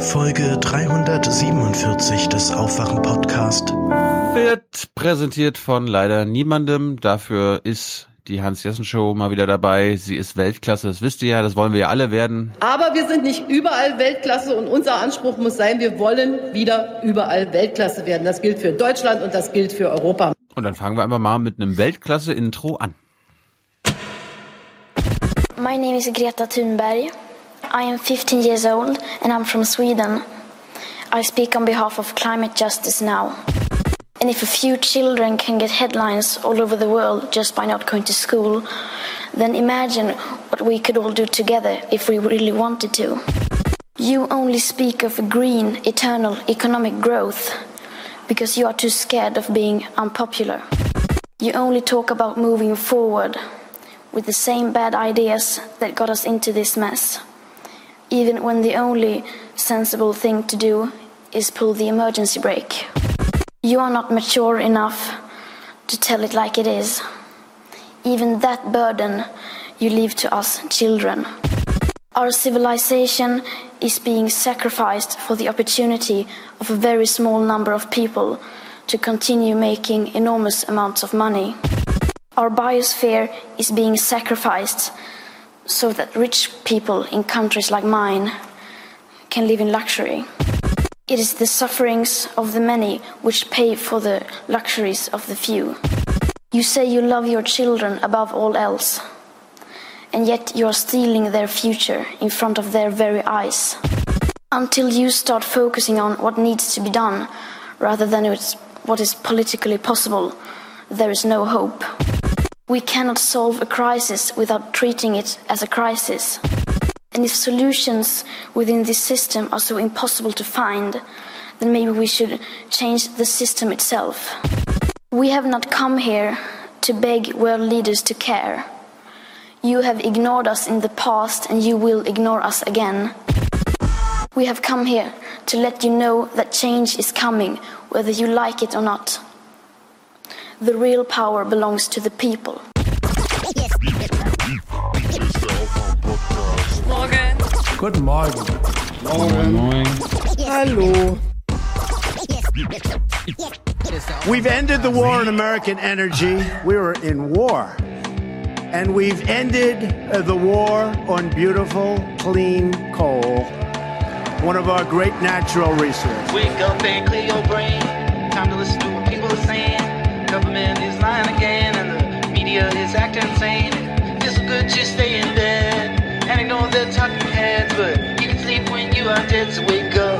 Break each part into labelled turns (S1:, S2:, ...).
S1: Folge 347 des Aufwachen-Podcast
S2: wird präsentiert von leider niemandem. Dafür ist die Hans-Jessen-Show mal wieder dabei. Sie ist Weltklasse, das wisst ihr ja, das wollen wir ja alle werden.
S3: Aber wir sind nicht überall Weltklasse und unser Anspruch muss sein, wir wollen wieder überall Weltklasse werden. Das gilt für Deutschland und das gilt für Europa.
S2: Und dann fangen wir einfach mal mit einem Weltklasse-Intro an.
S4: My name is Greta Thunberg. I am 15 years old and I'm from Sweden. I speak on behalf of climate justice now. And if a few children can get headlines all over the world just by not going to school, then imagine what we could all do together if we really wanted to. You only speak of green, eternal economic growth because you are too scared of being unpopular. You only talk about moving forward with the same bad ideas that got us into this mess, even when the only sensible thing to do is pull the emergency brake. You are not mature enough to tell it like it is. Even that burden you leave to us children. Our civilization is being sacrificed for the opportunity of a very small number of people to continue making enormous amounts of money. Our biosphere is being sacrificed so that rich people in countries like mine can live in luxury. It is the sufferings of the many which pay for the luxuries of the few. You say you love your children above all else, and yet you are stealing their future in front of their very eyes. Until you start focusing on what needs to be done rather than what is politically possible, there is no hope. We cannot solve a crisis without treating it as a crisis. And if solutions within this system are so impossible to find, then maybe we should change the system itself. We have not come here to beg world leaders to care. You have ignored us in the past and you will ignore us again. We have come here to let you know that change is coming, whether you like it or not. The real power belongs to the people.
S5: Guten Morgen.
S2: Moin, moin.
S5: Hallo. We've ended the war on American energy. We were in war. And we've ended uh, the war on beautiful, clean coal, one of our great natural resources.
S6: Wake up and clear your brain. Time to listen to what people are saying. Government is lying again, and the media is acting insane. Feels so good just stay in bed and ignore the talking heads, but you can sleep when you are dead, so wake up.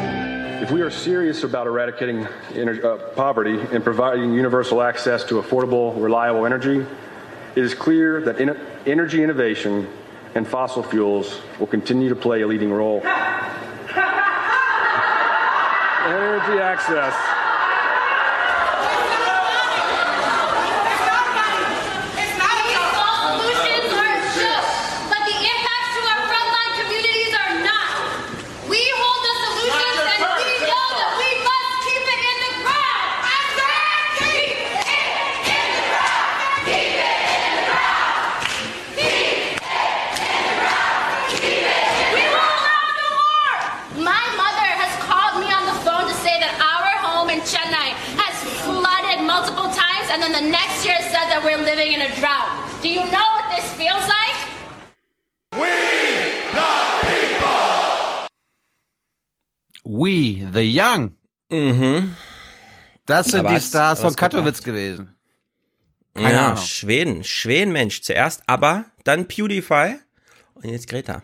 S7: If we are serious about eradicating ener- uh, poverty and providing universal access to affordable, reliable energy, it is clear that in- energy innovation and fossil fuels will continue to play a leading role. energy access.
S8: Living in a drought. Do you know what this feels like?
S2: We, the Young.
S9: Mhm.
S2: Das sind
S9: Aber
S2: die Stars
S9: aber
S2: von Katowice gewesen. Keine
S9: Ja,
S2: Ahnung.
S9: Schweden. Schweden, Mensch. Zuerst aber, dann PewDiePie und jetzt Greta.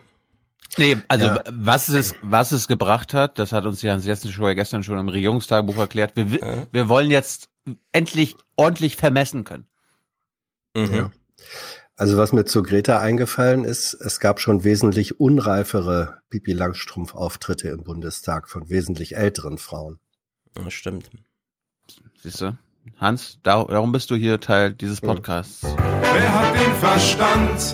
S2: Nee, also was es was es gebracht hat, das hat uns die Hans-Jessen-Show ja gestern schon im Regierungstagebuch erklärt. Wir, wi- wir wollen jetzt endlich ordentlich vermessen können.
S9: Mhm.
S10: Ja. Also was mir zu Greta eingefallen ist, es gab schon wesentlich unreifere Pipi Langstrumpf-Auftritte im Bundestag von wesentlich älteren Frauen.
S9: Das stimmt.
S2: Siehst du? Hans, da, darum bist du hier Teil dieses Podcasts.
S11: Wer hat den Verstand?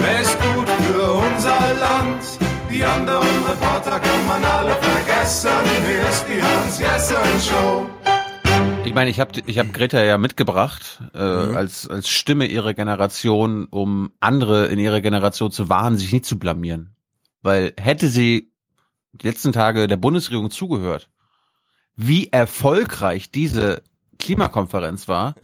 S11: Wer ist gut für unser Land? Die anderen Reporter kann man alle vergessen. Hier ist die Hans-Jessen-Show.
S2: Ich meine, ich habe ich hab Greta ja mitgebracht äh, als, als Stimme ihrer Generation, um andere in ihrer Generation zu warnen, sich nicht zu blamieren. Weil hätte sie die letzten Tage der Bundesregierung zugehört, wie erfolgreich diese Klimakonferenz war,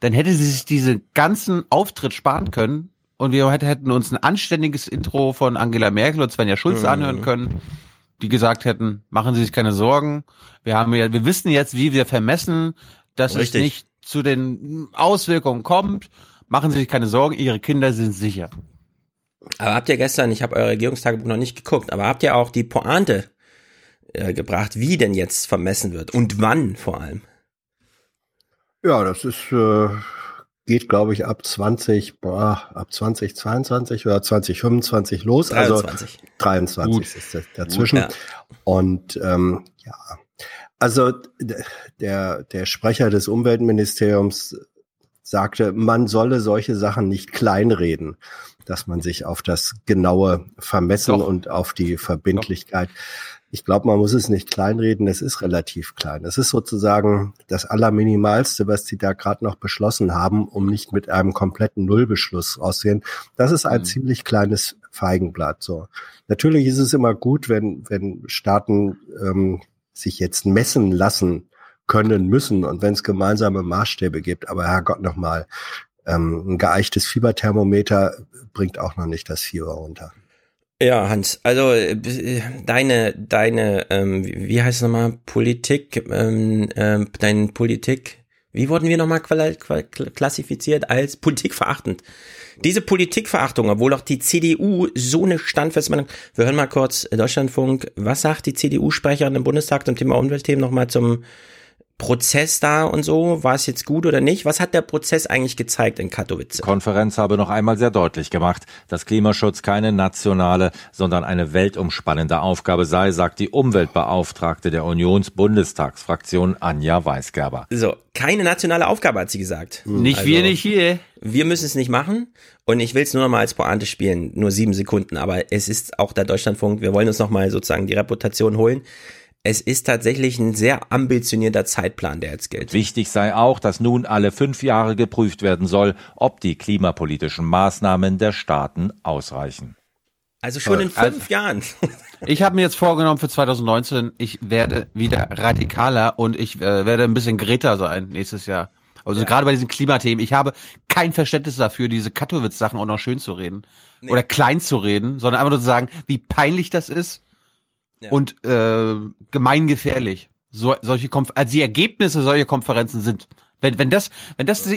S2: dann hätte sie sich diesen ganzen Auftritt sparen können und wir hätten uns ein anständiges Intro von Angela Merkel und Svenja Schulz
S9: Mhm.
S2: anhören können, die gesagt hätten, machen Sie sich keine Sorgen. Wir haben ja, wir wissen jetzt, wie wir vermessen, dass
S9: Richtig.
S2: es nicht zu den Auswirkungen kommt. Machen Sie sich keine Sorgen, Ihre Kinder sind sicher.
S9: Aber habt ihr gestern, ich habe euer Regierungstagebuch noch nicht geguckt, aber habt ihr auch die Pointe äh, gebracht, wie denn jetzt vermessen wird und wann vor allem?
S10: Ja, das ist, äh, geht, glaube ich, ab 20, boah, ab 2022 oder 2025 los.
S9: 23.
S10: Also 23
S2: Gut.
S10: ist das dazwischen.
S9: Ja.
S10: Und ähm, ja, also der, der Sprecher des Umweltministeriums sagte, man solle solche Sachen nicht kleinreden, dass man sich auf das genaue Vermessen
S2: Doch.
S10: und auf die Verbindlichkeit. Ich glaube, man muss es nicht kleinreden, es ist relativ klein. Es ist sozusagen das Allerminimalste, was die da gerade noch beschlossen haben, um nicht mit einem kompletten Nullbeschluss auszugehen. Das ist ein
S2: Mhm.
S10: ziemlich kleines Feigenblatt. So. Natürlich ist es immer gut, wenn, wenn Staaten ähm, sich jetzt messen lassen können müssen und wenn es gemeinsame Maßstäbe gibt. Aber Herrgott nochmal, ähm, ein geeichtes Fieberthermometer bringt auch noch nicht das Fieber runter.
S9: Ja, Hans, also äh, b- deine, deine, ähm, wie heißt es nochmal, Politik, ähm, ähm, dein Politik, wie wurden wir nochmal klassifiziert als politikverachtend? Diese Politikverachtung, obwohl auch die CDU so eine standfeste Meinung, wir hören mal kurz äh, Deutschlandfunk, was sagt die CDU-Sprecherin im Bundestag zum Thema Umweltthemen nochmal zum Prozess da und so, war es jetzt gut oder nicht? Was hat der Prozess eigentlich gezeigt in Katowice?
S12: Konferenz habe noch einmal sehr deutlich gemacht, dass Klimaschutz keine nationale, sondern eine weltumspannende Aufgabe sei, sagt die Umweltbeauftragte der Unionsbundestagsfraktion Anja Weisgerber.
S9: So, keine nationale Aufgabe hat sie gesagt.
S2: Nicht
S9: Also-
S2: wir, nicht hier.
S9: Wir müssen es nicht machen und ich will es nur noch mal als Pointe spielen, nur sieben Sekunden, aber es ist auch der Deutschlandfunk, wir wollen uns noch mal sozusagen die Reputation holen. Es ist tatsächlich ein sehr ambitionierter Zeitplan, der jetzt gilt.
S12: Wichtig sei auch, dass nun alle fünf Jahre geprüft werden soll, ob die klimapolitischen Maßnahmen der Staaten ausreichen.
S9: Also schon in
S2: Also-
S9: fünf Jahren.
S2: Ich habe mir jetzt vorgenommen für 2019, ich werde wieder radikaler und ich äh, werde ein bisschen Greta sein nächstes Jahr. Also gerade bei diesen Klimathemen. Ich habe kein Verständnis dafür, diese Katowice-Sachen auch noch schön zu reden oder klein zu reden, sondern einfach nur zu sagen, wie peinlich das ist
S9: Ja.
S2: und äh, gemeingefährlich. So, solche Konf also die Ergebnisse solcher Konferenzen sind, wenn wenn das wenn das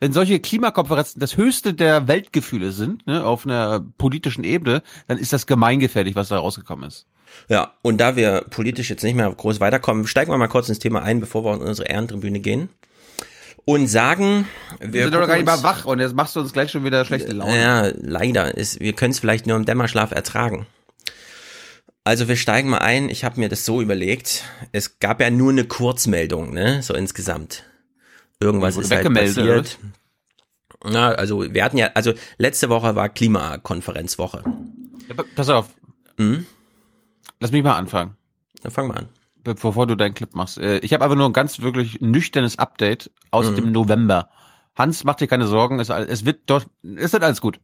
S2: wenn solche Klimakonferenzen das höchste der Weltgefühle sind, ne, auf einer politischen Ebene, dann ist das gemeingefährlich, was da rausgekommen ist.
S9: Ja, und da wir politisch jetzt nicht mehr groß weiterkommen, steigen wir mal kurz ins Thema ein, bevor wir in unsere Ehrentribüne gehen. Und sagen, wir,
S2: Wir sind doch gar nicht mal wach und jetzt machst du uns gleich schon wieder schlechte Laune.
S9: Ja, leider. Ist, wir können es vielleicht nur im Dämmerschlaf ertragen. Also wir steigen mal ein. Ich habe mir das so überlegt. Es gab ja nur eine Kurzmeldung, ne? So insgesamt. Irgendwas ist halt passiert. Na, also wir hatten ja, also letzte Woche war Klimakonferenzwoche.
S2: Ja, pa- Pass auf,
S9: Mhm.
S2: lass mich mal anfangen,
S9: Dann fangen wir an.
S2: be- bevor du deinen Clip machst. Äh, Ich habe aber nur ein ganz wirklich nüchternes Update aus
S9: Mhm.
S2: dem November. Hans, mach dir keine Sorgen, es, es wird doch, es wird alles gut.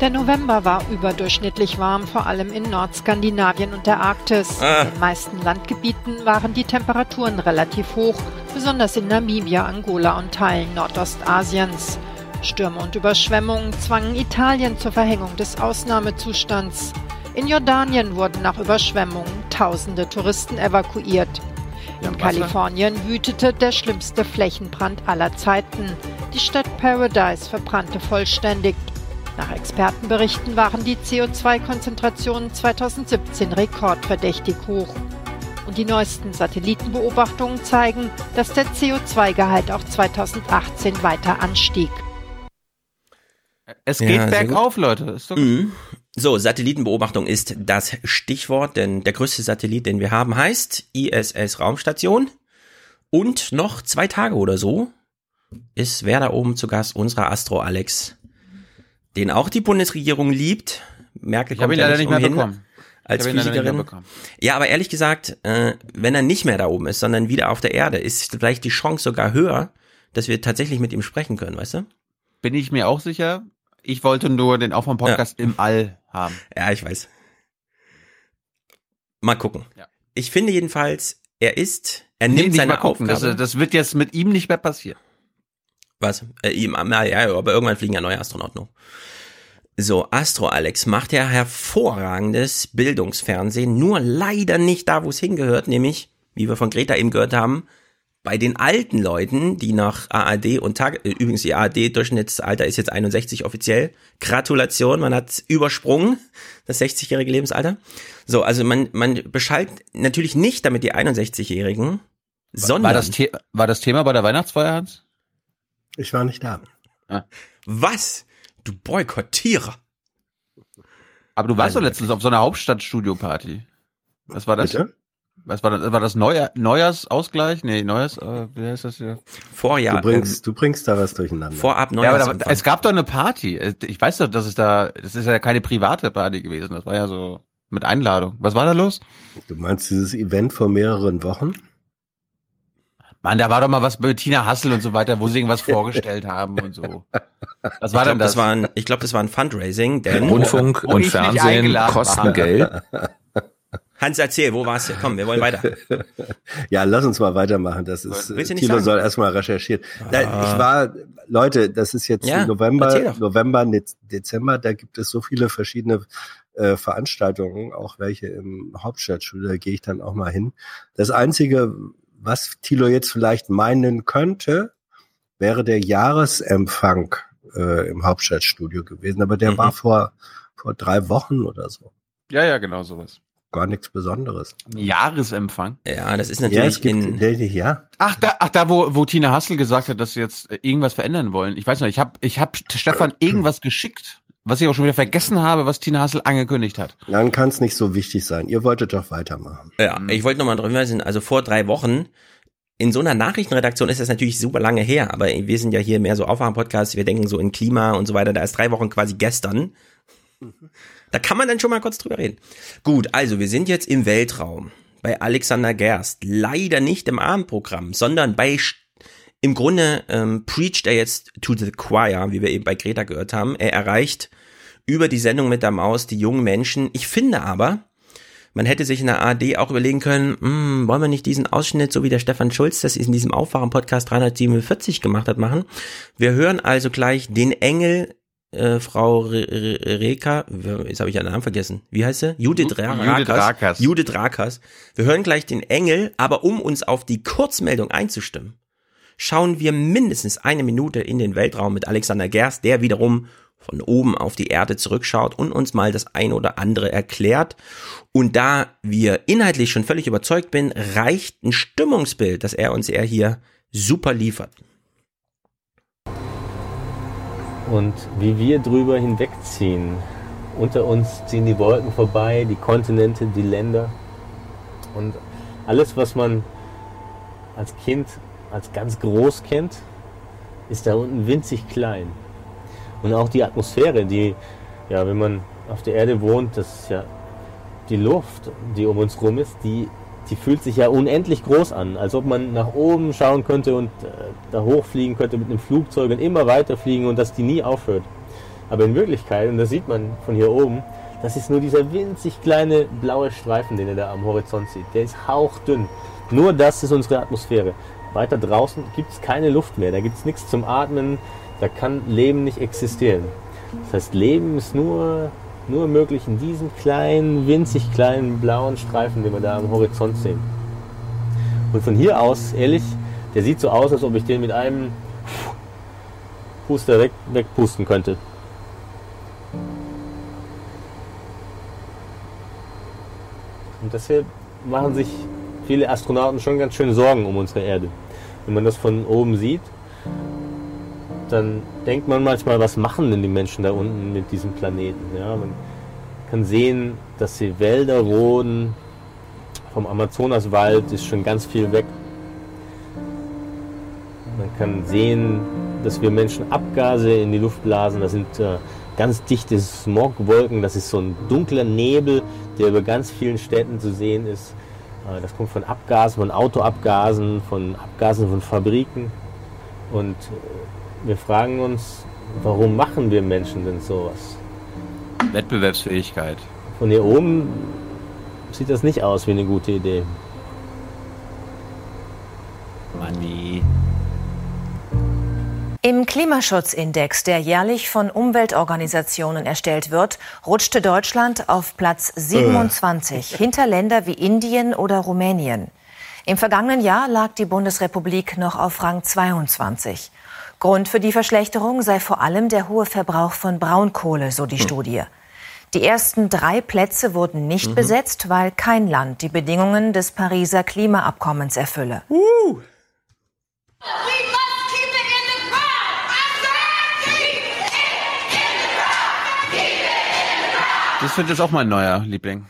S13: Der November war überdurchschnittlich warm, vor allem in Nordskandinavien und der Arktis.
S9: Ah.
S13: In den meisten Landgebieten waren die Temperaturen relativ hoch, besonders in Namibia, Angola und Teilen Nordostasiens. Stürme und Überschwemmungen zwangen Italien zur Verhängung des Ausnahmezustands. In Jordanien wurden nach Überschwemmungen tausende Touristen evakuiert. In. Kalifornien wütete der schlimmste Flächenbrand aller Zeiten. Die Stadt Paradise verbrannte vollständig. Nach Expertenberichten waren die CO2-Konzentrationen 2017 rekordverdächtig hoch. Und die neuesten Satellitenbeobachtungen zeigen, dass der CO2-Gehalt auch 2018 weiter anstieg.
S2: Es
S9: Ja,
S2: geht
S9: sehr
S2: bergauf, Leute. Ist doch
S9: Mhm. So, Satellitenbeobachtung ist das Stichwort, denn der größte Satellit, den wir haben, heißt ISS Raumstation. Und noch zwei Tage oder so ist wer da oben zu Gast? Unserer Astro Alex, den auch die Bundesregierung liebt. Merkel kommt
S2: ihn
S9: ja
S2: leider nicht mehr
S9: umhin,
S2: bekommen.
S9: Als Physikerin. Ja, aber ehrlich gesagt, äh, wenn er nicht mehr da oben ist, sondern wieder auf der Erde, ist vielleicht die Chance sogar höher, dass wir tatsächlich mit ihm sprechen können, weißt du?
S2: Bin ich mir auch sicher. Ich wollte nur den Aufwand-Podcast im All haben.
S9: Ja, ich weiß. Mal gucken. Ich finde jedenfalls, er ist, er
S2: Nee,
S9: nimmt
S2: nicht
S9: seine
S2: mal gucken.
S9: Aufgabe.
S2: Das, das wird jetzt mit ihm nicht mehr passieren.
S9: Was? Äh, ihm, ja, ja, aber irgendwann fliegen ja neue Astronauten noch. So, Astro Alex macht ja hervorragendes Bildungsfernsehen, nur leider nicht da, wo es hingehört, nämlich, wie wir von Greta eben gehört haben, bei den alten Leuten, die nach AAD und Tag, äh, übrigens die AAD-Durchschnittsalter ist jetzt 61 offiziell. Gratulation, man hat übersprungen, das 60-jährige Lebensalter. So, also man, man beschallt natürlich nicht damit die 61-Jährigen, sondern.
S2: War das, The war das Thema bei der Weihnachtsfeier, Hans?
S10: Ich war nicht da.
S9: Was? Du Boykottierer.
S2: Aber du warst doch letztens auf so einer Hauptstadt-Studio-Party. Was war das?
S10: Bitte?
S2: Was war das? War das Neujahr, Neujahrsausgleich? Nee, Neujahrs, äh, wie heißt das hier?
S9: Vorjahr.
S10: du, bringst, du bringst da was durcheinander.
S9: ähm, Vorab
S2: Ja, aber da,
S9: Neujahrsempfang.
S2: es gab doch eine Party. Ich weiß doch, dass es da, das ist ja keine private Party gewesen. Das war ja so mit Einladung. Was war da los?
S10: Du meinst dieses Event vor mehreren Wochen?
S2: Mann, da war doch mal was mit Tina Hassel und so weiter, wo sie irgendwas vorgestellt haben und so. Was war
S9: ich
S2: denn
S9: glaub,
S2: das?
S9: das war ein, ich glaube, das war ein Fundraising, denn
S12: Rundfunk und Fernsehen kosten
S2: war.
S12: Geld.
S9: Hans, erzähl, wo warst du? Komm, wir wollen weiter.
S10: Ja, lass uns mal weitermachen. Das ist, Thilo
S9: sagen?
S10: soll erstmal recherchieren. Da, ich war, Leute, das ist jetzt
S9: Ja,
S10: November. November, Dez- Dezember, da gibt es so viele verschiedene äh, Veranstaltungen, auch welche im Hauptstadtstudio, da gehe ich dann auch mal hin. Das Einzige, was Thilo jetzt vielleicht meinen könnte, wäre der Jahresempfang äh, im Hauptstadtstudio gewesen, aber der
S9: Mhm.
S10: war vor, vor drei Wochen oder so.
S2: Ja, ja, genau sowas.
S10: Gar nichts Besonderes.
S2: Jahresempfang.
S9: Ja, das ist
S10: Ja,
S9: natürlich
S10: es gibt,
S9: in,
S10: ja,
S2: Ach, da, ach, da wo, wo Tina Hassel gesagt hat, dass sie jetzt äh, irgendwas verändern wollen. Ich weiß noch, ich habe ich hab Stefan irgendwas geschickt, was ich auch schon wieder vergessen habe, was Tina Hassel angekündigt hat.
S10: dann kann es nicht so wichtig sein. Ihr wolltet doch weitermachen.
S9: ja, ich wollte nochmal darauf hinweisen, also vor drei Wochen, in so einer Nachrichtenredaktion ist das natürlich super lange her, aber wir sind ja hier mehr so Aufwachen-Podcast, wir denken so in Klima und so weiter, da ist drei Wochen quasi gestern. Da kann man dann schon mal kurz drüber reden. Gut, also wir sind jetzt im Weltraum bei Alexander Gerst. Leider nicht im Abendprogramm, sondern bei im Grunde ähm, preacht er jetzt to the choir, wie wir eben bei Greta gehört haben. Er erreicht über die Sendung mit der Maus die jungen Menschen. Ich finde aber, man hätte sich in der ARD auch überlegen können, hm, wollen wir nicht diesen Ausschnitt, so wie der Stefan Schulz das in diesem Aufwachen-Podcast 347 gemacht hat, machen. Wir hören also gleich den Engel, äh, Frau Re Re Reka, jetzt habe ich ihren Namen vergessen. Wie heißt sie? Judith.
S2: Judith Rakas.
S9: Judith Rakas. Wir hören gleich den Engel, aber um uns auf die Kurzmeldung einzustimmen, schauen wir mindestens eine Minute in den Weltraum mit Alexander Gerst, der wiederum von oben auf die Erde zurückschaut und uns mal das ein oder andere erklärt. Und da wir inhaltlich schon völlig überzeugt bin, reicht ein Stimmungsbild, das er uns er hier super liefert.
S14: und wie wir drüber hinwegziehen. Unter uns ziehen die Wolken vorbei, die Kontinente, die Länder und alles, was man als Kind als ganz groß kennt, ist da unten winzig klein. Und auch die Atmosphäre, die, ja, wenn man auf der Erde wohnt, das ist ja die Luft, die um uns rum ist, die, die fühlt sich ja unendlich groß an, als ob man nach oben schauen könnte und äh, da hochfliegen könnte mit einem Flugzeug und immer weiter fliegen und dass die nie aufhört. Aber in Wirklichkeit, und das sieht man von hier oben, das ist nur dieser winzig kleine blaue Streifen, den ihr da am Horizont sieht. Der ist hauchdünn. Nur das ist unsere Atmosphäre. Weiter draußen gibt es keine Luft mehr, da gibt es nichts zum Atmen, da kann Leben nicht existieren. Das heißt, Leben ist nur, nur möglich in diesem kleinen, winzig kleinen blauen Streifen, den wir da am Horizont sehen. Und von hier aus, ehrlich, der sieht so aus, als ob ich den mit einem Puster weg, wegpusten könnte. Und deshalb machen sich viele Astronauten schon ganz schön Sorgen um unsere Erde. Wenn man das von oben sieht, dann denkt man manchmal, was machen denn die Menschen da unten mit diesem Planeten? Ja, man kann sehen, dass sie Wälder roden, vom Amazonaswald ist schon ganz viel weg. Man kann sehen, dass wir Menschen Abgase in die Luft blasen. Das sind äh, ganz dichte Smogwolken. Das ist so ein dunkler Nebel, der über ganz vielen Städten zu sehen ist. Äh, das kommt von Abgasen, von Autoabgasen, von Abgasen von Fabriken. Und äh, wir fragen uns, warum machen wir Menschen denn sowas?
S2: Wettbewerbsfähigkeit.
S14: Von hier oben sieht das nicht aus wie eine gute Idee.
S2: Money.
S15: Im Klimaschutzindex, der jährlich von Umweltorganisationen erstellt wird, rutschte Deutschland auf Platz 27 hinter Länder wie Indien oder Rumänien. Im vergangenen Jahr lag die Bundesrepublik noch auf Rang 22. Grund für die Verschlechterung sei vor allem der hohe Verbrauch von Braunkohle, so die Studie. Die ersten drei Plätze wurden nicht besetzt, weil kein Land die Bedingungen des Pariser Klimaabkommens erfülle.
S2: Das wird jetzt auch mein neuer Liebling.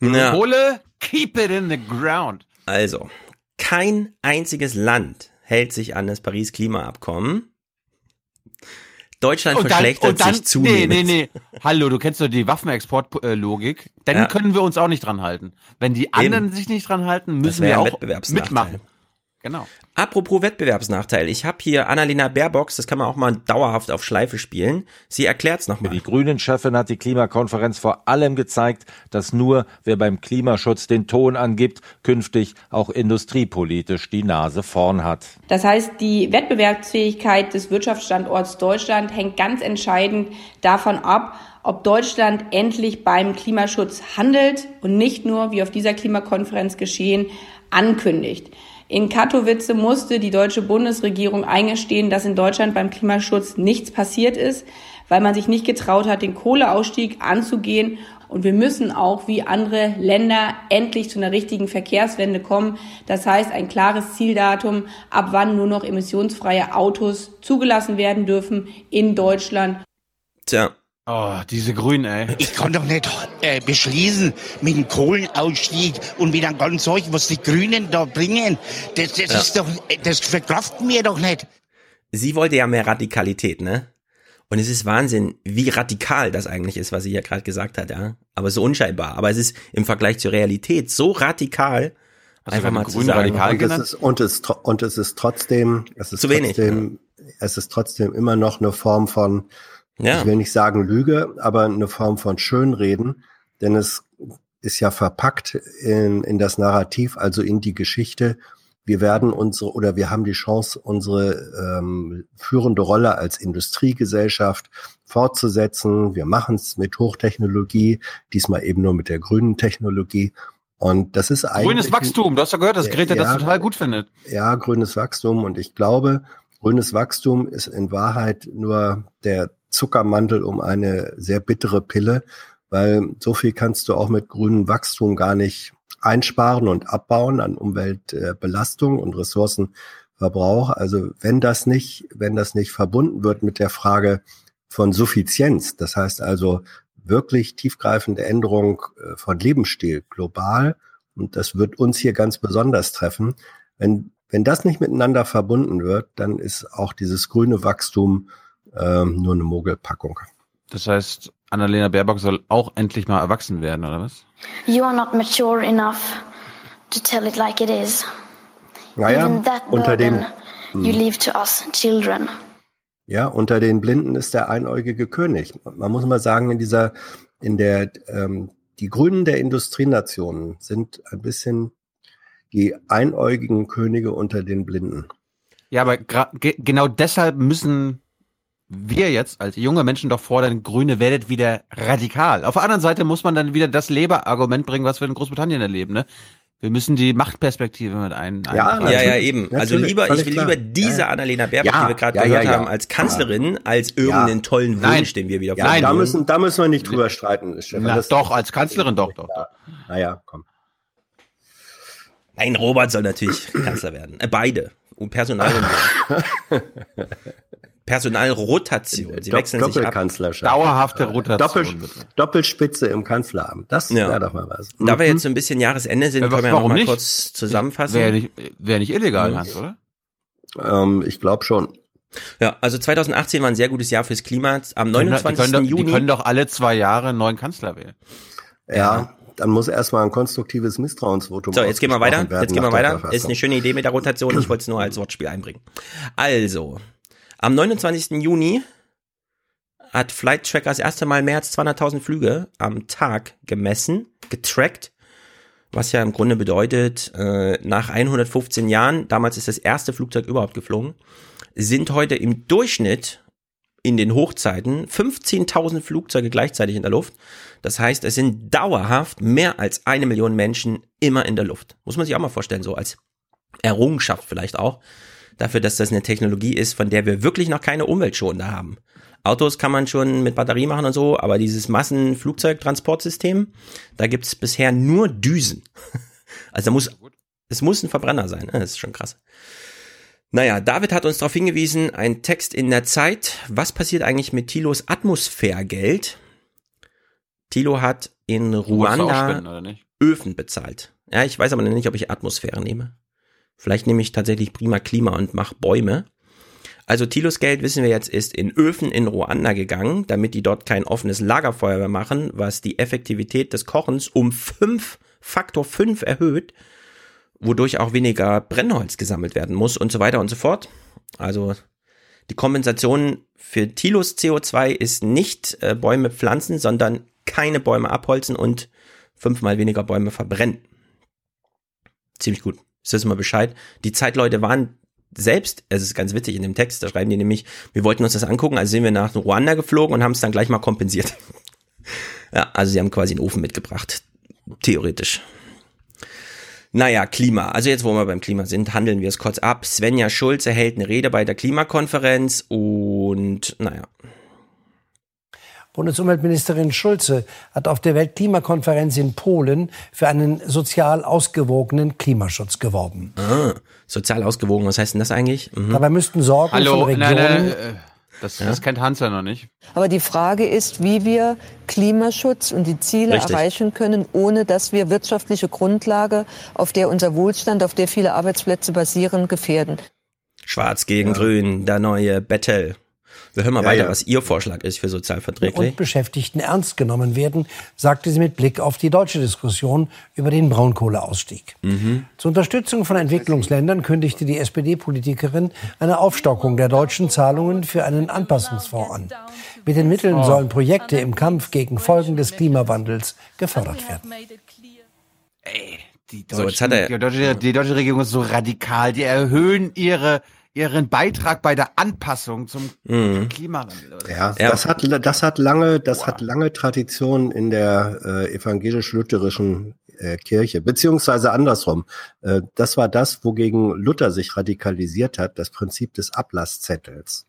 S9: Ja.
S2: Kohle, keep it in the ground.
S9: Also, kein einziges Land hält sich an das Paris-Klimaabkommen. Deutschland verschlechtert sich
S2: Nee,
S9: zunehmend.
S2: nee, nee. Hallo, du kennst doch die Waffenexportlogik. Dann
S9: Ja.
S2: können wir uns auch nicht dran halten. Wenn die anderen sich nicht dran halten, müssen wir auch mitmachen. Genau.
S9: Apropos Wettbewerbsnachteil. Ich habe hier Annalena Baerbock, das kann man auch mal dauerhaft auf Schleife spielen. Sie erklärt's nochmal.
S12: Die Grünen-Chefin hat die Klimakonferenz vor allem gezeigt, dass nur wer beim Klimaschutz den Ton angibt, künftig auch industriepolitisch die Nase vorn hat.
S16: Das heißt, die Wettbewerbsfähigkeit des Wirtschaftsstandorts Deutschland hängt ganz entscheidend davon ab, ob Deutschland endlich beim Klimaschutz handelt und nicht nur, wie auf dieser Klimakonferenz geschehen, ankündigt. In Katowice musste die deutsche Bundesregierung eingestehen, dass in Deutschland beim Klimaschutz nichts passiert ist, weil man sich nicht getraut hat, den Kohleausstieg anzugehen. Und wir müssen auch wie andere Länder endlich zu einer richtigen Verkehrswende kommen. Das heißt, ein klares Zieldatum, ab wann nur noch emissionsfreie Autos zugelassen werden dürfen in Deutschland.
S9: Tja.
S2: Oh, diese Grünen, ey.
S17: Ich kann doch nicht äh, beschließen mit dem Kohlenausstieg und mit einem ganzen Zeug, was die Grünen da bringen. Das, das
S9: Ja.
S17: ist doch, das verkraften wir doch nicht.
S9: Sie wollte ja mehr Radikalität, ne? Und es ist Wahnsinn, wie radikal das eigentlich ist, was sie ja gerade gesagt hat, ja. Aber so unscheinbar. Aber es ist im Vergleich zur Realität so radikal, einfach mal zu sagen.
S10: und es ist, und es und es ist trotzdem es ist
S9: Zu wenig,
S10: trotzdem es ist trotzdem immer noch eine Form von
S9: Ja.
S10: ich will nicht sagen Lüge, aber eine Form von Schönreden, denn es ist ja verpackt in in das Narrativ, also in die Geschichte. Wir werden unsere oder wir haben die Chance, unsere ähm, führende Rolle als Industriegesellschaft fortzusetzen. Wir machen es mit Hochtechnologie, diesmal eben nur mit der grünen Technologie. Und das ist eigentlich
S2: Grünes Wachstum. Du hast ja gehört, dass Greta
S10: Ja.
S2: das total gut findet.
S10: ja, grünes Wachstum. Und ich glaube, grünes Wachstum ist in Wahrheit nur der Zuckermantel um eine sehr bittere Pille, weil so viel kannst du auch mit grünem Wachstum gar nicht einsparen und abbauen an Umweltbelastung und Ressourcenverbrauch. Also wenn das nicht, wenn das nicht verbunden wird mit der Frage von Suffizienz, das heißt also wirklich tiefgreifende Änderung äh, von Lebensstil global, und das wird uns hier ganz besonders treffen, wenn, wenn das nicht miteinander verbunden wird, dann ist auch dieses grüne Wachstum ähm, nur eine Mogelpackung.
S2: Das heißt, Annalena Baerbock soll auch endlich mal erwachsen werden, oder was?
S4: You are not mature enough to tell it like it is.
S10: Naja,
S4: Even that
S10: unter dem,
S4: you
S10: hm.
S4: leave to us children.
S10: Ja, unter den Blinden ist der einäugige König. Man muss mal sagen, in dieser, in der, ähm, die Grünen der Industrienationen sind ein bisschen die einäugigen Könige unter den Blinden.
S2: Ja, aber genau deshalb müssen wir jetzt als junge Menschen doch fordern, Grüne werdet wieder radikal. Auf der anderen Seite muss man dann wieder das Labour-Argument bringen, was wir in Großbritannien erleben. Ne? Wir müssen die Machtperspektive mit ein.
S9: Ja,
S2: einbringen.
S9: ja, ja, eben. Also lieber, ich will lieber diese Annalena Baerbock,
S10: Ja,
S9: die wir gerade
S10: ja,
S9: gehört
S10: ja, ja.
S9: haben, als Kanzlerin, als irgendeinen tollen
S10: Nein.
S9: Wunsch, den wir wieder
S10: Ja, da müssen, da müssen wir nicht drüber streiten, Stefan.
S2: Na,
S10: Das-
S2: doch, als Kanzlerin, doch, doch, doch.
S10: Naja, komm.
S9: Nein, Robert soll natürlich Kanzler werden. Äh, beide. Und Personal Personalrotation. Sie
S10: Dopp-
S9: wechseln sich ab.
S10: Doppelkanzlerschaft.
S2: Dauerhafte Rotation,
S10: Doppel,
S2: bitte.
S10: Doppelspitze im Kanzleramt. Das
S9: Ja.
S10: wäre doch mal was.
S9: Da wir
S10: Mhm.
S9: jetzt so ein bisschen Jahresende sind,
S2: Äh,
S9: können wir ja noch mal
S2: nicht?
S9: kurz zusammenfassen.
S2: Wäre nicht, wär nicht illegal,
S9: Ja.
S2: Hans, oder?
S10: Ähm, ich glaube schon.
S9: Ja, also 2018 war ein sehr gutes Jahr fürs Klima. Am
S2: Die
S9: 29.
S2: können, doch,
S9: Juni.
S2: die können doch alle zwei Jahre einen neuen Kanzler wählen.
S10: Ja, dann muss erstmal ein konstruktives Misstrauensvotum
S9: So, jetzt gehen wir weiter. Jetzt gehen wir weiter. Ist eine schöne Idee mit der Rotation. Ich wollte es nur als Wortspiel einbringen. Also, am 29. Juni hat Flight Tracker das erste Mal mehr als 200.000 Flüge am Tag gemessen, getrackt. was ja im Grunde bedeutet, äh, nach 115 Jahren, damals ist das erste Flugzeug überhaupt geflogen, sind heute im Durchschnitt in den Hochzeiten 15.000 Flugzeuge gleichzeitig in der Luft. Das heißt, es sind dauerhaft mehr als eine Million Menschen immer in der Luft. Muss man sich auch mal vorstellen, so als Errungenschaft vielleicht auch. Dafür, dass das eine Technologie ist, von der wir wirklich noch keine Umweltschonende haben. Autos kann man schon mit Batterie machen und so, aber dieses Massenflugzeugtransportsystem, da gibt's bisher nur Düsen. Also muss, es muss ein Verbrenner sein, ne? das ist schon krass. Naja, David hat uns darauf hingewiesen, ein Text in der Zeit. Was passiert eigentlich mit Thilos Atmosphärgeld? Thilo hat in Ruanda? Öfen bezahlt. Ja, ich weiß aber noch nicht, ob ich Atmosphäre nehme. Vielleicht nehme ich tatsächlich prima Klima und mache Bäume. Also Thilos Geld, wissen wir jetzt, ist in Öfen in Ruanda gegangen, damit die dort kein offenes Lagerfeuer mehr machen, was die Effektivität des Kochens um fünf, Faktor fünf erhöht, wodurch auch weniger Brennholz gesammelt werden muss und so weiter und so fort. Also die Kompensation für Thilos CO2 ist nicht äh, Bäume pflanzen, sondern keine Bäume abholzen und fünfmal weniger Bäume verbrennen. Ziemlich gut. Das mal Bescheid? Die Zeitleute waren selbst, es ist ganz witzig in dem Text, da schreiben die nämlich, wir wollten uns das angucken, also sind wir nach Ruanda geflogen und haben es dann gleich mal kompensiert. ja, also sie haben quasi einen Ofen mitgebracht. Theoretisch. Naja, Klima. Also jetzt, wo wir beim Klima sind, handeln wir es kurz ab. Svenja Schulze hält eine Rede bei der Klimakonferenz und naja.
S18: Bundesumweltministerin Schulze hat auf der Weltklimakonferenz in Polen für einen sozial ausgewogenen Klimaschutz geworben.
S9: Ah, sozial ausgewogen, was heißt denn das eigentlich? Mhm.
S18: Dabei müssten Sorgen
S2: Hallo,
S18: von
S2: nein,
S18: Regionen
S2: nein, äh, das, das kennt Hans ja noch nicht.
S19: Aber die Frage ist, wie wir Klimaschutz und die Ziele
S9: Richtig.
S19: erreichen können, ohne dass wir wirtschaftliche Grundlage, auf der unser Wohlstand, auf der viele Arbeitsplätze basieren, gefährden.
S9: Schwarz gegen Grün, der neue Battle. Wir hören mal
S10: Ja,
S9: weiter,
S10: ja.
S9: was Ihr Vorschlag ist für sozialverträglich.
S18: und Beschäftigten ernst genommen werden, sagte sie mit Blick auf die deutsche Diskussion über den Braunkohleausstieg.
S9: Mhm.
S18: Zur Unterstützung von Entwicklungsländern kündigte die SPD-Politikerin eine Aufstockung der deutschen Zahlungen für einen Anpassungsfonds an. Mit den Mitteln sollen Projekte im Kampf gegen Folgen des Klimawandels gefördert werden.
S2: Die
S9: So, jetzt hat er-
S2: die, deutsche, die deutsche Regierung ist so radikal. Die erhöhen ihre, ihren Beitrag bei der Anpassung zum
S9: Mhm.
S2: Klimawandel. oder?
S10: Ja, das hat das hat lange das hat lange Tradition in der äh, evangelisch-lutherischen äh, Kirche beziehungsweise andersrum. Äh, das war das, wogegen Luther sich radikalisiert hat, das Prinzip des Ablasszettels.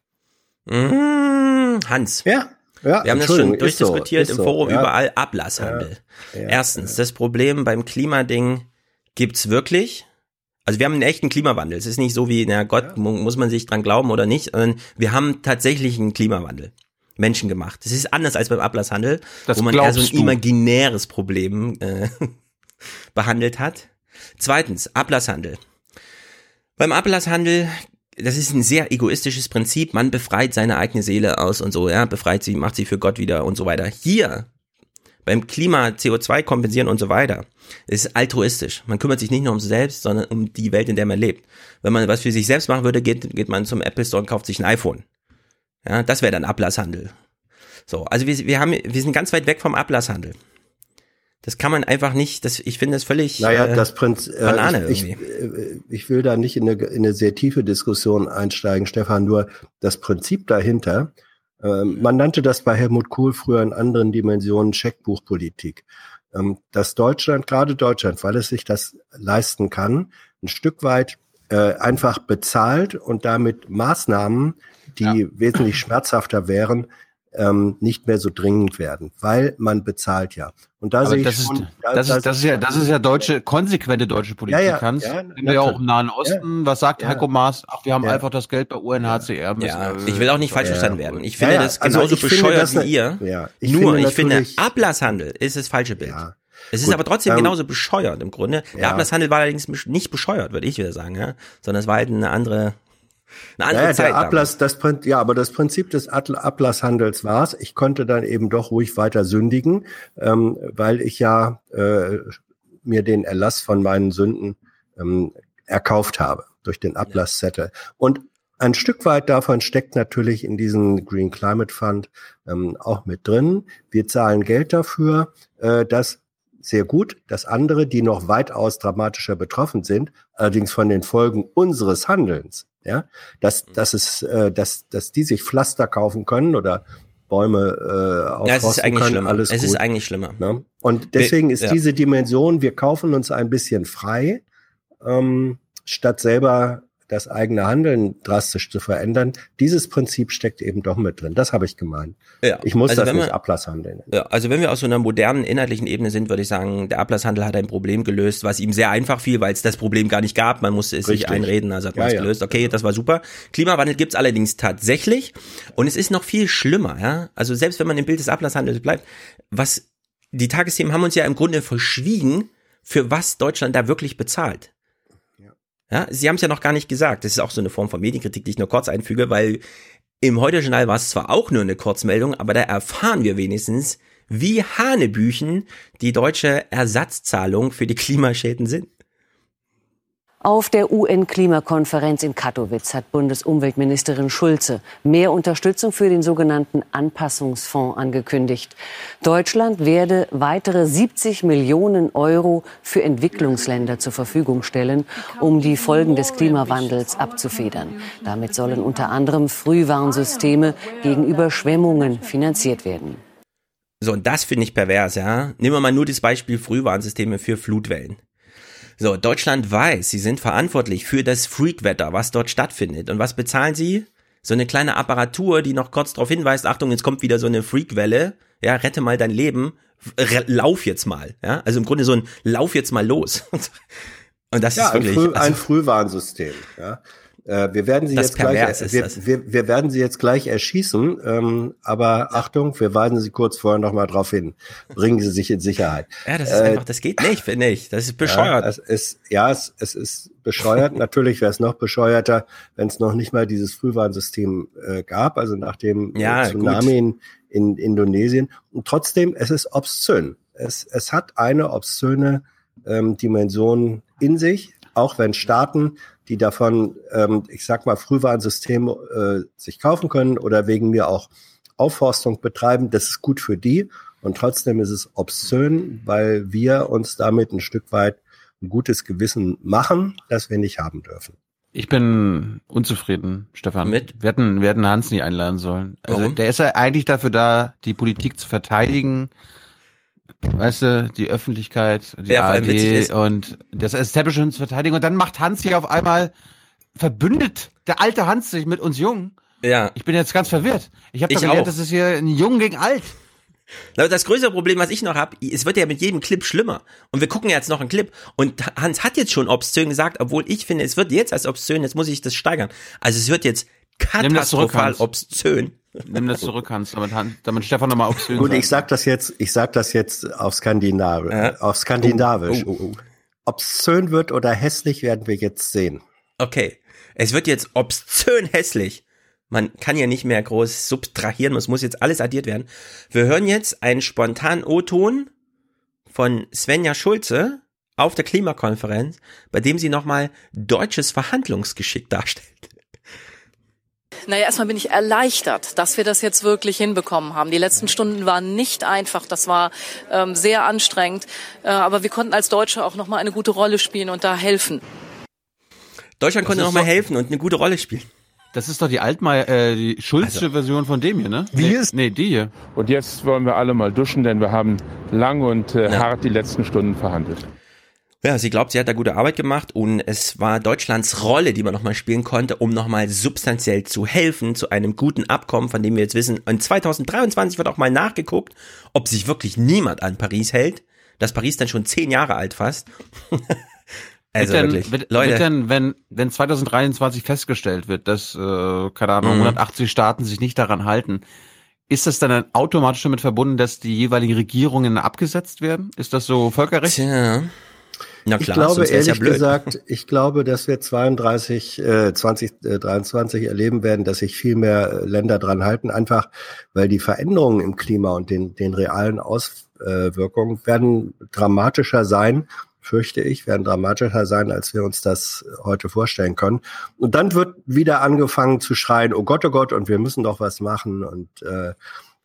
S9: Mhm. Hans.
S10: Ja. Ja,
S9: Wir haben das schon
S10: so,
S9: durchdiskutiert
S10: ist
S9: im
S10: so,
S9: Forum
S10: ja.
S9: überall Ablasshandel.
S10: Ja, ja,
S9: Erstens, das Problem beim Klimading gibt's wirklich. Also wir haben einen echten Klimawandel. Es ist nicht so wie, na Gott, mu- muss man sich dran glauben oder nicht, sondern wir haben tatsächlich einen Klimawandel. Menschen gemacht. Das ist anders als beim Ablasshandel,
S2: Das
S9: wo man eher so ein imaginäres Problem äh, behandelt hat. Zweitens, Ablasshandel. Beim Ablasshandel, das ist ein sehr egoistisches Prinzip. Man befreit seine eigene Seele aus und so, ja, befreit sie, macht sie für Gott wieder und so weiter. Hier, beim Klima, CO2 kompensieren und so weiter, das ist altruistisch. Man kümmert sich nicht nur um sich selbst, sondern um die Welt, in der man lebt. Wenn man was für sich selbst machen würde, geht, geht man zum Apple Store und kauft sich ein iPhone. Ja, das wäre dann Ablasshandel. So, also wir, wir haben, wir sind ganz weit weg vom Ablasshandel. Das kann man einfach nicht, das, ich finde das völlig
S10: Naja,
S9: äh,
S10: das Prinzip, äh,
S9: Banane
S10: ich, ich,
S9: irgendwie.
S10: äh, ich will da nicht in eine, in eine sehr tiefe Diskussion einsteigen, Stefan, nur das Prinzip dahinter, ähm, man nannte das bei Helmut Kohl früher in anderen Dimensionen Scheckbuchpolitik. Ähm, dass Deutschland, gerade Deutschland, weil es sich das leisten kann, ein Stück weit äh, einfach bezahlt und damit Maßnahmen, die wesentlich schmerzhafter wären, ähm, nicht mehr so dringend werden, weil man bezahlt ja. Und da
S2: Aber
S10: sehe ich
S2: das ist,
S10: schon, da-
S2: das,
S10: da-
S2: ist, das ist ja, das ist ja deutsche, konsequente deutsche Politik,
S10: Ja, ja,
S2: Hans.
S10: ja,
S2: wir ja auch im Nahen. Osten. Was sagt
S10: Ja.
S2: Heiko Maas? Ach, wir haben
S10: Ja.
S2: einfach das Geld bei UNHCR.
S9: Ja,
S2: wir-
S9: ich will auch nicht falsch
S2: Ja.
S9: verstanden werden. Ich finde
S10: Ja, ja,
S9: das
S10: also
S9: genauso
S10: ich finde
S9: bescheuert
S10: das
S9: wie
S10: ne-
S9: ihr.
S10: ja, ich
S9: Nur,
S10: finde
S9: ich finde, Ablasshandel ist das falsche Bild. Es ist
S10: Gut,
S9: aber trotzdem
S10: ähm,
S9: genauso bescheuert im Grunde. Der
S10: ja.
S9: Ablasshandel war allerdings nicht bescheuert, würde ich wieder sagen, ja? sondern es war halt eine andere, eine andere
S10: Ja,
S9: Zeit.
S10: der Ablass, das, ja, aber das Prinzip des Ablasshandels war es. Ich konnte dann eben doch ruhig weiter sündigen, ähm, weil ich ja äh, mir den Erlass von meinen Sünden ähm, erkauft habe durch den Ablasszettel. Und ein Stück weit davon steckt natürlich in diesem Green Climate Fund ähm, auch mit drin. Wir zahlen Geld dafür, äh, dass sehr gut, dass andere, die noch weitaus dramatischer betroffen sind, allerdings von den Folgen unseres Handelns, ja, dass,
S9: Mhm.
S10: dass es, äh, dass, dass die sich Pflaster kaufen können oder Bäume äh,
S9: Ja, es ist eigentlich
S10: können,
S9: schlimmer.
S10: alles
S9: Es
S10: gut.
S9: ist eigentlich schlimmer.
S10: Ne? Und deswegen ist
S9: ja.
S10: diese Dimension, wir kaufen uns ein bisschen frei, ähm, statt selber das eigene Handeln drastisch zu verändern. Dieses Prinzip steckt eben doch mit drin. Das habe ich gemeint.
S9: Ja.
S10: Ich muss
S9: Also
S10: das
S9: wenn
S10: nicht
S9: wir-
S10: Ablasshandeln.
S9: Ja, also wenn wir aus so einer modernen inhaltlichen Ebene sind, würde ich sagen, der Ablasshandel hat ein Problem gelöst, was ihm sehr einfach fiel, weil es das Problem gar nicht gab. Man musste es sich
S10: Richtig.
S9: einreden, also hat man
S10: Ja,
S9: es gelöst. Okay, das war super. Klimawandel gibt's allerdings tatsächlich und es ist noch viel schlimmer. Ja? Also selbst wenn man im Bild des Ablasshandels bleibt, was die Tagesthemen haben uns ja im Grunde verschwiegen, für was Deutschland da wirklich bezahlt. Ja, Sie haben es ja noch gar nicht gesagt. Das ist auch so eine Form von Medienkritik, die ich nur kurz einfüge, weil im Heute-Journal war es zwar auch nur eine Kurzmeldung, aber da erfahren wir wenigstens, wie Hanebüchen die deutsche Ersatzzahlung für die Klimaschäden sind.
S20: Auf der UN-Klimakonferenz in Katowice hat Bundesumweltministerin Schulze mehr Unterstützung für den sogenannten Anpassungsfonds angekündigt. Deutschland werde weitere 70 Millionen Euro für Entwicklungsländer zur Verfügung stellen, um die Folgen des Klimawandels abzufedern. Damit sollen unter anderem Frühwarnsysteme gegen Überschwemmungen finanziert werden.
S9: So, und das finde ich pervers, ja. Nehmen wir mal nur das Beispiel Frühwarnsysteme für Flutwellen. So, Deutschland weiß, sie sind verantwortlich für das Freakwetter, was dort stattfindet. Und was bezahlen sie? So eine kleine Apparatur, die noch kurz darauf hinweist, Achtung, jetzt kommt wieder so eine Freakwelle, ja, rette mal dein Leben, lauf jetzt mal, ja. Also im Grunde so ein Lauf jetzt mal los. Und das
S10: ja,
S9: ist wirklich,
S10: ein, Früh,
S9: also,
S10: ein Frühwarnsystem. Ja. Äh, wir werden sie
S9: Das
S10: jetzt gleich, wir, wir, wir werden sie jetzt gleich erschießen, ähm, aber Achtung, wir weisen Sie kurz vorher noch mal drauf hin. Bringen Sie sich in Sicherheit.
S9: ja, das ist
S10: Äh,
S9: einfach, das geht nicht, finde ich. Das ist bescheuert.
S10: Ja, es ist, ja, es, es ist bescheuert. Natürlich wäre es noch bescheuerter, wenn es noch nicht mal dieses Frühwarnsystem äh, gab, also nach dem äh,
S9: Ja,
S10: Tsunami in, in Indonesien. Und trotzdem, es ist obszön. Es, es hat eine obszöne ähm, Dimension in sich, auch wenn Staaten, die davon, ähm, ich sag mal, Frühwarnsysteme äh, sich kaufen können oder wegen mir auch Aufforstung betreiben, das ist gut für die. Und trotzdem ist es obszön, weil wir uns damit ein Stück weit ein gutes Gewissen machen, das wir nicht haben dürfen.
S2: Ich bin unzufrieden, Stefan. Mit? Wir hätten, wir hätten Hans nie einladen sollen. Also
S9: Warum?
S2: der ist ja eigentlich dafür da, die Politik zu verteidigen. Weißt du, die Öffentlichkeit, die
S9: Ja,
S2: ARD und das Establishment verteidigen. Und dann macht Hans sich auf einmal verbündet, der alte Hans sich mit uns Jungen.
S9: Ja.
S2: Ich bin jetzt ganz verwirrt. Ich habe gelernt,
S9: auch.
S2: das ist hier ein Jung gegen alt.
S9: Aber das größere Problem, was ich noch habe, es wird ja mit jedem Clip schlimmer. Und wir gucken jetzt noch einen Clip. Und Hans hat jetzt schon obszön gesagt, obwohl ich finde, es wird jetzt als obszön, jetzt muss ich das steigern. Also es wird jetzt
S2: zurück,
S9: katastrophal
S2: Hans.
S9: obszön.
S2: Nimm das zurück, Hans, damit, damit Stefan nochmal obszön
S10: Gut, ich sag das jetzt, ich sag das jetzt auf Skandinavisch. Auf Skandinavisch.
S9: Oh, oh, oh.
S10: Obszön wird oder hässlich werden wir jetzt sehen.
S9: Okay. Es wird jetzt obszön hässlich. Man kann ja nicht mehr groß subtrahieren, es muss jetzt alles addiert werden. Wir hören jetzt einen spontanen O-Ton von Svenja Schulze auf der Klimakonferenz, bei dem sie nochmal deutsches Verhandlungsgeschick darstellt.
S21: Naja, erstmal bin ich erleichtert, dass wir das jetzt wirklich hinbekommen haben. Die letzten Stunden waren nicht einfach, das war ähm, sehr anstrengend, äh, aber wir konnten als Deutsche auch nochmal eine gute Rolle spielen und da helfen.
S9: Deutschland konnte nochmal helfen und eine gute Rolle spielen.
S2: Das ist doch die Altmaier, äh, die Schulzsche Version von dem hier, ne?
S22: Wie
S2: nee,
S22: ist-
S2: Nee, die hier.
S22: Und jetzt wollen wir alle mal duschen, denn wir haben lang und äh,
S9: Ja.
S22: hart die letzten Stunden verhandelt.
S9: Ja, sie glaubt, sie hat da gute Arbeit gemacht und es war Deutschlands Rolle, die man nochmal spielen konnte, um nochmal substanziell zu helfen zu einem guten Abkommen, von dem wir jetzt wissen, in 2023 wird auch mal nachgeguckt, ob sich wirklich niemand an Paris hält, dass Paris dann schon zehn Jahre alt fast. also
S2: wird denn,
S9: wirklich,
S2: wird,
S9: Leute.
S2: Wird denn, wenn, wenn 2023 festgestellt wird, dass, äh, keine Ahnung,
S9: Mhm.
S2: 180 Staaten sich nicht daran halten, ist das dann automatisch damit verbunden, dass die jeweiligen Regierungen abgesetzt werden? Ist das so Völkerrecht?
S9: Tja. Na
S10: ich
S9: klar,
S10: glaube
S9: wär's ja
S10: ehrlich
S9: blöd.
S10: gesagt, ich glaube, dass wir 32, äh, 2023 erleben werden, dass sich viel mehr äh, Länder dran halten, einfach weil die Veränderungen im Klima und den, den realen Auswirkungen werden dramatischer sein, fürchte ich, werden dramatischer sein, als wir uns das heute vorstellen können. Und dann wird wieder angefangen zu schreien, oh Gott, oh Gott, und wir müssen doch was machen und äh,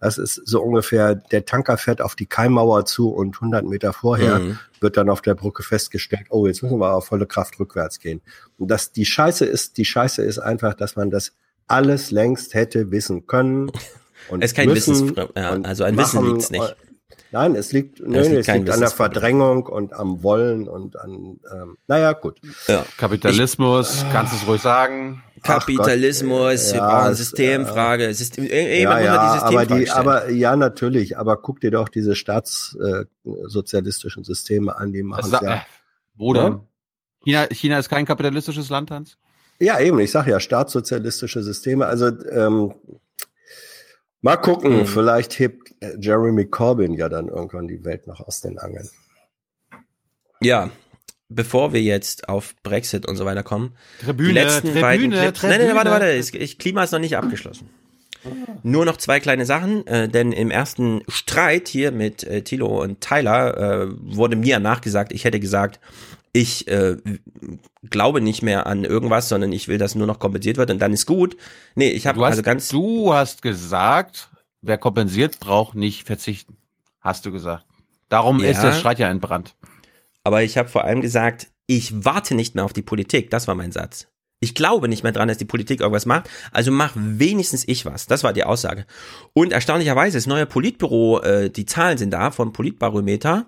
S10: Das ist so ungefähr, der Tanker fährt auf die Keimmauer zu und 100 Meter vorher
S9: Mhm.
S10: wird dann auf der Brücke festgestellt, oh, jetzt müssen wir auf volle Kraft rückwärts gehen. Und das, die Scheiße ist, die Scheiße ist einfach, dass man das alles längst hätte wissen können. Und
S9: Es ist kein
S10: müssen
S9: Wissens- ja, also an Wissen
S10: machen.
S9: liegt's nicht.
S10: Nein, es liegt, nee,
S9: Es
S10: es
S9: liegt
S10: liegt,
S9: kein
S10: an der. Verdrängung und am Wollen und an, ähm, naja, gut.
S9: Ja.
S2: Kapitalismus, kannst du es ruhig sagen.
S9: Kapitalismus, wir
S10: ja,
S9: brauchen
S10: es,
S9: Systemfrage. System,
S10: Ja,
S9: irgendwann muss man die
S10: ja, aber die, aber ja, natürlich, aber guck dir doch diese staatssozialistischen Systeme an, die machen
S2: Sa-
S10: ja.
S2: äh?
S10: Ja?
S2: China, China ist kein kapitalistisches Land, Hans?
S10: Ja, eben, ich sag ja, staatssozialistische Systeme. Also ähm, mal gucken,
S9: Mhm.
S10: vielleicht hebt äh, Jeremy Corbyn ja dann irgendwann die Welt noch aus den Angeln.
S9: Ja, bevor wir jetzt auf Brexit und so weiter kommen.
S2: Tribüne,
S9: die letzten
S2: Tribüne,
S9: beiden Clips. Nein, nein,
S2: Tribüne.
S9: warte, warte. Ich, ich, Klima ist noch nicht abgeschlossen. Nur noch zwei kleine Sachen, äh, denn im ersten Streit hier mit äh, Thilo und Tyler äh, wurde mir nachgesagt, ich hätte gesagt, ich äh, glaube nicht mehr an irgendwas, sondern ich will, dass nur noch kompensiert wird und dann ist gut. Nee, ich habe also ganz
S2: du hast gesagt, wer kompensiert, braucht nicht verzichten. Hast du gesagt. Darum
S9: Ja.
S2: ist der Streit ja entbrannt.
S9: Aber ich habe vor allem gesagt, ich warte nicht mehr auf die Politik. Das war mein Satz. Ich glaube nicht mehr dran, dass die Politik irgendwas macht. Also mach wenigstens ich was. Das war die Aussage. Und erstaunlicherweise, das neue Politbüro, äh, die Zahlen sind da vom Politbarometer.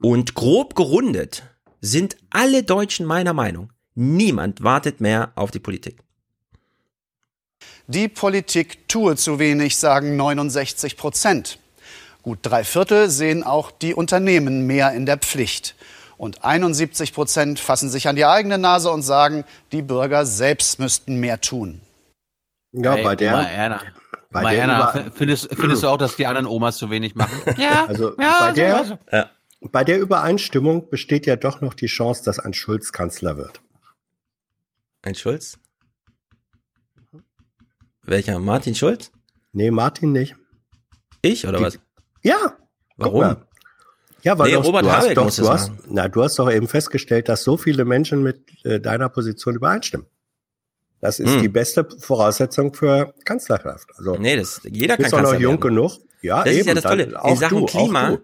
S9: Und grob gerundet sind alle Deutschen meiner Meinung. Niemand wartet mehr auf die Politik.
S23: Die Politik tue zu wenig, sagen 69 Prozent. Gut drei Viertel sehen auch die Unternehmen mehr in der Pflicht. Und 71 Prozent fassen sich an die eigene Nase und sagen, die Bürger selbst müssten mehr tun.
S10: Ja,
S2: Ey,
S10: bei der,
S2: Oma Erna.
S10: bei
S2: Oma
S10: der
S2: f- findest, findest du auch, dass die anderen Omas zu wenig machen? Ja,
S10: Also
S2: ja,
S10: bei,
S2: so,
S10: der,
S2: also.
S10: bei der Übereinstimmung besteht ja doch noch die Chance, dass ein Schulz Kanzler wird.
S9: Ein Schulz? Welcher? Martin Schulz?
S10: Nee, Martin nicht.
S9: Ich oder
S10: Die-
S9: was?
S10: Ja. guck
S9: Warum?
S10: Ja, weil
S9: Nee, Robert
S10: du hast doch, du hast, na, du hast doch eben festgestellt, dass so viele Menschen mit äh, deiner Position übereinstimmen. Das ist
S9: Hm.
S10: die beste Voraussetzung für Kanzlerschaft. Also
S9: Nee, das, jeder kann
S10: doch noch
S9: Kanzler
S10: jung
S9: werden.
S10: genug. Ja,
S9: das
S10: eben.
S9: ist ja das Tolle. In Sachen
S10: du,
S9: Klima,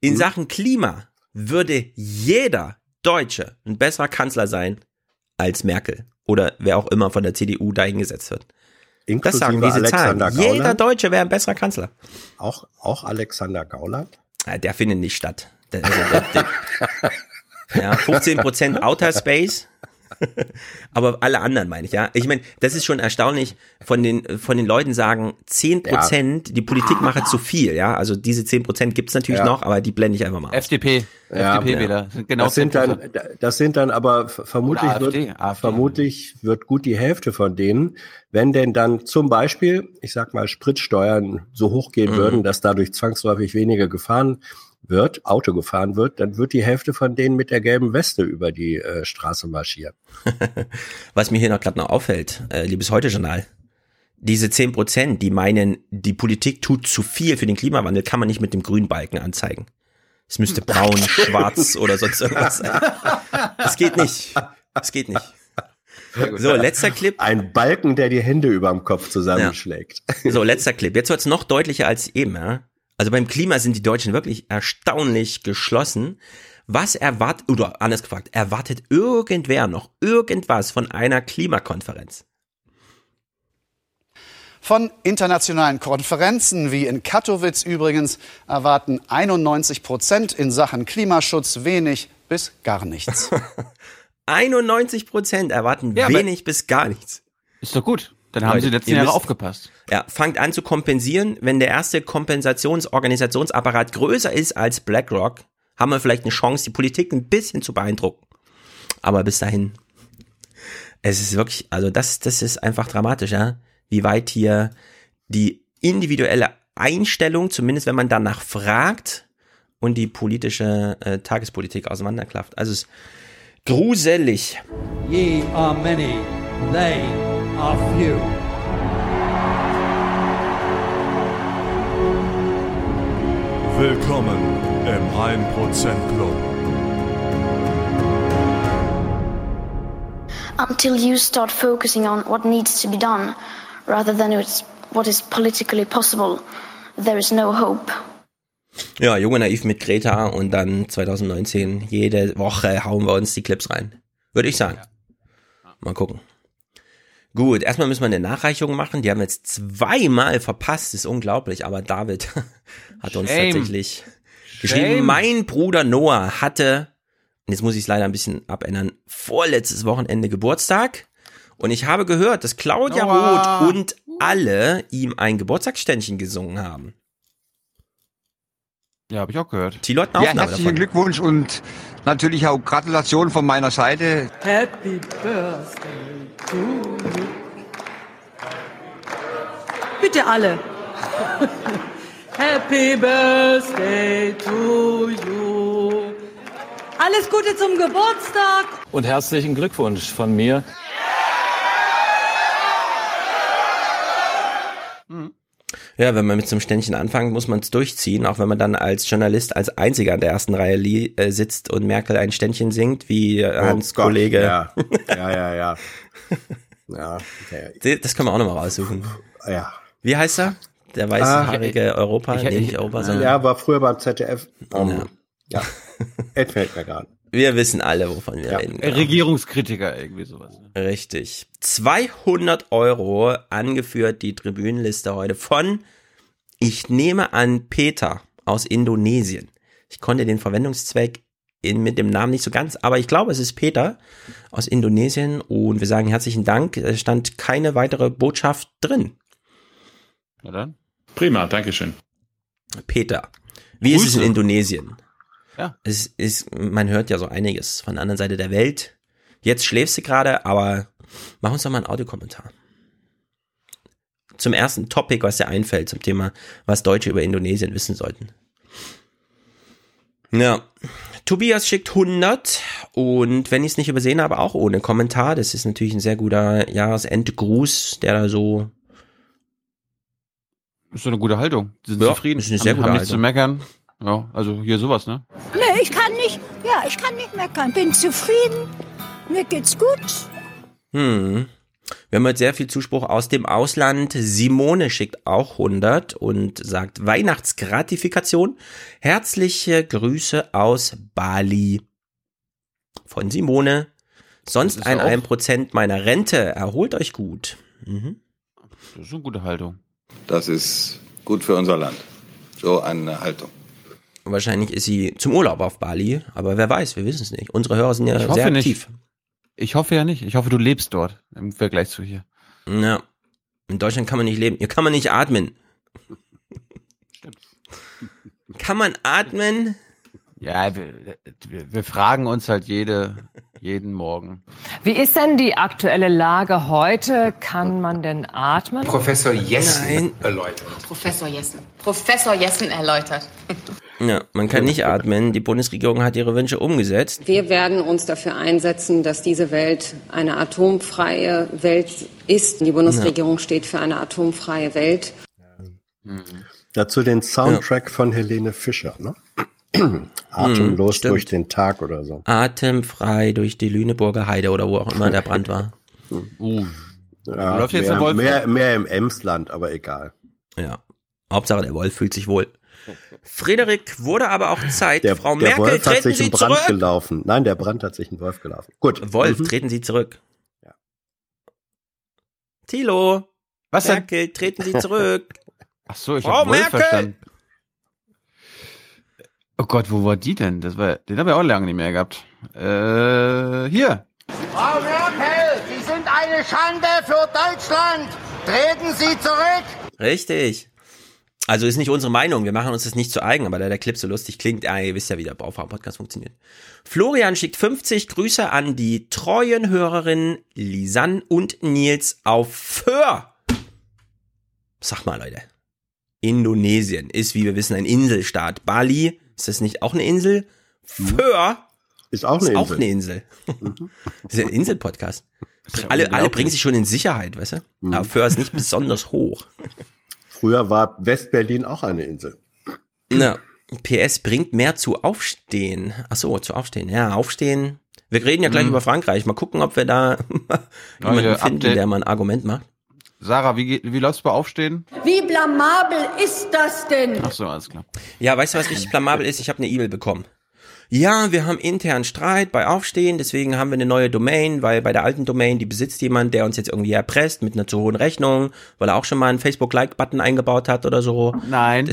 S9: in
S10: Mhm.
S9: Sachen Klima würde jeder Deutsche ein besserer Kanzler sein als Merkel oder wer auch immer von der CDU dahin gesetzt wird. das sagen
S10: Inklusive
S9: diese
S10: Alexander
S9: Zahlen. Jeder
S10: Gauland?
S9: Deutsche wäre ein besserer Kanzler.
S10: Auch, auch Alexander Gauland?
S9: Ja, der findet nicht statt. Also der, der, ja, 15% Outer Space. Aber alle anderen meine ich, ja. Ich meine, das ist schon erstaunlich, von den, von den Leuten sagen, 10%, die Politik mache zu viel, ja. Also diese 10% gibt's natürlich
S10: Ja.
S9: noch, aber die blende ich einfach mal aus.
S2: FDP,
S10: Ja,
S2: FDP-Wähler. Genau
S10: das sind
S2: 10%.
S10: dann, das sind dann aber vermutlich
S2: AfD,
S10: wird,
S2: AfD.
S10: vermutlich wird gut die Hälfte von denen, wenn denn dann zum Beispiel, ich sag mal, Spritsteuern so hoch gehen
S9: Mhm.
S10: würden, dass dadurch zwangsläufig weniger gefahren wird, Auto gefahren wird, dann wird die Hälfte von denen mit der gelben Weste über die äh, Straße marschieren.
S9: Was mir hier noch gerade noch auffällt, äh, liebes Heute-Journal, diese 10%, die meinen, die Politik tut zu viel für den Klimawandel, kann man nicht mit dem grünen Balken anzeigen. Es müsste braun, schwarz oder sonst irgendwas sein. Es geht nicht. Es geht nicht. So, letzter Clip.
S10: Ein Balken, der die Hände überm Kopf zusammenschlägt.
S9: So, letzter Clip. Jetzt wird's noch deutlicher als eben. Ja? Also beim Klima sind die Deutschen wirklich erstaunlich geschlossen. Was erwartet, oder anders gefragt, erwartet irgendwer noch irgendwas von einer Klimakonferenz?
S23: Von internationalen Konferenzen wie in Katowice übrigens erwarten 91 Prozent in Sachen Klimaschutz wenig bis gar nichts.
S9: 91 Prozent erwarten
S2: Ja,
S9: wenig bis gar nichts.
S2: Ist doch gut. Dann haben
S9: Leute,
S2: sie die letzten Jahre
S9: müsst-
S2: aufgepasst.
S9: Ja, fangt an zu kompensieren. Wenn der erste Kompensationsorganisationsapparat größer ist als BlackRock, haben wir vielleicht eine Chance, die Politik ein bisschen zu beeindrucken. Aber bis dahin, es ist wirklich, also das, das ist einfach dramatisch, ja, wie weit hier die individuelle Einstellung, zumindest wenn man danach fragt, und die politische äh, Tagespolitik auseinanderklafft. Also es ist gruselig.
S24: Ye are many, they are few.
S11: Willkommen im 1% Club.
S4: Until you start focusing on what needs to be done rather than what is politically possible, there is no hope.
S9: Ja, Junge Naiv mit Greta und dann 2019 jede Woche hauen wir uns die Clips rein. Würde ich sagen. Mal gucken. Gut, erstmal müssen wir eine Nachreichung machen. Die haben wir jetzt zweimal verpasst, ist unglaublich. Aber David hat uns
S2: Shame.
S9: tatsächlich
S2: Shame.
S9: geschrieben, mein Bruder Noah hatte, und jetzt muss ich es leider ein bisschen abändern, vorletztes Wochenende Geburtstag. Und ich habe gehört, dass Claudia
S2: Noah.
S9: Roth und alle ihm ein Geburtstagsständchen gesungen haben.
S2: Ja, habe ich auch gehört.
S9: Thilo hat eine
S25: Ja, herzlichen
S9: davon.
S25: Glückwunsch und natürlich auch Gratulation von meiner Seite.
S26: Happy Birthday. Bitte alle. Happy Birthday to you. Alles Gute zum Geburtstag.
S27: Und herzlichen Glückwunsch von mir.
S9: Ja, wenn man mit so einem Ständchen anfängt, muss man es durchziehen, auch wenn man dann als Journalist als einziger an der ersten Reihe li äh, sitzt und Merkel ein Ständchen singt, wie äh, Hans
S10: Oh Gott,
S9: Kollege.
S10: Ja, ja, ja. ja. ja
S9: D- Das können wir auch nochmal raussuchen.
S10: Ja.
S9: Wie heißt er? Der weißhaarige Europa?
S10: Ich-
S9: nee,
S10: ich-
S9: nicht Europa, sondern.
S10: Ja, war früher beim ZDF. Um,
S9: Ja.
S10: ja. Entfällt mir gerade.
S9: Wir wissen alle, wovon wir
S10: Ja.
S9: reden.
S2: Äh, Regierungskritiker, irgendwie sowas. ne?
S9: Richtig. 200 Euro angeführt die Tribünenliste heute von, ich nehme an, Peter aus Indonesien. Ich konnte den Verwendungszweck in, mit dem Namen nicht so ganz, aber ich glaube, es ist Peter aus Indonesien und wir sagen herzlichen Dank. Es stand keine weitere Botschaft drin.
S2: Na dann.
S28: Prima, Dankeschön.
S9: Peter, wie ist es in
S2: Grüße.
S9: Indonesien?
S2: Ja.
S9: Es ist, man hört ja so einiges von der anderen Seite der Welt. Jetzt schläfst du gerade, aber mach uns doch mal einen Audiokommentar. Zum ersten Topic, was dir einfällt, zum Thema, was Deutsche über Indonesien wissen sollten. Ja, Tobias schickt 100 und wenn ich es nicht übersehen habe, auch ohne Kommentar. Das ist natürlich ein sehr guter Jahresendgruß, der da so
S2: Ist so eine gute Haltung. Die sind
S9: Ja,
S2: zufrieden.
S9: ist eine sehr
S2: haben,
S9: gute
S2: haben nichts zu
S9: Haltung.
S2: meckern. Ja, also hier sowas, ne?
S29: Nee, ich kann nicht, ja, ich kann nicht meckern. Bin zufrieden. Mir geht's gut.
S9: Hm. Wir haben heute sehr viel Zuspruch aus dem Ausland. Simone schickt auch 100 und sagt Weihnachtsgratifikation. Herzliche Grüße aus Bali. Von Simone. Sonst ein
S2: auch-
S9: 1% meiner Rente. Erholt euch gut. Mhm.
S2: Das ist eine gute Haltung.
S30: Das ist gut für unser Land. So eine Haltung.
S9: Wahrscheinlich ist sie zum Urlaub auf Bali, aber wer weiß, wir wissen es nicht. Unsere Hörer sind ja
S2: Ich
S9: sehr
S2: hoffe nicht. Ich hoffe ja nicht. Ich hoffe, du lebst dort im Vergleich zu hier.
S9: Ja. In Deutschland kann man nicht leben. Hier kann man nicht atmen. Kann man atmen?
S2: Ja, wir, wir fragen uns halt jede, jeden Morgen.
S31: Wie ist denn die aktuelle Lage heute? Kann man denn atmen?
S32: Professor Jessen
S9: Nein.
S32: erläutert.
S33: Professor Jessen. Professor Jessen erläutert.
S9: Ja, man kann nicht atmen. Die Bundesregierung hat ihre Wünsche umgesetzt.
S34: Wir werden uns dafür einsetzen, dass diese Welt eine atomfreie Welt ist. Die Bundesregierung steht für eine atomfreie Welt.
S10: Dazu den Soundtrack von Helene Fischer, ne? Atemlos
S9: stimmt.
S10: durch den Tag oder so.
S9: Atemfrei durch die Lüneburger Heide oder wo auch immer der Brand war.
S2: Uh.
S10: Ja,
S2: Läuft jetzt
S10: mehr,
S2: der Wolf
S10: mehr, mehr im Emsland, aber egal.
S9: Ja. Hauptsache der Wolf fühlt sich wohl. Frederik wurde aber auch Zeit.
S10: Der,
S9: Frau
S10: der
S9: Merkel,
S10: Wolf hat
S9: treten
S10: sich
S9: Sie
S10: in Brand
S9: zurück.
S10: gelaufen. Nein, der Brand hat sich in Wolf gelaufen. Gut.
S9: Wolf,
S10: Mhm.
S9: treten Sie zurück. Thilo.
S2: Was denn?
S9: Merkel, treten Sie zurück.
S2: Ach so, ich
S9: Frau
S2: habe Wolf
S9: Merkel!
S2: verstanden. Oh Gott, wo war die denn? Das war, den habe ich auch lange nicht mehr gehabt. Äh, hier.
S35: Frau Merkel, Sie sind eine Schande für Deutschland. Treten Sie zurück.
S9: Richtig. Also ist nicht unsere Meinung, wir machen uns das nicht zu eigen, aber da der Clip so lustig klingt, ja, ihr wisst ja, wie der Baufahren-Podcast funktioniert. Florian schickt 50 Grüße an die treuen Hörerinnen Lisanne und Nils auf Föhr. Sag mal, Leute. Indonesien ist, wie wir wissen, ein Inselstaat. Bali, ist das nicht auch eine Insel? Föhr
S10: Ist auch eine
S9: ist auch
S10: Insel.
S9: eine Insel. das ist ein Insel-Podcast. Alle, alle bringen sich schon in Sicherheit, weißt du? Aber Föhr ist nicht besonders hoch.
S10: Früher war Westberlin auch eine Insel.
S9: Na, PS bringt mehr zu Aufstehen. Ach so, zu Aufstehen. Ja, Aufstehen. Wir reden ja gleich
S2: Mhm.
S9: über Frankreich. Mal gucken, ob wir da jemanden
S2: hier,
S9: finden,
S2: Update.
S9: der mal ein Argument macht.
S2: Sarah, wie, wie läuft's bei Aufstehen?
S29: Wie blamabel ist das denn?
S2: Ach so, alles klar.
S9: Ja, weißt du, was richtig blamabel ist? Ich habe eine E-Mail bekommen. Ja, wir haben intern Streit bei Aufstehen, deswegen haben wir eine neue Domain, weil bei der alten Domain, die besitzt jemand, der uns jetzt irgendwie erpresst mit einer zu hohen Rechnung, weil er auch schon mal einen Facebook-Like-Button eingebaut hat oder so.
S2: Nein.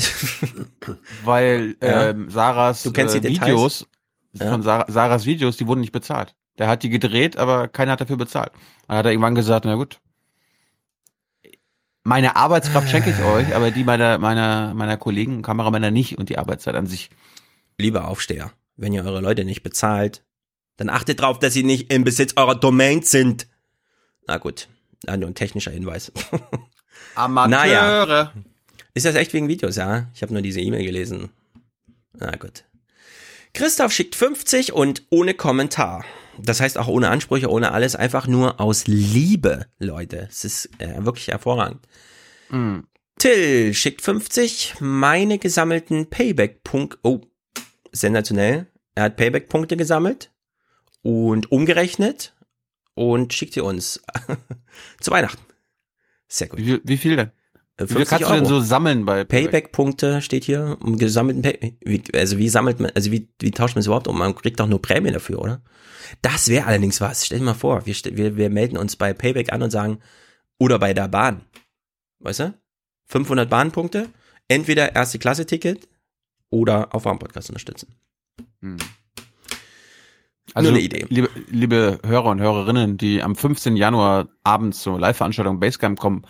S2: Weil
S9: Ja.
S2: ähm, Sarahs
S9: Du kennst
S2: äh,
S9: die Details?
S2: Videos,
S9: Ja.
S2: von Sarah, Sarahs Videos, die wurden nicht bezahlt. Der hat die gedreht, aber keiner hat dafür bezahlt. Dann hat er irgendwann gesagt, na gut. Meine Arbeitskraft schenke ich euch, aber die meiner, meiner, meiner Kollegen und Kameramänner nicht und die Arbeitszeit an sich.
S9: Lieber Aufsteher, wenn ihr eure Leute nicht bezahlt, dann achtet drauf, dass sie nicht im Besitz eurer Domain sind. Na gut, ja, nur ein technischer Hinweis.
S2: Amateure.
S9: Naja. Ist das echt wegen Videos, ja? Ich habe nur diese E-Mail gelesen. Na gut. Christoph schickt 50 und ohne Kommentar. Das heißt auch ohne Ansprüche, ohne alles, einfach nur aus Liebe, Leute. Es ist äh, wirklich hervorragend.
S2: Mhm.
S9: Till schickt 50, meine gesammelten Payback-Punkte, oh, sensationell. Er hat Payback-Punkte gesammelt und umgerechnet und schickt sie uns zu Weihnachten. Sehr gut.
S2: Wie, wie viel denn?
S9: Äh,
S2: Wie viel
S9: 50
S2: kannst du denn
S9: Euro.
S2: so sammeln bei
S9: Payback-Punkte steht hier, um gesammelten Pay wie, Also wie sammelt man, also wie, wie tauscht man es überhaupt um? Man kriegt doch nur Prämie dafür, oder? Das wäre allerdings was. Stell dir mal vor, wir, wir, wir melden uns bei Payback an und sagen, oder bei der Bahn. Weißt du? 500 Bahnpunkte, entweder erste Klasse Ticket oder auf einem Podcast unterstützen.
S2: Also,
S9: Nur eine Idee.
S2: Liebe, liebe Hörer und Hörerinnen, die am 15. Januar abends zur Live-Veranstaltung Basecamp kommen,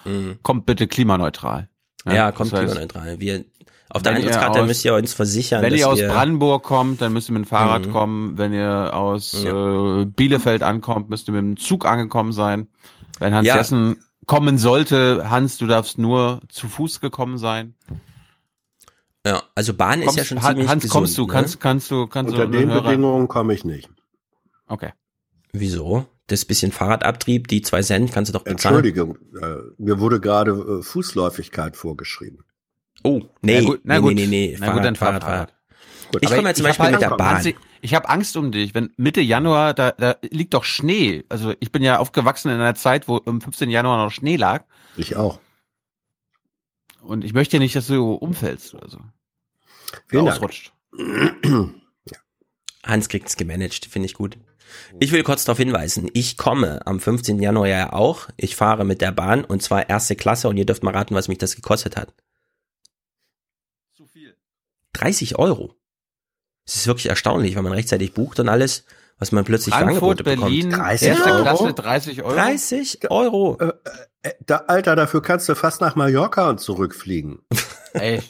S2: kommt bitte klimaneutral.
S9: Ja, kommt
S2: das heißt,
S9: klimaneutral. Wir, auf der
S2: wenn ihr
S9: Eintrittskarte
S2: aus-
S9: müsst ihr uns versichern,
S2: Wenn
S9: dass
S2: ihr aus
S9: wir,
S2: Brandenburg kommt, dann müsst ihr mit dem Fahrrad
S9: Mhm.
S2: kommen. Wenn ihr aus äh, Bielefeld ankommt, müsst ihr mit dem Zug angekommen sein. Wenn Hans
S9: Ja.
S2: Jessen kommen sollte, Hans, du darfst nur zu Fuß gekommen sein.
S9: ja, also Bahn ist ja
S2: Kommst-
S9: schon
S2: Han-
S9: ziemlich
S2: Hans,
S9: gesund,
S2: kommst du,
S9: ne?
S2: kannst, kannst du, kannst
S10: Unter
S2: du
S10: den
S2: Hörer-
S10: Bedingungen komme ich nicht.
S2: Okay.
S9: Wieso? Das bisschen Fahrradabtrieb, die zwei Cent, kannst du doch bezahlen.
S10: Entschuldigung, äh, mir wurde gerade äh, Fußläufigkeit vorgeschrieben.
S9: Oh, nee,
S2: Na gut, na
S9: nee,
S2: gut.
S9: nee, nee, nee,
S2: Na gut, dann Fahrrad, Fahrrad.
S10: Gut.
S9: Ich komme ja zum Beispiel
S2: halt-
S9: mit der Bahn.
S2: Hansi, Ich habe Angst um dich, wenn Mitte Januar, da, da liegt doch Schnee. Also ich bin ja aufgewachsen in einer Zeit, wo am 15. Januar noch Schnee lag.
S10: Ich auch.
S2: Und ich möchte nicht, dass du umfällst oder so.
S10: Vielen Dank.
S2: Ausrutscht.
S9: Hans kriegt's gemanagt, finde ich gut. Ich will kurz darauf hinweisen, ich komme am 15. Januar ja auch. Ich fahre mit der Bahn und zwar erste Klasse und ihr dürft mal raten, was mich das gekostet hat.
S2: Zu viel.
S9: 30 Euro. Das ist wirklich erstaunlich, wenn man rechtzeitig bucht und alles, was man plötzlich für
S2: Frankfurt,
S9: Angebote
S2: Berlin,
S9: bekommt.
S10: 30
S2: erste
S10: Euro?
S2: Klasse 30 Euro.
S9: 30 Euro.
S10: Äh, da, Alter, dafür kannst du fast nach Mallorca und zurückfliegen.
S2: Ey,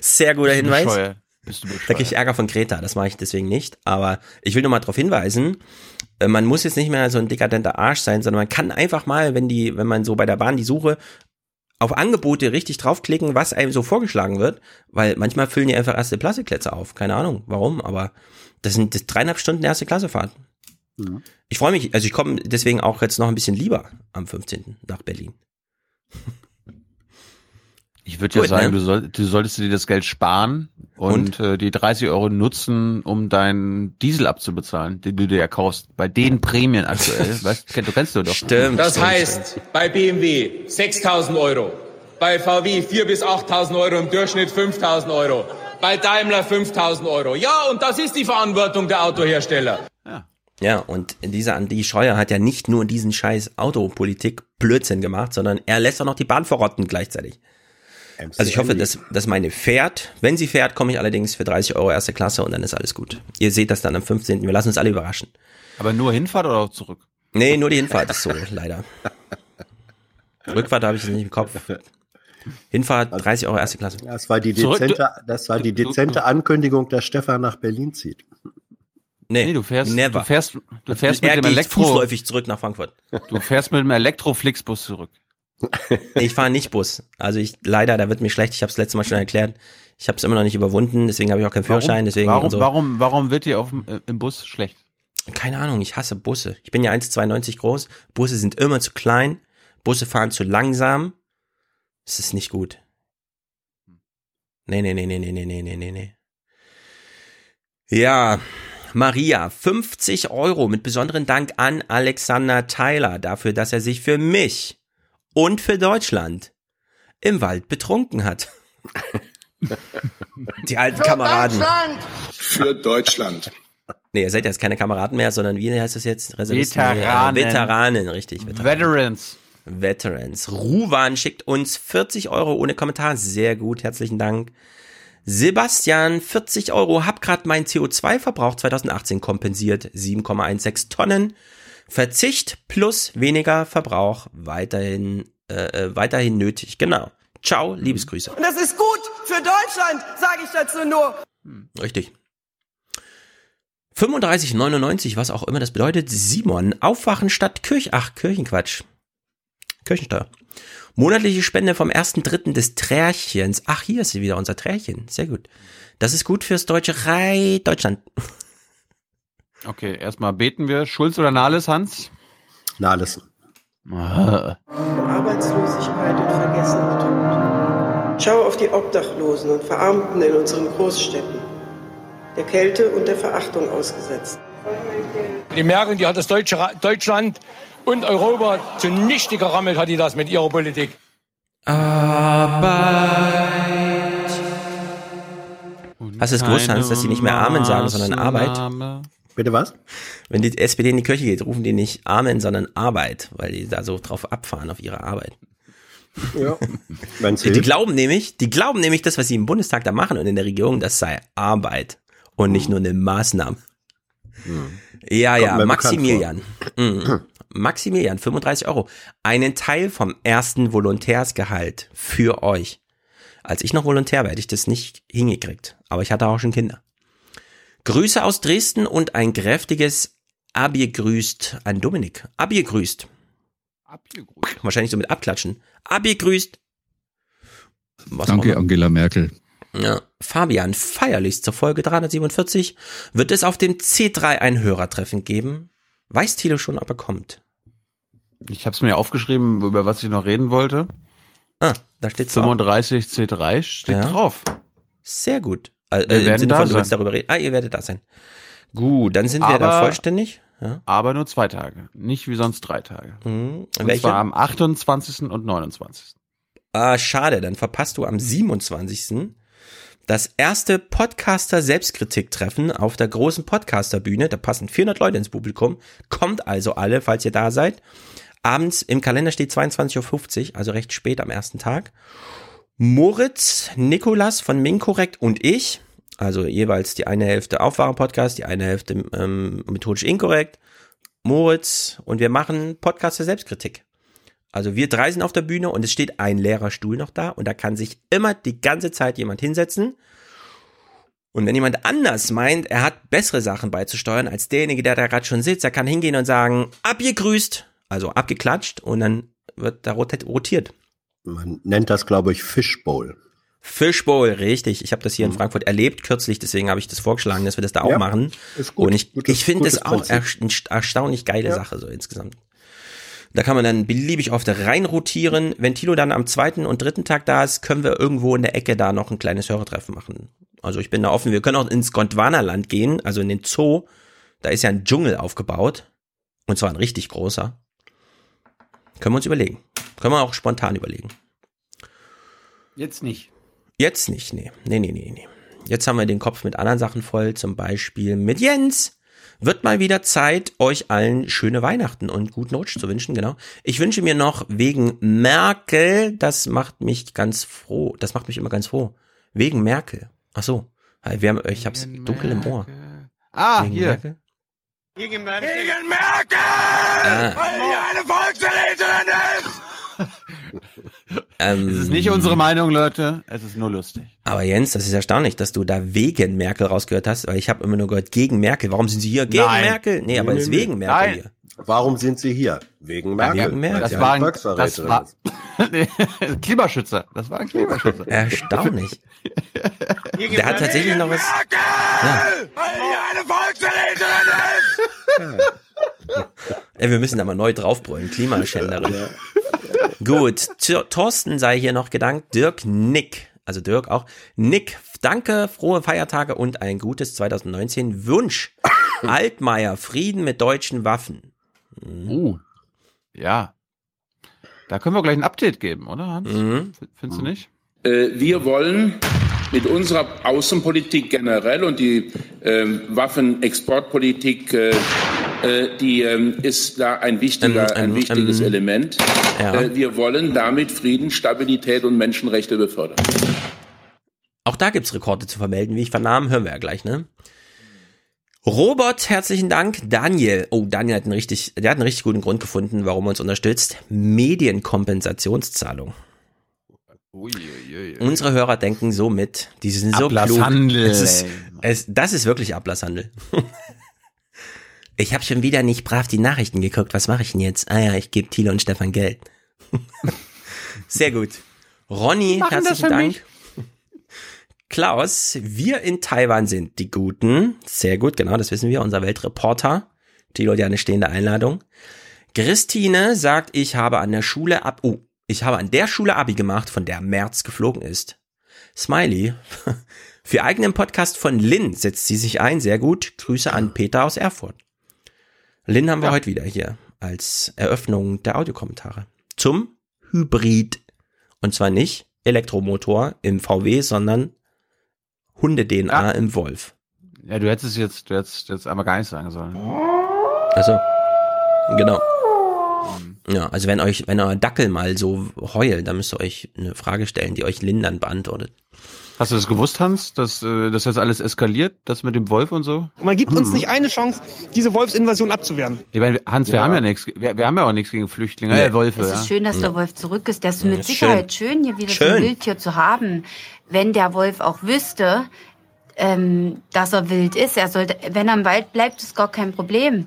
S9: Sehr guter Hinweis.
S2: bescheuert. Bist du
S9: Da krieg ich. Ärger von Greta, das mache ich deswegen nicht. Aber ich will nur mal darauf hinweisen, äh, man muss jetzt nicht mehr so ein dekadenter Arsch sein, sondern man kann einfach mal, wenn die, wenn man so bei der Bahn die Suche auf Angebote richtig draufklicken, was einem so vorgeschlagen wird, weil manchmal füllen die einfach erste Plastikplätze auf. Keine Ahnung, warum, aber das sind das dreieinhalb Stunden erste Klassefahrt.
S10: Mhm.
S9: Ich freue mich, also ich komme deswegen auch jetzt noch ein bisschen lieber am 15. nach Berlin.
S2: Ich würde ja
S9: Gut,
S2: sagen,
S9: ne?
S2: du, soll, du solltest dir das Geld sparen und, Äh, die 30 Euro nutzen, um deinen Diesel abzubezahlen, den du dir ja kaufst. Bei den Prämien aktuell. weißt, du, du kennst du doch.
S9: Stimmt.
S36: Das
S9: stimmt,
S36: heißt, bei BMW 6.000 Euro, bei VW 4.000 bis 8.000 Euro, im Durchschnitt 5.000 Euro, bei Daimler 5.000 Euro. Ja, und das ist die Verantwortung der Autohersteller.
S9: Ja, und dieser Andi Scheuer hat ja nicht nur diesen scheiß Autopolitik Blödsinn gemacht, sondern er lässt auch noch die Bahn verrotten gleichzeitig. Also ich hoffe, dass, dass meine fährt. Wenn sie fährt, komme ich allerdings für 30 Euro erste Klasse und dann ist alles gut. Ihr seht das dann am 15. Wir lassen uns alle überraschen.
S2: Aber nur Hinfahrt oder auch zurück?
S9: Nee, nur die Hinfahrt ist so, leider. Rückfahrt habe ich es nicht im Kopf. Hinfahrt 30 Euro erste Klasse.
S10: Das war die
S2: Zurück-
S10: dezente, das war die dezente Ankündigung, dass Stefan nach Berlin zieht.
S9: Nee,
S2: Nee, du fährst,
S9: never.
S2: du fährst, du fährst mit dem Elektro,
S9: fußläufig zurück nach Frankfurt.
S2: du fährst mit dem Elektroflixbus zurück.
S9: Ich fahre nicht Bus. Also ich leider, da wird mir schlecht. Ich habe es letztes Mal schon erklärt. Ich habe es immer noch nicht überwunden, deswegen habe ich auch keinen Führerschein. Deswegen
S2: warum,
S9: so.
S2: warum, warum wird dir auf dem, äh, im Bus schlecht?
S9: Keine Ahnung, ich hasse Busse. Ich bin ja 1,92 groß. Busse sind immer zu klein. Busse fahren zu langsam. Es ist nicht gut. Nee, nee, nee, nee, nee, nee, nee, nee, nee, nee. Ja, Maria, 50 Euro mit besonderen Dank an Alexander Tyler dafür, dass er sich für mich und für Deutschland im Wald betrunken hat. Die alten Kameraden.
S30: Für Deutschland.
S9: Nee, ihr seid jetzt keine Kameraden mehr, sondern wie heißt das jetzt? Reservisten?
S2: Veteranen.
S9: Ja, Veteranen, richtig. Veteranen.
S2: Veterans.
S9: Veterans. Ruwan schickt uns 40 Euro ohne Kommentar. Sehr gut, herzlichen Dank. Sebastian, 40 Euro. Hab grad mein CO2-Verbrauch 2018 kompensiert. 7,16 Tonnen. Verzicht plus weniger Verbrauch weiterhin, äh, äh, weiterhin nötig. Genau. Ciao, Liebesgrüße.
S37: Und das ist gut für Deutschland, sage ich dazu nur.
S9: Richtig. 35,99, was auch immer das bedeutet. Simon, Aufwachen statt Kirch, ach, Kirchenquatsch. Kirchensteuer. Monatliche Spende vom 1.3. des Trärchens. Ach, hier ist sie wieder, unser Trärchen. Sehr gut. Das ist gut fürs deutsche Rei Deutschland.
S2: Okay, erstmal beten wir. Schulz oder Nahles, Hans?
S10: Nahles.
S2: Ah.
S38: Arbeitslosigkeit und Vergessenheit. Schau auf die Obdachlosen und Verarmten in unseren Großstädten. Der Kälte und der Verachtung ausgesetzt.
S39: Die Merkel, die hat das deutsche, Deutschland und Europa zunichte gerammelt, hat die das mit ihrer Politik.
S9: Hast du es gewusst, Hans, dass sie nicht mehr Amen sagen, sondern Arbeit?
S10: Bitte was?
S9: Wenn die SPD in die Kirche geht, rufen die nicht Amen, sondern Arbeit, weil die da so drauf abfahren auf ihre Arbeit.
S10: Ja.
S9: Die, die glauben nämlich, die glauben nämlich, das, was sie im Bundestag da machen und in der Regierung, das sei Arbeit und nicht nur eine Maßnahme. Ja,
S10: Kommt
S9: ja, Maximilian. Mhm. Maximilian, 35 Euro. Einen Teil vom ersten Volontärsgehalt für euch. Als ich noch Volontär war, hätte ich das nicht hingekriegt. Aber ich hatte auch schon Kinder. Grüße aus Dresden und ein kräftiges Abie grüßt an Dominik. Abie grüßt. Wahrscheinlich so mit abklatschen. Abie grüßt. Was
S40: Danke. Angela Merkel.
S9: Ja. Fabian, feierlichst zur Folge 347 wird es auf dem C3 ein Hörertreffen geben. Weiß Thilo schon, ob er kommt?
S2: Ich habe es mir aufgeschrieben, über was ich noch reden wollte.
S9: Ah, da steht
S2: 35 C3 steht
S9: Ja.
S2: drauf.
S9: Sehr gut. Also,
S2: Wir
S9: äh, Im Sinne von, du willst darüber reden. Ah, ihr werdet da sein. Gut, dann sind wir da
S2: Aber-
S9: vollständig. Ja.
S2: Aber nur zwei Tage. Nicht wie sonst drei Tage.
S9: Mhm.
S2: Und
S9: Welche?
S2: zwar am 28. und 29.
S9: Ah, schade, dann verpasst du am 27. das erste Podcaster-Selbstkritik-Treffen auf der großen Podcaster-Bühne. Da passen 400 Leute ins Publikum. Kommt also alle, falls ihr da seid. Abends im Kalender steht 22.50 Uhr, also recht spät am ersten Tag. Moritz, Nikolas von Minkorrekt und ich, also jeweils die eine Hälfte Aufwachen-Podcast, die eine Hälfte ähm, methodisch inkorrekt, Moritz und wir machen Podcast der Selbstkritik. Also wir drei sind auf der Bühne und es steht ein leerer Stuhl noch da und da kann sich immer die ganze Zeit jemand hinsetzen. Und wenn jemand anders meint, er hat bessere Sachen beizusteuern als derjenige, der da gerade schon sitzt, der kann hingehen und sagen, abgegrüßt, also abgeklatscht und dann wird da rot- rotiert.
S10: Man nennt das, glaube ich, Fishbowl.
S9: Fishbowl, richtig. Ich habe das hier in Frankfurt erlebt kürzlich, deswegen habe ich das vorgeschlagen, dass wir das da auch
S10: Ja,
S9: machen.
S10: ist gut.
S9: Und ich,
S10: Gutes-
S9: ich finde das auch
S10: Prinzip.
S9: erst- erstaunlich geile
S10: Ja.
S9: Sache so insgesamt. Da kann man dann beliebig oft reinrotieren. Wenn Tilo dann am zweiten und dritten Tag da ist, können wir irgendwo in der Ecke da noch ein kleines Hörertreffen machen. Also ich bin da offen. Wir können auch ins Gondwana-Land gehen, also in den Zoo. Da ist ja ein Dschungel aufgebaut. Und zwar ein richtig großer. Können wir uns überlegen. Können wir auch spontan überlegen.
S2: Jetzt nicht.
S9: Jetzt nicht, nee. Nee, nee, nee, nee. Jetzt haben wir den Kopf mit anderen Sachen voll, zum Beispiel mit Jens. Wird mal wieder Zeit, euch allen schöne Weihnachten und guten Rutsch zu wünschen, genau. Ich wünsche mir noch wegen Merkel, das macht mich ganz froh, das macht mich immer ganz froh. Wegen Merkel. Ach so. Wir haben, ich hab's dunkel im Ohr.
S2: Ah,
S9: Wegen
S2: hier.
S9: Merkel?
S11: Gegen Merkel! Gegen Merkel!
S9: Ah.
S11: Weil die eine Volksverräterin ist!
S9: Ähm,
S2: Es ist nicht unsere Meinung, Leute. Es ist nur lustig.
S9: Aber Jens, das ist erstaunlich, dass du da wegen Merkel rausgehört hast, weil ich habe immer nur gehört gegen Merkel. Warum sind sie hier gegen
S10: Nein.
S9: Merkel? Nee, aber
S10: Nee,
S9: es ist
S10: nee,
S9: wegen
S10: nee.
S9: Merkel
S10: Nein.
S9: hier.
S10: Warum sind sie hier? Wegen Merkel.
S9: wegen Merkel. Das war ein-
S10: Volksverräterin
S2: das war- Klimaschützer. Das war ein Klimaschützer.
S9: Erstaunlich. Der hat tatsächlich noch was. Ja.
S11: Weil die eine Volksverräterin ist!
S9: Ey, wir müssen da mal neu draufbrüllen. Klimaschänderin. Gut. Thor- Thorsten sei hier noch gedankt. Dirk Nick. Also Dirk auch. Nick, danke, frohe Feiertage und ein gutes 2019. Wunsch. Altmaier, Frieden mit deutschen Waffen.
S2: Uh. Ja. Da können wir gleich ein Update geben, oder Hans?
S9: Mhm.
S2: Findest du nicht?
S40: Äh, wir wollen mit unserer Außenpolitik generell und die ähm, Waffenexportpolitik, äh, äh, die ähm, ist da ein wichtiger,
S9: Ähm, ähm,
S40: ein wichtiges
S9: ähm,
S40: Element.
S9: ja.
S40: Äh, wir wollen damit Frieden, Stabilität und Menschenrechte befördern.
S9: Auch da gibt's Rekorde zu vermelden, wie ich vernahm, hören wir ja gleich, ne? Robert, herzlichen Dank. Daniel, oh, Daniel hat einen richtig, der hat einen richtig guten Grund gefunden, warum er uns unterstützt. Medienkompensationszahlung. Unsere Hörer denken so mit. Die sind so
S2: Ablasshandel,
S9: klug. Es ist, es, das ist wirklich Ablasshandel. ich habe schon wieder nicht brav die Nachrichten geguckt. Was mache ich denn jetzt? Ah ja, ich gebe Thilo und Stefan Geld. Sehr gut. Ronny,
S2: Machen
S9: herzlichen Dank.
S2: mich.
S9: Klaus, wir in Taiwan sind die Guten. Sehr gut, genau, das wissen wir. Unser Weltreporter. Thilo hat ja eine stehende Einladung. Christine sagt, ich habe an der Schule ab, oh, ich habe an der Schule Abi gemacht, von der März geflogen ist. Smiley. Für eigenen Podcast von Lynn setzt sie sich ein. Sehr gut. Grüße an Peter aus Erfurt. Lynn haben wir heute wieder hier als Eröffnung der Audiokommentare. Zum Hybrid. Und zwar nicht Elektromotor im VW, sondern Hunde-DNA im Wolf.
S2: Ja, du hättest es jetzt, du hättest jetzt einmal gar nicht sagen sollen.
S9: Also, genau. Ja, also wenn euch, wenn euer Dackel mal so heult, dann müsst ihr euch eine Frage stellen, die euch Lynn dann beantwortet.
S2: Hast du das gewusst, Hans, dass äh, das jetzt alles eskaliert, das mit dem Wolf und so?
S41: Und man gibt uns nicht eine Chance, diese Wolfsinvasion abzuwehren.
S2: Ich meine, Hans, wir
S41: Ja.
S2: haben ja nichts, wir, wir haben ja auch nichts gegen Flüchtlinge, äh, Wölfe.
S42: Es
S2: ja.
S42: ist schön, dass der Wolf zurück ist. Das ist
S2: Ja,
S42: mit
S2: ist
S42: Sicherheit schön, hier wieder so
S2: Schön.
S42: ein Wildtier zu haben. Wenn der Wolf auch wüsste, ähm, dass er wild ist, er sollte, wenn er im Wald bleibt, ist gar kein Problem.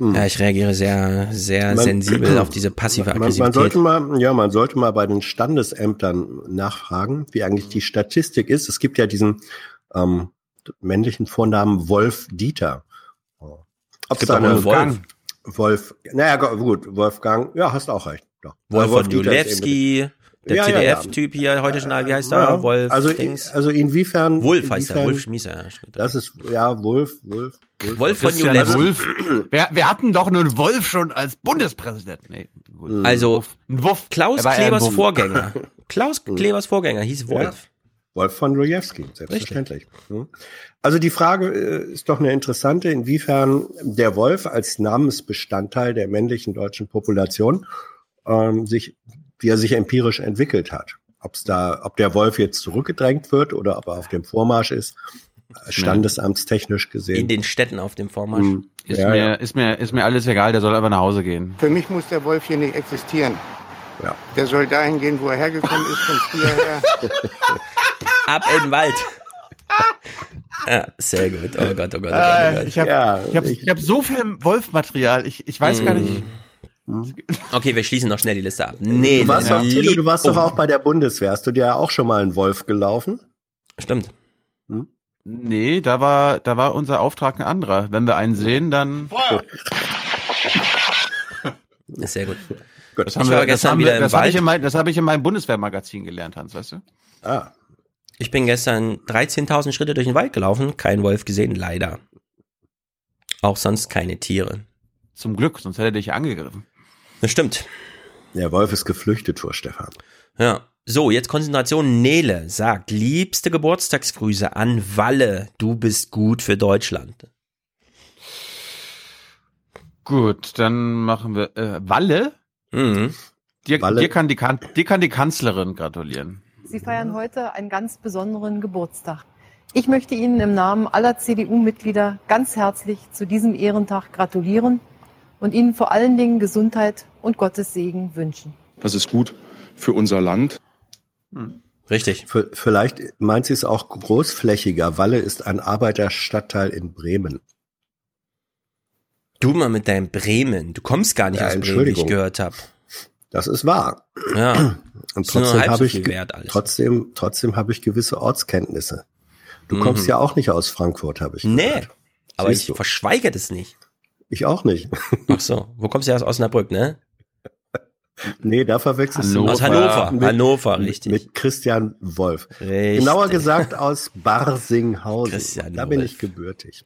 S9: Ja, ich reagiere sehr, sehr
S10: Man-
S9: sensibel auf diese passive
S10: Man, man
S9: Aggressivität.
S10: sollte mal, ja, man sollte mal bei den Standesämtern nachfragen, wie eigentlich die Statistik ist. Es gibt ja diesen ähm, männlichen Vornamen Wolf Dieter. Ob
S9: gibt
S10: es eine
S9: Wolf.
S10: Wolf, naja, gut, Wolfgang, ja, hast auch recht. Doch.
S9: Wolf
S10: eben-
S9: Julewski, der
S10: Ja, ja, ja.
S9: CDF-Typ hier, heute Journal, wie heißt er?
S10: Ja,
S9: Wolf
S10: also,
S9: Dings.
S10: also inwiefern
S9: Wolf heißt er,
S10: inwiefern-
S9: Wolf Schmieser. ja.
S10: Das ist ja Wolf, Wolf, Wolf.
S9: Wolf von
S2: Christian
S9: Julewski.
S2: Wolf. Wir, wir hatten doch einen Wolf schon als Bundespräsident. Nee, gut.
S9: Also,
S2: ein Wuff.
S9: Klaus
S2: Er
S9: Klebers. Vorgänger. Klaus Klebers Vorgänger hieß Wolf.
S10: Ja. Wolf von Rojewski, selbstverständlich. Mhm. Also die Frage äh, ist doch eine interessante, inwiefern der Wolf als Namensbestandteil der männlichen deutschen Population ähm, sich, wie er sich empirisch entwickelt hat. Ob's da, ob der Wolf jetzt zurückgedrängt wird oder ob er auf dem Vormarsch ist, äh, standesamtstechnisch gesehen.
S9: In den Städten auf dem Vormarsch.
S10: Mhm.
S2: Ist,
S10: Ja,
S2: mir,
S10: ja.
S2: ist, mir, ist mir alles egal, der soll einfach nach Hause gehen.
S43: Für mich muss der Wolf hier nicht existieren.
S10: Ja.
S43: Der soll dahin gehen, wo er hergekommen ist, von früher her.
S9: Ab in den Wald. Ja, sehr gut. Oh Gott, oh Gott, oh Gott. Oh
S2: Äh,
S9: Gott.
S2: ich habe ich hab, ich hab so viel Wolfmaterial, ich, ich weiß gar nicht.
S9: Okay, wir schließen noch schnell die Liste ab. Nee,
S10: du warst, doch, Tilo, du warst doch
S9: oh.
S10: auch bei der Bundeswehr. Hast du dir ja auch schon mal einen Wolf gelaufen?
S9: Stimmt.
S2: Nee, da war, da war unser Auftrag ein anderer. Wenn wir einen sehen, dann.
S9: Ist sehr gut.
S2: Das
S9: Ich
S2: haben
S9: war
S2: wir, das
S9: gestern
S2: haben
S9: wieder
S2: wir,
S9: im
S2: das habe
S9: Wald.
S2: ich, in mein- das hab ich in meinem Bundeswehrmagazin gelernt, Hans, weißt du?
S10: Ah.
S9: Ich bin gestern 13.000 Schritte durch den Wald gelaufen, kein Wolf gesehen, leider. Auch sonst keine Tiere.
S2: Zum Glück, sonst hätte er dich angegriffen.
S9: Das stimmt.
S10: Der Wolf ist geflüchtet vor Stefan.
S9: Ja. So, jetzt Konzentration. Nele sagt, liebste Geburtstagsgrüße an Walle. Du bist gut für Deutschland.
S2: Gut, dann machen wir äh, Walle.
S9: Mhm.
S2: Dir,
S10: Walle.
S2: dir, kann die, kan dir kann die Kanzlerin gratulieren.
S44: Sie feiern heute einen ganz besonderen Geburtstag. Ich möchte Ihnen im Namen aller CDU-Mitglieder ganz herzlich zu diesem Ehrentag gratulieren und Ihnen vor allen Dingen Gesundheit und Gottes Segen wünschen.
S45: Das ist gut für unser Land.
S9: Richtig.
S10: V vielleicht meint sie es auch großflächiger. Walle ist ein Arbeiterstadtteil in Bremen.
S9: Du mal mit deinem Bremen. Du kommst gar nicht
S10: Ja,
S9: aus Bremen, wie ich
S10: Entschuldigung.
S9: gehört habe.
S10: Das ist wahr.
S9: Ja.
S10: Und trotzdem habe ich
S9: wert alles.
S10: trotzdem trotzdem habe ich gewisse Ortskenntnisse. Du
S9: Mhm.
S10: kommst ja auch nicht aus Frankfurt, habe ich
S9: Nee.
S10: gehört.
S9: Aber
S10: Siehst
S9: ich
S10: du.
S9: verschweige das nicht.
S10: Ich auch nicht.
S9: Ach so. Wo kommst du her aus Osnabrück, ne?
S10: Nee, da verwechselst du
S9: Aus Hannover.
S10: mit,
S9: Hannover, richtig.
S10: Mit Christian Wolf.
S9: Richtig.
S10: Genauer gesagt aus Barsinghausen.
S9: Christian
S10: da bin
S9: Wolf.
S10: ich gebürtig.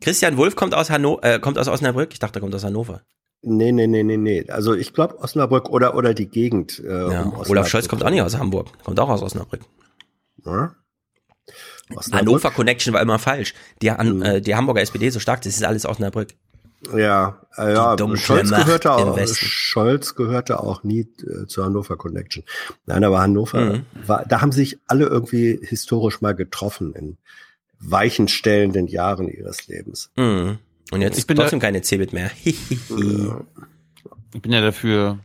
S9: Christian Wulff kommt aus Hanno äh, kommt aus Osnabrück. Ich dachte, er kommt aus Hannover.
S10: Nee, nee, nee, nee, nee. Also ich glaube Osnabrück oder, oder die Gegend. Äh,
S9: Ja.
S10: um
S9: Olaf. Scholz kommt auch nicht aus Hamburg, kommt auch aus Osnabrück.
S10: Ja. Osnabrück?
S9: Hannover Connection war immer falsch. Die, Han
S10: Mhm.
S9: äh, die Hamburger SPD so stark, das ist alles Osnabrück.
S10: Ja, äh, ja, Scholz gehörte, auch. Scholz gehörte auch nie äh, zur Hannover Connection. Nein, aber Hannover
S9: Mhm.
S10: war, da haben sich alle irgendwie historisch mal getroffen in weichenstellenden Jahren ihres Lebens.
S9: Mhm. Und jetzt
S2: Ich bin
S9: trotzdem
S2: da-
S9: keine Cebit mehr.
S2: Ich bin ja dafür,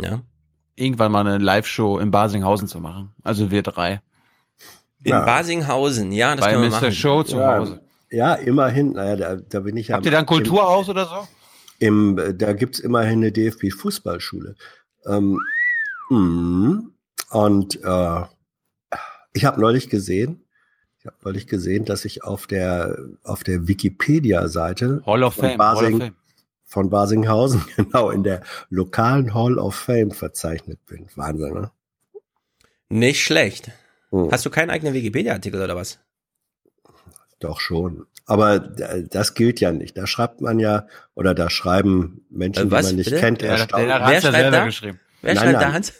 S9: ja.
S2: irgendwann mal eine Live-Show in Basinghausen zu machen. Also wir drei.
S9: In
S10: Ja.
S9: Basinghausen, ja, das
S2: Bei
S9: können wir
S2: Mr.
S9: machen.
S2: Show zu
S10: Ja,
S2: Hause.
S10: Ja, immerhin. Naja, da, da bin ich ja.
S2: Habt ihr da ein Kulturhaus oder so?
S10: Im, äh, da gibt's immerhin eine DFB-Fußballschule. Ähm, mm, und äh, ich habe neulich gesehen, ich habe neulich gesehen, dass ich auf der auf der Wikipedia-Seite
S2: Hall of
S10: von
S2: Fame. Hall of
S10: Basing,
S2: Fame.
S10: von Basinghausen genau in der lokalen Hall of Fame verzeichnet bin. Wahnsinn, ne?
S9: Nicht schlecht.
S10: Hm.
S9: Hast du keinen eigenen Wikipedia-Artikel oder was?
S10: Doch schon. Aber das gilt ja nicht. Da schreibt man ja, oder da schreiben Menschen,
S9: Äh, was?
S10: die man nicht
S9: Bitte?
S10: kennt, erstaunt.
S2: der
S9: Wer schreibt
S2: selber
S9: da?
S2: geschrieben.
S9: Wer
S10: Nein,
S9: schreibt da
S10: nein.
S9: Hans?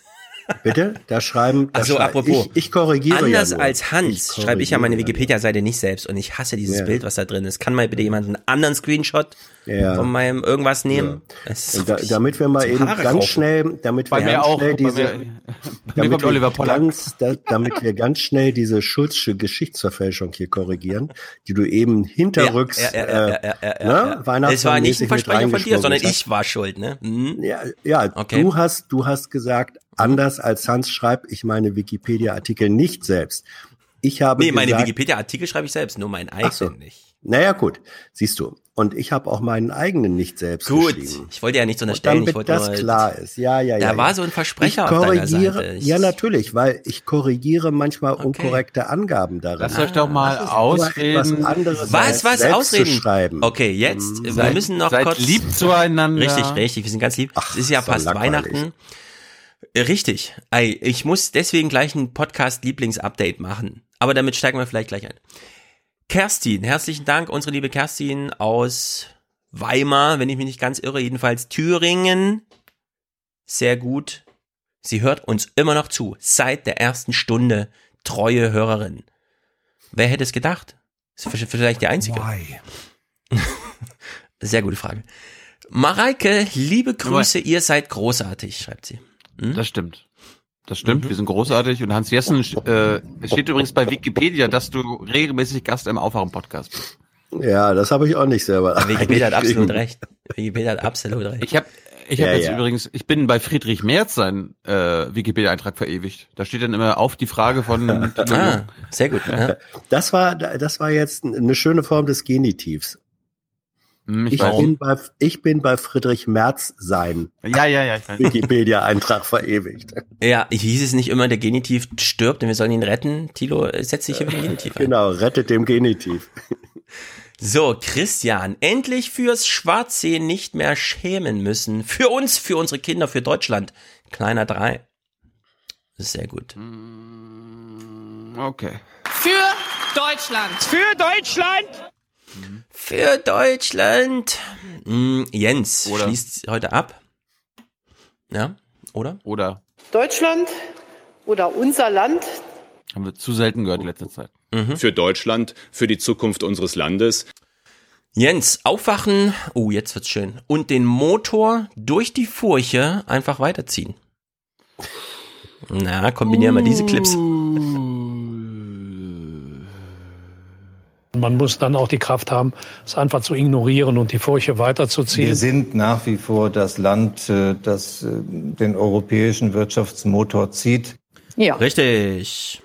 S10: Bitte? Da schreiben. Da
S9: Ach so,
S10: schrei-
S9: apropos.
S10: Ich, ich korrigiere
S9: Anders
S10: ja nur.
S9: als Hans schreibe ich ja meine Wikipedia-Seite nicht selbst und ich hasse dieses
S10: Ja.
S9: Bild, was da drin ist. Kann mal bitte jemand einen anderen Screenshot
S10: Ja.
S9: von meinem irgendwas nehmen?
S10: Und da, damit wir mal eben
S9: Haare
S10: ganz
S9: kaufen.
S10: schnell, damit wir ganz
S2: auch.
S10: schnell diese, damit wir ganz, da, damit wir ganz schnell diese Schulzsche Geschichtsverfälschung hier korrigieren, die du eben hinterrücks,
S9: ja, ja, ja, ja, ja, ja,
S10: äh,
S9: ja,
S10: ne,
S9: ja. Es war nicht ein Versprecher von dir, sondern ich war schuld, ne? Mhm.
S10: Ja, ja
S9: Okay.
S10: du hast, du hast gesagt, anders als Hans schreibe ich meine Wikipedia-Artikel nicht selbst. Ich habe
S9: Nee, meine Wikipedia-Artikel schreibe ich selbst, nur meinen eigenen
S10: so.
S9: nicht.
S10: Naja, gut, siehst du. Und ich habe auch meinen eigenen nicht selbst
S9: Gut,
S10: geschrieben.
S9: ich wollte ja nichts
S10: Und
S9: unterstellen, ich
S10: damit
S9: wollte
S10: das
S9: nur,
S10: klar ist. Ja, ja, ja.
S9: Da war
S10: ja.
S9: so ein Versprecher
S10: ich korrigiere,
S9: Seite. Ich-
S10: Ja, natürlich, weil ich korrigiere manchmal unkorrekte Angaben darin.
S2: Lasst euch doch mal
S10: Was
S2: ausreden.
S9: Was, was,
S10: selbst
S9: Ausreden? Okay, jetzt, wir
S2: Seid-
S9: müssen noch
S2: seid
S9: kurz.
S2: lieb zueinander.
S9: Richtig, richtig, wir sind ganz lieb.
S10: Ach,
S9: es ist ja fast
S10: langweilig.
S9: Weihnachten. Richtig. Ich muss deswegen gleich ein Podcast-Lieblings-Update machen. Aber damit steigen wir vielleicht gleich ein. Kerstin, herzlichen Dank, unsere liebe Kerstin aus Weimar, wenn ich mich nicht ganz irre, jedenfalls Thüringen. Sehr gut. Sie hört uns immer noch zu, seit der ersten Stunde treue Hörerin. Wer hätte es gedacht? Ist vielleicht die einzige. Sehr gute Frage. Mareike, liebe Grüße, ihr seid großartig, schreibt sie. Hm?
S2: Das stimmt. Das stimmt,
S10: Mhm.
S2: wir sind großartig. Und Hans Jessen, äh, es steht übrigens bei Wikipedia, dass du regelmäßig Gast im Aufwachen-Podcast bist.
S10: Ja, das habe ich auch nicht selber.
S9: Wikipedia hat absolut recht. Wikipedia hat absolut recht.
S2: Ich habe ich hab
S10: Ja,
S2: jetzt
S10: ja.
S2: übrigens, ich bin bei Friedrich Merz sein äh, Wikipedia-Eintrag verewigt. Da steht dann immer auf die Frage von
S9: Ah, sehr gut. Ja.
S10: Das war, das war jetzt eine schöne Form des Genitivs.
S2: Hm, ich
S10: Ich bin, bei, ich bin bei Friedrich Merz sein
S2: Ja, ja, ja.
S10: Wikipedia-Eintrag verewigt.
S9: ja, hieß es nicht immer, der Genitiv stirbt und wir sollen ihn retten? Tilo, setz dich hier mit dem Genitiv ein.
S10: Genau, rettet dem Genitiv.
S9: So, Christian, endlich fürs Schwarzsehen nicht mehr schämen müssen. Für uns, für unsere Kinder, für Deutschland. Kleiner drei. Das ist sehr gut.
S2: Okay.
S33: Für Deutschland.
S41: Für Deutschland!
S9: Für Deutschland. Hm, Jens
S2: Oder?
S9: schließt heute ab. Ja, oder?
S2: Oder
S44: Deutschland oder unser Land
S2: haben wir zu selten gehört in letzter Zeit.
S46: Für Deutschland, für die Zukunft unseres Landes.
S9: Jens, aufwachen. Oh, jetzt wird's schön. Und den Motor durch die Furche einfach weiterziehen. Na, kombinieren wir diese Clips.
S47: Man muss dann auch die Kraft haben, es einfach zu ignorieren und die Furche weiterzuziehen.
S48: Wir sind nach wie vor das Land, äh, das äh, den europäischen Wirtschaftsmotor zieht.
S44: Ja.
S9: Richtig.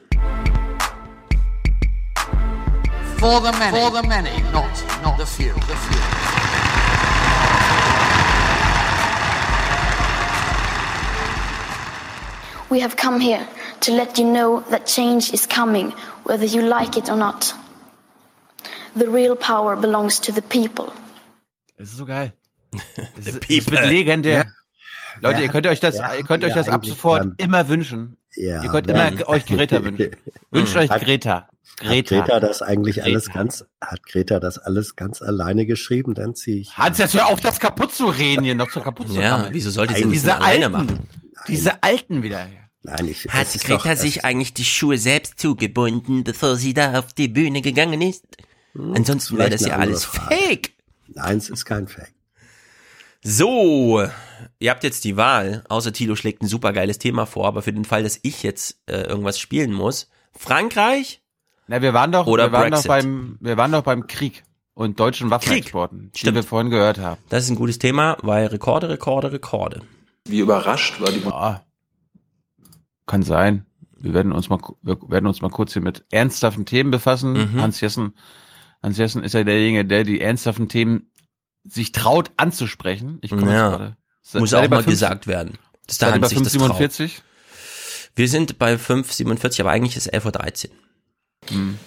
S35: For the many. For the many, not, not the few. The few.
S49: We have come here to let you know that change is coming, whether you like it or not. The real power belongs to the people.
S2: Das ist so geil. Das, ist, das
S9: people.
S2: wird legendär. Leute,
S10: Ja.
S2: ihr könnt euch das,
S10: Ja.
S2: ihr könnt euch
S10: Ja,
S2: das ab sofort
S10: dann.
S2: immer wünschen.
S10: Ja,
S2: ihr könnt
S10: dann-
S2: immer euch Greta wünschen. Wünscht euch
S10: Hat-
S2: Greta. Greta.
S10: Hat Greta das eigentlich
S2: Greta.
S10: alles ganz, hat Greta das alles ganz alleine geschrieben? Dann ziehe ich.
S2: Hans, jetzt hör auf, das kaputt zu reden hier, noch so kaputt zu
S9: Ja, wieso sollte sie
S2: Nein,
S9: das
S2: diese
S9: alleine
S2: alten,
S9: machen?
S2: Diese alten wieder.
S10: Nein, ich.
S9: Hat
S10: es
S9: Greta
S10: doch-
S9: sich eigentlich die Schuhe selbst zugebunden, bevor sie da auf die Bühne gegangen ist? Ansonsten wäre das ja alles
S10: Frage.
S9: fake.
S10: Nein, es ist kein Fake.
S9: So, ihr habt jetzt die Wahl, außer Tilo schlägt ein supergeiles Thema vor, aber für den Fall, dass ich jetzt äh, irgendwas spielen muss, Frankreich
S2: Na, wir waren doch,
S9: Oder
S2: wir waren doch
S9: Brexit.
S2: beim, wir waren doch beim Krieg und deutschen Waffenexporten, die
S9: Stimmt.
S2: wir vorhin gehört haben.
S9: Das ist ein gutes Thema, weil Rekorde, Rekorde, Rekorde.
S50: Wie überrascht war die
S2: Ja, kann sein. Wir werden uns mal, wir werden uns mal kurz hier mit ernsthaften Themen befassen.
S9: Mhm.
S2: Hans Jessen, Hans Jessen ist ja derjenige, der die ernsthaften Themen sich traut anzusprechen. Ich komme
S9: Ja.
S2: gerade.
S9: Muss auch mal
S2: fünf-
S9: gesagt werden. Dass der
S2: bei
S9: Hans sich das traut.
S2: 547?
S9: Wir sind bei 5,47, aber eigentlich ist 11.13 Uhr.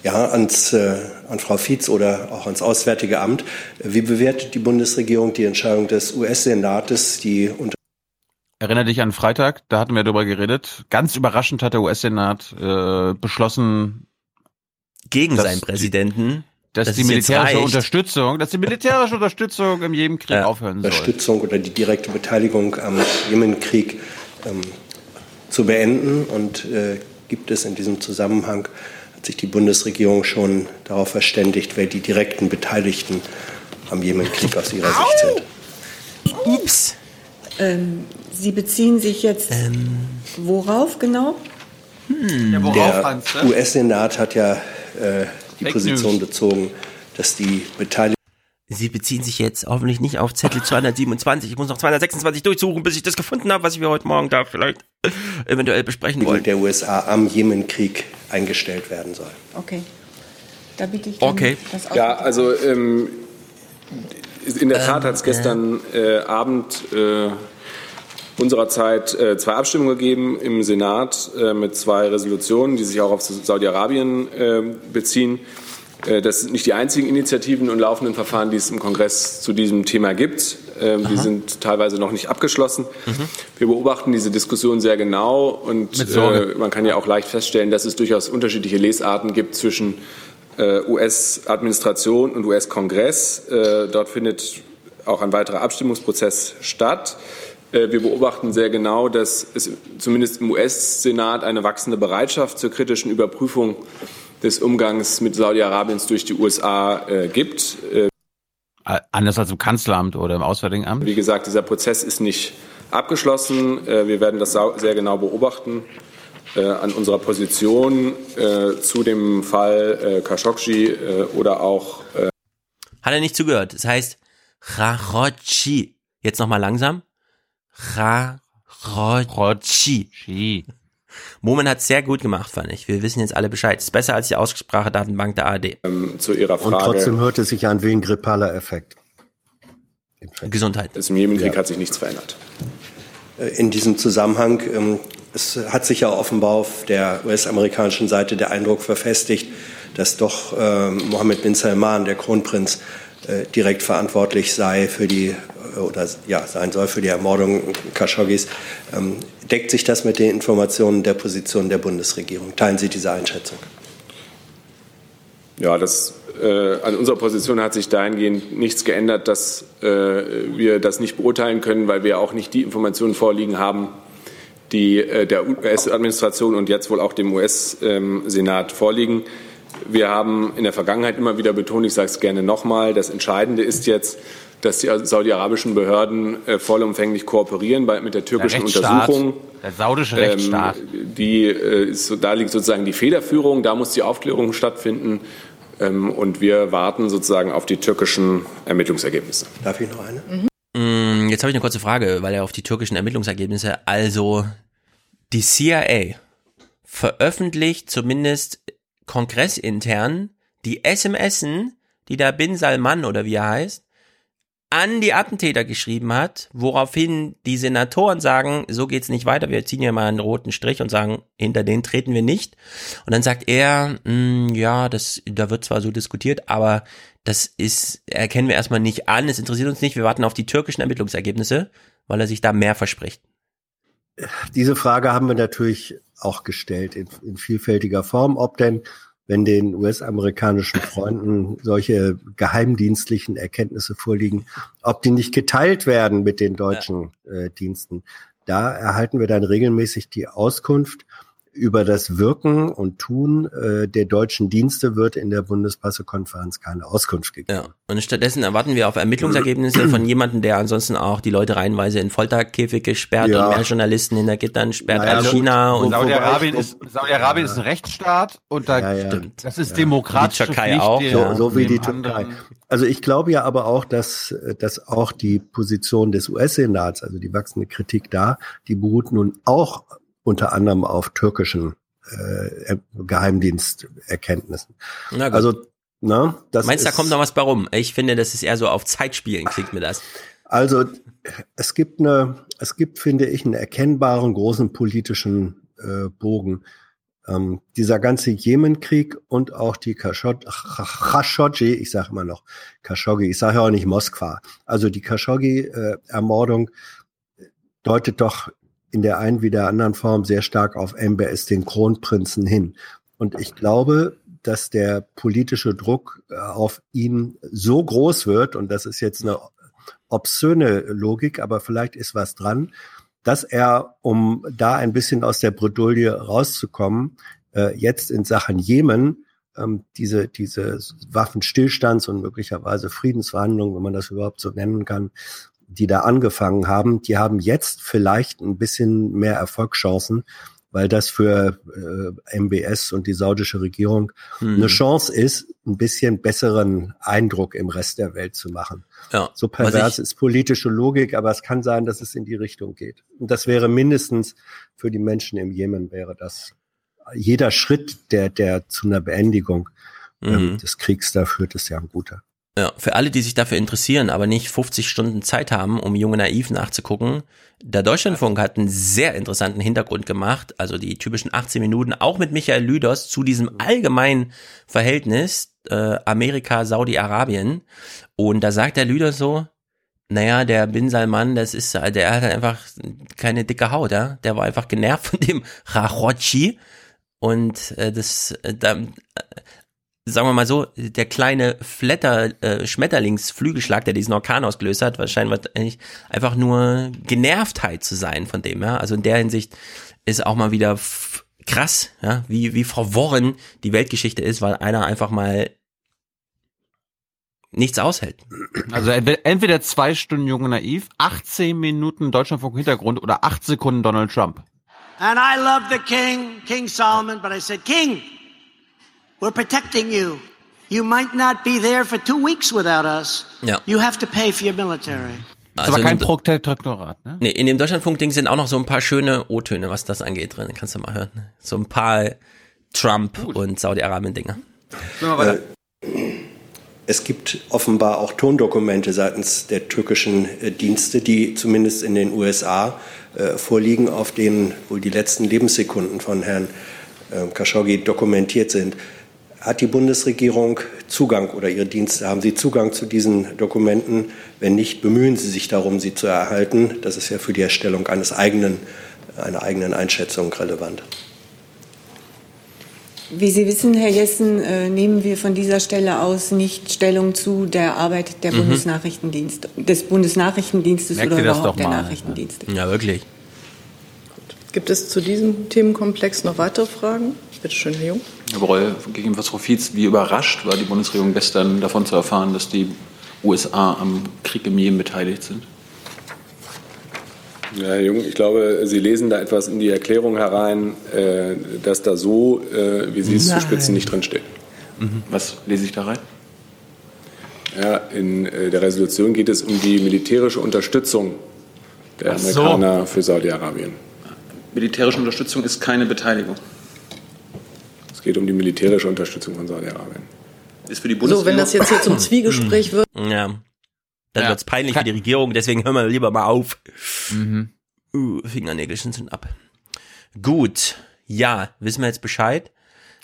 S10: Ja, ans, äh, an Frau Fietz oder auch ans Auswärtige Amt. Wie bewertet die Bundesregierung die Entscheidung des US-Senates, die unter
S2: Erinner dich an Freitag, da hatten wir darüber geredet. Ganz überraschend hat der US-Senat äh, beschlossen,
S9: Gegen seinen
S2: die-
S9: Präsidenten.
S2: Dass
S9: dass
S2: die militärische. Unterstützung, dass die militärische Unterstützung im Jemenkrieg aufhören soll.
S10: Unterstützung oder die direkte Beteiligung am Jemenkrieg ähm, zu beenden. Und äh, gibt es in diesem Zusammenhang, hat sich die Bundesregierung schon darauf verständigt, wer die direkten Beteiligten am Jemenkrieg aus ihrer Sicht sind.
S9: Ups.
S38: Ähm, Sie beziehen sich jetzt worauf genau?
S2: Ja, worauf,
S10: Der? US-Senat hat ja äh, die
S2: Fake
S10: Position
S2: News.
S10: bezogen, dass die Beteiligten
S9: Sie beziehen sich jetzt hoffentlich nicht auf Zettel 227. Ich muss noch 226 durchsuchen, bis ich das gefunden habe, was wir heute Morgen da vielleicht eventuell besprechen wollen.
S10: der USA am Jemenkrieg eingestellt werden soll.
S38: Okay. Da bitte ich
S9: Okay.
S38: das
S46: Ja, also ähm, in der Tat
S9: Ähm,
S46: hat es gestern äh, Abend äh, unserer Zeit äh, zwei Abstimmungen gegeben im Senat äh, mit zwei Resolutionen, die sich auch auf Saudi-Arabien äh, beziehen. Das sind nicht die einzigen Initiativen und laufenden Verfahren, die es im Kongress zu diesem Thema gibt. Ähm, die sind teilweise noch nicht abgeschlossen. Wir beobachten diese Diskussion sehr genau und äh, man kann ja auch leicht feststellen, dass es durchaus unterschiedliche Lesarten gibt zwischen äh, US-Administration und US-Kongress. Äh, dort findet auch ein weiterer Abstimmungsprozess statt. Äh, wir beobachten sehr genau, dass es zumindest im US-Senat eine wachsende Bereitschaft zur kritischen Überprüfung des Umgangs mit Saudi-Arabiens durch die USA äh, gibt. Äh,
S2: Anders als im Kanzleramt oder im Auswärtigen Amt.
S46: wie gesagt, dieser Prozess ist nicht abgeschlossen. Äh, Wir werden das sehr genau beobachten. An unserer Position zu dem Fall Khashoggi oder auch
S9: Hat er nicht zugehört. Das heißt Charochi. Jetzt nochmal langsam. Charochi. Moment hat sehr gut gemacht, fand ich. Wir wissen jetzt alle Bescheid. Ist besser als die Aussprachedatenbank der ARD.
S46: ähm, zu Ihrer
S10: Und
S46: Frage.
S10: trotzdem hört es sich an wie ein grippaler Effekt.
S9: Gesundheit.
S46: Im Jemenkrieg hat sich nichts verändert.
S10: Äh, In diesem Zusammenhang, ähm, es hat sich ja offenbar auf der US-amerikanischen Seite der Eindruck verfestigt, dass doch ähm, Mohammed bin Salman, der Kronprinz, direkt verantwortlich sei für die äh, oder ja sein soll für die Ermordung Khashoggis. Ähm, deckt sich das mit den Informationen der Position der Bundesregierung? Teilen Sie diese Einschätzung?
S46: Ja, das, äh, an unserer Position hat sich dahingehend nichts geändert, dass äh, wir das nicht beurteilen können, weil wir auch nicht die Informationen vorliegen haben, die äh, der US-Administration und jetzt wohl auch dem US-Senat vorliegen. Wir haben in der Vergangenheit immer wieder betont, ich sage es gerne nochmal, das Entscheidende ist jetzt, dass die saudi-arabischen Behörden äh, vollumfänglich kooperieren bei, mit der türkischen
S2: Rechtsstaat.
S46: Untersuchung.
S2: Der saudische Rechtsstaat.
S46: Ähm, die, äh, so- da liegt sozusagen die Federführung, da muss die Aufklärung stattfinden. Ähm, und wir warten sozusagen auf die türkischen Ermittlungsergebnisse.
S10: Darf ich noch eine?
S9: Mm, Jetzt habe ich eine kurze Frage, weil er auf die türkischen Ermittlungsergebnisse, also die CIA veröffentlicht zumindest kongressintern die SMSen, die der Bin Salman oder wie er heißt, an die Attentäter geschrieben hat, woraufhin die Senatoren sagen, so geht's nicht weiter, wir ziehen hier mal einen roten Strich und sagen, hinter den treten wir nicht. Und dann sagt er, "Mm, ja, das, da wird zwar so diskutiert, aber das ist, erkennen wir erstmal nicht an, es interessiert uns nicht, wir warten auf die türkischen Ermittlungsergebnisse, weil er sich da mehr verspricht.
S10: Diese Frage haben wir natürlich auch gestellt in, in vielfältiger Form, ob denn wenn den US-amerikanischen Freunden solche geheimdienstlichen Erkenntnisse vorliegen, ob die nicht geteilt werden mit den deutschen äh, Diensten. Da erhalten wir dann regelmäßig die Auskunft, über das Wirken und Tun äh, der deutschen Dienste wird in der Bundespressekonferenz keine Auskunft gegeben.
S9: Ja. Und stattdessen erwarten wir auf Ermittlungsergebnisse von jemandem, der ansonsten auch die Leute reihenweise in Folterkäfig gesperrt
S10: Ja.
S9: und mehr Journalisten hinter Gittern sperrt
S10: Naja,
S9: als
S10: gut.
S9: China und
S2: Saudi-Arabien ist, Saudi-Arabien ist ein Rechtsstaat und da, das ist demokratische
S9: Die Türkei
S2: Pflicht,
S9: auch,
S10: So, so wie die Türkei.
S2: anderen-
S10: Also ich glaube ja aber auch, dass, dass auch die Position des US-Senats, also die wachsende Kritik da, die beruht nun auch unter anderem auf türkischen äh, Geheimdiensterkenntnissen.
S9: Na gut.
S10: Also, ne, das
S9: Meinst du, da kommt noch was bei rum? Ich finde, das ist eher so auf Zeitspielen, klingt mir das.
S10: Also es gibt eine, es gibt, finde ich, einen erkennbaren großen politischen äh, Bogen. Ähm, dieser ganze Jemenkrieg und auch die Khashog- Khashoggi, ich sage immer noch Khashoggi, ich sage ja auch nicht Moskwa. Also die Khashoggi-Ermordung deutet doch in der einen wie der anderen Form sehr stark auf MBS, den Kronprinzen, hin. Und ich glaube, dass der politische Druck äh, auf ihn so groß wird, und das ist jetzt eine obszöne Logik, aber vielleicht ist was dran, dass er, um da ein bisschen aus der Bredouille rauszukommen, äh, jetzt in Sachen Jemen ähm, diese, diese Waffenstillstands- und möglicherweise Friedensverhandlungen, wenn man das überhaupt so nennen kann, die da angefangen haben, die haben jetzt vielleicht ein bisschen mehr Erfolgschancen, weil das für äh, MBS und die saudische Regierung
S9: Hm.
S10: eine Chance ist, ein bisschen besseren Eindruck im Rest der Welt zu machen.
S9: Ja,
S10: So pervers ist politische Logik, aber es kann sein, dass es in die Richtung geht. Und das wäre mindestens für die Menschen im Jemen wäre das jeder Schritt, der, der zu einer Beendigung ähm,
S9: Mhm.
S10: des Kriegs da führt, ist ja ein guter.
S9: Ja, für alle, die sich dafür interessieren, aber nicht 50 Stunden Zeit haben, um Junge Naiv nachzugucken, der Deutschlandfunk hat einen sehr interessanten Hintergrund gemacht, also die typischen 18 Minuten, auch mit Michael Lüders zu diesem allgemeinen Verhältnis äh, Amerika-Saudi-Arabien. Und da sagt der Lüders so, naja, der Bin Salman, das ist, der hat halt einfach keine dicke Haut, ja. Der war einfach genervt von dem Rajochi. Und äh, das, da, äh, sagen wir mal so, der kleine Flatter, äh, Schmetterlingsflügelschlag, der diesen Orkan ausgelöst hat, wahrscheinlich eigentlich einfach nur Genervtheit zu sein von dem, ja. Also in der Hinsicht ist auch mal wieder krass, ja, wie, wie verworren die Weltgeschichte ist, weil einer einfach mal nichts aushält.
S2: Also entweder, zwei Stunden Junge Naiv, 18 Minuten Deutschlandfunk Hintergrund oder 8 Sekunden Donald Trump.
S50: And I love the king, King Solomon, but I said, King, we're protecting you. You might not be there for two weeks without us.
S9: Ja.
S50: You have to pay for your military.
S2: Ist aber kein
S9: in-
S2: Protektorat, ne?
S9: Nee, in dem Deutschlandfunk-Ding sind auch noch so ein paar schöne O-Töne, was das angeht drin. Kannst du mal hören. So ein paar Trump- und Saudi-Arabien-Dinger.
S10: Äh, Es gibt offenbar auch Tondokumente seitens der türkischen äh, Dienste, die zumindest in den USA äh, vorliegen, auf denen wohl die letzten Lebenssekunden von Herrn äh, Khashoggi dokumentiert sind. Hat die Bundesregierung Zugang oder Ihre Dienste, haben Sie Zugang zu diesen Dokumenten? Wenn nicht, bemühen Sie sich darum, sie zu erhalten. Das ist ja für die Erstellung eines eigenen, einer eigenen Einschätzung relevant.
S51: Wie Sie wissen, Herr Jessen, äh, nehmen wir von dieser Stelle aus nicht Stellung zu der Arbeit der
S9: Mhm.
S51: Bundesnachrichtendienst, des Bundesnachrichtendienstes
S9: Merkt
S51: oder überhaupt der
S9: mal.
S51: Nachrichtendienste.
S9: Ja, wirklich.
S52: Gibt es zu diesem Themenkomplex noch weitere Fragen? Bitte schön, Herr Jung.
S53: Herr Broll, gegebenenfalls Frau Fietz, wie überrascht war die Bundesregierung gestern davon zu erfahren, dass die USA am Krieg im Jemen beteiligt sind?
S46: Ja, Herr Jung, ich glaube, Sie lesen da etwas in die Erklärung herein, äh, dass da so, äh, wie Sie es
S53: Nein.
S46: zuspitzen, nicht drinsteht.
S53: Was lese ich da rein?
S46: Ja, in äh, der Resolution geht es um die militärische Unterstützung der
S53: Ach so.
S46: Amerikaner für Saudi-Arabien.
S53: Militärische Unterstützung ist keine Beteiligung.
S46: Es geht um die militärische Unterstützung von Saudi-Arabien.
S53: Ist für die
S52: So, wenn das jetzt hier zum Zwiegespräch wird,
S9: Ja. Dann wird's peinlich für die Regierung, deswegen hören wir lieber mal auf.
S2: Mhm.
S9: Uh, Fingernägelchen sind ab. Gut. Ja, wissen wir jetzt Bescheid?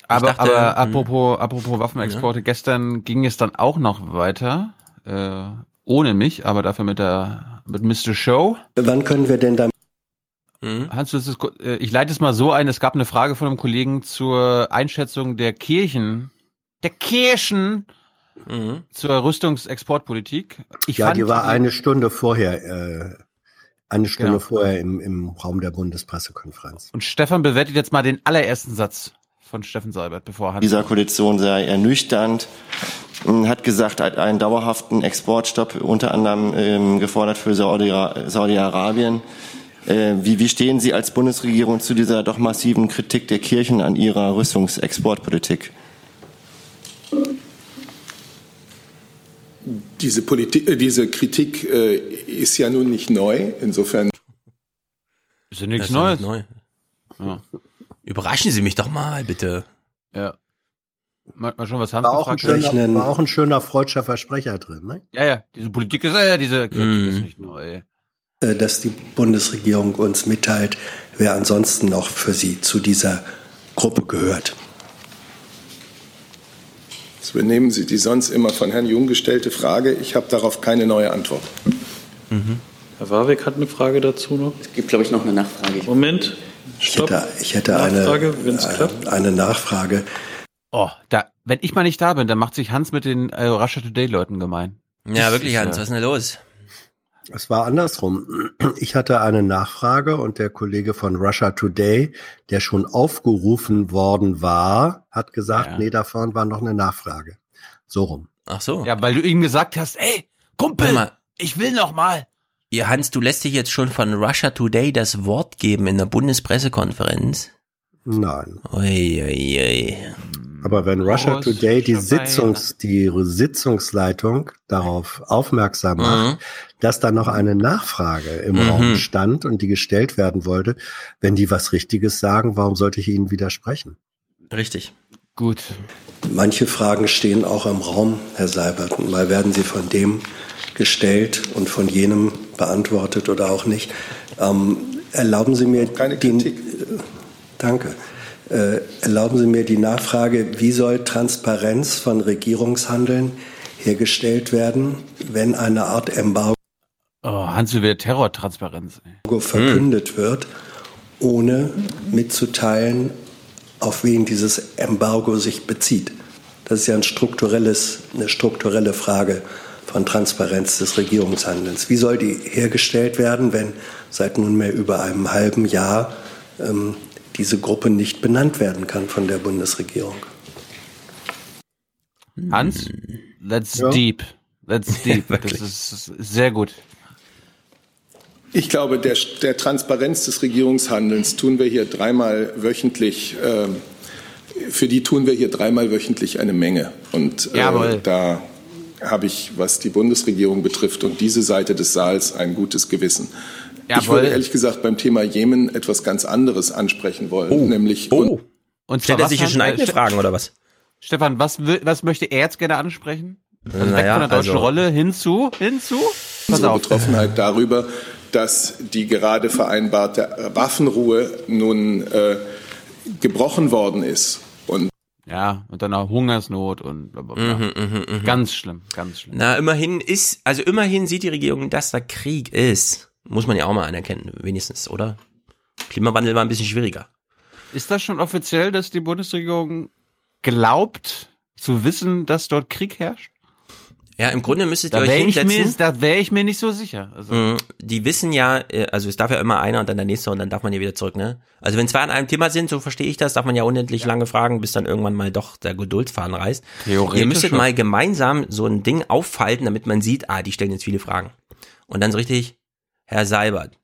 S2: Aber,
S9: dachte,
S2: aber
S9: hm,
S2: apropos, apropos Waffenexporte, gestern ging es dann auch noch weiter, äh, ohne mich, aber dafür mit der mit Mr. Show.
S10: Wann können wir denn damit
S2: Hans, das ist, äh, ich leite es mal so ein. Es gab eine Frage von einem Kollegen zur Einschätzung der Kirchen, der Kirchen zur Rüstungsexportpolitik. Ich
S10: ja,
S2: fand,
S10: die war eine Stunde vorher, äh, eine Stunde
S2: Genau.
S10: vorher im, im Raum der Bundespressekonferenz.
S2: Und Stefan bewertet jetzt mal den allerersten Satz von Steffen Seibert, bevor Hans.
S54: dieser Koalition sei ernüchternd. Hat gesagt, hat einen dauerhaften Exportstopp unter anderem ähm, gefordert für Saudi- Saudi-Arabien. Äh, wie, wie stehen Sie als Bundesregierung zu dieser doch massiven Kritik der Kirchen an ihrer Rüstungsexportpolitik?
S55: Diese, Politik, äh, diese Kritik äh, ist ja nun nicht neu. Insofern
S2: Ist ja nichts
S9: ist ja
S2: Neues.
S9: nicht neu.
S2: Ja.
S9: Überraschen Sie mich doch mal, bitte.
S2: Ja. Mal, mal schon, was Hans
S10: War auch, ein schöner, war auch ein schöner freudscher Versprecher drin, ne?
S2: Ja, ja, diese Politik ist, ja, diese Kritik
S9: Mhm.
S2: ist nicht neu.
S56: Äh, dass die Bundesregierung uns mitteilt, wer ansonsten noch für sie zu dieser Gruppe gehört.
S55: das übernehmen Sie die sonst immer von Herrn Jung gestellte Frage. Ich habe darauf keine neue Antwort.
S53: Herr Warwick hat eine Frage dazu noch.
S57: Es gibt, glaube ich, noch eine Nachfrage.
S53: Moment.
S56: Ich
S53: Stopp.
S56: hätte, ich hätte eine,
S53: Nachfrage, wenn's
S56: äh,
S53: klappt.
S56: eine Nachfrage.
S2: Oh, da, wenn ich mal nicht da bin, dann macht sich Hans mit den äh, Russia Today Leuten gemein.
S9: Ja, wirklich, Hans,
S2: äh,
S9: was ist denn los?
S10: Es war andersrum. Ich hatte eine Nachfrage und der Kollege von Russia Today, der schon aufgerufen worden war, hat gesagt,
S2: Ja.
S10: nee, da vorne war noch eine Nachfrage. So rum.
S9: Ach so.
S2: Ja, weil du ihm gesagt hast, ey, Kumpel,
S9: mal.
S2: ich will noch mal.
S9: Ja, Hans, du lässt dich jetzt schon von Russia Today das Wort geben in der Bundespressekonferenz?
S10: Nein.
S9: Ui, ui, ui.
S10: Aber wenn Russia
S2: Aus
S10: Today die. Sitzungs, die Sitzungsleitung darauf aufmerksam macht,
S9: Mhm.
S10: dass da noch eine Nachfrage im
S9: Mhm.
S10: Raum stand und die gestellt werden wollte, wenn die was Richtiges sagen, warum sollte ich ihnen widersprechen?
S9: Richtig.
S2: Gut.
S56: Manche Fragen stehen auch im Raum, Herr Seibert. Und mal werden sie von dem gestellt und von jenem beantwortet oder auch nicht. Ähm, erlauben Sie mir
S55: Keine
S56: die,
S55: Kritik.
S56: Äh, danke. Äh, erlauben Sie mir die Nachfrage, wie soll Transparenz von Regierungshandeln hergestellt werden, wenn eine Art Embargo
S2: Oh, Hans will wieder Terrortransparenz.
S56: Verkündet wird, ohne mitzuteilen, auf wen dieses Embargo sich bezieht. Das ist ja ein strukturelles, eine strukturelle Frage von Transparenz des Regierungshandelns. Wie soll die hergestellt werden, wenn seit nunmehr über einem halben Jahr ähm, diese Gruppe nicht benannt werden kann von der Bundesregierung?
S2: Hans, that's
S10: Ja.
S2: deep. That's deep. das ist, sehr gut.
S55: Ich glaube, der, der Transparenz des Regierungshandelns tun wir hier dreimal wöchentlich, ähm, für die tun wir hier dreimal wöchentlich eine Menge. Und äh, da habe ich, was die Bundesregierung betrifft und diese Seite des Saals, ein gutes Gewissen. Ich
S2: Jawohl.
S55: würde ehrlich gesagt beim Thema Jemen etwas ganz anderes ansprechen wollen, nämlich
S9: Oh.
S2: Und
S9: Stellt er sich hier schon eigene Fragen oder was?
S2: Stefan, was, was möchte er jetzt gerne ansprechen? Also weg
S9: Naja,
S2: von der deutschen
S9: also-
S2: Rolle hinzu, hinzu? Pass
S55: unsere
S2: auf.
S55: Betroffenheit darüber, dass die gerade vereinbarte Waffenruhe nun äh, gebrochen worden ist. Und
S2: Ja, und dann auch Hungersnot und bla bla bla.
S9: Mhm, mhm, mhm.
S2: Ganz schlimm, ganz schlimm.
S9: Na, immerhin ist, also immerhin sieht die Regierung, dass da Krieg ist. Muss man ja auch mal anerkennen, wenigstens, oder? Klimawandel war ein bisschen schwieriger.
S2: Ist das schon offiziell, dass die Bundesregierung glaubt zu wissen, dass dort Krieg herrscht?
S9: Ja, im Grunde müsstet ihr
S2: Da
S9: euch
S2: wäre ich,
S9: hinsetzen.
S2: mir- da wär ich mir nicht so sicher. Also,
S9: Mhm. Die wissen ja, äh, also es darf ja immer einer und dann der nächste und dann darf man ja wieder zurück, ne? Also wenn zwei an einem Thema sind, so verstehe ich das, darf man ja unendlich lange fragen, bis dann irgendwann mal doch der Geduldsfaden reißt.
S2: Theoretisch
S9: Ihr müsstet
S2: schon.
S9: mal gemeinsam so ein Ding auffalten, damit man sieht, ah, die stellen jetzt viele Fragen. Und dann so richtig, Herr Seibert,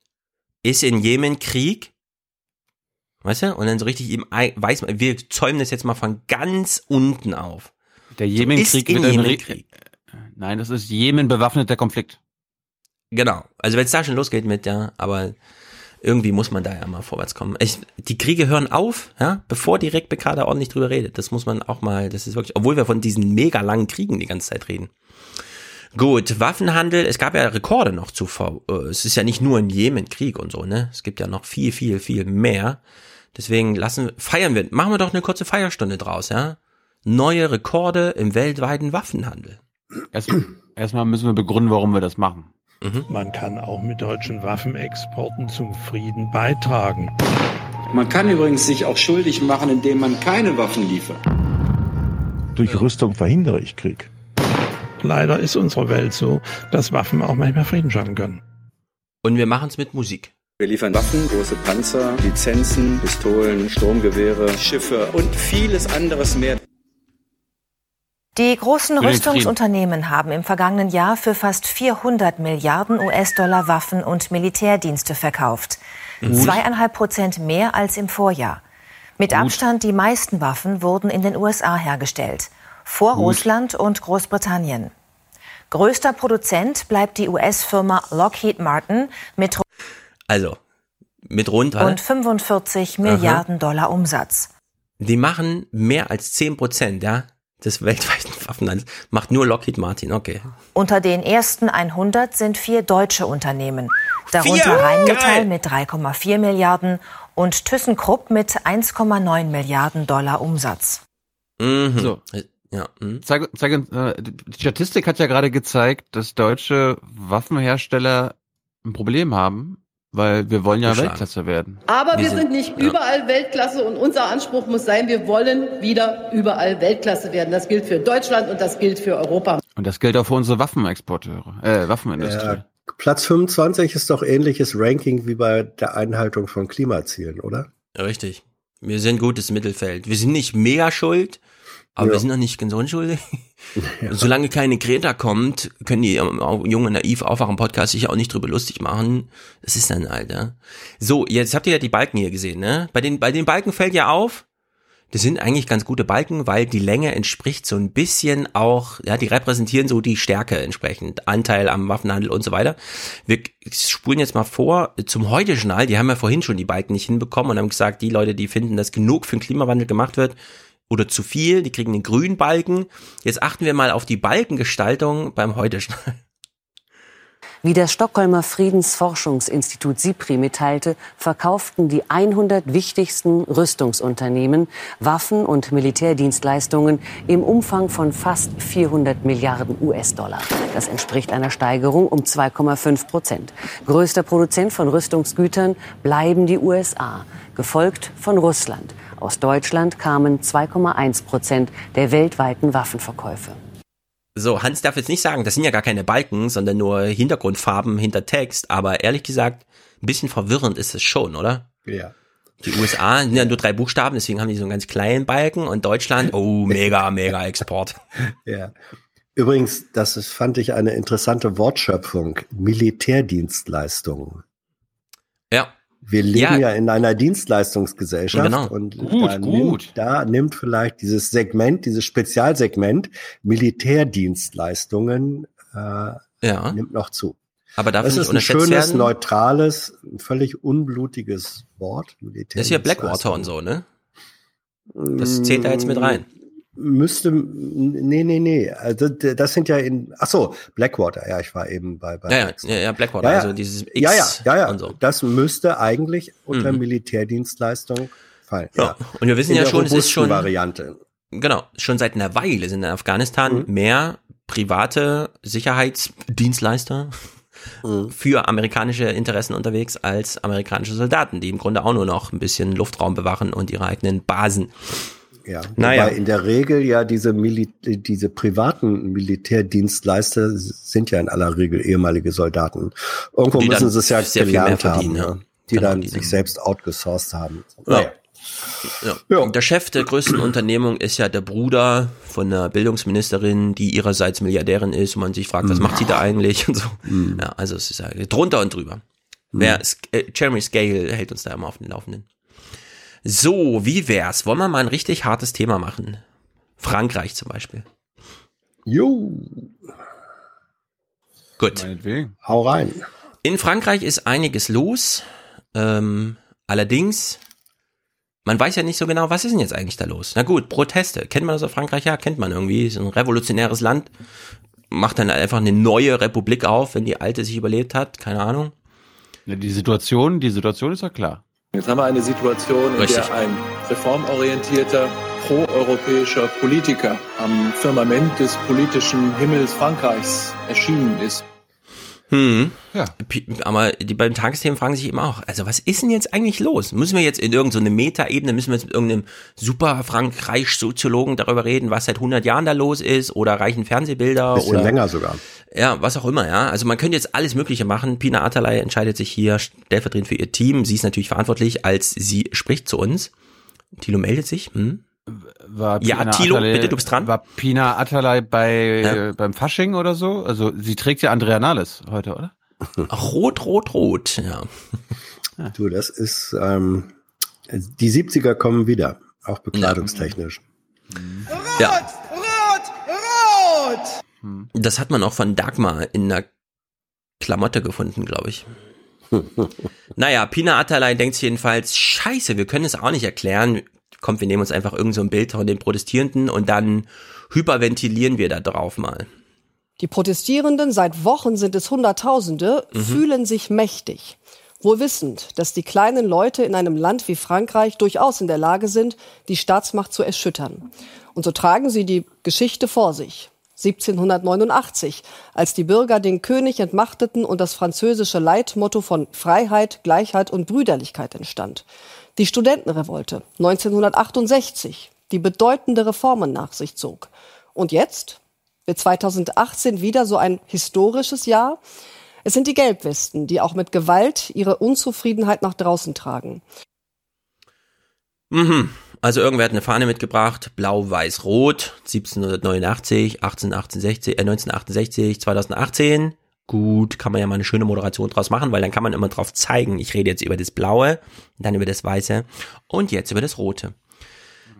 S9: ist in Jemen Krieg? Weißt du? Und dann so richtig ihm ei- weiß man, wir zäumen das jetzt mal von ganz unten auf.
S2: der
S9: So
S2: Jemenkrieg
S9: in
S2: wird ein
S9: Jemen
S2: Re-
S9: Krieg.
S2: Nein, das ist Jemen bewaffneter Konflikt.
S9: Genau. Also wenn es da schon losgeht mit, ja, aber irgendwie muss man da ja mal vorwärts kommen. Ich, die Kriege hören auf, ja, bevor direkt Bekada ordentlich drüber redet. Das muss man auch mal, das ist wirklich, obwohl wir von diesen mega langen Kriegen die ganze Zeit reden. Gut, Waffenhandel, es gab ja Rekorde noch zuvor. Äh, Es ist ja nicht nur ein Jemen-Krieg und so, ne? Es gibt ja noch viel, viel, viel mehr. Deswegen lassen, feiern wir, machen wir doch eine kurze Feierstunde draus, ja? Neue Rekorde im weltweiten Waffenhandel.
S2: Erst, erstmal müssen wir begründen, warum wir das machen.
S55: Man kann auch mit deutschen Waffenexporten zum Frieden beitragen.
S58: Man kann übrigens sich auch schuldig machen, indem man keine Waffen liefert.
S55: Durch Rüstung verhindere ich Krieg. Leider ist unsere Welt so, dass Waffen auch manchmal Frieden schaffen können.
S9: Und wir machen es mit Musik.
S58: Wir liefern Waffen, große Panzer, Lizenzen, Pistolen, Sturmgewehre, Schiffe und vieles anderes mehr.
S59: Die großen Rüstungsunternehmen haben im vergangenen Jahr für fast 400 Milliarden US-Dollar Waffen und Militärdienste verkauft. Zweieinhalb Prozent mehr als im Vorjahr. Mit. Abstand die meisten Waffen wurden in den USA hergestellt. Vor
S60: Gut.
S59: Russland und Großbritannien. Größter Produzent bleibt die US-Firma Lockheed Martin mit
S9: Also, mit rund,
S59: rund 45
S9: Aha.
S59: Milliarden Dollar Umsatz.
S9: Die machen mehr als 10 Prozent, ja, des weltweiten Waffenhandels. Macht nur Lockheed Martin, okay.
S59: Unter den ersten 100 sind vier deutsche Unternehmen. Darunter
S9: Vier?
S59: Rheinmetall
S9: Geil.
S59: mit 3,4 Milliarden und ThyssenKrupp mit 1,9 Milliarden Dollar Umsatz.
S9: Mhm.
S2: So.
S9: Ja. Mhm.
S2: Zeig, zeig, uns, äh, die Statistik hat ja gerade gezeigt, dass deutsche Waffenhersteller ein Problem haben, weil wir wollen ja
S9: Beschlagen.
S2: Weltklasse werden.
S44: Aber wir,
S2: Wir
S44: sind,
S2: sind-
S44: nicht
S2: ja.
S44: überall Weltklasse und unser Anspruch muss sein, wir wollen wieder überall Weltklasse werden. Das gilt für Deutschland und das gilt für Europa.
S2: Und das gilt auch für unsere Waffenexporteure, äh, Waffenindustrie.
S10: Ja, Platz 25 ist doch ähnliches Ranking wie bei der Einhaltung von Klimazielen, oder?
S9: Richtig. Wir sind gutes Mittelfeld. Wir sind nicht mega schuld, aber
S10: Ja.
S9: wir sind noch nicht ganz unschuldig. Solange keine Greta kommt, können die ähm, auch junge naiv aufwachen Podcast sich auch nicht drüber lustig machen. Das ist dann Alter. So, jetzt habt ihr ja die Balken hier gesehen, ne? Bei den bei den Balken fällt ja auf, das sind eigentlich ganz gute Balken, weil die Länge entspricht so ein bisschen auch, ja, die repräsentieren so die Stärke entsprechend, Anteil am Waffenhandel und so weiter. Wir spulen jetzt mal vor zum Heute-Journal, die haben ja vorhin schon die Balken nicht hinbekommen und haben gesagt, die Leute, die finden, dass genug für den Klimawandel gemacht wird oder zu viel, die kriegen den grünen Balken. Jetzt achten wir mal auf die Balkengestaltung beim Heute-Journal.
S20: Wie das Stockholmer Friedensforschungsinstitut SIPRI mitteilte, verkauften die 100 wichtigsten Rüstungsunternehmen Waffen- und Militärdienstleistungen im Umfang von fast 400 Milliarden US-Dollar. Das entspricht einer Steigerung um 2,5 Prozent. Größter Produzent von Rüstungsgütern bleiben die USA, gefolgt von Russland. Aus Deutschland kamen 2,1 Prozent der weltweiten Waffenverkäufe.
S9: So, Hans darf jetzt nicht sagen, das sind ja gar keine Balken, sondern nur Hintergrundfarben hinter Text, aber ehrlich gesagt, ein bisschen verwirrend ist es schon, oder?
S10: Ja.
S9: Die USA sind ja nur drei Buchstaben, deswegen haben die so einen ganz kleinen Balken und Deutschland, oh, mega, mega Export.
S10: Ja. Übrigens, das ist, fand ich eine interessante Wortschöpfung. Militärdienstleistungen.
S9: Ja.
S10: Wir leben
S9: Ja.
S10: ja, in einer Dienstleistungsgesellschaft
S9: Genau.
S10: und
S9: Gut,
S10: da,
S9: gut.
S10: Nimmt, da nimmt vielleicht dieses Segment, dieses Spezialsegment Militärdienstleistungen äh,
S9: Ja.
S10: nimmt noch zu.
S9: Aber darf
S10: das ist ein schönes,
S9: werden?
S10: neutrales, ein völlig unblutiges Wort.
S9: Das ist ja Blackwater und so, ne? Das zählt da jetzt mit rein.
S10: Müsste, nee, nee, nee. Also das sind ja in, ach so, Blackwater. Ja, ich war eben bei, bei
S9: Ja, ja, ja, Blackwater,
S10: Ja, ja.
S9: also dieses X
S10: ja, ja, ja, ja.
S9: so.
S10: Das müsste eigentlich unter
S9: Mhm.
S10: Militärdienstleistung fallen.
S9: Ja. Und wir wissen
S10: In
S9: ja schon, es ist schon
S10: Variante.
S9: Genau, schon seit einer Weile sind in Afghanistan
S10: Mhm.
S9: mehr private Sicherheitsdienstleister
S10: Mhm.
S9: für amerikanische Interessen unterwegs als amerikanische Soldaten, die im Grunde auch nur noch ein bisschen Luftraum bewachen und ihre eigenen Basen.
S10: Ja,
S9: Naja.
S10: wobei in der Regel ja diese, Mili diese privaten Militärdienstleister sind ja in aller Regel ehemalige Soldaten. Irgendwo
S9: Die
S10: müssen sie es ja
S9: sehr viel mehr
S10: gelernt haben,
S9: verdienen,
S10: ja.
S9: ja.
S10: die
S9: Genau,
S10: dann
S9: die
S10: sich selbst outgesourced haben.
S9: Ja.
S10: Naja.
S9: Ja. Und Der Chef der größten Unternehmung ist ja der Bruder von einer Bildungsministerin, die ihrerseits Milliardärin ist und man sich fragt, was
S10: Mhm.
S9: macht sie da eigentlich und so. Ja, also es ist ja drunter und drüber. Wer, Sk- äh, Jeremy Scale hält uns da immer auf den Laufenden. So, wie wär's? Wollen wir mal ein richtig hartes Thema machen? Frankreich zum Beispiel.
S10: Jo.
S9: Gut.
S10: Hau rein.
S9: In Frankreich ist einiges los. Ähm, allerdings, man weiß ja nicht so genau, was ist denn jetzt eigentlich da los? Na gut, Proteste. Kennt man das aus Frankreich? Ja, kennt man irgendwie. Ist ein revolutionäres Land. Macht dann einfach eine neue Republik auf, wenn die alte sich überlebt hat. Keine Ahnung.
S2: Ja, die Situation, die Situation ist ja klar.
S61: Jetzt haben wir eine Situation, in
S9: Richtig.
S61: der ein reformorientierter, proeuropäischer Politiker am Firmament des politischen Himmels Frankreichs erschienen ist.
S9: Hm.
S2: Ja.
S9: Aber die beiden Tagesthemen fragen sich eben auch, also was ist denn jetzt eigentlich los? Müssen wir jetzt in irgendeine Metaebene, müssen wir jetzt mit irgendeinem super Frankreich-Soziologen darüber reden, was seit 100 Jahren da los ist oder reichen Fernsehbilder
S10: Bisschen
S9: oder
S10: länger sogar.
S9: ja, was auch immer, ja. Also man könnte jetzt alles Mögliche machen. Pina Atalay entscheidet sich hier stellvertretend für ihr Team. Sie ist natürlich verantwortlich, als sie spricht zu uns. Thilo meldet sich. Hm?
S2: War
S9: Ja,
S2: Pina
S9: Thilo,
S2: Atalay-
S9: bitte, du bist dran.
S2: War Pina Atalay bei,
S9: Ja.
S2: äh, beim Fasching oder so? Also sie trägt ja Andrea Nahles heute, oder?
S9: Rot, rot, rot, ja.
S10: Du, das ist, ähm, die 70er kommen wieder, auch bekleidungstechnisch.
S9: Ja.
S62: Rot! Rot!
S9: Das hat man auch von Dagmar in einer Klamotte gefunden, glaube ich. naja, Pina Atalay denkt sich jedenfalls, scheiße, wir können es auch nicht erklären. Kommt, wir nehmen uns einfach irgend so ein Bild von den Protestierenden und dann hyperventilieren wir da drauf mal.
S63: Die Protestierenden, seit Wochen sind es Hunderttausende,
S9: Mhm.
S63: fühlen sich mächtig. Wohl wissend, dass die kleinen Leute in einem Land wie Frankreich durchaus in der Lage sind, die Staatsmacht zu erschüttern. Und so tragen sie die Geschichte vor sich. 1789, als die Bürger den König entmachteten und das französische Leitmotto von Freiheit, Gleichheit und Brüderlichkeit entstand. Die Studentenrevolte 1968, die bedeutende Reformen nach sich zog. Und jetzt wird 2018 wieder so ein historisches Jahr. Es sind die Gelbwesten, die auch mit Gewalt ihre Unzufriedenheit nach draußen tragen.
S9: Mhm. Also irgendwer hat eine Fahne mitgebracht, blau, weiß, rot, 1789, 1868, äh, 1968, 2018. Gut, kann man ja mal eine schöne Moderation draus machen, weil dann kann man immer drauf zeigen, ich rede jetzt über das Blaue, dann über das Weiße und jetzt über das Rote.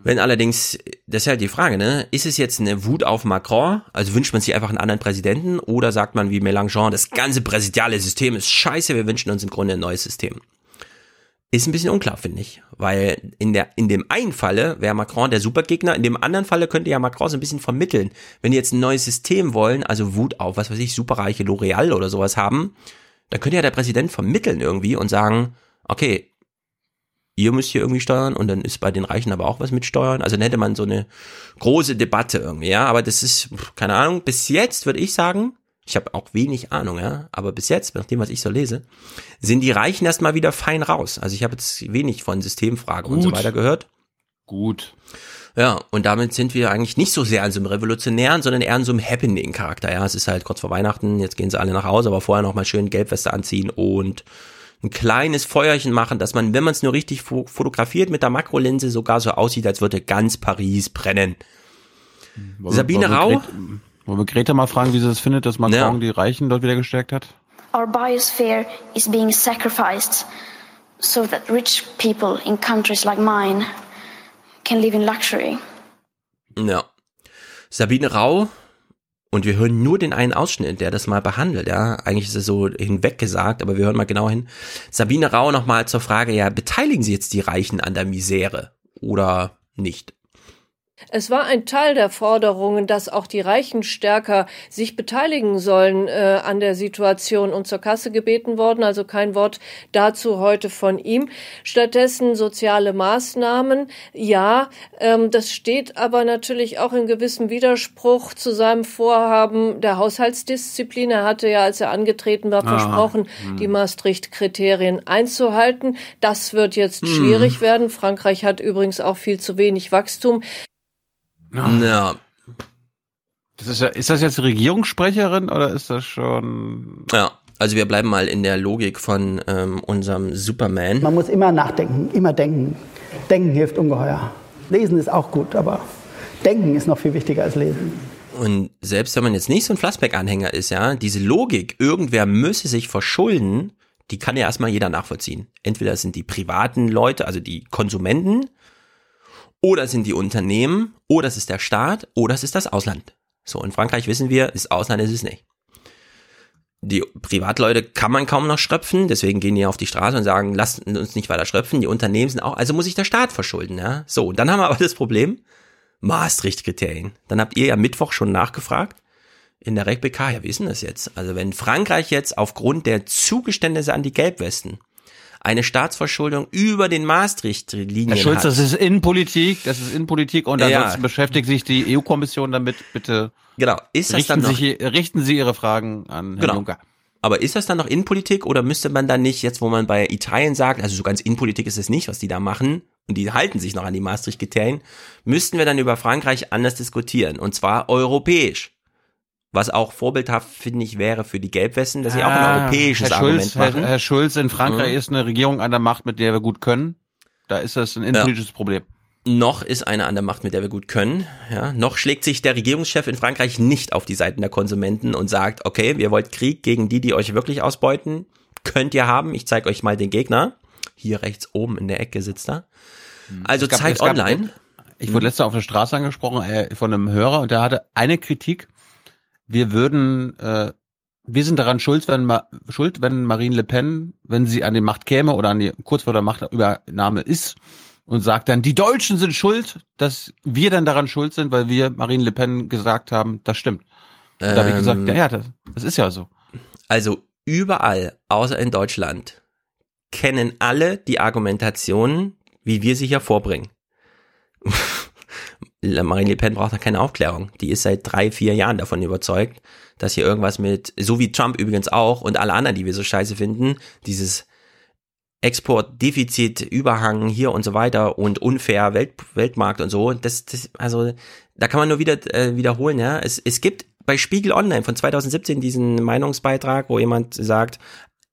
S9: Wenn allerdings, das ist halt die Frage, ne? Ist es jetzt eine Wut auf Macron? Also wünscht man sich einfach einen anderen Präsidenten? Oder sagt man wie Mélenchon, das ganze präsidiale System ist scheiße, wir wünschen uns im Grunde ein neues System? Ist ein bisschen unklar, finde ich. Weil in der, in dem einen Falle wäre Macron der Supergegner, in dem anderen Falle könnte ja Macron so ein bisschen vermitteln. Wenn die jetzt ein neues System wollen, also Wut auf, was weiß ich, superreiche L'Oreal oder sowas haben, dann könnte ja der Präsident vermitteln irgendwie und sagen, okay, ihr müsst hier irgendwie steuern und dann ist bei den Reichen aber auch was mit Steuern. Also dann hätte man so eine große Debatte irgendwie, ja. Aber das ist, keine Ahnung, bis jetzt würde ich sagen, ich habe auch wenig Ahnung, ja, aber bis jetzt, nach dem, was ich so lese, sind die Reichen erstmal wieder fein raus. Also ich habe jetzt wenig von Systemfragen und so
S2: Gut.
S9: weiter gehört.
S2: Gut.
S9: Ja, und damit sind wir eigentlich nicht so sehr an so einem revolutionären, sondern eher an so einem Happening-Charakter. Ja, es ist halt kurz vor Weihnachten, jetzt gehen sie alle nach Hause, aber vorher noch mal schön Gelbweste anziehen und ein kleines Feuerchen machen, dass man, wenn man es nur richtig fo fotografiert mit der Makrolinse, sogar so aussieht, als würde ganz Paris brennen.
S2: Wir-
S9: Sabine
S2: wir
S9: Rau?
S2: Gret- Wollen wir Greta mal fragen, wie sie das findet, dass Macron
S9: Ja.
S2: die Reichen dort wieder gestärkt hat?
S49: Our biosphere is being sacrificed so that rich people in countries like mine can live in luxury.
S9: Ja. Sabine Rau, und wir hören nur den einen Ausschnitt, der das mal behandelt, ja. Eigentlich ist es so hinweggesagt, aber wir hören mal genau hin. Sabine Rau nochmal zur Frage, ja, beteiligen Sie jetzt die Reichen an der Misere oder nicht?
S64: Es war ein Teil der Forderungen, dass auch die Reichen stärker sich beteiligen sollen äh, an der Situation und zur Kasse gebeten worden. Also kein Wort dazu heute von ihm. Stattdessen soziale Maßnahmen. Ja, ähm, das steht aber natürlich auch in gewissem Widerspruch zu seinem Vorhaben der Haushaltsdisziplin. Er hatte ja, als er angetreten war,
S65: Ah,
S64: versprochen,
S65: hm.
S64: die Maastricht-Kriterien einzuhalten. Das wird jetzt
S65: Hm.
S64: schwierig werden. Frankreich hat übrigens auch viel zu wenig Wachstum.
S9: Ja.
S2: Das ist, ja, ist das jetzt Regierungssprecherin oder ist das schon.
S9: Ja, also wir bleiben mal in der Logik von ähm, unserem Superman.
S65: Man muss immer nachdenken, immer denken. Denken hilft ungeheuer. Lesen ist auch gut, aber denken ist noch viel wichtiger als lesen.
S9: Und selbst wenn man jetzt nicht so ein Flassbeck-Anhänger ist, ja, diese Logik, irgendwer müsse sich verschulden, die kann ja erstmal jeder nachvollziehen. Entweder es sind die privaten Leute, also die Konsumenten, oder sind die Unternehmen, oder es ist der Staat, oder es ist das Ausland. So, in Frankreich wissen wir, das Ausland ist es nicht. Die Privatleute kann man kaum noch schröpfen, deswegen gehen die auf die Straße und sagen, lasst uns nicht weiter schröpfen. Die Unternehmen sind auch, also muss sich der Staat verschulden, ja. So, dann haben wir aber das Problem, Maastricht-Kriterien. Dann habt ihr ja Mittwoch schon nachgefragt in der RegBK, ja, wie ist denn das jetzt? Also wenn Frankreich jetzt aufgrund der Zugeständnisse an die Gelbwesten eine Staatsverschuldung über den Maastricht-Linien
S2: Herr Schulz,
S9: hat.
S2: das ist Innenpolitik, das ist Innenpolitik und
S9: Ja, ja.
S2: ansonsten beschäftigt sich die EU-Kommission damit. Bitte
S9: genau. Ist das
S2: richten,
S9: dann noch-
S2: sich, richten Sie Ihre Fragen an Herrn
S9: Genau.
S2: Juncker.
S9: Aber ist das dann noch Innenpolitik oder müsste man dann nicht, jetzt wo man bei Italien sagt, also so ganz Innenpolitik ist es nicht, was die da machen, und die halten sich noch an die Maastricht-Kriterien, müssten wir dann über Frankreich anders diskutieren, und zwar europäisch. Was auch vorbildhaft, finde ich, wäre für die Gelbwesten, dass sie auch ein
S2: Ah,
S9: europäisches
S2: Herr
S9: Argument
S2: Schulz,
S9: machen.
S2: Herr, Herr Schulz, in Frankreich
S9: Mhm.
S2: ist eine Regierung an der Macht, mit der wir gut können. Da ist das ein innenpolitisches Problem.
S9: Noch ist eine an der Macht, mit der wir gut können. Ja, noch schlägt sich der Regierungschef in Frankreich nicht auf die Seiten der Konsumenten und sagt, okay, ihr wollt Krieg gegen die, die euch wirklich ausbeuten. Könnt ihr haben. Ich zeige euch mal den Gegner. Hier rechts oben in der Ecke sitzt er. Also
S2: Es gab-
S9: Zeit
S2: es gab-
S9: Online.
S2: Ich wurde letzte auf der Straße angesprochen äh, von einem Hörer und der hatte eine Kritik. Wir würden, äh, wir sind daran schuld, wenn, Ma schuld, wenn Marine Le Pen, wenn sie an die Macht käme oder an die kurz vor der Machtübernahme ist und sagt dann, die Deutschen sind schuld, dass wir dann daran schuld sind, weil wir Marine Le Pen gesagt haben, das stimmt. Und da habe ich gesagt,
S9: Ähm,
S2: ja, ja, das, das ist ja so.
S9: Also überall, außer in Deutschland, kennen alle die Argumentationen, wie wir sie hier vorbringen. Marine Le Pen braucht da keine Aufklärung. Die ist seit drei, vier Jahren davon überzeugt, dass hier irgendwas mit, so wie Trump übrigens auch und alle anderen, die wir so scheiße finden, dieses Exportdefizit, Überhang hier und so weiter und unfair Welt, Weltmarkt und so, das, das, also da kann man nur wieder äh, wiederholen, ja. Es, es gibt bei Spiegel Online von 2017 diesen Meinungsbeitrag, wo jemand sagt,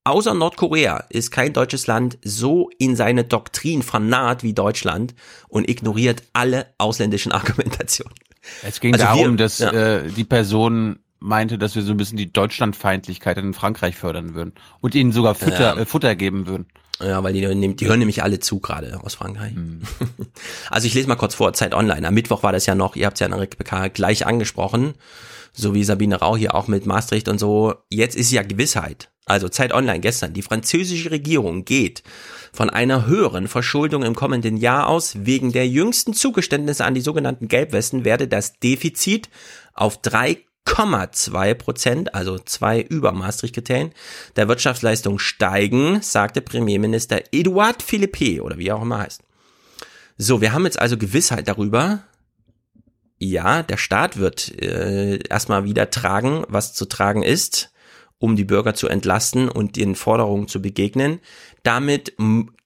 S9: außer Nordkorea ist kein deutsches Land so in seine Doktrin vernarrt wie Deutschland und ignoriert alle ausländischen Argumentationen.
S2: Es ging
S9: Also wir-
S2: darum, dass
S9: ja.
S2: äh, die Person meinte, dass wir so ein bisschen die Deutschlandfeindlichkeit in Frankreich fördern würden und ihnen sogar Futter,
S9: Ja.
S2: äh, Futter geben würden.
S9: Ja, weil die, die hören nämlich alle zu gerade aus Frankreich. Also ich lese mal kurz vor, Zeit Online. Am Mittwoch war das ja noch, ihr habt es ja in der PK gleich angesprochen, so wie Sabine Rau hier auch mit Maastricht und so. Jetzt ist ja Gewissheit. Also Zeit Online gestern. Die französische Regierung geht von einer höheren Verschuldung im kommenden Jahr aus. Wegen der jüngsten Zugeständnisse an die sogenannten Gelbwesten werde das Defizit auf 3,2 Prozent, also zwei über Maastricht-Kriterien, der Wirtschaftsleistung steigen, sagte Premierminister Edouard Philippe oder wie er auch immer heißt. So, wir haben jetzt also Gewissheit darüber. Ja, der Staat wird äh, erstmal wieder tragen, was zu tragen ist, um die Bürger zu entlasten und den Forderungen zu begegnen. Damit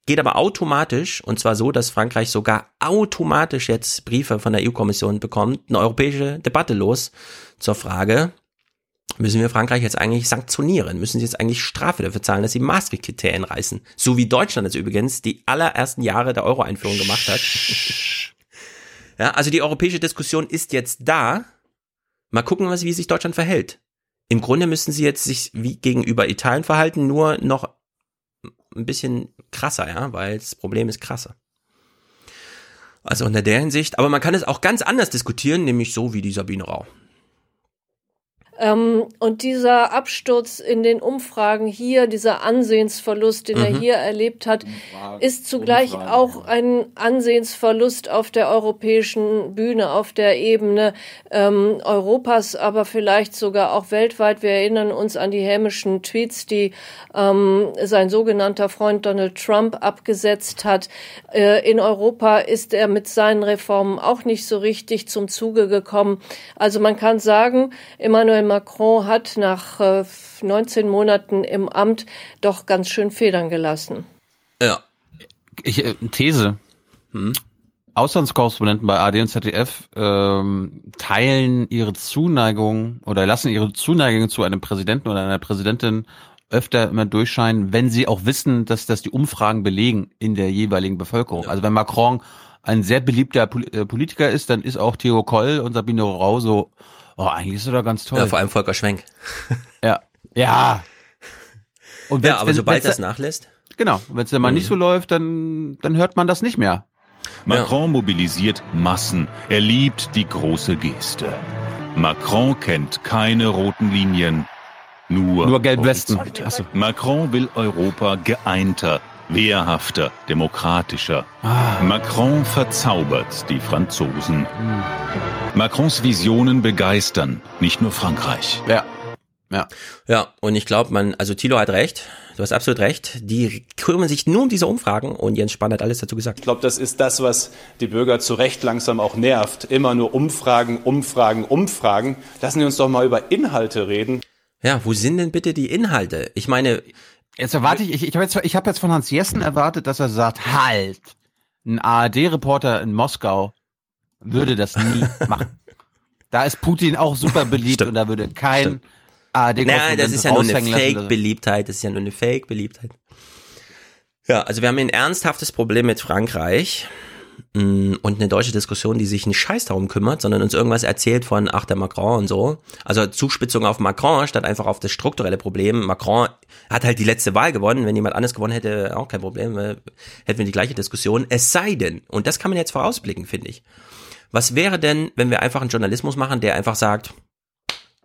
S9: geht aber automatisch, und zwar so, dass Frankreich sogar automatisch jetzt Briefe von der EU-Kommission bekommt, eine europäische Debatte los zur Frage, müssen wir Frankreich jetzt eigentlich sanktionieren? Müssen sie jetzt eigentlich Strafe dafür zahlen, dass sie Maastricht-Kriterien reißen? So wie Deutschland es übrigens die allerersten Jahre der Euro-Einführung gemacht hat. Ja, also die europäische Diskussion ist jetzt da. Mal gucken, was, wie sich Deutschland verhält. Im Grunde müssen sie jetzt sich wie gegenüber Italien verhalten, nur noch ein bisschen krasser, ja, weil das Problem ist krasser. Also unter der Hinsicht, aber man kann es auch ganz anders diskutieren, nämlich so wie die Sabine Rau.
S64: Ähm, und dieser Absturz in den Umfragen hier, dieser Ansehensverlust, den er
S9: Mhm.
S64: hier erlebt hat, ist zugleich auch ein Ansehensverlust auf der europäischen Bühne, auf der Ebene ähm, Europas, aber vielleicht sogar auch weltweit. Wir erinnern uns an die hämischen Tweets, die ähm, sein sogenannter Freund Donald Trump abgesetzt hat. Äh, in Europa ist er mit seinen Reformen auch nicht so richtig zum Zuge gekommen. Also man kann sagen, Emmanuel Macron hat nach äh, 19 Monaten im Amt doch ganz schön Federn gelassen.
S9: Ja.
S2: Ich, äh, These.
S9: Hm?
S2: Auslandskorrespondenten bei AD und ZDF ähm, teilen ihre Zuneigung oder lassen ihre Zuneigung zu einem Präsidenten oder einer Präsidentin öfter immer durchscheinen, wenn sie auch wissen, dass das die Umfragen belegen in der jeweiligen Bevölkerung. Also wenn Macron ein sehr beliebter äh, Politiker ist, dann ist auch Theo Koll und Sabine Rau so, oh, eigentlich ist er doch ganz toll.
S9: Ja, vor allem Volker Schwenk.
S2: Ja. Ja. Und
S9: Ja, aber
S2: wenn-
S9: sobald das
S2: da-
S9: nachlässt.
S2: Genau, wenn es dann mal
S9: Mhm.
S2: nicht so läuft, dann, dann hört man das nicht mehr.
S66: Macron mobilisiert Massen. Er liebt die große Geste. Macron kennt keine roten Linien, nur,
S2: Nur Gelbwesten.
S66: Macron will Europa geeinter, wehrhafter, demokratischer.
S2: Ah.
S66: Macron verzaubert die Franzosen. Macrons Visionen begeistern nicht nur Frankreich.
S2: Ja. Ja.
S9: Ja, und ich glaube, man, also Thilo hat recht, du hast absolut recht, die kümmern sich nur um diese Umfragen und Jens Spahn hat alles dazu gesagt.
S67: Ich glaube, das ist das, was die Bürger zu Recht langsam auch nervt. Immer nur Umfragen, Umfragen, Umfragen. Lassen Sie uns doch mal über Inhalte reden.
S9: Ja, wo sind denn bitte die Inhalte? Ich meine,
S2: Jetzt erwarte ich, ich, ich habe jetzt, ich hab jetzt von Hans Jessen erwartet, dass er sagt, halt, ein ARD-Reporter in Moskau würde das nie machen. Da ist Putin auch super beliebt und da würde kein ARD
S9: Nein, das ist ja nur eine Fake-Beliebtheit, das ist ja nur eine Fake-Beliebtheit. Ja, also wir haben ein ernsthaftes Problem mit Frankreich und eine deutsche Diskussion, die sich nicht scheiß darum kümmert, sondern uns irgendwas erzählt von, ach, der Macron und so. Also Zuspitzung auf Macron statt einfach auf das strukturelle Problem. Macron hat halt die letzte Wahl gewonnen. Wenn jemand anders gewonnen hätte, auch kein Problem, äh, hätten wir die gleiche Diskussion. Es sei denn, und das kann man jetzt vorausblicken, finde ich. Was wäre denn, wenn wir einfach einen Journalismus machen, der einfach sagt,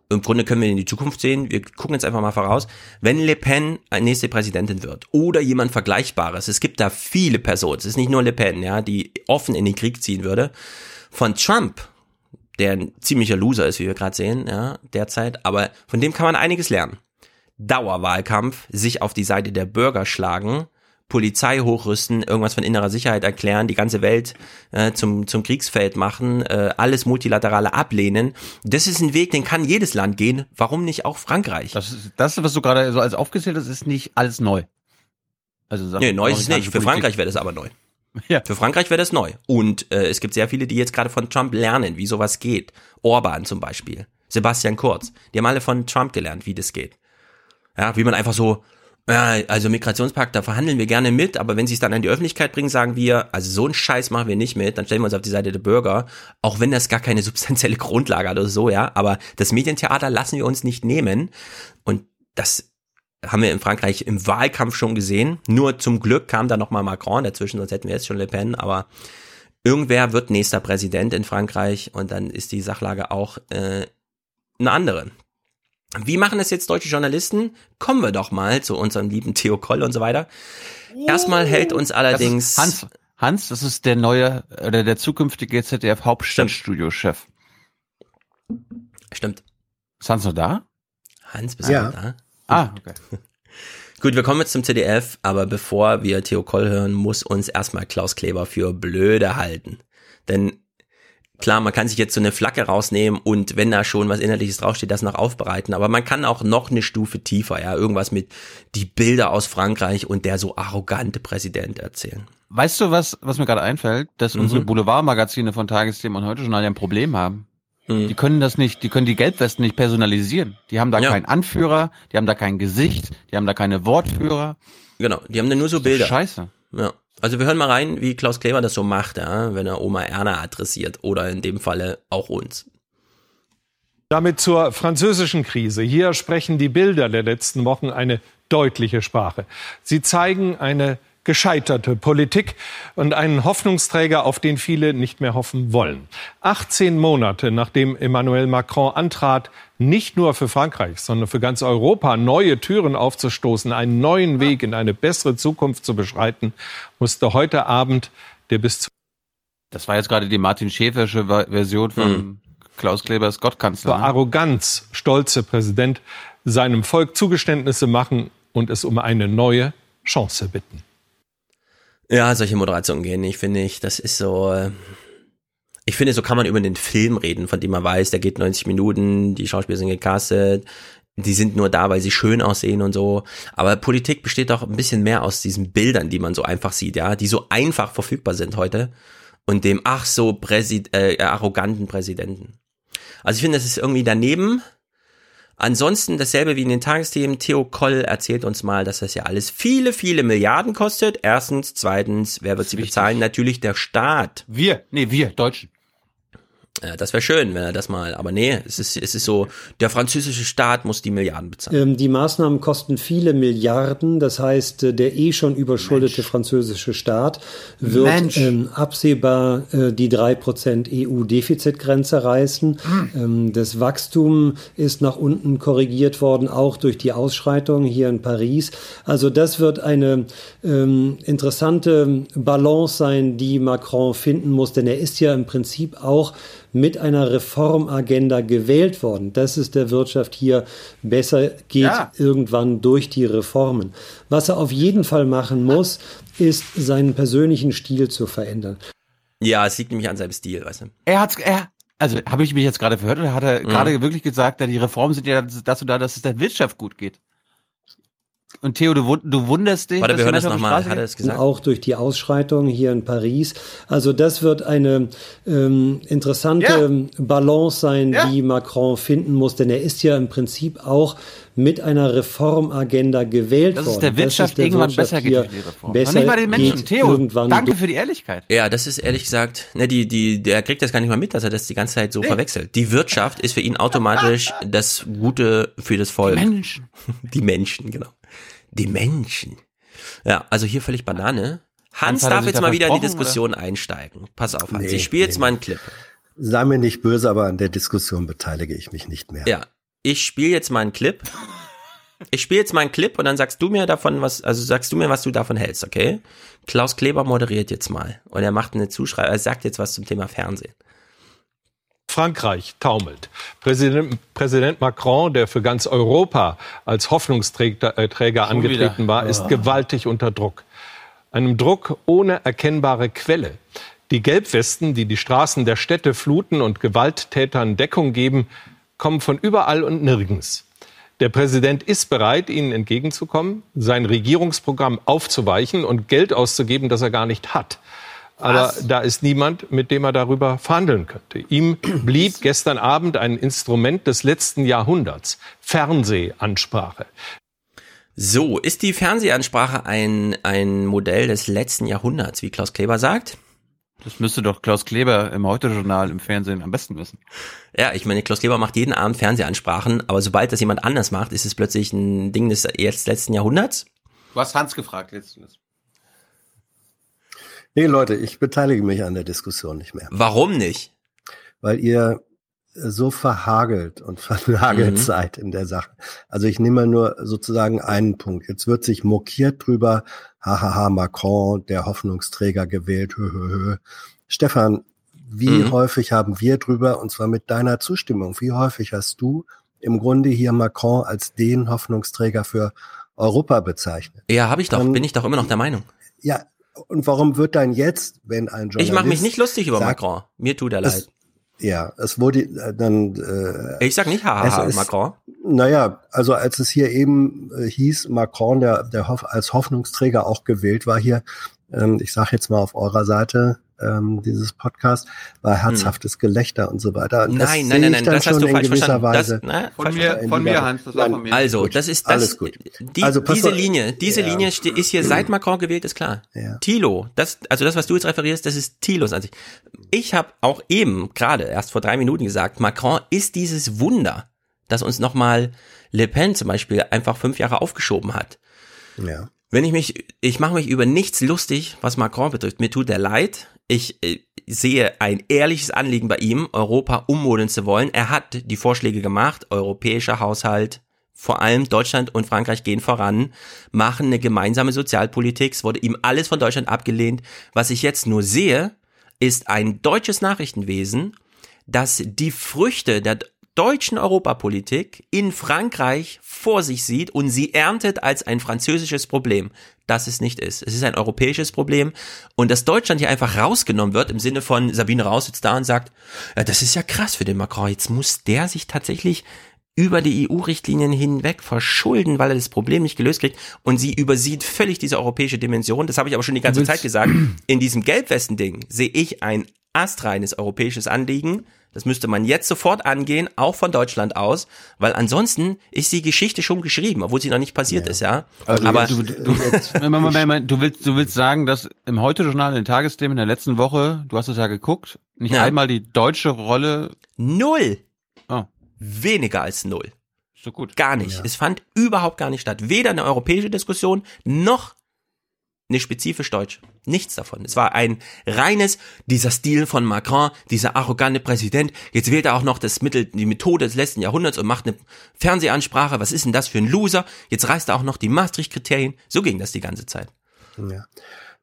S9: im Grunde können wir in die Zukunft sehen. Wir gucken jetzt einfach mal voraus. Wenn Le Pen nächste Präsidentin wird oder jemand Vergleichbares, es gibt da viele Personen, es ist nicht nur Le Pen, ja, die offen in den Krieg ziehen würde. Von Trump, der ein ziemlicher Loser ist, wie wir gerade sehen, ja, derzeit, aber von dem kann man einiges lernen. Dauerwahlkampf, sich auf die Seite der Bürger schlagen, Polizei hochrüsten, irgendwas von innerer Sicherheit erklären, die ganze Welt äh, zum, zum Kriegsfeld machen, äh, alles Multilaterale ablehnen. Das ist ein Weg, den kann jedes Land gehen. Warum nicht auch Frankreich?
S2: Das, ist, das was du gerade so als aufgezählt hast, ist nicht alles neu.
S9: Also nee, neu ist es nicht. Für Frankreich wäre das aber neu. Ja. Für Frankreich wäre das neu. Und äh, es gibt sehr viele, die jetzt gerade von Trump lernen, wie sowas geht. Orban zum Beispiel, Sebastian Kurz. Die haben alle von Trump gelernt, wie das geht. Ja, wie man einfach so also Migrationspakt, da verhandeln wir gerne mit, aber wenn sie es dann an die Öffentlichkeit bringen, sagen wir, also so einen Scheiß machen wir nicht mit, dann stellen wir uns auf die Seite der Bürger, auch wenn das gar keine substanzielle Grundlage hat oder so, ja, aber das Medientheater lassen wir uns nicht nehmen und das haben wir in Frankreich im Wahlkampf schon gesehen, nur zum Glück kam da nochmal Macron dazwischen, sonst hätten wir jetzt schon Le Pen, aber irgendwer wird nächster Präsident in Frankreich und dann ist die Sachlage auch äh, eine andere. Wie machen es jetzt deutsche Journalisten? Kommen wir doch mal zu unserem lieben Theo Koll und so weiter. Erstmal hält uns allerdings
S2: Hans. Hans, das ist der neue oder der zukünftige ZDF Hauptstadtstudio-Chef.
S9: Stimmt.
S2: Ist Hans noch da?
S9: Hans, bist ja. du da?
S2: Ah, okay.
S9: Gut, wir kommen jetzt zum ZDF, aber bevor wir Theo Koll hören, muss uns erstmal Klaus Kleber für blöde halten. Denn Klar, man kann sich jetzt so eine Flagge rausnehmen und wenn da schon was Inhaltliches draufsteht, das noch aufbereiten. Aber man kann auch noch eine Stufe tiefer, ja, irgendwas mit die Bilder aus Frankreich und der so arrogante Präsident erzählen.
S2: Weißt du, was, was mir gerade einfällt? Dass mhm. unsere Boulevardmagazine von Tagesthemen und heute schon ein Problem haben. Mhm. Die können das nicht, die können die Gelbwesten nicht personalisieren. Die haben da ja. keinen Anführer, die haben da kein Gesicht, die haben da keine Wortführer.
S9: Genau, die haben dann nur so Bilder.
S2: Scheiße.
S9: Ja. Also wir hören mal rein, wie Klaus Kleber das so macht, ja, wenn er Oma Erna adressiert oder in dem Falle auch uns.
S68: Damit zur französischen Krise. Hier sprechen die Bilder der letzten Wochen eine deutliche Sprache. Sie zeigen eine gescheiterte Politik und einen Hoffnungsträger, auf den viele nicht mehr hoffen wollen. 18 Monate nachdem Emmanuel Macron antrat, nicht nur für Frankreich, sondern für ganz Europa neue Türen aufzustoßen, einen neuen Weg in eine bessere Zukunft zu beschreiten, musste heute Abend der bis zu
S2: Das war jetzt gerade die Martin Schäfersche Version von mhm. Klaus Klebers Gottkanzler.
S68: Ne? Arroganz, stolze Präsident seinem Volk Zugeständnisse machen und es um eine neue Chance bitten.
S9: Ja, solche Moderationen gehen nicht, finde ich. Das ist so. Äh, ich finde, so kann man über den Film reden, von dem man weiß, der geht 90 Minuten, die Schauspieler sind gecastet, die sind nur da, weil sie schön aussehen und so. Aber Politik besteht doch ein bisschen mehr aus diesen Bildern, die man so einfach sieht, ja, die so einfach verfügbar sind heute und dem ach so Präsid äh, arroganten Präsidenten. Also ich finde, das ist irgendwie daneben. Ansonsten dasselbe wie in den Tagesthemen. Theo Koll erzählt uns mal, dass das ja alles viele, viele Milliarden kostet. Erstens. Zweitens, wer wird sie bezahlen? Natürlich der Staat.
S2: Wir. Nee, wir, Deutschen.
S9: Ja, das wäre schön, wenn er das mal, aber nee, es ist, es ist so, der französische Staat muss die Milliarden bezahlen.
S69: Ähm, die Maßnahmen kosten viele Milliarden, das heißt, äh, der eh schon überschuldete Mensch. französische Staat wird ähm, absehbar äh, die drei Prozent EU-Defizitgrenze reißen. Mhm. Ähm, das Wachstum ist nach unten korrigiert worden, auch durch die Ausschreitungen hier in Paris. Also das wird eine ähm, interessante Balance sein, die Macron finden muss, denn er ist ja im Prinzip auch mit einer Reformagenda gewählt worden, dass es der Wirtschaft hier besser geht ja. irgendwann durch die Reformen. Was er auf jeden Fall machen muss, ist seinen persönlichen Stil zu verändern.
S9: Ja, es liegt nämlich an seinem Stil, weißt du.
S2: Er hat, er, Also habe ich mich jetzt gerade verhört oder hat er mhm. gerade wirklich gesagt, die Reformen sind ja dazu da, dass es der Wirtschaft gut geht? Und Theo, du, du wunderst dich.
S9: Warte, wir hören das nochmal. Hat er das gesagt?
S69: Auch durch die Ausschreitungen hier in Paris. Also das wird eine ähm, interessante ja. Balance sein, ja. die Macron finden muss, denn er ist ja im Prinzip auch mit einer Reformagenda gewählt
S2: worden.
S69: Das
S2: ist der Wirtschaft irgendwann Wirtschaft besser geht, die Reform. Besser nicht mal den Menschen. Theo, danke für die Ehrlichkeit.
S9: Ja, das ist ehrlich gesagt, ne, die, die, der kriegt das gar nicht mal mit, dass er das die ganze Zeit so nee. verwechselt. Die Wirtschaft ist für ihn automatisch das Gute für das Volk.
S2: Die Menschen.
S9: Die Menschen, genau. Die Menschen. Ja, also hier völlig Banane. Hans, Hans darf jetzt mal wieder in die Diskussion oder? einsteigen. Pass auf, Hans. Nee, ich spiele nee, jetzt mal einen Clip.
S10: Sei mir nicht böse, aber an der Diskussion beteilige ich mich nicht mehr.
S9: Ja, ich spiele jetzt mal einen Clip. Ich spiele jetzt mal einen Clip und dann sagst du mir davon, was, also sagst du mir, was du davon hältst, okay? Klaus Kleber moderiert jetzt mal und er macht eine Zuschreibung, er sagt jetzt was zum Thema Fernsehen.
S68: Frankreich taumelt. Präsident, Präsident, Macron, der für ganz Europa als Hoffnungsträger äh, angetreten war, ist gewaltig unter Druck. Einem Druck ohne erkennbare Quelle. Die Gelbwesten, die die Straßen der Städte fluten und Gewalttätern Deckung geben, kommen von überall und nirgends. Der Präsident ist bereit, ihnen entgegenzukommen, sein Regierungsprogramm aufzuweichen und Geld auszugeben, das er gar nicht hat. Aber Was? da ist niemand, mit dem er darüber verhandeln könnte. Ihm blieb gestern Abend ein Instrument des letzten Jahrhunderts, Fernsehansprache.
S9: So, ist die Fernsehansprache ein, ein Modell des letzten Jahrhunderts, wie Klaus Kleber sagt?
S2: Das müsste doch Klaus Kleber im Heute-Journal im Fernsehen am besten wissen.
S9: Ja, ich meine, Klaus Kleber macht jeden Abend Fernsehansprachen, aber sobald das jemand anders macht, ist es plötzlich ein Ding des letzten Jahrhunderts.
S2: Du hast Hans gefragt letztens.
S10: Nee, Leute, ich beteilige mich an der Diskussion nicht mehr.
S9: Warum nicht?
S10: Weil ihr so verhagelt und vernagelt mhm. seid in der Sache. Also ich nehme nur sozusagen einen Punkt. Jetzt wird sich mokiert drüber, hahaha, Macron, der Hoffnungsträger gewählt, hö, hö, hö. Stefan, wie mhm. häufig haben wir drüber, und zwar mit deiner Zustimmung, wie häufig hast du im Grunde hier Macron als den Hoffnungsträger für Europa bezeichnet?
S9: Ja, habe ich doch, und, bin ich doch immer noch der Meinung.
S10: Ja, und warum wird dann jetzt, wenn ein Journalist...
S9: Ich mache mich nicht lustig über sagt, Macron, mir tut er leid.
S10: Ja, es wurde äh, dann. Äh,
S9: ich sag nicht haha, ist, Macron.
S10: Naja, also als es hier eben äh, hieß, Macron, der, der Hoff, als Hoffnungsträger auch gewählt war hier, ähm, ich sage jetzt mal auf eurer Seite, ähm, dieses Podcast, war hm. herzhaftes hm. Gelächter und so weiter.
S9: Das nein, nein, nein, nein, das hast du falsch verstanden.
S10: Weise,
S2: das, na, von mir, von mir, Hans, das war von mir.
S9: Also, gut, das ist das, alles gut. Die, also, diese Linie, diese ja. Linie ist hier seit Macron gewählt, ist klar. Ja. Tilo, das, also das, was du jetzt referierst, das ist Tilos Ansicht. Ich habe auch eben, gerade erst vor drei Minuten gesagt, Macron ist dieses Wunder, das uns nochmal Le Pen zum Beispiel einfach fünf Jahre aufgeschoben hat.
S10: Ja.
S9: Wenn ich mich, ich mache mich über nichts lustig, was Macron betrifft. Mir tut er leid. Ich äh, sehe ein ehrliches Anliegen bei ihm, Europa ummodeln zu wollen. Er hat die Vorschläge gemacht, europäischer Haushalt, vor allem Deutschland und Frankreich gehen voran, machen eine gemeinsame Sozialpolitik. Es wurde ihm alles von Deutschland abgelehnt. Was ich jetzt nur sehe, ist ein deutsches Nachrichtenwesen, das die Früchte der deutschen Europapolitik in Frankreich vor sich sieht und sie erntet als ein französisches Problem, das es nicht ist. Es ist ein europäisches Problem und dass Deutschland hier einfach rausgenommen wird im Sinne von Sabine Raus sitzt da und sagt, ja, das ist ja krass für den Macron, jetzt muss der sich tatsächlich über die EU-Richtlinien hinweg verschulden, weil er das Problem nicht gelöst kriegt und sie übersieht völlig diese europäische Dimension. Das habe ich aber schon die ganze Zeit gesagt. In diesem Gelbwesten-Ding sehe ich ein astreines europäisches Anliegen, das müsste man jetzt sofort angehen, auch von Deutschland aus, weil ansonsten ist die Geschichte schon geschrieben, obwohl sie noch nicht passiert ja. ist, ja.
S2: Also Aber du, du, du, du, willst, du willst sagen, dass im Heute-Journal, in den Tagesthemen in der letzten Woche, du hast es ja geguckt, nicht ja. einmal die deutsche Rolle
S9: null, oh. weniger als null.
S2: So gut.
S9: Gar nicht. Ja. Es fand überhaupt gar nicht statt. Weder eine europäische Diskussion noch eine spezifisch deutsch. Nichts davon. Es war ein reines, dieser Stil von Macron, dieser arrogante Präsident. Jetzt wählt er auch noch das Mittel, die Methode des letzten Jahrhunderts und macht eine Fernsehansprache. Was ist denn das für ein Loser? Jetzt reißt er auch noch die Maastricht-Kriterien. So ging das die ganze Zeit.
S10: Ja.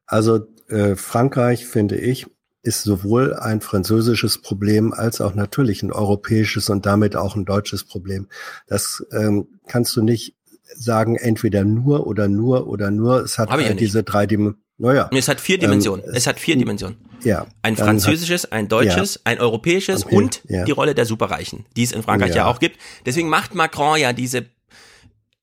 S10: Also äh, Frankreich, finde ich, ist sowohl ein französisches Problem als auch natürlich ein europäisches und damit auch ein deutsches Problem. Das ähm, kannst du nicht sagen, entweder nur oder nur oder nur. Es hat halt ja diese drei Dimensionen. Naja.
S9: Es hat vier Dimensionen. Ähm, es hat vier Dimensionen.
S10: Ja.
S9: Ein französisches, ein deutsches, ja. ein europäisches und ja. die Rolle der Superreichen, die es in Frankreich ja. ja auch gibt. Deswegen macht Macron ja diese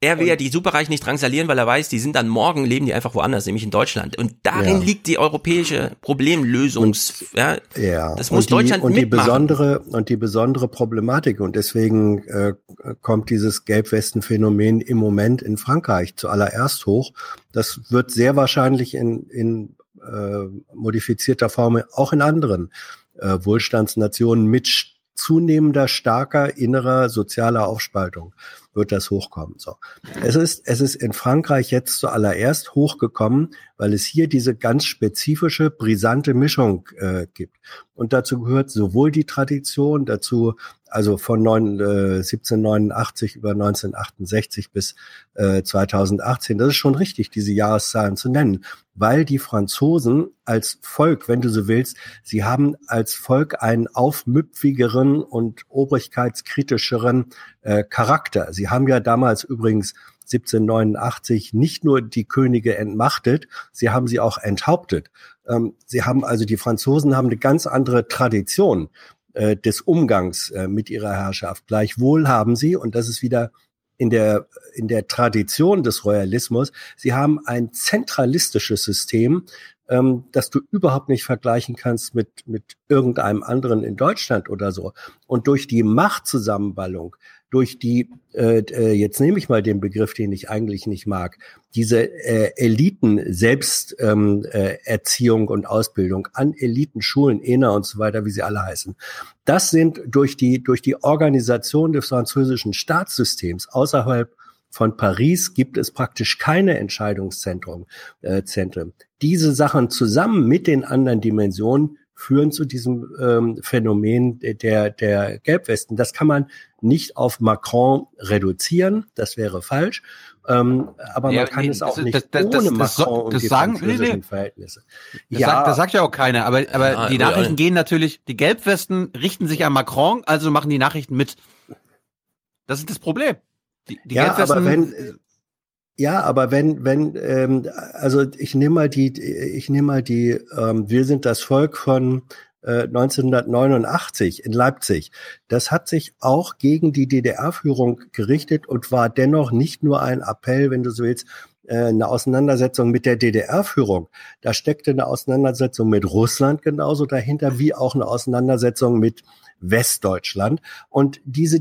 S9: er will ja die Superreichen nicht drangsalieren, weil er weiß, die sind dann morgen, leben die einfach woanders, nämlich in Deutschland. Und darin ja. liegt die europäische Problemlösungs,
S10: und, ja, ja. Das muss und die, Deutschland und mitmachen. die besondere und die besondere Problematik und deswegen äh, kommt dieses Gelbwesten-Phänomen im Moment in Frankreich zuallererst hoch. Das wird sehr wahrscheinlich in, in äh, modifizierter Form auch in anderen äh, Wohlstandsnationen mit zunehmender starker innerer sozialer Aufspaltung wird das hochkommen. So. Es ist, es ist in Frankreich jetzt zuallererst hochgekommen, weil es hier diese ganz spezifische, brisante Mischung äh, gibt. Und dazu gehört sowohl die Tradition, dazu also von 9, äh, 1789 über 1968 bis äh, 2018. Das ist schon richtig, diese Jahreszahlen zu nennen, weil die Franzosen als Volk, wenn du so willst, sie haben als Volk einen aufmüpfigeren und obrigkeitskritischeren äh, Charakter. Sie haben ja damals übrigens 1789 nicht nur die Könige entmachtet, sie haben sie auch enthauptet. Ähm, sie haben also die Franzosen haben eine ganz andere Tradition äh, des Umgangs äh, mit ihrer Herrschaft. Gleichwohl haben sie, und das ist wieder in der, in der Tradition des Royalismus, sie haben ein zentralistisches System, ähm, das du überhaupt nicht vergleichen kannst mit, mit irgendeinem anderen in Deutschland oder so. Und durch die Machtzusammenballung, durch die, äh, äh, jetzt nehme ich mal den Begriff, den ich eigentlich nicht mag, diese äh, Eliten Selbsterziehung ähm, äh, und Ausbildung an Elitenschulen, ENA und so weiter, wie sie alle heißen. Das sind durch die, durch die Organisation des französischen Staatssystems außerhalb von Paris gibt es praktisch keine Entscheidungszentren. Äh, Zentren. Diese Sachen zusammen mit den anderen Dimensionen führen zu diesem ähm, Phänomen der, der Gelbwesten. Das kann man nicht auf Macron reduzieren, das wäre falsch. Ähm, aber ja, man kann nee, es auch das, nicht das, das, ohne Macron
S2: und die sagen, französischen nee, Verhältnisse. Das, ja, sagt, das sagt ja auch keiner, aber, aber ja, die Nachrichten gehen natürlich, die Gelbwesten richten sich an Macron, also machen die Nachrichten mit. Das ist das Problem.
S10: Die, die ja, aber wenn ja, aber wenn, wenn, ähm, also ich nehme mal die, ich nehme mal die, ähm, wir sind das Volk von äh, 1989 in Leipzig. Das hat sich auch gegen die DDR-Führung gerichtet und war dennoch nicht nur ein Appell, wenn du so willst, äh, eine Auseinandersetzung mit der DDR-Führung. Da steckte eine Auseinandersetzung mit Russland genauso dahinter, wie auch eine Auseinandersetzung mit Westdeutschland. Und diese,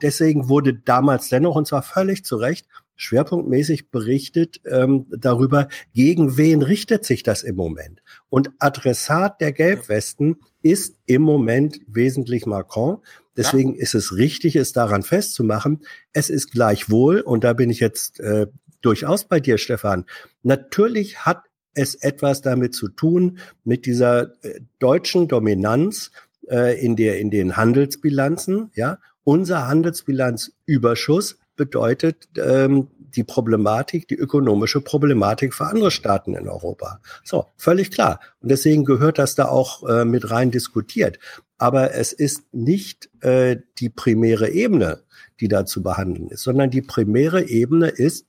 S10: deswegen wurde damals dennoch, und zwar völlig zu Recht, schwerpunktmäßig berichtet ähm, darüber, gegen wen richtet sich das im Moment. Und Adressat der Gelbwesten ist im Moment wesentlich Macron. Deswegen ja. ist es richtig, es daran festzumachen. Es ist gleichwohl, und da bin ich jetzt äh, durchaus bei dir, Stefan, natürlich hat es etwas damit zu tun, mit dieser äh, deutschen Dominanz äh, in, der, in den Handelsbilanzen. Ja, Unser Handelsbilanzüberschuss bedeutet ähm, die Problematik, die ökonomische Problematik für andere Staaten in Europa. So, völlig klar. Und deswegen gehört das da auch äh, mit rein diskutiert. Aber es ist nicht äh, die primäre Ebene, die da zu behandeln ist, sondern die primäre Ebene ist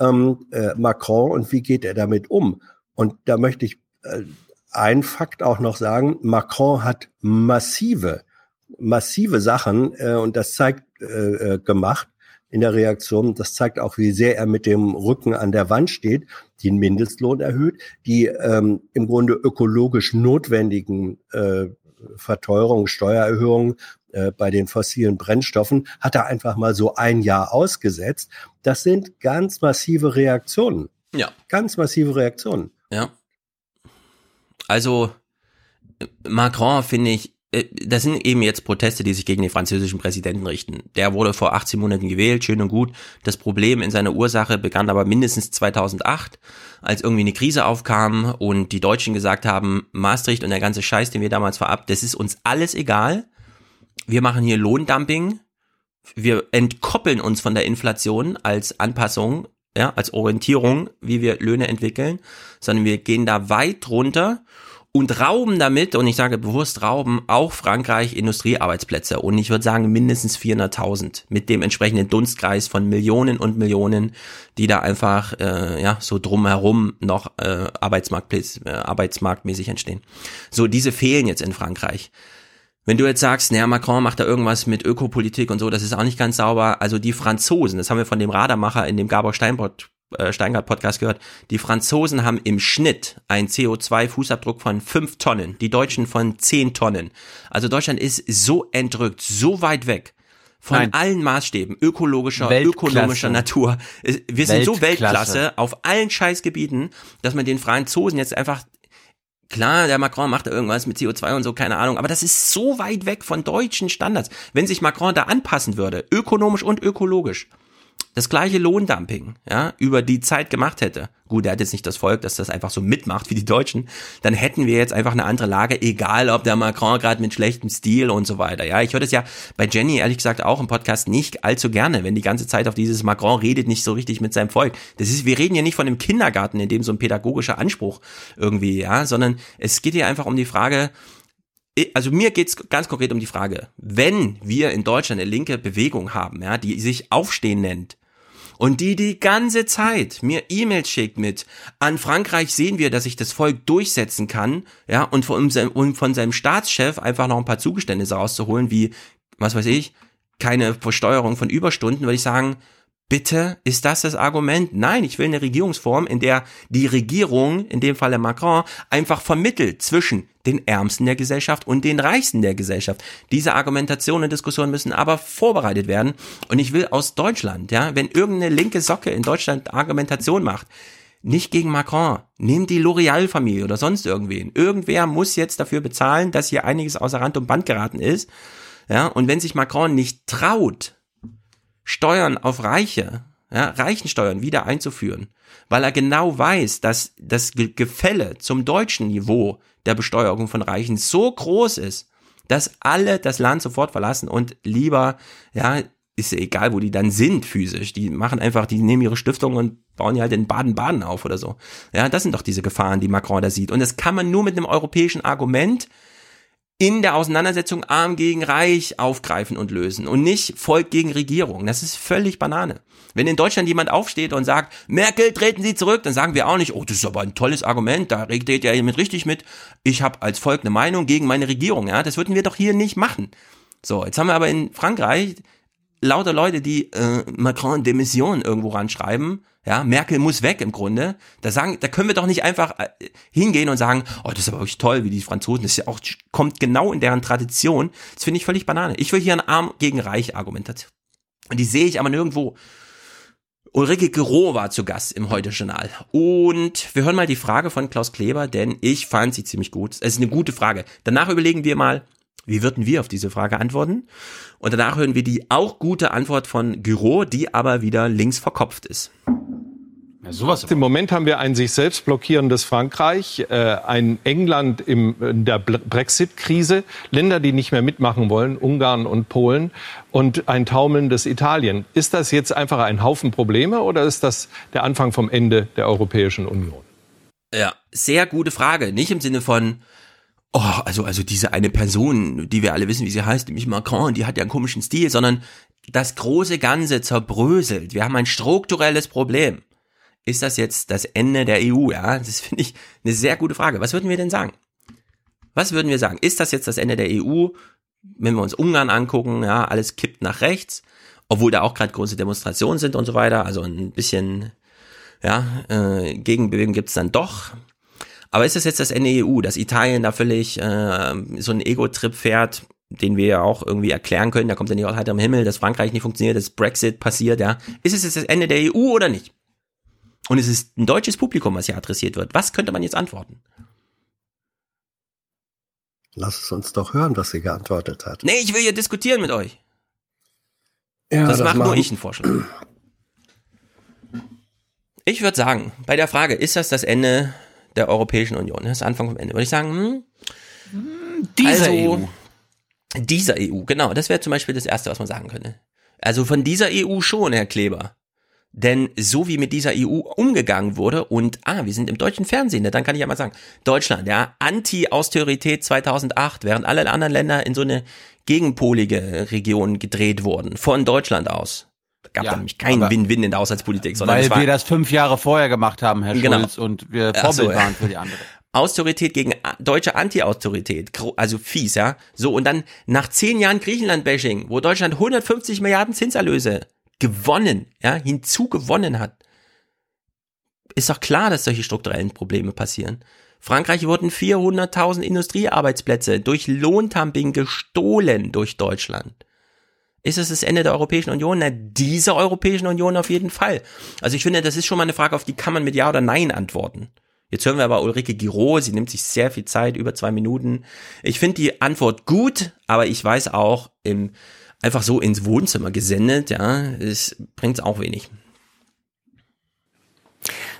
S10: ähm, äh, Macron und wie geht er damit um. Und da möchte ich äh, ein Fakt auch noch sagen, Macron hat massive, massive Sachen, äh, und das zeigt, äh, äh, gemacht in der Reaktion. Das zeigt auch, wie sehr er mit dem Rücken an der Wand steht, den Mindestlohn erhöht, die ähm, im Grunde ökologisch notwendigen äh, Verteuerungen, Steuererhöhungen äh, bei den fossilen Brennstoffen hat er einfach mal so ein Jahr ausgesetzt. Das sind ganz massive Reaktionen.
S9: Ja.
S10: Ganz massive Reaktionen.
S9: Ja. Also Macron finde ich, das sind eben jetzt Proteste, die sich gegen den französischen Präsidenten richten. Der wurde vor 18 Monaten gewählt, schön und gut. Das Problem in seiner Ursache begann aber mindestens 2008, als irgendwie eine Krise aufkam und die Deutschen gesagt haben, Maastricht und der ganze Scheiß, den wir damals verab, das ist uns alles egal. Wir machen hier Lohndumping. Wir entkoppeln uns von der Inflation als Anpassung ja, als Orientierung, wie wir Löhne entwickeln, sondern wir gehen da weit runter und rauben damit, und ich sage bewusst rauben, auch Frankreich Industriearbeitsplätze. Und ich würde sagen mindestens 400.000 mit dem entsprechenden Dunstkreis von Millionen und Millionen, die da einfach äh, ja so drumherum noch äh, Arbeitsmarkt, äh, arbeitsmarktmäßig entstehen. So, diese fehlen jetzt in Frankreich. Wenn du jetzt sagst, naja, Macron macht da irgendwas mit Ökopolitik und so, das ist auch nicht ganz sauber. Also die Franzosen, das haben wir von dem Radarmacher in dem Gabor Steinbott äh, Steingart Podcast gehört, die Franzosen haben im Schnitt einen CO2-Fußabdruck von fünf Tonnen, die Deutschen von zehn Tonnen. Also Deutschland ist so entrückt, so weit weg von Nein. allen Maßstäben ökologischer, Weltklasse. ökonomischer Natur. Wir sind Weltklasse. so Weltklasse auf allen Scheißgebieten, dass man den Franzosen jetzt einfach Klar, der Macron macht da irgendwas mit CO2 und so, keine Ahnung, aber das ist so weit weg von deutschen Standards. Wenn sich Macron da anpassen würde, ökonomisch und ökologisch, das gleiche Lohndumping, ja, über die Zeit gemacht hätte, gut, er hat jetzt nicht das Volk, dass das einfach so mitmacht wie die Deutschen, dann hätten wir jetzt einfach eine andere Lage, egal ob der Macron gerade mit schlechtem Stil und so weiter. Ja, ich höre das ja bei Jenny ehrlich gesagt auch im Podcast nicht allzu gerne, wenn die ganze Zeit auf dieses Macron redet nicht so richtig mit seinem Volk. Das ist, wir reden ja nicht von einem Kindergarten, in dem so ein pädagogischer Anspruch irgendwie, ja, sondern es geht hier einfach um die Frage, also mir geht's ganz konkret um die Frage, wenn wir in Deutschland eine linke Bewegung haben, ja, die sich Aufstehen nennt, und die die ganze Zeit mir E-Mails schickt mit, an Frankreich sehen wir, dass sich das Volk durchsetzen kann, ja, und von, und von seinem Staatschef einfach noch ein paar Zugeständnisse rauszuholen, wie, was weiß ich, keine Versteuerung von Überstunden, würde ich sagen, Bitte, ist das das Argument? Nein, ich will eine Regierungsform, in der die Regierung, in dem Falle Macron, einfach vermittelt zwischen den Ärmsten der Gesellschaft und den Reichsten der Gesellschaft. Diese Argumentationen und Diskussionen müssen aber vorbereitet werden. Und ich will aus Deutschland, ja, wenn irgendeine linke Socke in Deutschland Argumentation macht, nicht gegen Macron, nehmt die L'Oreal-Familie oder sonst irgendwen. Irgendwer muss jetzt dafür bezahlen, dass hier einiges außer Rand und Band geraten ist. Ja, und wenn sich Macron nicht traut, Steuern auf Reiche, ja, Reichensteuern wieder einzuführen, weil er genau weiß, dass das Gefälle zum deutschen Niveau der Besteuerung von Reichen so groß ist, dass alle das Land sofort verlassen und lieber, ja, ist ja egal, wo die dann sind physisch. Die machen einfach, die nehmen ihre Stiftung und bauen die halt in Baden-Baden auf oder so. Ja, das sind doch diese Gefahren, die Macron da sieht. Und das kann man nur mit einem europäischen Argument in der Auseinandersetzung arm gegen reich aufgreifen und lösen und nicht Volk gegen Regierung. Das ist völlig Banane. Wenn in Deutschland jemand aufsteht und sagt, Merkel, treten Sie zurück, dann sagen wir auch nicht, oh, das ist aber ein tolles Argument, da redet ja jemand richtig mit. Ich habe als Volk eine Meinung gegen meine Regierung. Ja, das würden wir doch hier nicht machen. So, jetzt haben wir aber in Frankreich lauter Leute, die äh, Macron Demission irgendwo ranschreiben ja, Merkel muss weg im Grunde. Da sagen, da können wir doch nicht einfach äh, hingehen und sagen, oh, das ist aber wirklich toll, wie die Franzosen, das ist ja auch, kommt genau in deren Tradition. Das finde ich völlig Banane. Ich will hier eine Arm gegen Reich Argumentation. Und die sehe ich aber nirgendwo. Ulrike Gero war zu Gast im Heute-Journal. Und wir hören mal die Frage von Klaus Kleber, denn ich fand sie ziemlich gut. Es ist eine gute Frage. Danach überlegen wir mal, wie würden wir auf diese Frage antworten? Und danach hören wir die auch gute Antwort von Giro, die aber wieder links verkopft ist.
S68: Ja, sowas Im Moment haben wir ein sich selbst blockierendes Frankreich, äh, ein England im, in der Brexit-Krise, Länder, die nicht mehr mitmachen wollen, Ungarn und Polen und ein taumelndes Italien. Ist das jetzt einfach ein Haufen Probleme oder ist das der Anfang vom Ende der Europäischen Union?
S9: Ja, sehr gute Frage. Nicht im Sinne von, oh, also, also diese eine Person, die wir alle wissen, wie sie heißt, nämlich Macron, die hat ja einen komischen Stil, sondern das große Ganze zerbröselt. Wir haben ein strukturelles Problem ist das jetzt das Ende der EU? Ja, das finde ich eine sehr gute Frage. Was würden wir denn sagen? Was würden wir sagen? Ist das jetzt das Ende der EU? Wenn wir uns Ungarn angucken, ja, alles kippt nach rechts, obwohl da auch gerade große Demonstrationen sind und so weiter. Also ein bisschen, ja, äh, Gegenbewegung gibt's dann doch. Aber ist das jetzt das Ende der EU, dass Italien da völlig äh, so einen Ego-Trip fährt, den wir ja auch irgendwie erklären können, da kommt ja nicht aus heiterem Himmel, dass Frankreich nicht funktioniert, dass Brexit passiert, ja. Ist es jetzt das Ende der EU oder nicht? Und es ist ein deutsches Publikum, was hier adressiert wird. Was könnte man jetzt antworten?
S10: Lass es uns doch hören, was sie geantwortet hat.
S9: Nee, ich will hier diskutieren mit euch. Ja, das, das macht nur ich einen Vorschlag. Ich würde sagen, bei der Frage, ist das das Ende der Europäischen Union, das Anfang vom Ende, würde ich sagen, hm, dieser also, EU. Dieser EU, genau, das wäre zum Beispiel das Erste, was man sagen könnte. Also von dieser EU schon, Herr Kleber. Denn so wie mit dieser EU umgegangen wurde und, ah, wir sind im deutschen Fernsehen, ne, dann kann ich ja mal sagen, Deutschland, ja, Anti-Austerität 2008, während alle anderen Länder in so eine gegenpolige Region gedreht wurden, von Deutschland aus. Da gab ja, da nämlich keinen Win-Win in der Haushaltspolitik,
S2: sondern weil wir das fünf Jahre vorher gemacht haben, Herr genau. Schulz, und wir Vorbild so, waren für die andere.
S9: Austerität gegen deutsche Anti-Austerität, also fies, ja. So, und dann nach zehn Jahren Griechenland-Bashing, wo Deutschland 150 Milliarden Zinserlöse gewonnen, ja, hinzugewonnen hat, ist doch klar, dass solche strukturellen Probleme passieren. Frankreich wurden 400.000 Industriearbeitsplätze durch Lohndumping gestohlen durch Deutschland. Ist es das Ende der Europäischen Union? Na, dieser Europäischen Union auf jeden Fall. Also ich finde, das ist schon mal eine Frage, auf die kann man mit Ja oder Nein antworten. Jetzt hören wir aber Ulrike Giro, sie nimmt sich sehr viel Zeit, über zwei Minuten. Ich finde die Antwort gut, aber ich weiß auch, im, einfach so ins Wohnzimmer gesendet, ja, es bringt auch wenig.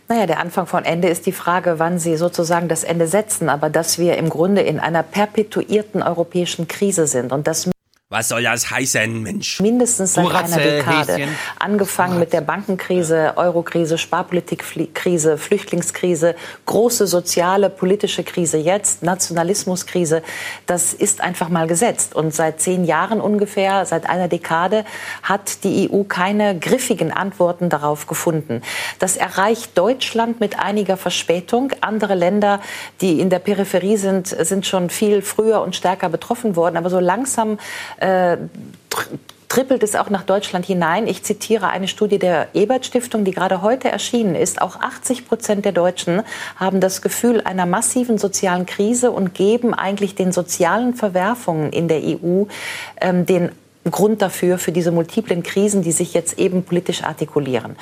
S70: Naja, der Anfang von Ende ist die Frage, wann Sie sozusagen das Ende setzen. Aber dass wir im Grunde in einer perpetuierten europäischen Krise sind und das
S9: was soll das heißen, Mensch?
S70: Mindestens seit Duracell, einer Dekade. Häschen. Angefangen mit der Bankenkrise, Eurokrise, Sparpolitikkrise, Flüchtlingskrise, große soziale, politische Krise jetzt, Nationalismuskrise. Das ist einfach mal gesetzt. Und seit zehn Jahren ungefähr, seit einer Dekade, hat die EU keine griffigen Antworten darauf gefunden. Das erreicht Deutschland mit einiger Verspätung. Andere Länder, die in der Peripherie sind, sind schon viel früher und stärker betroffen worden. Aber so langsam äh, trippelt es auch nach Deutschland hinein. Ich zitiere eine Studie der Ebert Stiftung, die gerade heute erschienen ist. Auch 80 Prozent der Deutschen haben das Gefühl einer massiven sozialen Krise und geben eigentlich den sozialen Verwerfungen in der EU ähm, den Grund dafür, für diese multiplen Krisen, die sich jetzt eben politisch artikulieren.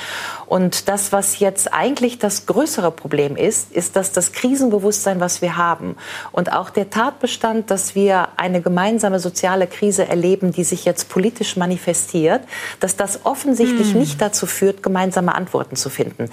S70: Und das, was jetzt eigentlich das größere Problem ist, ist, dass das Krisenbewusstsein, was wir haben und auch der Tatbestand, dass wir eine gemeinsame soziale Krise erleben, die sich jetzt politisch manifestiert, dass das offensichtlich hm. nicht dazu führt, gemeinsame Antworten zu finden.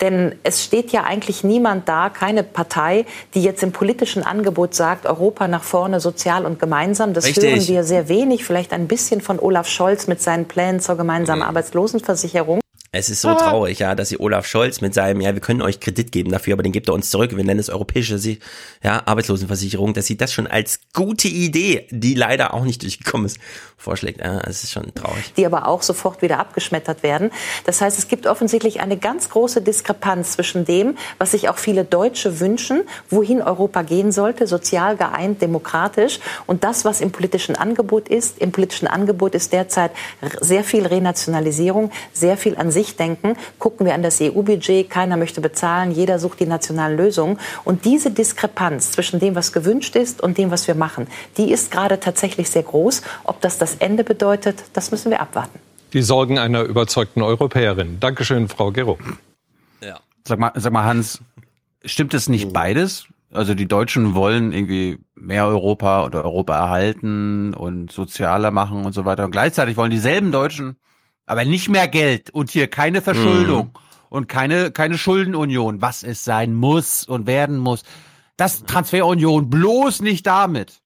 S70: Denn es steht ja eigentlich niemand da, keine Partei, die jetzt im politischen Angebot sagt, Europa nach vorne, sozial und gemeinsam. Das Richtig. hören wir sehr wenig, vielleicht ein bisschen bisschen von Olaf Scholz mit seinen Plänen zur gemeinsamen Arbeitslosenversicherung.
S9: Es ist so ah. traurig, ja, dass sie Olaf Scholz mit seinem, ja, wir können euch Kredit geben dafür, aber den gibt er uns zurück. Wir nennen es europäische ja, Arbeitslosenversicherung, dass sie das schon als gute Idee, die leider auch nicht durchgekommen ist, vorschlägt. Ja, es ist schon traurig.
S70: Die aber auch sofort wieder abgeschmettert werden. Das heißt, es gibt offensichtlich eine ganz große Diskrepanz zwischen dem, was sich auch viele Deutsche wünschen, wohin Europa gehen sollte, sozial geeint, demokratisch, und das, was im politischen Angebot ist. Im politischen Angebot ist derzeit sehr viel Renationalisierung, sehr viel an sich sich denken, gucken wir an das EU-Budget, keiner möchte bezahlen, jeder sucht die nationalen Lösungen. Und diese Diskrepanz zwischen dem, was gewünscht ist und dem, was wir machen, die ist gerade tatsächlich sehr groß. Ob das das Ende bedeutet, das müssen wir abwarten.
S68: Die Sorgen einer überzeugten Europäerin. Dankeschön, Frau Gero.
S2: Ja. Sag mal, sag mal, Hans, stimmt es nicht beides? Also die Deutschen wollen irgendwie mehr Europa oder Europa erhalten und sozialer machen und so weiter. Und gleichzeitig wollen dieselben Deutschen aber nicht mehr Geld und hier keine Verschuldung mhm. und keine, keine Schuldenunion, was es sein muss und werden muss. Das Transferunion bloß nicht damit.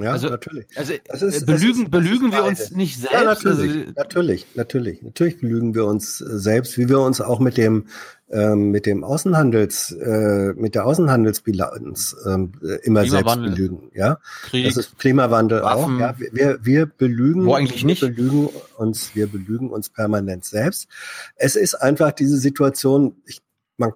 S10: Ja, also, natürlich.
S2: Also ist, belügen, ist, belügen wir uns nicht selbst? Ja,
S10: natürlich, also, natürlich, natürlich. Natürlich belügen wir uns selbst, wie wir uns auch mit dem mit dem Außenhandels, äh, mit der Außenhandelsbilanz ähm, immer selbst belügen. Ja, Krieg, das ist Klimawandel Waffen, auch. Ja, wir, wir belügen,
S2: wo eigentlich nicht?
S10: Wir belügen uns, wir belügen uns permanent selbst. Es ist einfach diese Situation. Ich, man,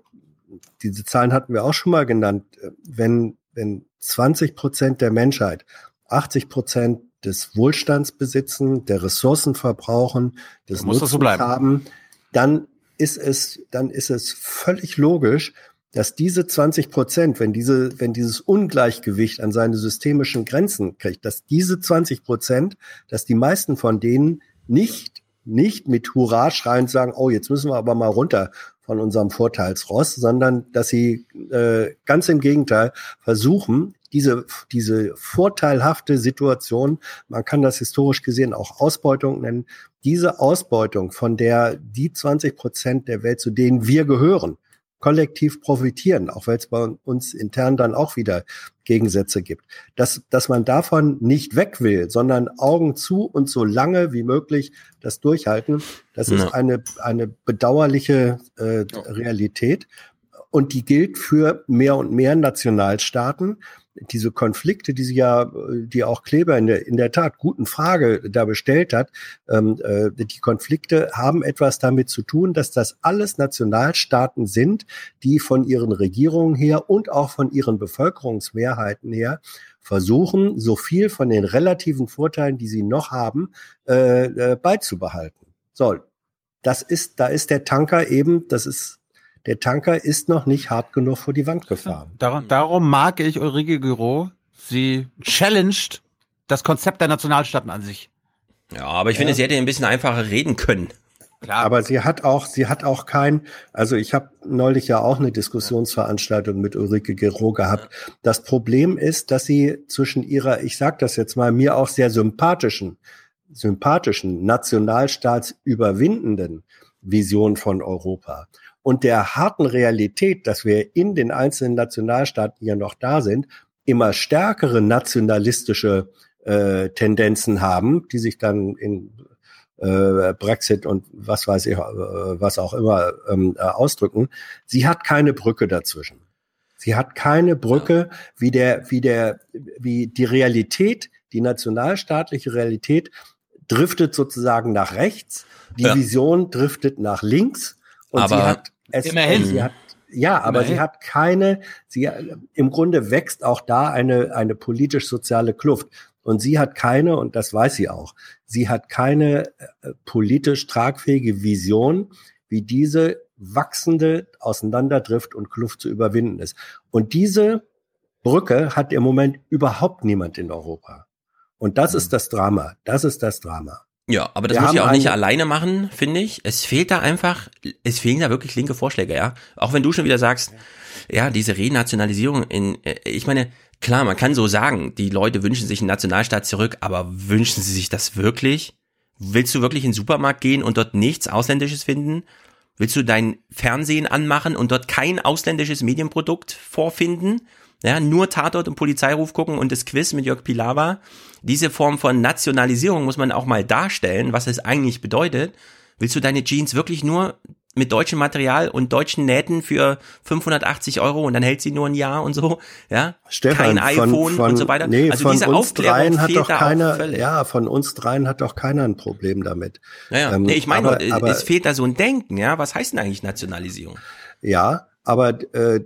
S10: diese Zahlen hatten wir auch schon mal genannt. Wenn wenn 20 Prozent der Menschheit 80 Prozent des Wohlstands besitzen, der Ressourcen verbrauchen, des Nutzens so haben, dann ist es, dann ist es völlig logisch, dass diese 20 Prozent, wenn diese, wenn dieses Ungleichgewicht an seine systemischen Grenzen kriegt, dass diese 20 Prozent, dass die meisten von denen nicht, nicht mit Hurra schreien sagen, oh, jetzt müssen wir aber mal runter von unserem Vorteilsross, sondern dass sie äh, ganz im Gegenteil versuchen, diese, diese vorteilhafte Situation, man kann das historisch gesehen auch Ausbeutung nennen, diese Ausbeutung, von der die 20 Prozent der Welt, zu denen wir gehören, kollektiv profitieren, auch weil es bei uns intern dann auch wieder Gegensätze gibt. Dass, dass man davon nicht weg will, sondern Augen zu und so lange wie möglich das durchhalten, das ist eine, eine bedauerliche äh, Realität. Und die gilt für mehr und mehr Nationalstaaten diese Konflikte, die sie ja, die auch Kleber in der, in der Tat guten Frage da bestellt hat, ähm, äh, die Konflikte haben etwas damit zu tun, dass das alles Nationalstaaten sind, die von ihren Regierungen her und auch von ihren Bevölkerungsmehrheiten her versuchen, so viel von den relativen Vorteilen, die sie noch haben, äh, äh, beizubehalten. So, das ist, da ist der Tanker eben, das ist der Tanker ist noch nicht hart genug vor die Wand gefahren.
S2: Darum, darum mag ich Ulrike Giro. Sie challenged das Konzept der Nationalstaaten an sich.
S9: Ja, aber ich finde, ja. sie hätte ein bisschen einfacher reden können.
S10: Klar. Aber sie hat auch, sie hat auch kein, also ich habe neulich ja auch eine Diskussionsveranstaltung mit Ulrike Gero gehabt. Das Problem ist, dass sie zwischen ihrer, ich sag das jetzt mal, mir auch sehr sympathischen, sympathischen, nationalstaatsüberwindenden Vision von Europa und der harten Realität, dass wir in den einzelnen Nationalstaaten ja noch da sind, immer stärkere nationalistische äh, Tendenzen haben, die sich dann in äh, Brexit und was weiß ich, äh, was auch immer ähm, äh, ausdrücken. Sie hat keine Brücke dazwischen. Sie hat keine Brücke, wie der, wie der, wie die Realität, die nationalstaatliche Realität driftet sozusagen nach rechts, die ja. Vision driftet nach links und
S9: Aber
S10: sie hat es,
S2: Immerhin.
S10: Hat, ja, aber
S2: Immerhin.
S10: sie hat keine, sie, im Grunde wächst auch da eine, eine politisch-soziale Kluft. Und sie hat keine, und das weiß sie auch, sie hat keine äh, politisch tragfähige Vision, wie diese wachsende Auseinanderdrift und Kluft zu überwinden ist. Und diese Brücke hat im Moment überhaupt niemand in Europa. Und das ist das Drama. Das ist das Drama.
S9: Ja, aber das
S10: Wir
S9: muss ich auch nicht
S10: eine-
S9: alleine machen, finde ich. Es fehlt da einfach, es fehlen da wirklich linke Vorschläge, ja. Auch wenn du schon wieder sagst, ja, diese Renationalisierung in, äh, ich meine, klar, man kann so sagen, die Leute wünschen sich einen Nationalstaat zurück, aber wünschen sie sich das wirklich? Willst du wirklich in den Supermarkt gehen und dort nichts Ausländisches finden? Willst du dein Fernsehen anmachen und dort kein ausländisches Medienprodukt vorfinden? Ja, nur Tatort und Polizeiruf gucken und das Quiz mit Jörg Pilawa. Diese Form von Nationalisierung muss man auch mal darstellen, was es eigentlich bedeutet. Willst du deine Jeans wirklich nur mit deutschem Material und deutschen Nähten für 580 Euro und dann hält sie nur ein Jahr und so, ja?
S10: Stefan,
S9: Kein iPhone
S10: von, von,
S9: und so weiter.
S10: Nee,
S9: also
S10: von
S9: diese
S10: uns
S9: Aufklärung
S10: dreien hat doch keiner, ja, von uns dreien hat doch keiner ein Problem damit.
S9: Naja,
S10: Ähm,
S9: nee, ich meine,
S10: aber- aber-
S9: es fehlt da so ein Denken, ja? Was heißt denn eigentlich Nationalisierung?
S10: Ja, aber äh,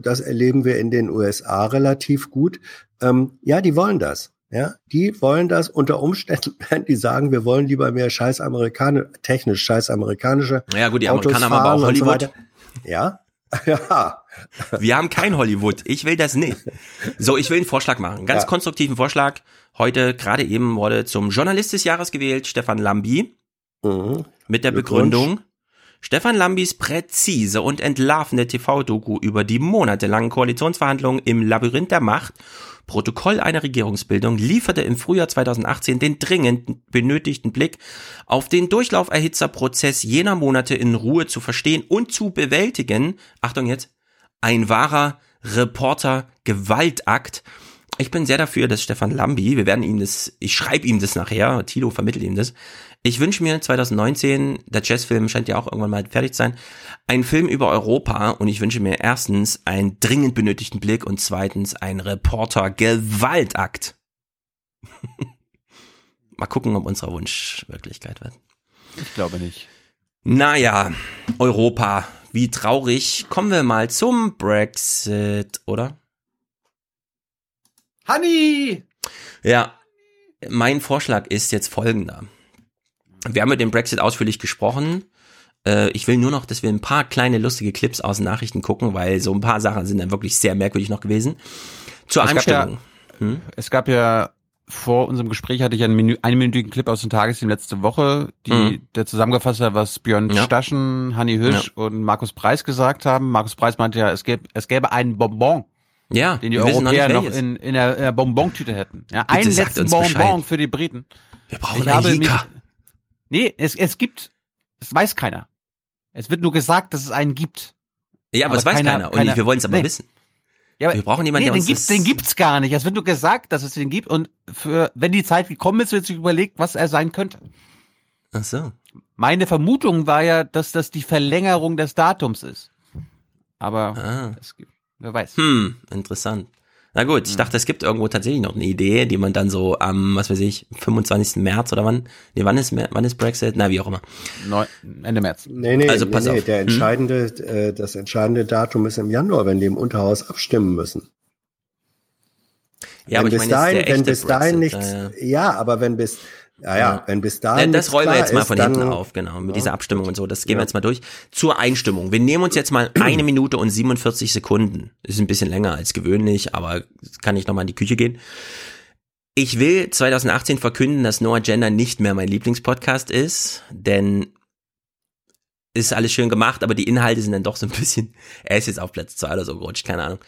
S10: das erleben wir in den USA relativ gut. Ähm, ja, die wollen das. Ja, die wollen das unter Umständen, werden die sagen, wir wollen lieber mehr scheiß amerikanische, technisch scheiß amerikanische
S9: Ja gut, die
S10: Autos
S9: Amerikaner haben aber auch
S10: so
S9: Hollywood.
S10: weiter. Ja, ja.
S9: Wir haben kein Hollywood. Ich will das nicht. So, ich will einen Vorschlag machen. Einen ganz
S10: Ja.
S9: konstruktiven Vorschlag. Heute, gerade eben, wurde zum Journalist des Jahres gewählt, Stefan Lambi.
S10: Mhm.
S9: Mit der. Begründung, Stefan Lambis präzise und entlarvende TV-Doku über die monatelangen Koalitionsverhandlungen im Labyrinth der Macht, Protokoll einer Regierungsbildung, lieferte im Frühjahr 2018 den dringend benötigten Blick auf den Durchlauferhitzerprozess jener Monate in Ruhe zu verstehen und zu bewältigen. Achtung jetzt, ein wahrer Reporter-Gewaltakt. Ich bin sehr dafür, dass Stefan Lambi, wir werden ihm das, ich schreibe ihm das nachher, Tilo vermittelt ihm das. Ich wünsche mir 2019, der Jazzfilm scheint ja auch irgendwann mal fertig zu sein, einen Film über Europa und ich wünsche mir erstens einen dringend benötigten Blick und zweitens einen Reporter-Gewaltakt. mal gucken, ob unser Wunsch Wirklichkeit wird.
S2: Ich glaube nicht.
S9: Naja, Europa, wie traurig. Kommen wir mal zum Brexit, oder?
S2: Honey!
S9: Ja, mein Vorschlag ist jetzt folgender. Wir haben mit dem Brexit ausführlich gesprochen. Äh, Ich will nur noch, dass wir ein paar kleine lustige Clips aus den Nachrichten gucken, weil so ein paar Sachen sind dann wirklich sehr merkwürdig noch gewesen. Zur
S2: Es gab
S9: Einstellung.
S2: Ja, Es gab ja vor unserem Gespräch hatte ich einen Menü, einminütigen Clip aus dem Tagesthemen letzte Woche, die
S9: Mhm.
S2: der zusammengefasst hat, was Björn
S9: Ja.
S2: Staschen, Hanni Hüsch und Markus Preis gesagt haben. Markus Preis meinte ja, es gäbe, es gäbe einen Bonbon,
S9: Ja,
S2: den die
S9: noch
S2: Europäer noch
S9: welches.
S2: in, in, der, in der Bonbontüte hätten. Ja, einen letzten Bonbon
S9: Bescheid.
S2: für die Briten.
S9: Wir brauchen
S2: Ich
S9: einen
S2: habe
S9: Leaker.
S2: mich- Nee, es, es gibt, es weiß keiner. Es wird nur gesagt, dass es einen gibt.
S9: Ja, aber, aber das weiß keiner. keiner. Und keiner, wir wollen es aber nee. wissen.
S2: Ja, aber wir brauchen jemanden, nee, der uns den, gibt, den gibt's gar nicht. Es wird nur gesagt, dass es den gibt und für, wenn die Zeit gekommen ist, wird sich überlegt, was er sein könnte.
S9: Ach so.
S2: Meine Vermutung war ja, dass das die Verlängerung des Datums ist. Aber
S9: ah.
S2: es gibt, wer weiß.
S9: Hm, interessant. Na gut, ich hm. dachte, es gibt irgendwo tatsächlich noch eine Idee, die man dann so am, was weiß ich, 25. März oder wann? Nee, wann ist, wann ist Brexit? Na, wie auch immer.
S2: Neu, Ende März.
S10: Nee, nee, also pass nee, auf. der hm? entscheidende, hm? das entscheidende Datum ist im Januar, wenn die im Unterhaus abstimmen müssen. Ja, wenn aber bis meine, dahin, wenn bis dahin nichts, ja, ja. ja, aber wenn bis, ja, ja, wenn bis dahin.
S9: Ja, das rollen wir jetzt mal von ist, hinten auf, genau, mit ja. dieser Abstimmung und so. Das gehen ja. wir jetzt mal durch. Zur Einstimmung. Wir nehmen uns jetzt mal eine Minute und 47 Sekunden. Ist ein bisschen länger als gewöhnlich, aber kann ich nochmal in die Küche gehen. Ich will 2018 verkünden, dass No Agenda nicht mehr mein Lieblingspodcast ist, denn ist alles schön gemacht, aber die Inhalte sind dann doch so ein bisschen, er ist jetzt auf Platz zwei oder so gerutscht, keine Ahnung.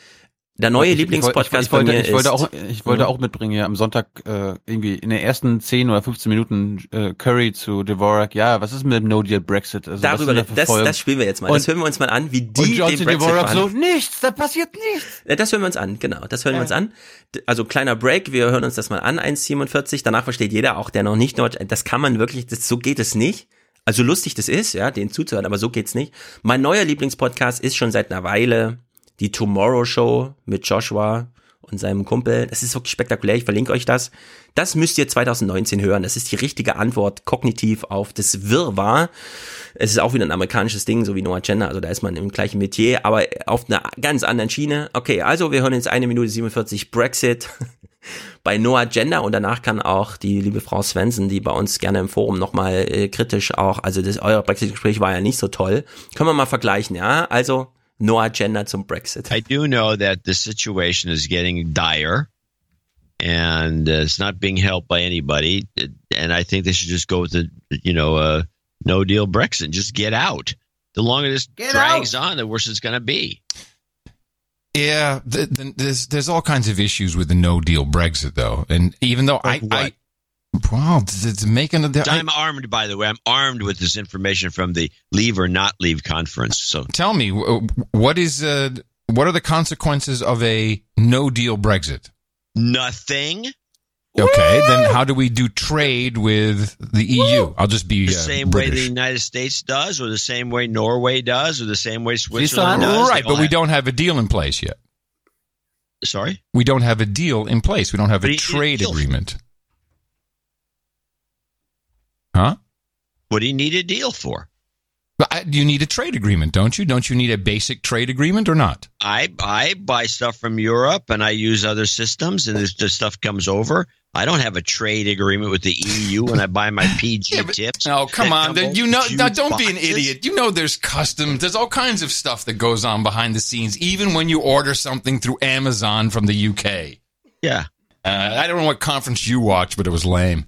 S9: Der neue Lieblingspodcast
S2: ich, wollte,
S9: ich
S2: wollte auch, ich wollte auch mitbringen ja am Sonntag äh, irgendwie in den ersten 10 oder 15 Minuten äh, Curry zu Dvorak. Ja, was ist mit dem No Deal Brexit?
S9: Also, Darüber, da das, das spielen wir jetzt mal. Und, das hören wir uns mal an, wie die und
S2: Johnson den Brexit Dvorak so nichts, da passiert nichts.
S9: Ja, das hören wir uns an, genau. Das hören ja. wir uns an. Also kleiner Break, wir hören uns das mal an 1:47. Danach versteht jeder, auch der noch nicht Deutsch. Das kann man wirklich, das, so geht es nicht. Also lustig das ist, ja, den zuzuhören, aber so geht's nicht. Mein neuer Lieblingspodcast ist schon seit einer Weile die Tomorrow Show mit Joshua und seinem Kumpel. Das ist wirklich spektakulär. Ich verlinke euch das. Das müsst ihr 2019 hören. Das ist die richtige Antwort kognitiv auf das Wirrwarr. Es ist auch wieder ein amerikanisches Ding, so wie Noah Gender. Also da ist man im gleichen Metier, aber auf einer ganz anderen Schiene. Okay, also wir hören jetzt eine Minute 47 Brexit bei Noah Gender und danach kann auch die liebe Frau Svensson, die bei uns gerne im Forum nochmal äh, kritisch auch, also das euer Brexit-Gespräch war ja nicht so toll. Können wir mal vergleichen, ja? Also no agenda on Brexit.
S71: I do know that the situation is getting dire and uh, it's not being helped by anybody. And I think they should just go with the, you know, uh, no deal Brexit. Just get out. The longer this get drags out. on, the worse it's going to be.
S72: Yeah, the, the, there's there's all kinds of issues with the no deal Brexit though, and even though I, I Wow, it's making
S71: a I'm armed, by the way. I'm armed with this information from the Leave or Not Leave conference. So
S72: tell me, what is uh, what are the consequences of a No Deal Brexit?
S71: Nothing.
S72: Okay, Woo! then how do we do trade with the EU? Woo! I'll just be
S71: the uh, same
S72: British.
S71: way the United States does, or the same way Norway does, or the same way Switzerland
S72: does. Right, but we don't have a deal in place yet.
S71: Sorry,
S72: we don't have a deal in place. We don't have a trade agreement. Huh?
S71: What do you need a deal for?
S72: You need a trade agreement, don't you? Don't you need a basic trade agreement or not?
S71: I I buy stuff from Europe and I use other systems, and the stuff comes over. I don't have a trade agreement with the EU when I buy my PG yeah, but, tips.
S72: Oh, come on. Come you know, now don't boxes. be an idiot. You know there's customs. There's all kinds of stuff that goes on behind the scenes, even when you order something through Amazon from the UK.
S71: Yeah.
S72: Uh, I don't know what conference you watched, but it was lame.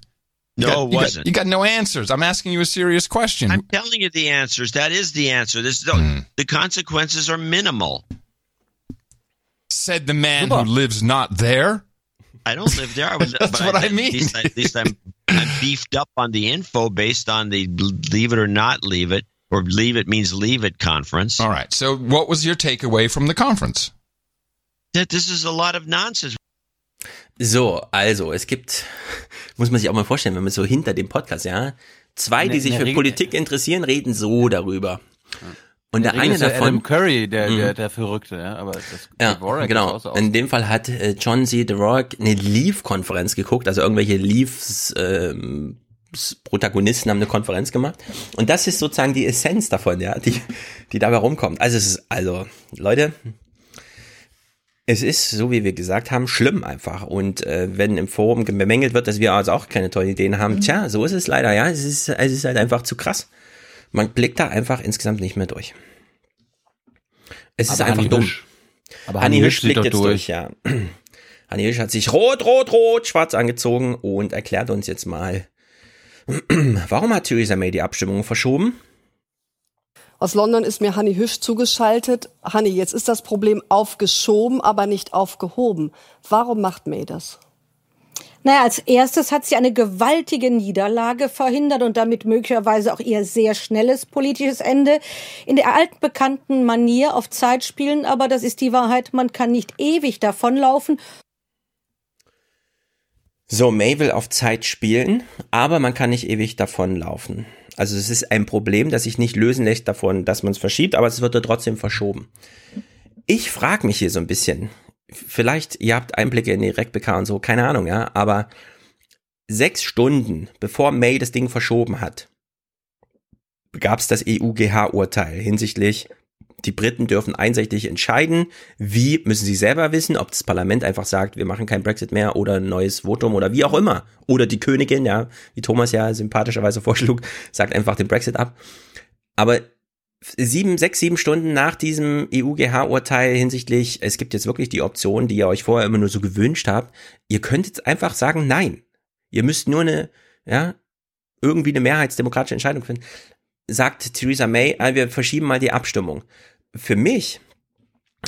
S71: No,
S72: got,
S71: it wasn't.
S72: You got, you got, no answers. I'm asking you a serious question.
S71: I'm telling you the answers. That is the answer. This the, hmm. the consequences are minimal.
S72: Said the man who lives not there.
S71: I don't live there. I was,
S72: That's what I, I mean.
S71: At least, at least I'm, I'm beefed up on the info based on the leave it or not leave it, or leave it means leave it conference.
S72: All right. So, what was your takeaway from the conference?
S71: That this is a lot of nonsense.
S9: So, also, es gibt, muss man sich auch mal vorstellen, wenn man so hinter dem Podcast, ja, zwei, die sich für Regel Politik interessieren, reden so darüber. Und der, der eine davon,
S2: Adam Curry, der, der, mhm. der Verrückte, ja, aber das
S9: ja, genau. In dem Fall hat äh, John C. The Rock eine Leaf-Konferenz geguckt, also irgendwelche Leafs, ähm, Protagonisten haben eine Konferenz gemacht. Und das ist sozusagen die Essenz davon, ja, die, die dabei rumkommt. Also es ist, also, Leute, es ist, so wie wir gesagt haben, schlimm einfach. Und äh, wenn im Forum bemängelt wird, dass wir also auch keine tollen Ideen haben, mhm. tja, so ist es leider, ja. Es ist, es ist halt einfach zu krass. Man blickt da einfach insgesamt nicht mehr durch. Es ist Aber einfach Hanni dumm. Hüsch. Aber Hanni Hüsch blickt jetzt durch. durch, ja. Hanni Hüsch hat sich rot, rot, rot, schwarz angezogen und erklärt uns jetzt mal, warum hat Theresa May die Abstimmung verschoben?
S63: Aus London ist mir Hanni Hüsch zugeschaltet. Hanni, jetzt ist das Problem aufgeschoben, aber nicht aufgehoben. Warum macht May das?
S73: Naja, als erstes hat sie eine gewaltige Niederlage verhindert und damit möglicherweise auch ihr sehr schnelles politisches Ende. In der altbekannten Manier auf Zeit spielen, aber das ist die Wahrheit, man kann nicht ewig davonlaufen.
S9: So, May will auf Zeit spielen, aber man kann nicht ewig davonlaufen. Also es ist ein Problem, das sich nicht lösen lässt davon, dass man es verschiebt, aber es wird trotzdem verschoben. Ich frage mich hier so ein bisschen, vielleicht, ihr habt Einblicke in die RecBK und so, keine Ahnung, ja, aber sechs Stunden bevor May das Ding verschoben hat, gab es das EUGH-Urteil hinsichtlich, die Briten dürfen einseitig entscheiden, wie müssen sie selber wissen, ob das Parlament einfach sagt, wir machen kein Brexit mehr oder ein neues Votum oder wie auch immer. Oder die Königin, ja, wie Thomas ja sympathischerweise vorschlug, sagt einfach den Brexit ab. Aber sieben, sechs, sieben Stunden nach diesem EUGH-Urteil hinsichtlich, es gibt jetzt wirklich die Option, die ihr euch vorher immer nur so gewünscht habt, ihr könnt jetzt einfach sagen, nein. Ihr müsst nur eine, ja, irgendwie eine mehrheitsdemokratische Entscheidung finden. Sagt Theresa May, ah, wir verschieben mal die Abstimmung. Für mich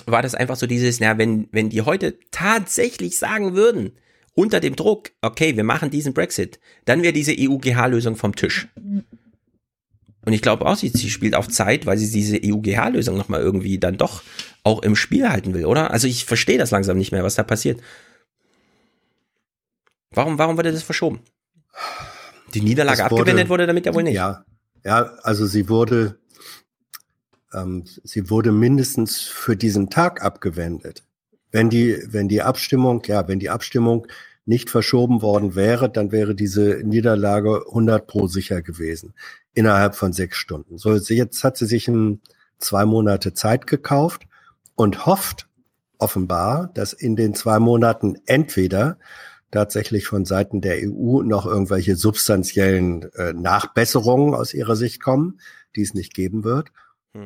S9: war das einfach so dieses, na, wenn, wenn die heute tatsächlich sagen würden, unter dem Druck, okay, wir machen diesen Brexit, dann wäre diese EUGH-Lösung vom Tisch. Und ich glaube auch, sie, sie spielt auf Zeit, weil sie diese EUGH-Lösung nochmal irgendwie dann doch auch im Spiel halten will, oder? Also ich verstehe das langsam nicht mehr, was da passiert. Warum, warum wurde das verschoben? Die Niederlage
S10: wurde-
S9: abgewendet wurde damit ja wohl nicht.
S10: Ja, ja, also sie wurde, ähm, sie wurde mindestens für diesen Tag abgewendet. Wenn die, wenn die Abstimmung, ja, wenn die Abstimmung nicht verschoben worden wäre, dann wäre diese Niederlage 100 pro sicher gewesen innerhalb von sechs Stunden. So, jetzt hat sie sich ein, zwei Monate Zeit gekauft und hofft offenbar, dass in den zwei Monaten entweder tatsächlich von Seiten der EU noch irgendwelche substanziellen äh, Nachbesserungen aus ihrer Sicht kommen, die es nicht geben wird.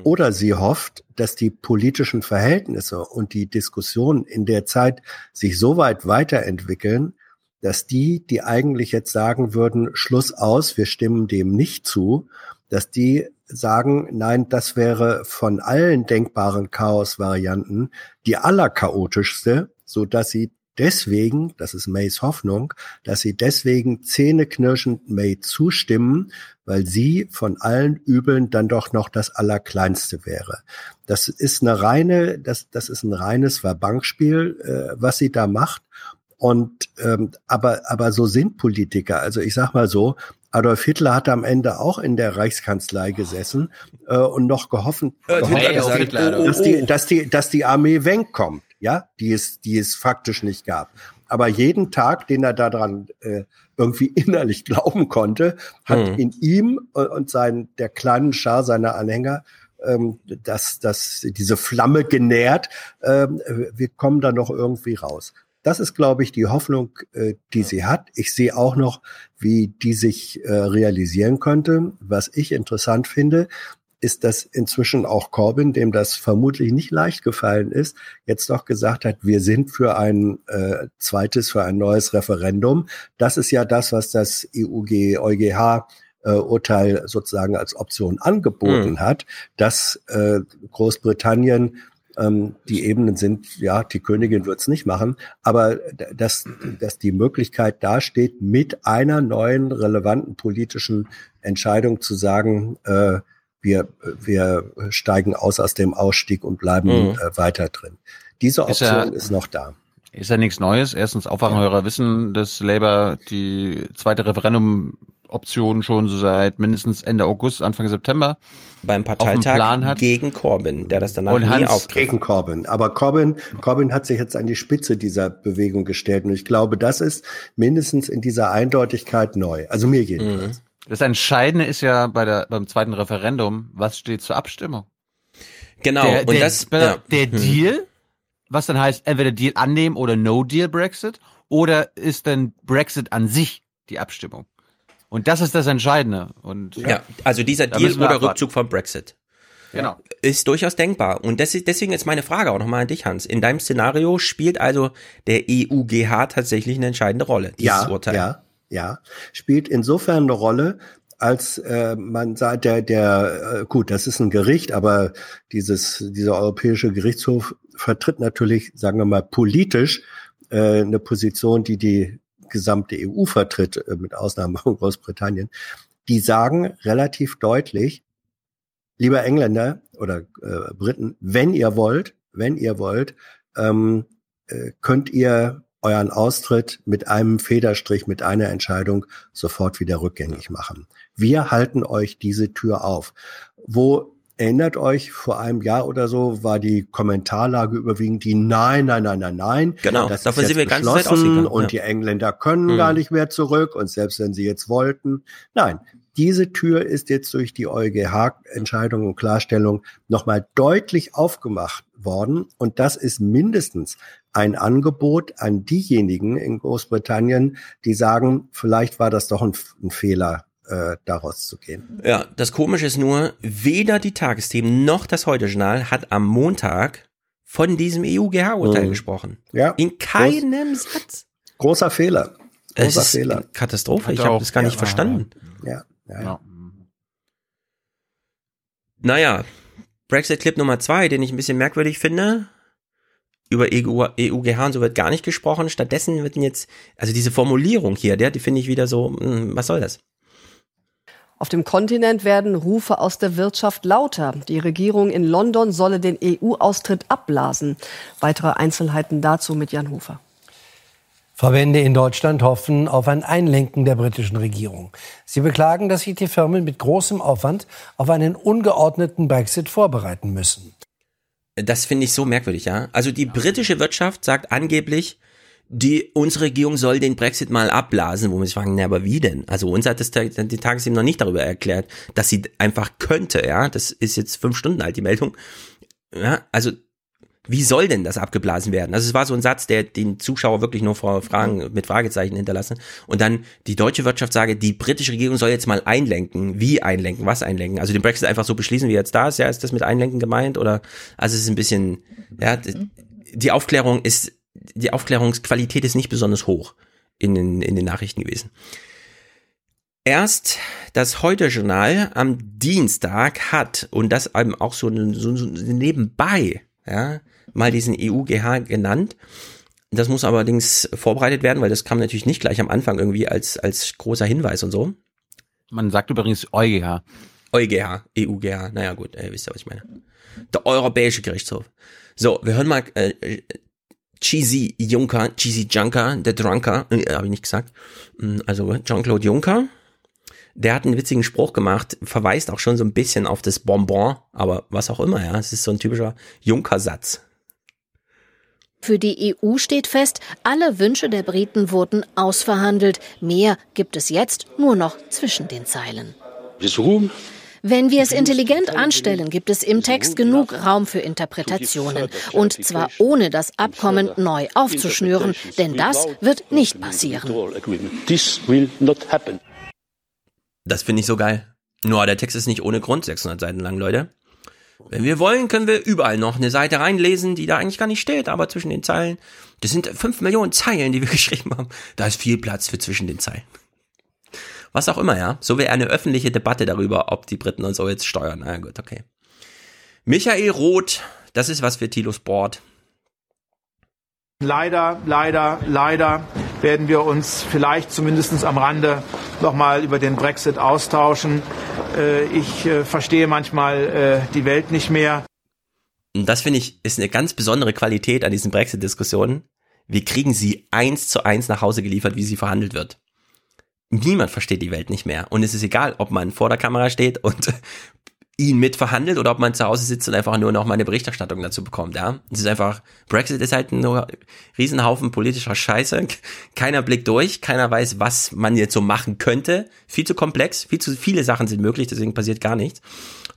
S10: Oder sie hofft, dass die politischen Verhältnisse und die Diskussionen in der Zeit sich so weit weiterentwickeln, dass die, die eigentlich jetzt sagen würden, Schluss aus, wir stimmen dem nicht zu, dass die sagen, nein, das wäre von allen denkbaren Chaos-Varianten die allerchaotischste, so dass sie deswegen, das ist Mays Hoffnung, dass sie deswegen zähneknirschend May zustimmen, weil sie von allen Übeln dann doch noch das Allerkleinste wäre. Das ist eine reine, das, das ist ein reines Verbankspiel, äh, was sie da macht. Und ähm, aber aber so sind Politiker. Also ich sag mal so, Adolf Hitler hat am Ende auch in der Reichskanzlei gesessen äh, und noch gehoffen, gehofft, dass, die, dass die dass die Armee wegkommt, ja, die es die es faktisch nicht gab. Aber jeden Tag, den er daran äh, irgendwie innerlich glauben konnte, hat
S9: Hm.
S10: in ihm und sein der kleinen Schar seiner Anhänger ähm, dass dass diese Flamme genährt. Ähm, wir kommen da noch irgendwie raus. Das ist, glaube ich, die Hoffnung, äh, die sie hat. Ich sehe auch noch, wie die sich äh, realisieren könnte. Was ich interessant finde, ist, dass inzwischen auch Corbyn, dem das vermutlich nicht leicht gefallen ist, jetzt doch gesagt hat, wir sind für ein äh, zweites, für ein neues Referendum. Das ist ja das, was das EUG, EuGH äh, Urteil sozusagen als Option angeboten
S9: Hm.
S10: hat, dass äh, Großbritannien ähm, die Ebenen sind, ja, die Königin wird's nicht machen, aber dass, dass die Möglichkeit dasteht, mit einer neuen relevanten politischen Entscheidung zu sagen, äh, wir, wir steigen aus aus dem Ausstieg und bleiben
S2: Mhm.
S10: äh, weiter drin. Diese
S2: Ist
S10: Option
S2: ja-
S10: ist noch da.
S2: Ist ja nichts Neues. Erstens Aufwachenheurer wissen, dass Labour die zweite Referendum-Option schon so seit mindestens Ende August, Anfang September
S9: beim
S2: Plan
S9: Parteitag
S2: hat.
S9: gegen Corbyn, der das danach
S2: Und
S9: nie aufgriff.
S10: Gegen Corbyn. Aber Corbyn, Corbyn hat sich jetzt an die Spitze dieser Bewegung gestellt. Und ich glaube, das ist mindestens in dieser Eindeutigkeit neu. Also mir jedenfalls.
S2: Das Entscheidende ist ja bei der, beim zweiten Referendum, was steht zur Abstimmung?
S9: Genau,
S2: Der,
S9: und
S2: der,
S9: das-
S2: der,
S9: ja.
S2: der
S9: Hm.
S2: Deal, was dann heißt, entweder Deal annehmen oder No Deal Brexit, oder ist denn Brexit an sich die Abstimmung? Und das ist das Entscheidende. Und
S9: Ja, also dieser Deal oder
S2: abwarten.
S9: Rückzug vom Brexit.
S2: Genau.
S9: Ist durchaus denkbar. Und das ist, deswegen ist meine Frage auch nochmal an dich, Hans. In deinem Szenario spielt also der EUGH tatsächlich eine entscheidende Rolle, dieses
S10: ja,
S9: Urteil.
S10: Ja, ja. Spielt insofern eine Rolle, als äh, man sagt, der, der, äh, gut, das ist ein Gericht, aber dieses, dieser Europäische Gerichtshof vertritt natürlich, sagen wir mal, politisch äh, eine Position, die die gesamte EU vertritt, äh, mit Ausnahme von Großbritannien, die sagen relativ deutlich, lieber Engländer oder äh, Briten, wenn ihr wollt, wenn ihr wollt, ähm, äh, könnt ihr euren Austritt mit einem Federstrich, mit einer Entscheidung sofort wieder rückgängig machen. Wir halten euch diese Tür auf. Wo erinnert euch, vor einem Jahr oder so war die Kommentarlage überwiegend die Nein, nein, nein, nein, nein.
S9: Genau,
S10: das
S9: davon sind wir ganz ausgegangen.
S10: und
S9: Ja.
S10: die Engländer können
S9: Hm.
S10: gar nicht mehr zurück und selbst wenn sie jetzt wollten. Nein, diese Tür ist jetzt durch die EuGH-Entscheidung und Klarstellung nochmal deutlich aufgemacht worden. Und das ist mindestens ein Angebot an diejenigen in Großbritannien, die sagen, vielleicht war das doch ein, ein Fehler, äh, daraus zu gehen.
S9: Ja, das Komische ist nur, weder die Tagesthemen noch das Heute-Journal hat am Montag von diesem EUGH-Urteil
S10: Mhm.
S9: gesprochen.
S10: Ja.
S9: In keinem Satz.
S10: Großer Fehler.
S9: Es
S10: Großer
S9: ist
S10: Fehler.
S9: Katastrophe.
S2: Hat
S9: Ich habe das gar nicht
S2: ja,
S9: verstanden.
S10: Ja, ja, ja.
S9: Naja, Brexit-Clip Nummer zwei, den ich ein bisschen merkwürdig finde. Über EU, EUGH und so wird gar nicht gesprochen. Stattdessen wird jetzt, also diese Formulierung hier, der, die finde ich wieder so, hm, was soll das?
S63: Auf dem Kontinent werden Rufe aus der Wirtschaft lauter. Die Regierung in London solle den EU-Austritt abblasen. Weitere Einzelheiten dazu mit Jan Hofer.
S74: Verbände in Deutschland hoffen auf ein Einlenken der britischen Regierung. Sie beklagen, dass sich die Firmen mit großem Aufwand auf einen ungeordneten Brexit vorbereiten müssen.
S9: Das finde ich so merkwürdig, ja. Also die britische Wirtschaft sagt angeblich, die, unsere Regierung soll den Brexit mal abblasen, wo wir sich fragen, na, aber wie denn? Also uns hat das die Tagesthemen noch nicht darüber erklärt, dass sie einfach könnte, ja. Das ist jetzt fünf Stunden alt, die Meldung. Ja, also, wie soll denn das abgeblasen werden? Also es war so ein Satz, der den Zuschauer wirklich nur vor Fragen mit Fragezeichen hinterlassen. Und dann die deutsche Wirtschaft sage, die britische Regierung soll jetzt mal einlenken. Wie einlenken? Was einlenken? Also den Brexit einfach so beschließen, wie jetzt da ist. Ja, ist das mit einlenken gemeint? Oder, also es ist ein bisschen, ja, d- die Aufklärung ist, die Aufklärungsqualität ist nicht besonders hoch in den, in den Nachrichten gewesen. Erst das Heute-Journal am Dienstag hat, und das eben auch so, so, so nebenbei, ja, mal diesen EUGH genannt. Das muss allerdings vorbereitet werden, weil das kam natürlich nicht gleich am Anfang irgendwie als, als großer Hinweis und so.
S2: Man sagt übrigens EuGH.
S9: EuGH, EUGH, naja gut, ihr wisst ja, was ich meine. Der Europäische Gerichtshof. So, wir hören mal äh, Cheesy Juncker, Cheesy Junker, der Drunker, äh, habe ich nicht gesagt. Mm, Also Jean-Claude Juncker, der hat einen witzigen Spruch gemacht, verweist auch schon so ein bisschen auf das Bonbon, aber was auch immer, ja, es ist so ein typischer Juncker-Satz.
S75: Für die EU steht fest, alle Wünsche der Briten wurden ausverhandelt. Mehr gibt es jetzt nur noch zwischen den Zeilen. Wenn wir es intelligent anstellen, gibt es im Text genug Raum für Interpretationen. Und zwar ohne das Abkommen neu aufzuschnüren, denn das wird nicht passieren.
S9: Das finde ich so geil. Nur der Text ist nicht ohne Grund 600 Seiten lang, Leute. Wenn wir wollen, können wir überall noch eine Seite reinlesen, die da eigentlich gar nicht steht, aber zwischen den Zeilen. Das sind fünf Millionen Zeilen, die wir geschrieben haben. Da ist viel Platz für zwischen den Zeilen. Was auch immer, ja. So wäre eine öffentliche Debatte darüber, ob die Briten uns so jetzt steuern. Na gut, okay. Michael Roth, das ist was für Thilo Sport.
S76: Leider, leider, leider werden wir uns vielleicht zumindest am Rande nochmal über den Brexit austauschen. Äh, Ich äh, verstehe manchmal äh, die Welt nicht mehr.
S9: Und das finde ich ist eine ganz besondere Qualität an diesen Brexit-Diskussionen. Wir kriegen sie eins zu eins nach Hause geliefert, wie sie verhandelt wird. Niemand versteht die Welt nicht mehr. Und es ist egal, ob man vor der Kamera steht und ihn mitverhandelt oder ob man zu Hause sitzt und einfach nur noch mal eine Berichterstattung dazu bekommt, ja. Es ist einfach, Brexit ist halt ein Riesenhaufen politischer Scheiße. Keiner blickt durch, keiner weiß, was man jetzt so machen könnte. Viel zu komplex, viel zu viele Sachen sind möglich, deswegen passiert gar nichts.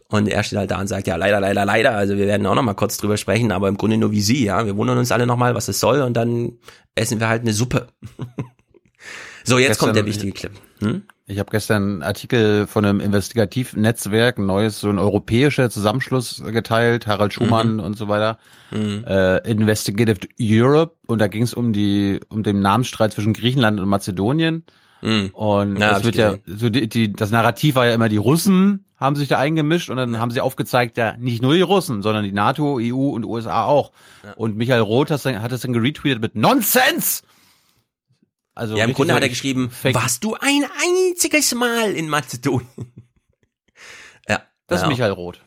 S9: Und er steht halt da und sagt, ja, leider, leider, leider. Also wir werden auch noch mal kurz drüber sprechen, aber im Grunde nur wie sie, ja. Wir wundern uns alle noch mal, was es soll und dann essen wir halt eine Suppe. so, jetzt
S2: Gestern-
S9: kommt der wichtige Clip. Hm?
S2: Ich habe gestern einen Artikel von einem Investigativnetzwerk, ein neues, so ein europäischer Zusammenschluss geteilt, Harald Schumann und so weiter,
S9: Mhm.
S2: äh, Investigative Europe und da ging es um die, um den Namensstreit zwischen Griechenland und Mazedonien.
S9: Mhm.
S2: Und
S9: Ja, hab
S2: das wird ja, so die, die, das Narrativ war ja immer, die Russen haben sich da eingemischt und dann haben sie aufgezeigt, ja, nicht nur die Russen, sondern die NATO, EU und USA auch. Und Michael Roth hat, hat das dann geretweetet mit Nonsense! Also
S9: ja, im Grunde
S2: so
S9: hat er geschrieben,
S2: Fake-
S9: warst du ein einziges Mal in Mazedonien? ja.
S2: Das ist
S9: ja.
S2: Michael Roth.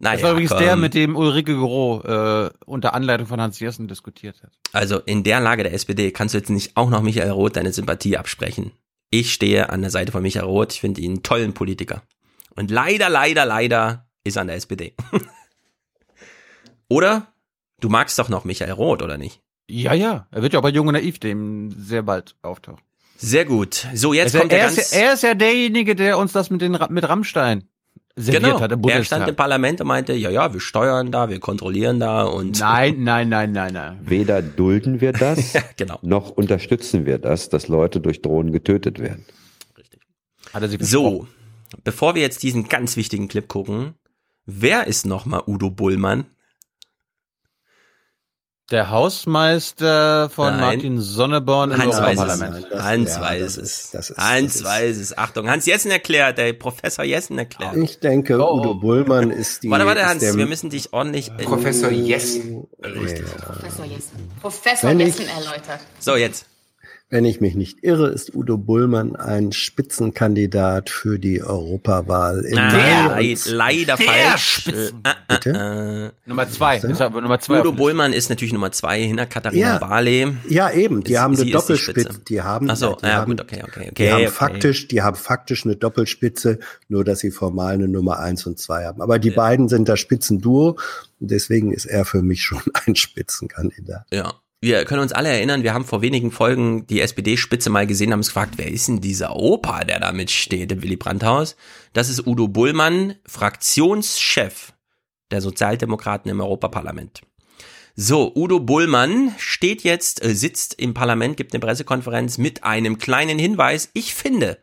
S9: Naja,
S2: das war übrigens
S9: komm.
S2: der, mit dem Ulrike Gero äh, unter Anleitung von Hans Jessen diskutiert hat.
S9: Also in der Lage der SPD kannst du jetzt nicht auch noch Michael Roth deine Sympathie absprechen. Ich stehe an der Seite von Michael Roth. Ich finde ihn einen tollen Politiker. Und leider, leider, leider ist er an der SPD. oder? Du magst doch noch Michael Roth, oder nicht?
S2: Ja, ja. Er wird ja auch bei Jung und Naiv dem sehr bald auftauchen.
S9: Sehr gut. So, jetzt
S2: Also
S9: kommt der
S2: er,
S9: ganz...
S2: ist ja, er ist ja derjenige, der uns das mit, den, mit Rammstein serviert
S9: genau.
S2: hat im
S9: er stand im Parlament und meinte, ja, ja, wir steuern da, wir kontrollieren da und...
S2: Nein, nein, nein, nein, nein.
S77: Weder dulden wir das,
S9: genau.
S77: noch unterstützen wir das, dass Leute durch Drohnen getötet werden.
S2: Hat er sich
S9: So, bevor wir jetzt diesen ganz wichtigen Clip gucken, wer ist nochmal Udo Bullmann?
S2: Der Hausmeister von
S9: Nein.
S2: Martin Sonneborn im
S9: Hans weiß
S2: Europaparlament.
S9: es. Hans weiß es. Hans weiß es. Achtung, Hans Jessen erklärt, der Professor Jessen erklärt.
S10: Ich denke, Udo Bullmann ist die.
S9: Warte, warte, Hans,
S10: der-
S9: wir müssen dich ordentlich.
S10: Professor
S9: Jessen.
S78: Professor Jessen. Professor
S10: Wenn ich-
S78: Jessen erläutert.
S9: So, jetzt.
S10: Wenn ich mich nicht irre, ist Udo Bullmann ein Spitzenkandidat für die Europawahl. Im
S9: Ah,
S10: Mai.
S9: leid, leider
S2: der
S9: falsch.
S2: Spitzen-
S9: Äh, äh,
S10: Bitte?
S9: äh.
S2: Nummer zwei. Ist aber Nummer zwei.
S9: Udo Bullmann ist natürlich Nummer zwei hinter Katharina
S10: Ja.
S9: Barley.
S10: Ja, eben. Die
S9: Sie-
S10: haben eine
S9: ist die
S10: Doppelspitze.
S9: Spitze.
S10: Die haben,
S9: Ach so,
S10: die
S9: ja,
S10: haben,
S9: gut, okay, okay,
S10: Die
S9: okay,
S10: haben
S9: okay.
S10: faktisch, die haben faktisch eine Doppelspitze, nur dass sie formal eine Nummer eins und zwei haben. Aber die beiden sind das Spitzenduo. Deswegen ist er für mich schon ein Spitzenkandidat.
S9: Ja. Wir können uns alle erinnern, wir haben vor wenigen Folgen die SPD-Spitze mal gesehen, haben uns gefragt, wer ist denn dieser Opa, der da mitsteht im Willy Brandt-Haus? Das ist Udo Bullmann, Fraktionschef der Sozialdemokraten im Europaparlament. So, Udo Bullmann steht jetzt, äh, sitzt im Parlament, gibt eine Pressekonferenz mit einem kleinen Hinweis. Ich finde,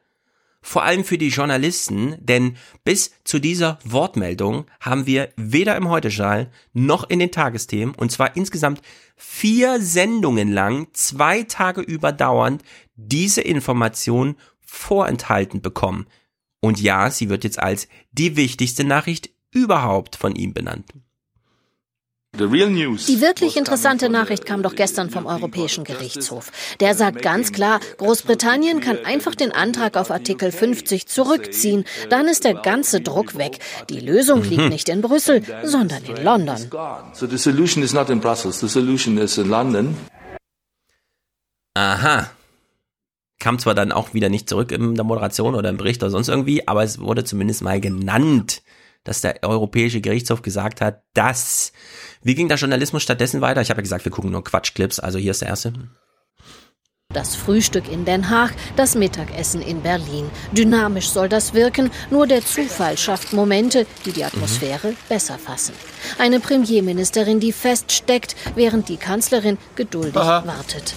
S9: vor allem für die Journalisten, denn bis zu dieser Wortmeldung haben wir weder im Heute-Journal noch in den Tagesthemen, und zwar insgesamt vier Sendungen lang, zwei Tage überdauernd, diese Information vorenthalten bekommen. Und ja, sie wird jetzt als die wichtigste Nachricht überhaupt von ihm benannt.
S75: Die wirklich interessante Nachricht kam doch gestern vom Europäischen Gerichtshof. Der sagt ganz klar, Großbritannien kann einfach den Antrag auf Artikel 50 zurückziehen. Dann ist der ganze Druck weg. Die Lösung liegt nicht in Brüssel, sondern in London.
S79: So the solution is not in Brussels, the solution is in London.
S9: Aha. Kam zwar dann auch wieder nicht zurück in der Moderation oder im Bericht oder sonst irgendwie, aber es wurde zumindest mal genannt, dass der Europäische Gerichtshof gesagt hat, dass. Wie ging der Journalismus stattdessen weiter? Ich habe ja gesagt, wir gucken nur Quatschclips, also hier ist der erste.
S75: Das Frühstück in Den Haag, das Mittagessen in Berlin. Dynamisch soll das wirken, nur der Zufall schafft Momente, die die Atmosphäre besser fassen. Eine Premierministerin, die feststeckt, während die Kanzlerin geduldig
S9: Aha.
S75: wartet.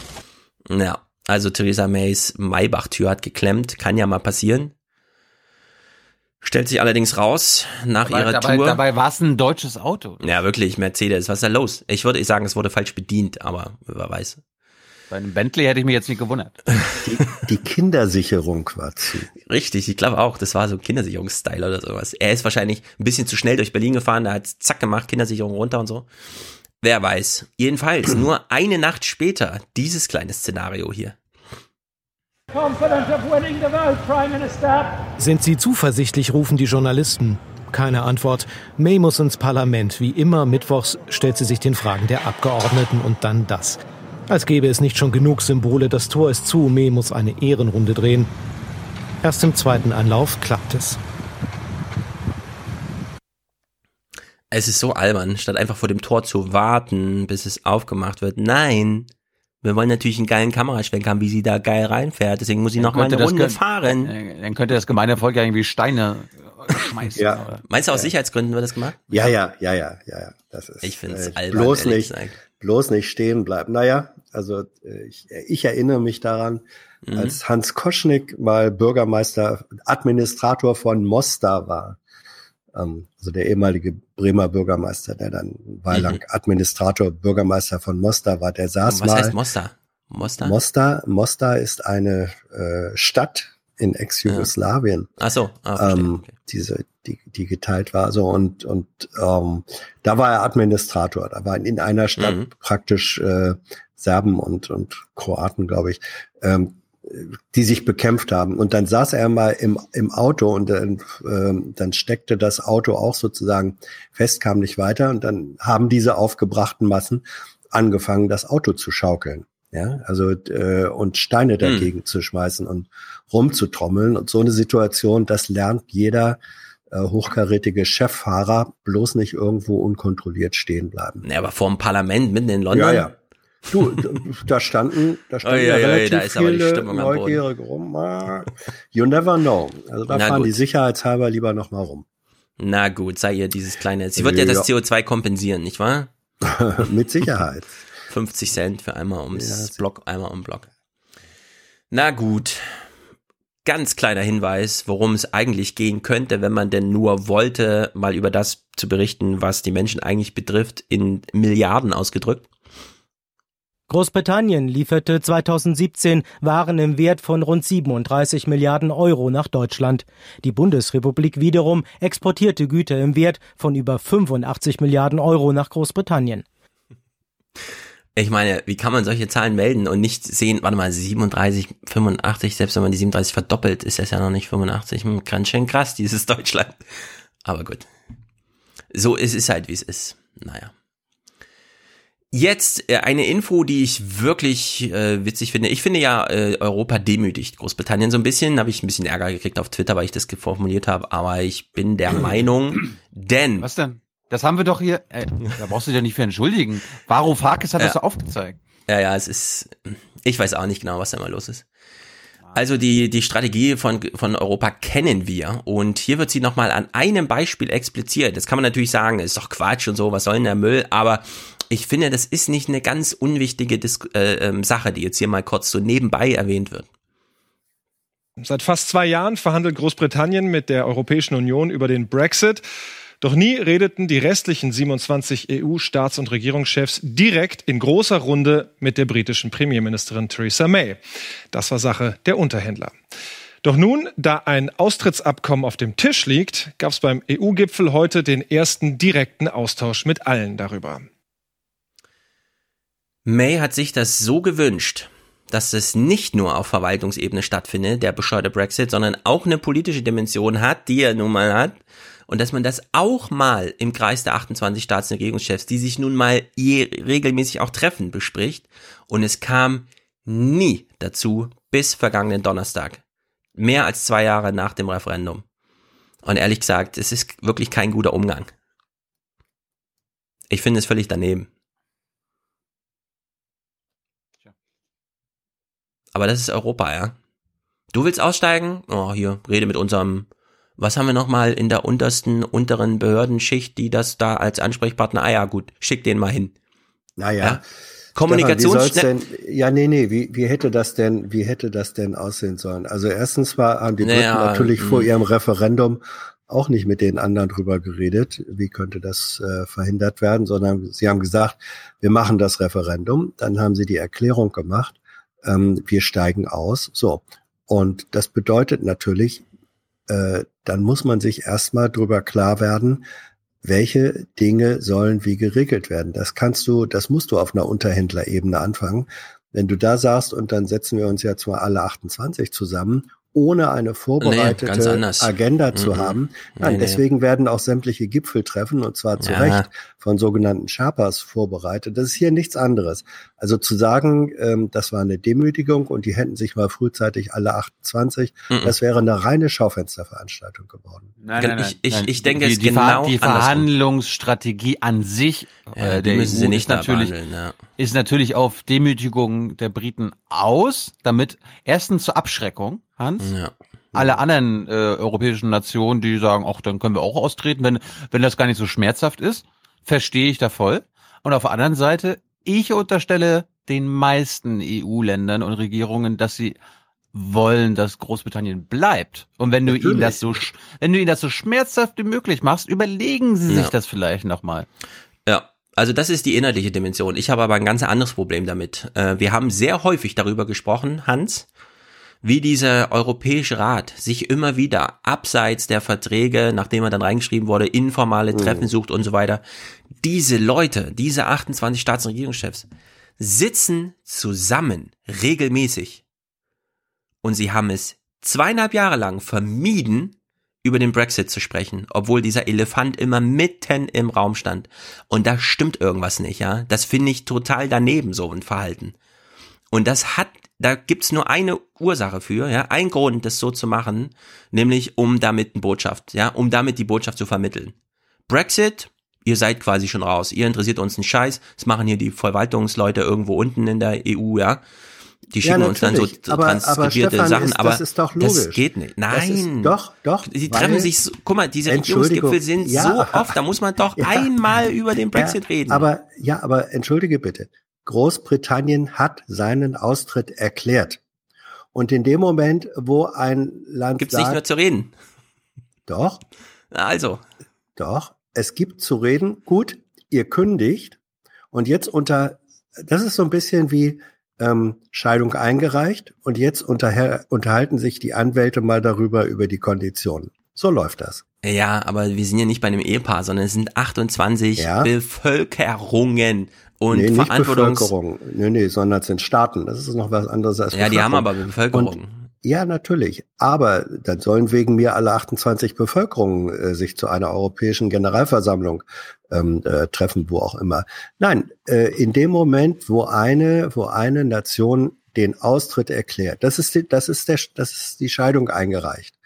S9: Ja, also Theresa Mays Maybach-Tür hat geklemmt, kann ja mal passieren. Stellt sich allerdings raus, nach
S2: Dabei,
S9: ihrer
S2: dabei,
S9: Tour.
S2: dabei war es ein deutsches Auto.
S9: Ja, wirklich, Mercedes, was ist da los? Ich würde sagen, es wurde falsch bedient, aber wer weiß.
S2: Bei einem Bentley hätte ich mich jetzt nicht gewundert.
S10: Die Kindersicherung war zu.
S9: Richtig, ich glaube auch, das war so Kindersicherungsstyle oder sowas. Er ist wahrscheinlich ein bisschen zu schnell durch Berlin gefahren, da hat zack gemacht, Kindersicherung runter und so. Wer weiß. Jedenfalls, nur eine Nacht später, dieses kleine Szenario hier.
S80: Sind Sie zuversichtlich, rufen die Journalisten. Keine Antwort. May muss ins Parlament. Wie immer mittwochs stellt sie sich den Fragen der Abgeordneten und dann das. Als gäbe es nicht schon genug Symbole. Das Tor ist zu. May muss eine Ehrenrunde drehen. Erst im zweiten Anlauf klappt es.
S9: Es ist so albern, statt einfach vor dem Tor zu warten, bis es aufgemacht wird. Nein, wir wollen natürlich einen geilen Kameraschwenk haben, wie sie da geil reinfährt. Deswegen muss sie noch mal eine Runde fahren.
S2: Äh, Dann könnte das Gemeindevolk ja irgendwie Steine äh, schmeißen.
S10: Ja.
S2: oder-
S9: Meinst du aus Sicherheitsgründen wird das gemacht?
S10: Ja, ja, ja, ja, ja, ja. Das ist.
S9: Ich find's
S10: äh,
S9: albern,
S10: Bloß nicht,
S9: gesagt.
S10: bloß nicht stehen bleiben. Naja, also äh, ich, ich erinnere mich daran,
S9: Mhm.
S10: als Hans Koschnick mal Bürgermeister, Administrator von Mostar war. Ähm, also der ehemalige Bremer Bürgermeister, der dann weillang
S9: Mhm.
S10: Administrator, Bürgermeister von Mostar war, der saß
S9: Was
S10: mal.
S9: heißt Mostar? Mostar?
S10: Mostar, Mostar ist eine äh, Stadt in Ex-Jugoslawien.
S9: Ach so, ah,
S10: ähm, diese, die, die geteilt war. So und und ähm, da war er Administrator. Da waren in einer Stadt
S9: Mhm.
S10: praktisch äh, Serben und und Kroaten, glaube ich. Ähm, die sich bekämpft haben. Und dann saß er mal im, im Auto und dann, äh, dann steckte das Auto auch sozusagen fest, kam nicht weiter. Und dann haben diese aufgebrachten Massen angefangen, das Auto zu schaukeln. Ja, also äh, und Steine hm. dagegen hm. zu schmeißen und rumzutrommeln. Und so eine Situation, das lernt jeder äh, hochkarätige Cheffahrer bloß nicht irgendwo unkontrolliert stehen bleiben.
S9: Ja, aber vor dem Parlament mitten in London.
S10: Ja, ja. Du, da standen, da standen oh, ja, ja, relativ da ist aber die Stimmung Neugierige rum. You never know. Also da Na fahren gut. die sicherheitshalber lieber noch mal rum.
S9: Na gut, sei ihr dieses kleine. Sie wird ja, ja das CO2 kompensieren, nicht wahr?
S10: Mit Sicherheit.
S9: 50 Cent für einmal ums ja, Block, einmal um Block. Na gut. Ganz kleiner Hinweis, worum es eigentlich gehen könnte, wenn man denn nur wollte, mal über das zu berichten, was die Menschen eigentlich betrifft, in Milliarden ausgedrückt.
S81: Großbritannien lieferte 2017 Waren im Wert von rund 37 Milliarden Euro nach Deutschland. Die Bundesrepublik wiederum exportierte Güter im Wert von über 85 Milliarden Euro nach Großbritannien.
S9: Ich meine, wie kann man solche Zahlen melden und nicht sehen, warte mal, 37, 85, selbst wenn man die 37 verdoppelt, ist das ja noch nicht 85. Hm, ganz schön krass, dieses Deutschland. Aber gut. So ist es halt, wie es ist. Naja. Jetzt äh, eine Info, die ich wirklich äh, witzig finde. Ich finde ja, äh, Europa demütigt Großbritannien so ein bisschen. Habe ich ein bisschen Ärger gekriegt auf Twitter, weil ich das formuliert habe. Aber ich bin der Meinung, denn...
S2: Was denn? Das haben wir doch hier... Äh, da brauchst du dich ja nicht für entschuldigen. Varoufakis hat ja. das so aufgezeigt.
S9: Ja, ja, es ist... Ich weiß auch nicht genau, was da mal los ist. Also die, die Strategie von, von Europa kennen wir und hier wird sie nochmal an einem Beispiel expliziert. Das kann man natürlich sagen, ist doch Quatsch und so, was soll denn der Müll, aber ich finde, das ist nicht eine ganz unwichtige Dis äh, ähm, Sache, die jetzt hier mal kurz so nebenbei erwähnt wird.
S68: Seit fast zwei Jahren verhandelt Großbritannien mit der Europäischen Union über den Brexit. Doch nie redeten die restlichen 27 EU-Staats- und Regierungschefs direkt in großer Runde mit der britischen Premierministerin Theresa May. Das war Sache der Unterhändler. Doch nun, da ein Austrittsabkommen auf dem Tisch liegt, gab es beim EU-Gipfel heute den ersten direkten Austausch mit allen darüber.
S9: May hat sich das so gewünscht, dass es nicht nur auf Verwaltungsebene stattfindet, der bescheuerte Brexit, sondern auch eine politische Dimension hat, die er nun mal hat. Und dass man das auch mal im Kreis der 28 Staats- und Regierungschefs, die sich nun mal je regelmäßig auch treffen, bespricht. Und es kam nie dazu bis vergangenen Donnerstag. Mehr als zwei Jahre nach dem Referendum. Und ehrlich gesagt, es ist wirklich kein guter Umgang. Ich finde es völlig daneben. Aber das ist Europa, ja. Du willst aussteigen? Oh, hier, rede mit unserem, was haben wir nochmal in der untersten, unteren Behördenschicht, die das da als Ansprechpartner, ah ja, gut, schick den mal hin.
S10: Naja. Ja?
S9: Kommunikation.
S10: denn, ja, nee, nee, wie, wie hätte das denn, wie hätte das denn aussehen sollen? Also erstens war, haben die Briten naja, natürlich vor hm. ihrem Referendum auch nicht mit den anderen drüber geredet, wie könnte das äh, verhindert werden, sondern sie haben gesagt, wir machen das Referendum. Dann haben sie die Erklärung gemacht ähm, wir steigen aus. So. Und das bedeutet natürlich, äh, dann muss man sich erstmal drüber klar werden, welche Dinge sollen wie geregelt werden. Das kannst du, das musst du auf einer Unterhändlerebene anfangen. Wenn du da sagst, und dann setzen wir uns jetzt mal alle 28 zusammen ohne eine vorbereitete nee, Agenda zu mhm. haben. Nein, nee, deswegen nee. werden auch sämtliche Gipfeltreffen, und zwar zu ja. Recht, von sogenannten Sherpas vorbereitet. Das ist hier nichts anderes. Also zu sagen, ähm, das war eine Demütigung und die hätten sich mal frühzeitig alle 28, mhm. das wäre eine reine Schaufensterveranstaltung geworden.
S9: Nein, nein, nein, ich, ich, ich denke,
S2: die,
S9: es
S2: die,
S9: genau
S2: die Verhandlungsstrategie an sich
S9: ja, äh, der müssen EU sie nicht
S2: ist natürlich, ja. ist natürlich auf Demütigung der Briten aus, damit erstens zur Abschreckung Hans. Ja. Alle anderen äh, europäischen Nationen, die sagen, ach, dann können wir auch austreten, wenn, wenn das gar nicht so schmerzhaft ist, verstehe ich da voll. Und auf der anderen Seite, ich unterstelle den meisten EU-Ländern und Regierungen, dass sie wollen, dass Großbritannien bleibt. Und wenn du Natürlich. ihnen das so, wenn du ihnen das so schmerzhaft wie möglich machst, überlegen sie sich ja. das vielleicht nochmal.
S9: Ja. Also das ist die inhaltliche Dimension. Ich habe aber ein ganz anderes Problem damit. Äh, wir haben sehr häufig darüber gesprochen, Hans, wie dieser Europäische Rat sich immer wieder abseits der Verträge, nachdem er dann reingeschrieben wurde, informale mhm. Treffen sucht und so weiter. Diese Leute, diese 28 Staats- und Regierungschefs sitzen zusammen regelmäßig und sie haben es zweieinhalb Jahre lang vermieden, über den Brexit zu sprechen, obwohl dieser Elefant immer mitten im Raum stand. Und da stimmt irgendwas nicht, ja. Das finde ich total daneben, so ein Verhalten. Und das hat, da gibt's nur eine Ursache für, ja, ein Grund, das so zu machen, nämlich um damit eine Botschaft, ja, um damit die Botschaft zu vermitteln. Brexit, ihr seid quasi schon raus, ihr interessiert uns einen Scheiß, das machen hier die Verwaltungsleute irgendwo unten in der EU, ja. Die schicken ja, uns dann so transkribierte aber, Sachen, ist, aber das, das, geht nicht. Nein.
S10: doch, doch.
S9: Sie treffen sich, so, guck mal, diese Regierungsgipfel sind ja, so oft, da muss man doch ja, einmal über den Brexit reden.
S10: Aber, ja, aber entschuldige bitte. Großbritannien hat seinen Austritt erklärt. Und in dem Moment, wo ein Land
S9: Gibt's sagt, nicht mehr zu reden.
S10: Doch.
S9: Also.
S10: Doch. Es gibt zu reden. Gut, ihr kündigt. Und jetzt unter, das ist so ein bisschen wie, ähm, Scheidung eingereicht und jetzt unterher, unterhalten sich die Anwälte mal darüber, über die Konditionen. So läuft das.
S9: Ja, aber wir sind ja nicht bei einem Ehepaar, sondern es sind 28 ja? Bevölkerungen und nee, nicht
S10: Bevölkerung. Nee, nee, sondern es sind Staaten. Das ist noch was anderes als
S9: Ja, die haben aber Bevölkerung. Und
S10: ja, natürlich. Aber dann sollen wegen mir alle 28 Bevölkerungen äh, sich zu einer europäischen Generalversammlung ähm, äh, treffen, wo auch immer. Nein, äh, in dem Moment, wo eine, wo eine Nation den Austritt erklärt, das ist die, das ist der, das ist die Scheidung eingereicht.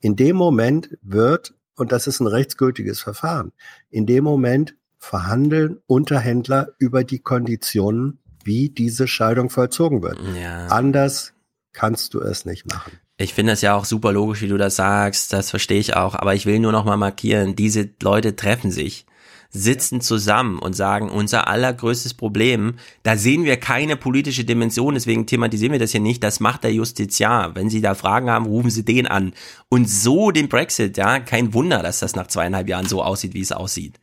S10: In dem Moment wird, und das ist ein rechtsgültiges Verfahren, in dem Moment verhandeln Unterhändler über die Konditionen, wie diese Scheidung vollzogen wird. Ja. Anders kannst du es nicht machen.
S9: Ich finde das ja auch super logisch, wie du das sagst, das verstehe ich auch, aber ich will nur noch mal markieren, diese Leute treffen sich, sitzen zusammen und sagen, unser allergrößtes Problem, da sehen wir keine politische Dimension, deswegen thematisieren wir das hier nicht, das macht der Justiziar. Wenn Sie da Fragen haben, rufen Sie den an. Und so den Brexit, ja, kein Wunder, dass das nach zweieinhalb Jahren so aussieht, wie es aussieht.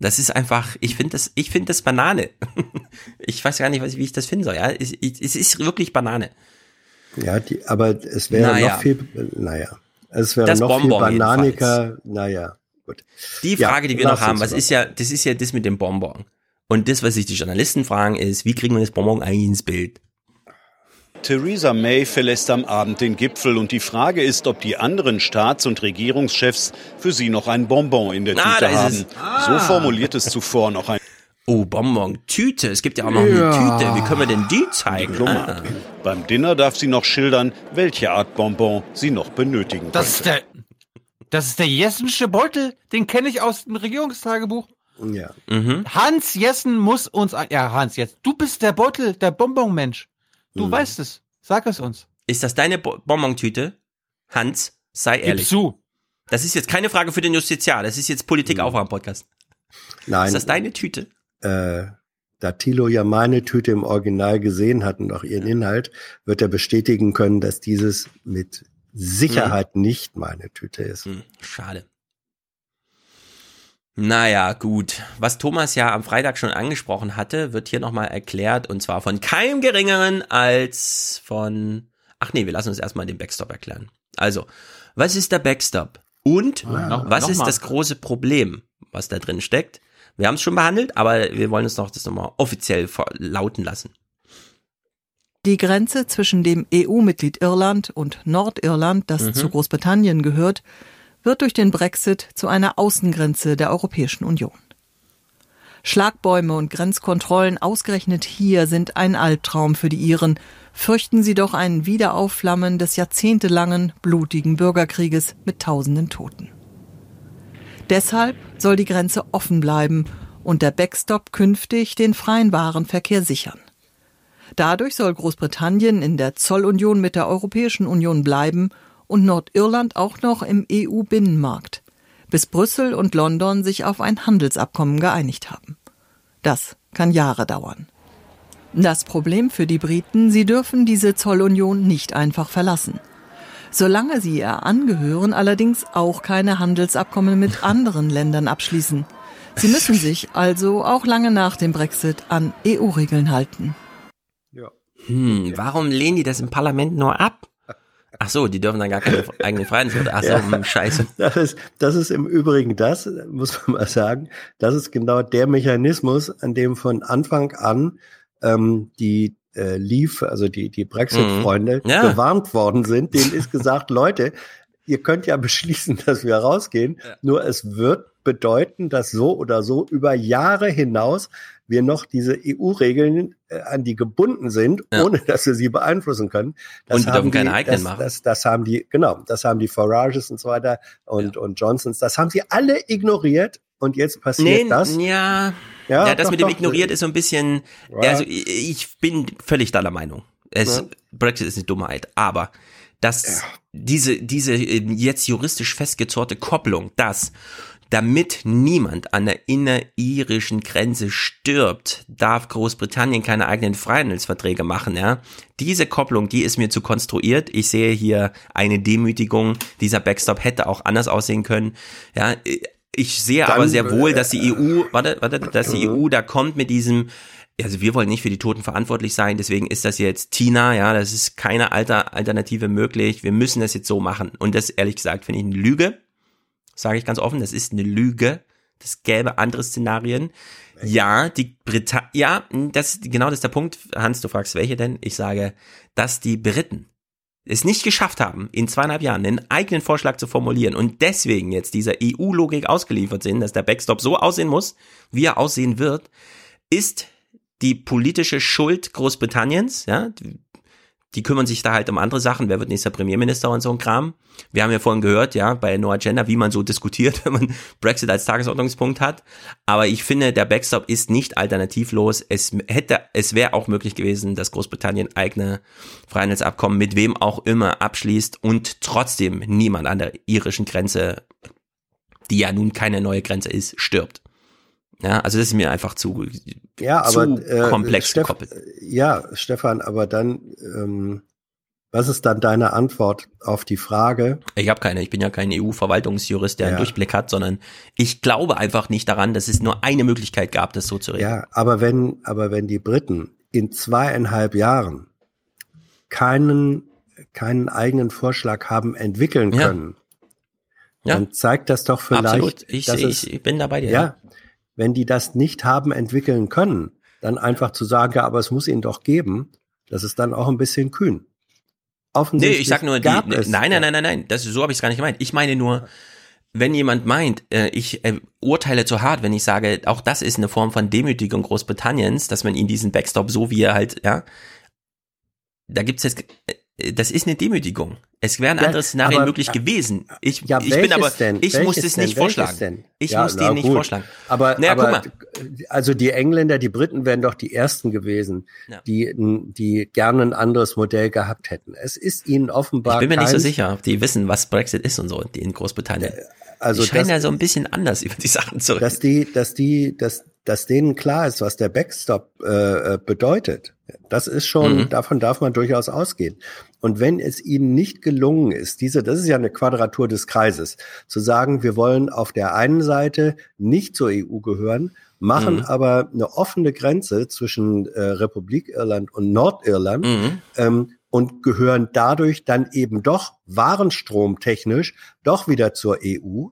S9: Das ist einfach, ich finde das, ich finde das Banane. ich weiß gar nicht, wie ich das finden soll, ja. Es, es ist wirklich Banane.
S10: Ja, die, aber es wäre naja. noch viel, naja, es wäre noch Bonbon viel bananiker, jedenfalls. naja, gut.
S9: Die Frage, ja, die wir noch haben, was ist ja, das ist ja das mit dem Bonbon. Und das, was sich die Journalisten fragen, ist, wie kriegen wir das Bonbon eigentlich ins Bild?
S82: Theresa May verlässt am Abend den Gipfel und die Frage ist, ob die anderen Staats- und Regierungschefs für sie noch ein Bonbon in der ah, Tüte haben. Ah. So formuliert es zuvor noch ein
S9: Oh, Bonbon-Tüte. Es gibt ja auch noch ja. eine Tüte. Wie können wir denn die zeigen?
S82: Ah. Beim Dinner darf sie noch schildern, welche Art Bonbon sie noch benötigen
S2: das Ist der, das ist der Jessensche Beutel. Den kenne ich aus dem Regierungstagebuch.
S10: Ja.
S2: Mhm. Hans Jessen muss uns... Ja, Hans, jetzt. Du bist der Beutel, der Bonbon-Mensch. Du mhm. weißt es. Sag es uns.
S9: Ist das deine Bo Bonbon-Tüte? Hans, sei ehrlich.
S2: Gib zu.
S9: Das ist jetzt keine Frage für den Justiziar. Das ist jetzt Politik-Aufwärm-Podcast.
S10: Nein.
S9: Ist das deine Tüte?
S10: äh, da Thilo ja meine Tüte im Original gesehen hat und auch ihren Inhalt, wird er bestätigen können, dass dieses mit Sicherheit hm. nicht meine Tüte ist. Hm,
S9: schade. Naja, gut. Was Thomas ja am Freitag schon angesprochen hatte, wird hier nochmal erklärt und zwar von keinem geringeren als von. Ach nee, wir lassen uns erstmal den Backstop erklären. Also, was ist der Backstop? Und ja, noch, was ist mal. das große Problem, was da drin steckt? Wir haben es schon behandelt, aber wir wollen uns noch das nochmal offiziell lauten lassen.
S83: Die Grenze zwischen dem EU-Mitglied Irland und Nordirland, das mhm. zu Großbritannien gehört, wird durch den Brexit zu einer Außengrenze der Europäischen Union. Schlagbäume und Grenzkontrollen ausgerechnet hier sind ein Albtraum für die Iren. Fürchten sie doch ein Wiederaufflammen des jahrzehntelangen blutigen Bürgerkrieges mit tausenden Toten. Deshalb soll die Grenze offen bleiben und der Backstop künftig den freien Warenverkehr sichern. Dadurch soll Großbritannien in der Zollunion mit der Europäischen Union bleiben und Nordirland auch noch im EU-Binnenmarkt, bis Brüssel und London sich auf ein Handelsabkommen geeinigt haben. Das kann Jahre dauern. Das Problem für die Briten, sie dürfen diese Zollunion nicht einfach verlassen solange sie ihr angehören, allerdings auch keine Handelsabkommen mit anderen Ländern abschließen. Sie müssen sich also auch lange nach dem Brexit an EU-Regeln halten.
S9: Hm, warum lehnen die das im Parlament nur ab? Ach so, die dürfen dann gar keine eigenen Freiheitsrechte. Ach so, ja. Hm, scheiße.
S10: Das ist, das ist im Übrigen das, muss man mal sagen, das ist genau der Mechanismus, an dem von Anfang an ähm, die äh, Leave, also die, die Brexit-Freunde, mhm. ja. gewarnt worden sind, denen ist gesagt, Leute, ihr könnt ja beschließen, dass wir rausgehen, ja. nur es wird bedeuten, dass so oder so über Jahre hinaus wir noch diese EU-Regeln, äh, an die gebunden sind, ja. ohne dass wir sie beeinflussen können.
S9: Das und wir dürfen keine eigenen
S10: das,
S9: machen.
S10: Das, das, haben die, genau, das haben die Farages und so weiter und, ja. und Johnsons, das haben sie alle ignoriert und jetzt passiert nee, das.
S9: Ja, ja, ja das doch, mit dem doch. ignoriert ist so ein bisschen, ja. also ich, ich bin völlig deiner Meinung. Es, Brexit ist eine Dummheit, aber dass diese, diese äh, jetzt juristisch festgezorte Kopplung, dass damit niemand an der inneririschen Grenze stirbt, darf Großbritannien keine eigenen Freihandelsverträge machen, ja. Diese Kopplung, die ist mir zu konstruiert. Ich sehe hier eine Demütigung. Dieser Backstop hätte auch anders aussehen können, ja. Ich sehe Dann, aber sehr wohl, dass die EU, warte, warte, dass die EU da kommt mit diesem, also wir wollen nicht für die Toten verantwortlich sein, deswegen ist das jetzt Tina, ja, das ist keine Alter, Alternative möglich, wir müssen das jetzt so machen. Und das ehrlich gesagt finde ich eine Lüge sage ich ganz offen, das ist eine Lüge. Das gäbe andere Szenarien. Ja, die Briten, ja, das, genau das ist der Punkt. Hans, du fragst welche denn? Ich sage, dass die Briten es nicht geschafft haben, in zweieinhalb Jahren einen eigenen Vorschlag zu formulieren und deswegen jetzt dieser EU-Logik ausgeliefert sind, dass der Backstop so aussehen muss, wie er aussehen wird, ist die politische Schuld Großbritanniens, ja, die kümmern sich da halt um andere Sachen. Wer wird nächster Premierminister und so ein Kram? Wir haben ja vorhin gehört, ja, bei No Agenda, wie man so diskutiert, wenn man Brexit als Tagesordnungspunkt hat. Aber ich finde, der Backstop ist nicht alternativlos. Es hätte, es wäre auch möglich gewesen, dass Großbritannien eigene Freihandelsabkommen mit wem auch immer abschließt und trotzdem niemand an der irischen Grenze, die ja nun keine neue Grenze ist, stirbt. Ja, also das ist mir einfach zu,
S10: ja, aber,
S9: zu äh, komplex
S10: Steff, gekoppelt. Ja, Stefan, aber dann, ähm, was ist dann deine Antwort auf die Frage?
S9: Ich habe keine, ich bin ja kein EU-Verwaltungsjurist, der ja. einen Durchblick hat, sondern ich glaube einfach nicht daran, dass es nur eine Möglichkeit gab, das so zu regeln.
S10: Ja, aber wenn, aber wenn die Briten in zweieinhalb Jahren keinen, keinen eigenen Vorschlag haben entwickeln können, ja. dann zeigt das doch vielleicht,
S9: Absolut. Ich, dass ich, ich bin dabei dir.
S10: Ja, wenn die das nicht haben entwickeln können, dann einfach zu sagen, ja, aber es muss ihn doch geben, das ist dann auch ein bisschen kühn.
S9: Offensichtlich nee, ich sag nur, die, nein, nein, nein, nein, nein, das, so habe ich es gar nicht gemeint. Ich meine nur, wenn jemand meint, äh, ich äh, urteile zu hart, wenn ich sage, auch das ist eine Form von Demütigung Großbritanniens, dass man ihn diesen Backstop so wie er halt, ja, da gibt's jetzt, äh, das ist eine Demütigung. Es wären andere Szenarien aber, möglich gewesen. Ich,
S10: ja,
S9: ich bin aber,
S10: denn?
S9: ich
S10: welches
S9: muss es nicht vorschlagen. Ich ja, muss den nicht vorschlagen.
S10: Aber, naja, aber also die Engländer, die Briten wären doch die ersten gewesen, ja. die, die gerne ein anderes Modell gehabt hätten. Es ist ihnen offenbar.
S9: Ich bin mir nicht so sicher, ob die wissen, was Brexit ist und so, die in Großbritannien. Also die scheinen ja so ein bisschen anders über die Sachen zu
S10: reden. Dass die, dass die, dass, dass denen klar ist, was der Backstop äh, äh bedeutet. Das ist schon, mhm. davon darf man durchaus ausgehen. Und wenn es ihnen nicht gelungen ist, diese, das ist ja eine Quadratur des Kreises, zu sagen, wir wollen auf der einen Seite nicht zur EU gehören, machen mhm. aber eine offene Grenze zwischen äh, Republik Irland und Nordirland mhm. ähm, und gehören dadurch dann eben doch warenstromtechnisch doch wieder zur EU,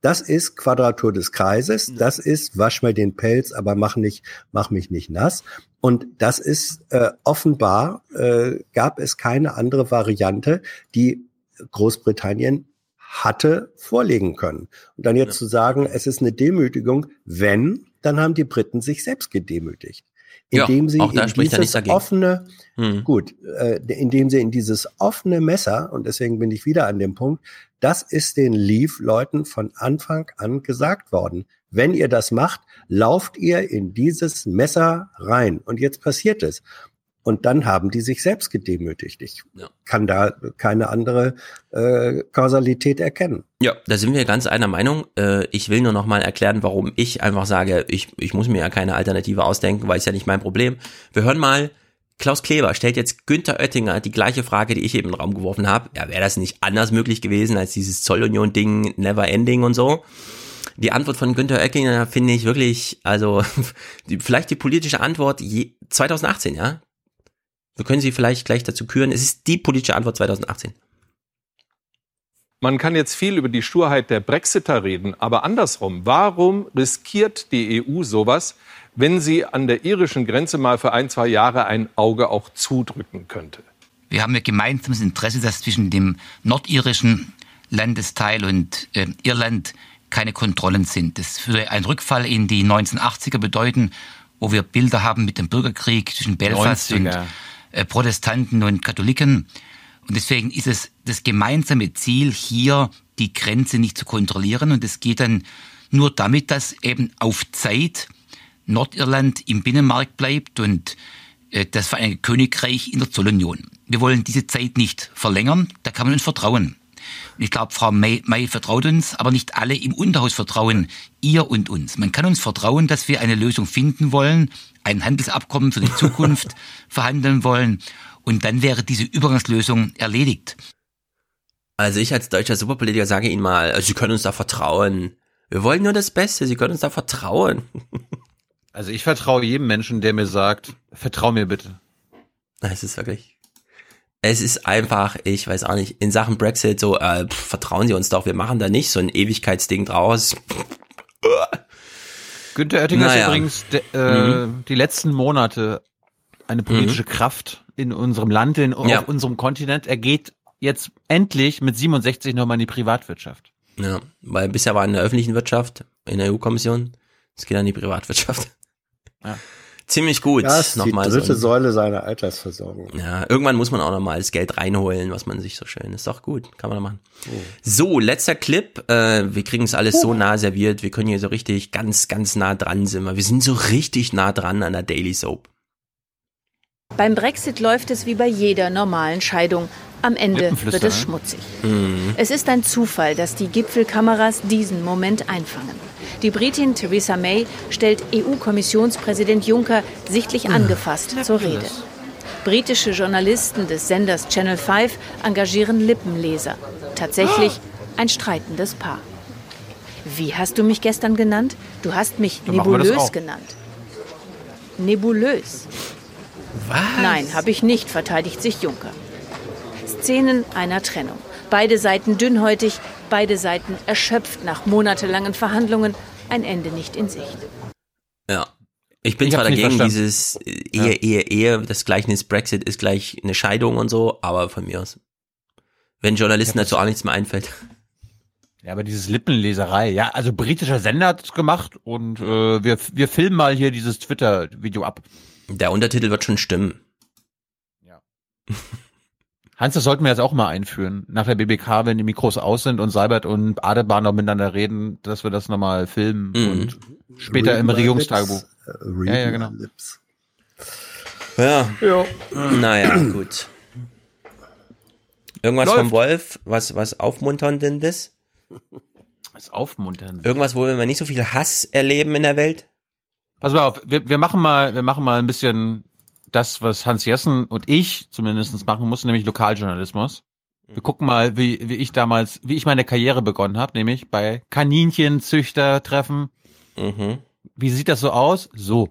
S10: das ist Quadratur des Kreises. Das ist wasch mir den Pelz, aber mach nicht, mach mich nicht nass. Und das ist äh, offenbar äh, gab es keine andere Variante, die Großbritannien hatte vorlegen können. Und dann jetzt ja. zu sagen, es ist eine Demütigung, wenn, dann haben die Briten sich selbst gedemütigt indem ja, sie in dieses offene, hm. gut, äh, indem sie in dieses offene Messer, und deswegen bin ich wieder an dem Punkt, das ist den Leave-Leuten von Anfang an gesagt worden. Wenn ihr das macht, lauft ihr in dieses Messer rein. Und jetzt passiert es. Und dann haben die sich selbst gedemütigt. Ich ja. kann da keine andere äh, Kausalität erkennen.
S9: Ja, da sind wir ganz einer Meinung. Äh, ich will nur noch mal erklären, warum ich einfach sage, ich, ich muss mir ja keine Alternative ausdenken, weil es ja nicht mein Problem. Wir hören mal, Klaus Kleber stellt jetzt Günther Oettinger die gleiche Frage, die ich eben in den Raum geworfen habe. Ja, wäre das nicht anders möglich gewesen als dieses Zollunion-Ding, never ending und so? Die Antwort von Günther Oettinger finde ich wirklich, also vielleicht die politische Antwort je, 2018, ja? Wir können sie vielleicht gleich dazu küren. Es ist die politische Antwort 2018.
S68: Man kann jetzt viel über die Sturheit der Brexiter reden, aber andersrum, warum riskiert die EU sowas, wenn sie an der irischen Grenze mal für ein, zwei Jahre ein Auge auch zudrücken könnte?
S84: Wir haben ein gemeinsames Interesse, dass zwischen dem nordirischen Landesteil und äh, Irland keine Kontrollen sind. Das würde ein Rückfall in die 1980er bedeuten, wo wir Bilder haben mit dem Bürgerkrieg zwischen Belfast 90er. und Protestanten und Katholiken. Und deswegen ist es das gemeinsame Ziel, hier die Grenze nicht zu kontrollieren. Und es geht dann nur damit, dass eben auf Zeit Nordirland im Binnenmarkt bleibt und äh, das Vereinigte Königreich in der Zollunion. Wir wollen diese Zeit nicht verlängern, da kann man uns vertrauen. Und ich glaube, Frau May, May vertraut uns, aber nicht alle im Unterhaus vertrauen ihr und uns. Man kann uns vertrauen, dass wir eine Lösung finden wollen, ein Handelsabkommen für die Zukunft verhandeln wollen und dann wäre diese Übergangslösung erledigt.
S9: Also ich als deutscher Superpolitiker sage Ihnen mal, also Sie können uns da vertrauen. Wir wollen nur das Beste, Sie können uns da vertrauen.
S2: Also ich vertraue jedem Menschen, der mir sagt, vertrau mir bitte.
S9: Es ist wirklich. Es ist einfach, ich weiß auch nicht, in Sachen Brexit so, äh, pff, vertrauen Sie uns doch, wir machen da nicht so ein Ewigkeitsding draus.
S2: Günter Oettinger naja. ist übrigens de, äh, mhm. die letzten Monate eine politische mhm. Kraft in unserem Land, in, ja. auf unserem Kontinent. Er geht jetzt endlich mit 67 nochmal in die Privatwirtschaft.
S9: Ja, weil bisher war in der öffentlichen Wirtschaft, in der EU-Kommission, es geht an die Privatwirtschaft. Ja. Ziemlich gut.
S10: Ja, ist die dritte so. Säule seiner Altersversorgung.
S9: Ja, irgendwann muss man auch nochmal das Geld reinholen, was man sich so schön. Ist doch gut, kann man doch machen. Oh. So, letzter Clip. Äh, wir kriegen es alles oh. so nah serviert. Wir können hier so richtig ganz, ganz nah dran sind wir. Wir sind so richtig nah dran an der Daily Soap.
S75: Beim Brexit läuft es wie bei jeder normalen Scheidung. Am Ende wird es schmutzig. Mhm. Es ist ein Zufall, dass die Gipfelkameras diesen Moment einfangen. Die Britin Theresa May stellt EU-Kommissionspräsident Juncker sichtlich angefasst ja, zur Rede. Britische Journalisten des Senders Channel 5 engagieren Lippenleser. Tatsächlich ein streitendes Paar. Wie hast du mich gestern genannt? Du hast mich Dann nebulös genannt. Nebulös. Was? Nein, habe ich nicht, verteidigt sich Juncker. Szenen einer Trennung. Beide Seiten dünnhäutig, beide Seiten erschöpft nach monatelangen Verhandlungen, ein Ende nicht in Sicht.
S9: Ja. Ich bin ich zwar dagegen, dieses Ehe, ja. Ehe, Ehe, das Gleichnis Brexit ist gleich eine Scheidung und so, aber von mir aus. Wenn Journalisten dazu auch nichts mehr einfällt.
S2: Ja, aber dieses Lippenleserei, ja, also britischer Sender hat es gemacht und äh, wir, wir filmen mal hier dieses Twitter-Video ab.
S9: Der Untertitel wird schon stimmen.
S2: Ja. Hans, das sollten wir jetzt auch mal einführen. Nach der BBK, wenn die Mikros aus sind und Seibert und Adebahn noch miteinander reden, dass wir das nochmal filmen mhm. und später Read im Regierungstagebuch.
S9: Ja, ja, genau. Lips. Ja. ja. Naja, gut. Irgendwas Läuft. vom Wolf, was, was aufmunterndes?
S2: Was aufmunterndes?
S9: Irgendwas, wo wir nicht so viel Hass erleben in der Welt?
S2: Pass mal auf, wir, wir machen mal, wir machen mal ein bisschen das, was Hans Jessen und ich zumindest machen mussten, nämlich Lokaljournalismus. Wir gucken mal, wie, wie ich damals, wie ich meine Karriere begonnen habe, nämlich bei Kaninchenzüchtertreffen. Mhm. Wie sieht das so aus? So.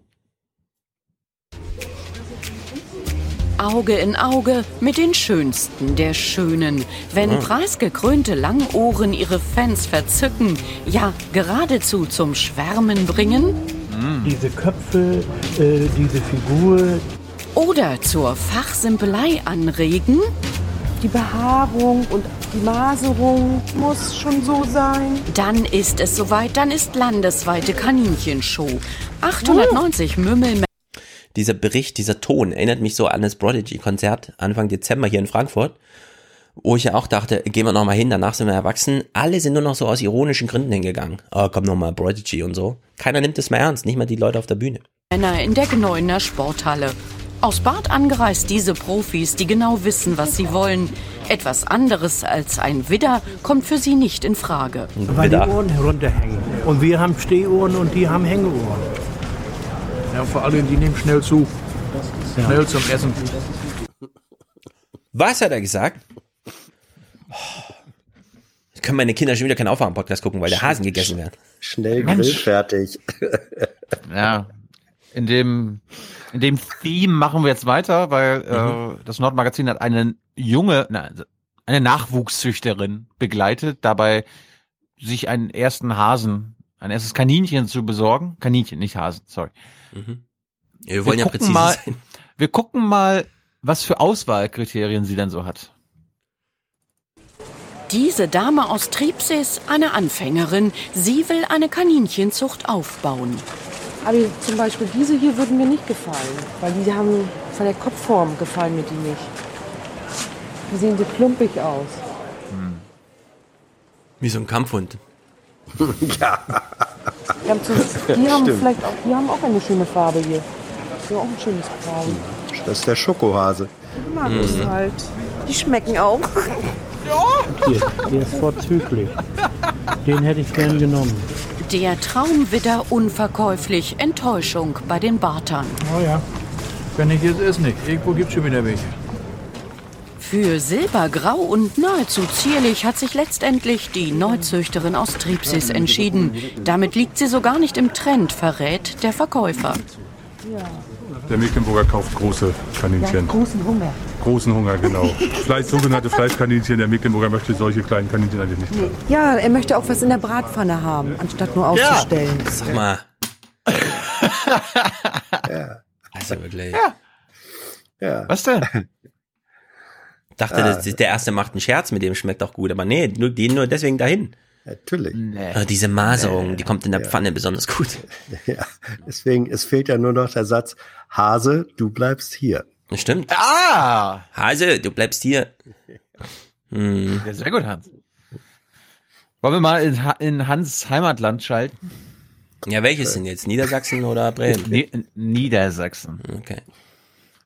S85: Auge in Auge mit den Schönsten der Schönen. Wenn mhm. preisgekrönte Langohren ihre Fans verzücken, ja geradezu zum Schwärmen bringen.
S86: Mhm. Diese Köpfe, äh, diese Figur,
S85: oder zur Fachsimpelei anregen?
S86: Die Behaarung und die Maserung muss schon so sein.
S85: Dann ist es soweit, dann ist landesweite Kaninchenshow. 890 uh. Mümmel.
S9: Dieser Bericht, dieser Ton erinnert mich so an das Prodigy-Konzert Anfang Dezember hier in Frankfurt, wo ich ja auch dachte, gehen wir nochmal hin, danach sind wir erwachsen. Alle sind nur noch so aus ironischen Gründen hingegangen. Oh, komm nochmal, Prodigy und so. Keiner nimmt es mehr ernst, nicht mal die Leute auf der Bühne.
S85: Männer in der Gneuner Sporthalle. Aus Bad angereist diese Profis, die genau wissen, was sie wollen. Etwas anderes als ein Widder kommt für sie nicht in Frage.
S86: Weil die Ohren herunterhängen. Und wir haben Stehohren und die haben Hängeohren. Ja, vor allem, die nehmen schnell zu. Schnell zum Essen.
S9: Was hat er gesagt? Jetzt können meine Kinder schon wieder keinen Aufwachen-Podcast gucken, weil der Hasen gegessen wird.
S10: Schnell grillfertig.
S2: ja, in dem, in dem Theme machen wir jetzt weiter, weil mhm. äh, das Nordmagazin hat eine junge, na, eine Nachwuchszüchterin begleitet, dabei sich einen ersten Hasen ein erstes Kaninchen zu besorgen. Kaninchen, nicht Hasen, sorry.
S9: Mhm. Ja, wir wollen
S2: wir
S9: ja präzise
S2: mal,
S9: sein.
S2: Wir gucken mal, was für Auswahlkriterien sie denn so hat.
S85: Diese Dame aus Triebsees, eine Anfängerin, sie will eine Kaninchenzucht aufbauen.
S87: Aber zum Beispiel diese hier würden mir nicht gefallen, weil die haben von der Kopfform gefallen mir die nicht. Die sehen so klumpig aus.
S9: Wie so ein Kampfhund.
S10: ja.
S87: Die haben, so, die haben vielleicht auch, die haben auch eine schöne Farbe hier. Die haben auch ein schönes Braun.
S10: Das ist der Schokohase.
S87: Die mag ich halt. Die schmecken auch.
S86: Hier, der ist vorzüglich. Den hätte ich gern genommen.
S85: Der Traumwidder unverkäuflich, Enttäuschung bei den Bartern.
S86: Oh ja, wenn ich jetzt ist nicht. Irgendwo gibt's schon wieder welche.
S85: Für silbergrau und nahezu zierlich hat sich letztendlich die Neuzüchterin aus Tripsis entschieden. Damit liegt sie so gar nicht im Trend, verrät der Verkäufer.
S88: Der Mecklenburger kauft große Kaninchen.
S87: großen Hunger.
S88: Großen Hunger, genau. Fleisch, sogenannte Fleischkaninchen. Der Mecklenburger möchte solche kleinen Kaninchen eigentlich nicht. haben.
S87: Ja, er möchte auch was in der Bratpfanne haben, anstatt nur auszustellen.
S9: Sag mal. Also wirklich.
S10: Ja.
S2: Was denn?
S9: Dachte,
S10: Ah.
S9: das, der erste macht einen Scherz mit dem, schmeckt doch gut. Aber nee, nur, die nur deswegen dahin.
S10: Natürlich.
S9: Ah, diese Maserung, die kommt in der Pfanne besonders gut.
S10: Ja. Deswegen, es fehlt ja nur noch der Satz, Hase, du bleibst hier.
S9: Stimmt.
S2: Ah!
S9: Hase, du bleibst hier. Hm.
S2: Ja, sehr gut, Hans. Wollen wir mal in, in Hans Heimatland schalten?
S9: Ja, welches denn jetzt? Niedersachsen oder Bremen?
S2: Nee, Niedersachsen.
S9: Okay.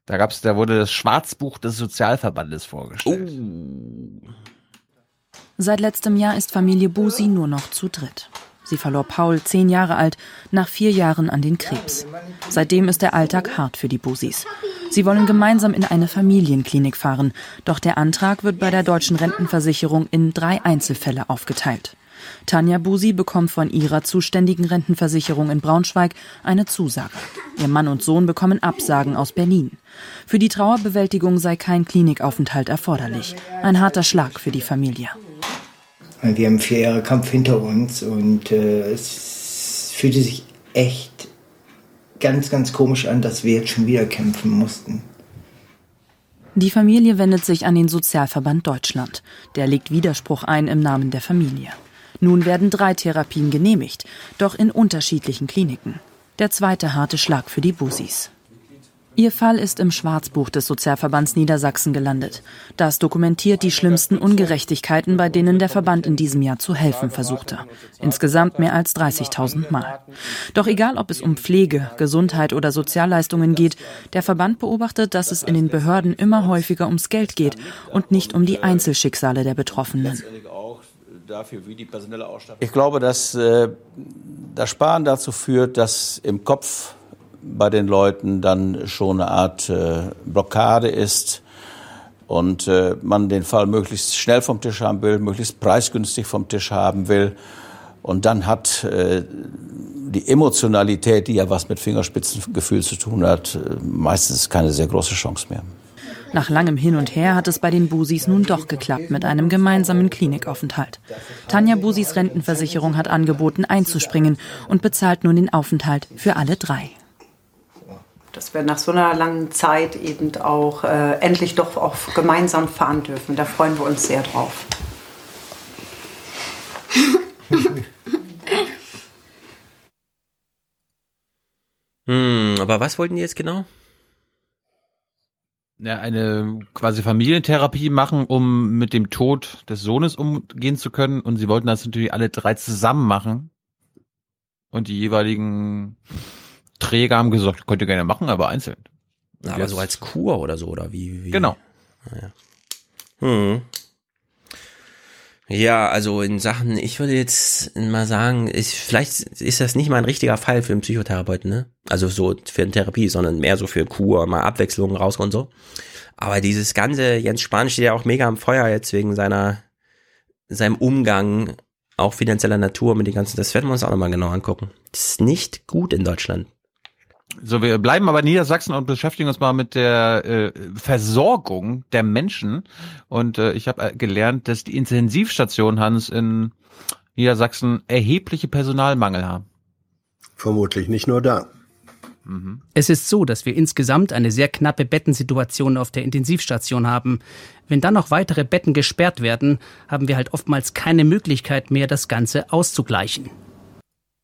S2: Da gab's, da wurde das Schwarzbuch des Sozialverbandes vorgestellt.
S89: Seit letztem Jahr ist Familie Busi nur noch zu dritt. Sie verlor Paul, zehn Jahre alt, nach vier Jahren an den Krebs. Seitdem ist der Alltag hart für die Busis. Sie wollen gemeinsam in eine Familienklinik fahren, doch der Antrag wird bei der deutschen Rentenversicherung in drei Einzelfälle aufgeteilt. Tanja Busi bekommt von ihrer zuständigen Rentenversicherung in Braunschweig eine Zusage. Ihr Mann und Sohn bekommen Absagen aus Berlin. Für die Trauerbewältigung sei kein Klinikaufenthalt erforderlich. Ein harter Schlag für die Familie.
S90: Wir haben vier Jahre Kampf hinter uns und äh, es fühlte sich echt ganz, ganz komisch an, dass wir jetzt schon wieder kämpfen mussten.
S89: Die Familie wendet sich an den Sozialverband Deutschland. Der legt Widerspruch ein im Namen der Familie. Nun werden drei Therapien genehmigt, doch in unterschiedlichen Kliniken. Der zweite harte Schlag für die Busis. Ihr Fall ist im Schwarzbuch des Sozialverbands Niedersachsen gelandet. Das dokumentiert die schlimmsten Ungerechtigkeiten, bei denen der Verband in diesem Jahr zu helfen versuchte. Insgesamt mehr als 30.000 Mal. Doch egal, ob es um Pflege, Gesundheit oder Sozialleistungen geht, der Verband beobachtet, dass es in den Behörden immer häufiger ums Geld geht und nicht um die Einzelschicksale der Betroffenen.
S91: Ich glaube, dass äh, das Sparen dazu führt, dass im Kopf bei den Leuten dann schon eine Art äh, Blockade ist und äh, man den Fall möglichst schnell vom Tisch haben will, möglichst preisgünstig vom Tisch haben will. Und dann hat äh, die Emotionalität, die ja was mit Fingerspitzengefühl zu tun hat, äh, meistens keine sehr große Chance mehr.
S89: Nach langem Hin und Her hat es bei den Busis nun doch geklappt mit einem gemeinsamen Klinikaufenthalt. Tanja Busis Rentenversicherung hat angeboten, einzuspringen und bezahlt nun den Aufenthalt für alle drei.
S92: Dass wir nach so einer langen Zeit eben auch äh, endlich doch auch gemeinsam fahren dürfen. Da freuen wir uns sehr drauf.
S9: Hm, aber was wollten die jetzt genau?
S2: Ja, eine quasi Familientherapie machen, um mit dem Tod des Sohnes umgehen zu können. Und sie wollten das natürlich alle drei zusammen machen. Und die jeweiligen Träger haben gesagt, könnt ihr gerne machen, aber einzeln. Und
S9: Aber so als Kur oder so, oder wie? wie?
S2: Genau.
S9: Ja. Hm. Ja, also in Sachen, ich würde jetzt mal sagen, ich, vielleicht ist das nicht mal ein richtiger Fall für einen Psychotherapeuten, ne? Also so für eine Therapie, sondern mehr so für Kur, mal Abwechslung raus und so. Aber dieses ganze, Jens Spahn steht ja auch mega am Feuer jetzt wegen seiner, seinem Umgang, auch finanzieller Natur mit den ganzen, das werden wir uns auch nochmal genau angucken. Das ist nicht gut in Deutschland.
S2: So, wir bleiben aber in Niedersachsen und beschäftigen uns mal mit der äh, Versorgung der Menschen. Und äh, ich habe äh, gelernt, dass die Intensivstation Hans in Niedersachsen erhebliche Personalmangel haben.
S10: Vermutlich nicht nur da.
S93: Mhm. Es ist so, dass wir insgesamt eine sehr knappe Bettensituation auf der Intensivstation haben. Wenn dann noch weitere Betten gesperrt werden, haben wir halt oftmals keine Möglichkeit mehr, das Ganze auszugleichen.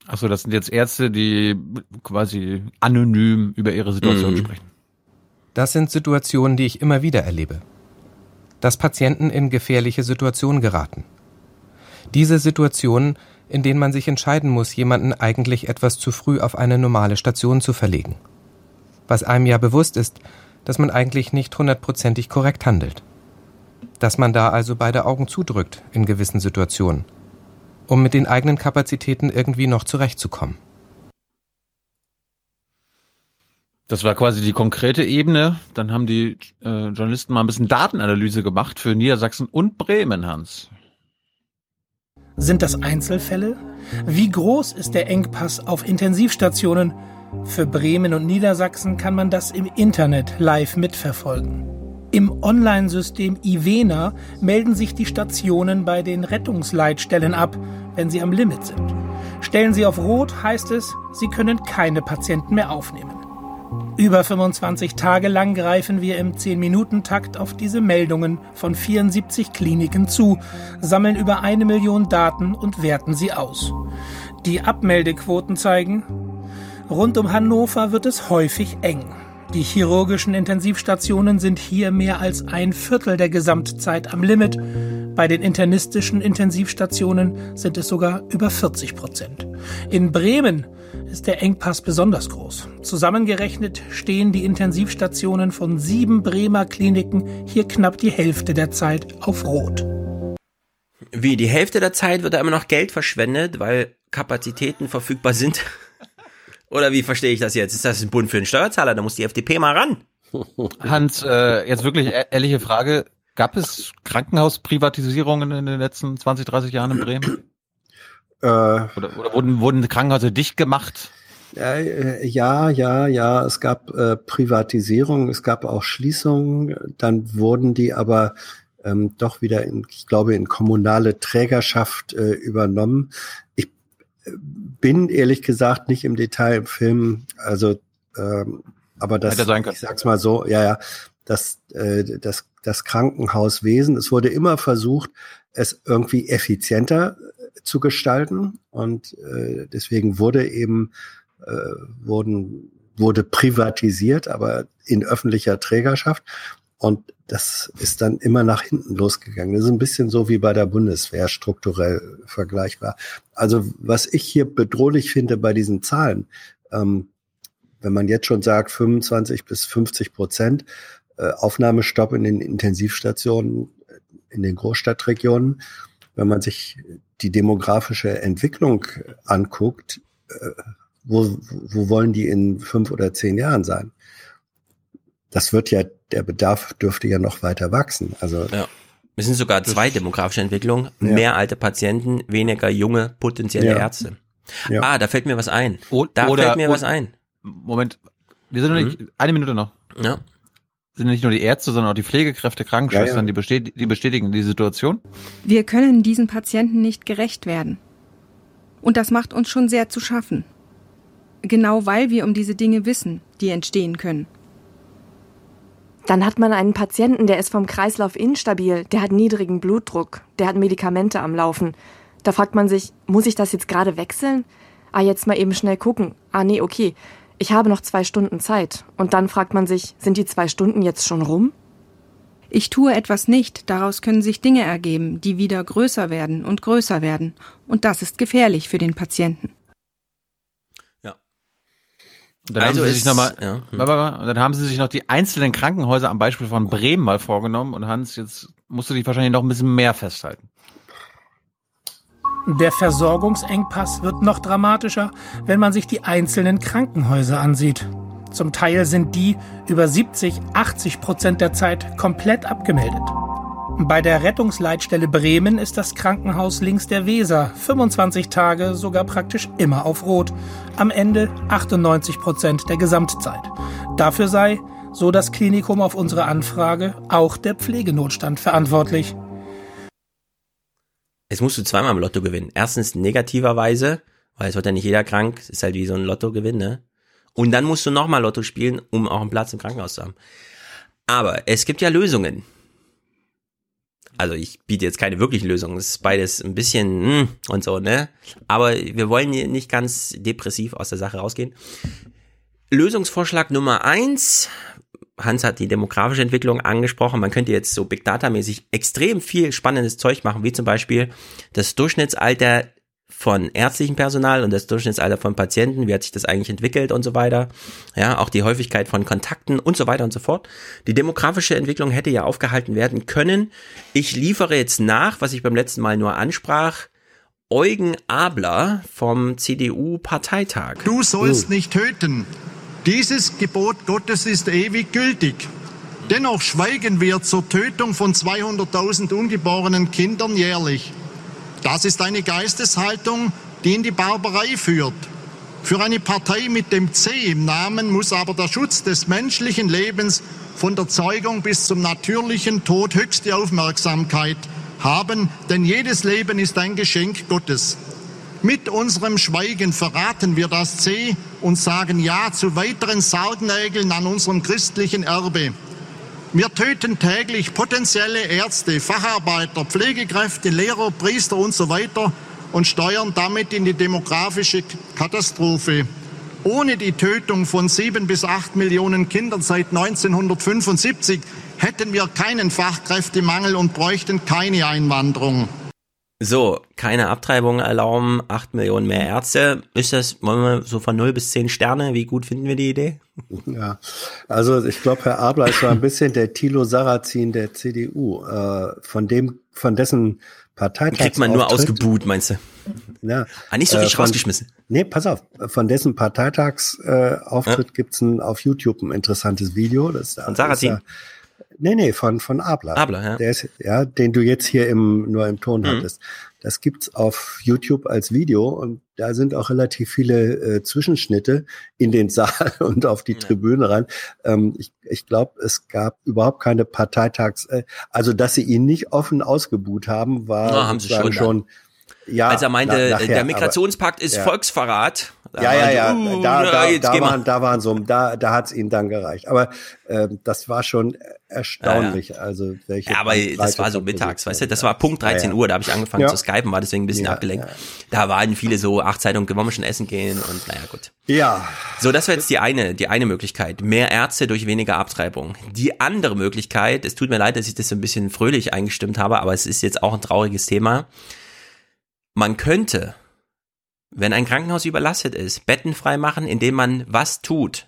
S2: Achso, das sind jetzt Ärzte, die quasi anonym über ihre Situation mhm. sprechen.
S94: Das sind Situationen, die ich immer wieder erlebe. Dass Patienten in gefährliche Situationen geraten. Diese Situationen in denen man sich entscheiden muss, jemanden eigentlich etwas zu früh auf eine normale Station zu verlegen. Was einem ja bewusst ist, dass man eigentlich nicht hundertprozentig korrekt handelt. Dass man da also beide Augen zudrückt in gewissen Situationen, um mit den eigenen Kapazitäten irgendwie noch zurechtzukommen.
S2: Das war quasi die konkrete Ebene. Dann haben die äh, Journalisten mal ein bisschen Datenanalyse gemacht für Niedersachsen und Bremen, Hans.
S95: Sind das Einzelfälle? Wie groß ist der Engpass auf Intensivstationen? Für Bremen und Niedersachsen kann man das im Internet live mitverfolgen. Im Online-System Ivena melden sich die Stationen bei den Rettungsleitstellen ab, wenn sie am Limit sind. Stellen sie auf Rot, heißt es, sie können keine Patienten mehr aufnehmen. Über 25 Tage lang greifen wir im 10-Minuten-Takt auf diese Meldungen von 74 Kliniken zu, sammeln über eine Million Daten und werten sie aus. Die Abmeldequoten zeigen, rund um Hannover wird es häufig eng. Die chirurgischen Intensivstationen sind hier mehr als ein Viertel der Gesamtzeit am Limit. Bei den internistischen Intensivstationen sind es sogar über 40 Prozent. In Bremen ist der Engpass besonders groß. Zusammengerechnet stehen die Intensivstationen von sieben Bremer Kliniken hier knapp die Hälfte der Zeit auf Rot.
S9: Wie, die Hälfte der Zeit wird da immer noch Geld verschwendet, weil Kapazitäten verfügbar sind? Oder wie verstehe ich das jetzt? Ist das ein Bund für den Steuerzahler? Da muss die FDP mal ran.
S2: Hans, äh, jetzt wirklich e-, ehrliche Frage. Gab es Krankenhausprivatisierungen in den letzten 20, 30 Jahren in Bremen? Äh, oder, oder wurden, wurden Krankenhäuser dicht gemacht?
S10: Äh, ja, ja, ja. Es gab äh, Privatisierung, es gab auch Schließungen. Dann wurden die aber ähm, doch wieder, in, ich glaube, in kommunale Trägerschaft äh, übernommen. Äh, bin ehrlich gesagt nicht im Detail im Film, also ähm, aber das, ich sag's mal so, ja, ja, das, äh, das, das Krankenhauswesen, es wurde immer versucht, es irgendwie effizienter zu gestalten. Und äh, deswegen wurde eben äh, wurden, wurde privatisiert, aber in öffentlicher Trägerschaft. Und das ist dann immer nach hinten losgegangen. Das ist ein bisschen so wie bei der Bundeswehr strukturell vergleichbar. Also was ich hier bedrohlich finde bei diesen Zahlen, ähm, wenn man jetzt schon sagt 25 bis 50 Prozent äh, Aufnahmestopp in den Intensivstationen in den Großstadtregionen, wenn man sich die demografische Entwicklung anguckt, äh, wo, wo wollen die in fünf oder zehn Jahren sein? Das wird ja, der Bedarf dürfte ja noch weiter wachsen. Also
S9: ja. Es sind sogar zwei demografische Entwicklungen. Ja. Mehr alte Patienten, weniger junge potenzielle ja. Ärzte. Ja. Ah, da fällt mir was ein. Da oder, fällt mir was ein.
S2: Moment, wir sind noch nicht, mhm. eine Minute noch. Ja sind nicht nur die Ärzte, sondern auch die Pflegekräfte, Krankenschwestern, ja, ja. Die, bestätigen, die bestätigen die Situation?
S96: Wir können diesen Patienten nicht gerecht werden. Und das macht uns schon sehr zu schaffen. Genau weil wir um diese Dinge wissen, die entstehen können.
S97: Dann hat man einen Patienten, der ist vom Kreislauf instabil, der hat niedrigen Blutdruck, der hat Medikamente am Laufen. Da fragt man sich, muss ich das jetzt gerade wechseln? Ah, jetzt mal eben schnell gucken. Ah, nee, okay ich habe noch zwei Stunden Zeit. Und dann fragt man sich, sind die zwei Stunden jetzt schon rum?
S96: Ich tue etwas nicht, daraus können sich Dinge ergeben, die wieder größer werden und größer werden. Und das ist gefährlich für den Patienten.
S2: Und dann, also haben sie sich noch mal, ja. hm. dann haben sie sich noch die einzelnen Krankenhäuser am Beispiel von Bremen mal vorgenommen. Und Hans, jetzt musst du dich wahrscheinlich noch ein bisschen mehr festhalten.
S95: Der Versorgungsengpass wird noch dramatischer, wenn man sich die einzelnen Krankenhäuser ansieht. Zum Teil sind die über 70, 80 Prozent der Zeit komplett abgemeldet. Bei der Rettungsleitstelle Bremen ist das Krankenhaus links der Weser 25 Tage sogar praktisch immer auf Rot. Am Ende 98 Prozent der Gesamtzeit. Dafür sei, so das Klinikum auf unsere Anfrage, auch der Pflegenotstand verantwortlich.
S9: es musst du zweimal im Lotto gewinnen. Erstens negativerweise, weil es wird ja nicht jeder krank, es ist halt wie so ein Lottogewinn, ne? Und dann musst du nochmal Lotto spielen, um auch einen Platz im Krankenhaus zu haben. Aber es gibt ja Lösungen. Also ich biete jetzt keine wirklichen Lösungen, es ist beides ein bisschen mm, und so, ne? Aber wir wollen hier nicht ganz depressiv aus der Sache rausgehen. Lösungsvorschlag Nummer eins. Hans hat die demografische Entwicklung angesprochen. Man könnte jetzt so Big Data mäßig extrem viel spannendes Zeug machen, wie zum Beispiel das Durchschnittsalter von ärztlichem Personal und das Durchschnittsalter von Patienten, wie hat sich das eigentlich entwickelt und so weiter. Ja, auch die Häufigkeit von Kontakten und so weiter und so fort. Die demografische Entwicklung hätte ja aufgehalten werden können. Ich liefere jetzt nach, was ich beim letzten Mal nur ansprach. Eugen Abler vom CDU-Parteitag.
S98: Du sollst nicht töten. Dieses Gebot Gottes ist ewig gültig. Dennoch schweigen wir zur Tötung von 200.000 ungeborenen Kindern jährlich. Das ist eine Geisteshaltung, die in die Barbarei führt. Für eine Partei mit dem C im Namen muss aber der Schutz des menschlichen Lebens von der Zeugung bis zum natürlichen Tod höchste Aufmerksamkeit haben, denn jedes Leben ist ein Geschenk Gottes. Mit unserem Schweigen verraten wir das C und sagen Ja zu weiteren Sargnägeln an unserem christlichen Erbe. Wir töten täglich potenzielle Ärzte, Facharbeiter, Pflegekräfte, Lehrer, Priester und so weiter und steuern damit in die demografische Katastrophe. Ohne die Tötung von sieben bis acht Millionen Kindern seit 1975 hätten wir keinen Fachkräftemangel und bräuchten keine Einwanderung.
S9: So, keine Abtreibung erlauben, acht Millionen mehr Ärzte. Ist das, wollen wir so von null bis zehn Sterne? Wie gut finden wir die Idee?
S10: Ja, also ich glaube, Herr Abler ist so ein bisschen der Thilo Sarrazin der CDU. Äh, von dem, von dessen Parteitag.
S9: Kriegt man nur ausgebuht, meinst du?
S10: Ja.
S9: Ah, nicht so richtig äh, von, rausgeschmissen.
S10: Nee, pass auf. Von dessen Parteitagsauftritt äh, ja. gibt's ein, auf YouTube ein interessantes Video. Das,
S9: von Sarrazin?
S10: Nee, nee, von, von Abler.
S9: Abler, ja.
S10: Der ist, ja, den du jetzt hier im, nur im Ton mhm. hattest. Das gibt's auf YouTube als Video und da sind auch relativ viele äh, Zwischenschnitte in den Saal und auf die ja. Tribüne rein. Ähm, ich ich glaube, es gab überhaupt keine Parteitags, äh, also dass sie ihn nicht offen ausgebuht haben, war
S9: Na, haben schon, schon ja, als er meinte, na, nachher, der Migrationspakt aber, ist ja. Volksverrat.
S10: Ja, ja, ja, uh, da, da, da, waren, da waren so, da, da hat's ihnen dann gereicht. Aber äh, das war schon erstaunlich. Ja, ja. Also welche
S9: ja, aber das war so mittags, weißt du, das war Punkt 13 Uhr, da habe ich angefangen zu skypen, war deswegen ein bisschen abgelenkt. Da waren viele so, ach Zeitung, wollen wir schon essen gehen und naja, gut.
S10: Ja.
S9: So, das war jetzt die eine, die eine Möglichkeit. Mehr Ärzte durch weniger Abtreibung. Die andere Möglichkeit, es tut mir leid, dass ich das so ein bisschen fröhlich eingestimmt habe, aber es ist jetzt auch ein trauriges Thema man könnte, wenn ein Krankenhaus überlastet ist, Betten frei machen, indem man was tut?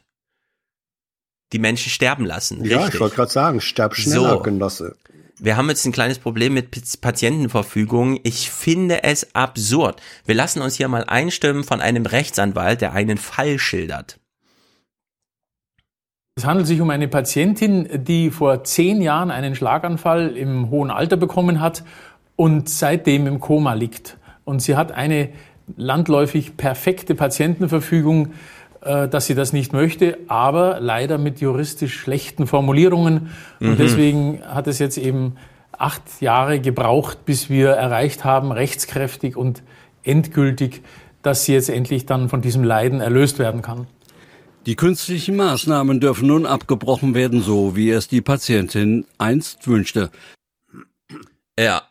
S9: Die Menschen sterben lassen.
S10: Ja, richtig. ich wollte gerade sagen, sterb schneller, so. Genosse.
S9: Wir haben jetzt ein kleines Problem mit Patientenverfügung. Ich finde es absurd. Wir lassen uns hier mal einstimmen von einem Rechtsanwalt, der einen Fall schildert.
S99: Es handelt sich um eine Patientin, die vor zehn Jahren einen Schlaganfall im hohen Alter bekommen hat und seitdem im Koma liegt. Und sie hat eine landläufig perfekte Patientenverfügung, äh, dass sie das nicht möchte, aber leider mit juristisch schlechten Formulierungen. Und mhm. deswegen hat es jetzt eben acht Jahre gebraucht, bis wir erreicht haben, rechtskräftig und endgültig, dass sie jetzt endlich dann von diesem Leiden erlöst werden kann.
S100: Die künstlichen Maßnahmen dürfen nun abgebrochen werden, so wie es die Patientin einst wünschte.
S9: Ja,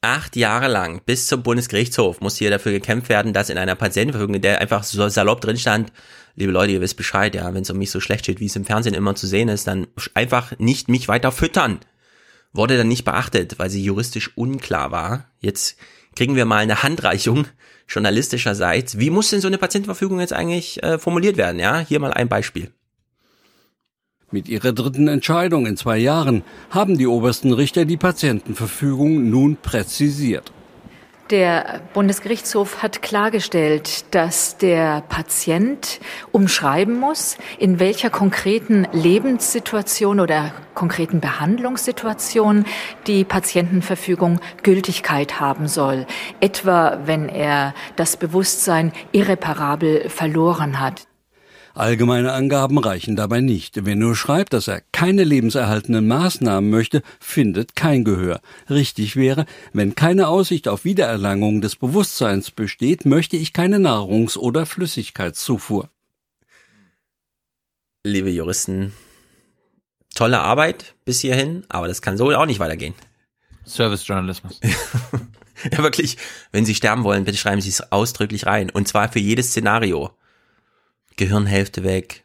S9: acht Jahre lang bis zum Bundesgerichtshof muss hier dafür gekämpft werden, dass in einer Patientenverfügung, in der einfach so salopp drin stand, liebe Leute, ihr wisst Bescheid, ja, wenn es um mich so schlecht steht, wie es im Fernsehen immer zu sehen ist, dann einfach nicht mich weiter füttern. Wurde dann nicht beachtet, weil sie juristisch unklar war. Jetzt kriegen wir mal eine Handreichung journalistischerseits. Wie muss denn so eine Patientenverfügung jetzt eigentlich äh, formuliert werden? Ja, hier mal ein Beispiel.
S100: Mit ihrer dritten Entscheidung in zwei Jahren haben die obersten Richter die Patientenverfügung nun präzisiert.
S101: Der Bundesgerichtshof hat klargestellt, dass der Patient umschreiben muss, in welcher konkreten Lebenssituation oder konkreten Behandlungssituation die Patientenverfügung Gültigkeit haben soll. Etwa wenn er das Bewusstsein irreparabel verloren hat.
S100: Allgemeine Angaben reichen dabei nicht. Wer nur schreibt, dass er keine lebenserhaltenden Maßnahmen möchte, findet kein Gehör. Richtig wäre, wenn keine Aussicht auf Wiedererlangung des Bewusstseins besteht, möchte ich keine Nahrungs- oder Flüssigkeitszufuhr.
S9: Liebe Juristen, tolle Arbeit bis hierhin, aber das kann so auch nicht weitergehen.
S2: Service-Journalismus.
S9: ja, wirklich. Wenn Sie sterben wollen, bitte schreiben Sie es ausdrücklich rein. Und zwar für jedes Szenario. Gehirnhälfte weg.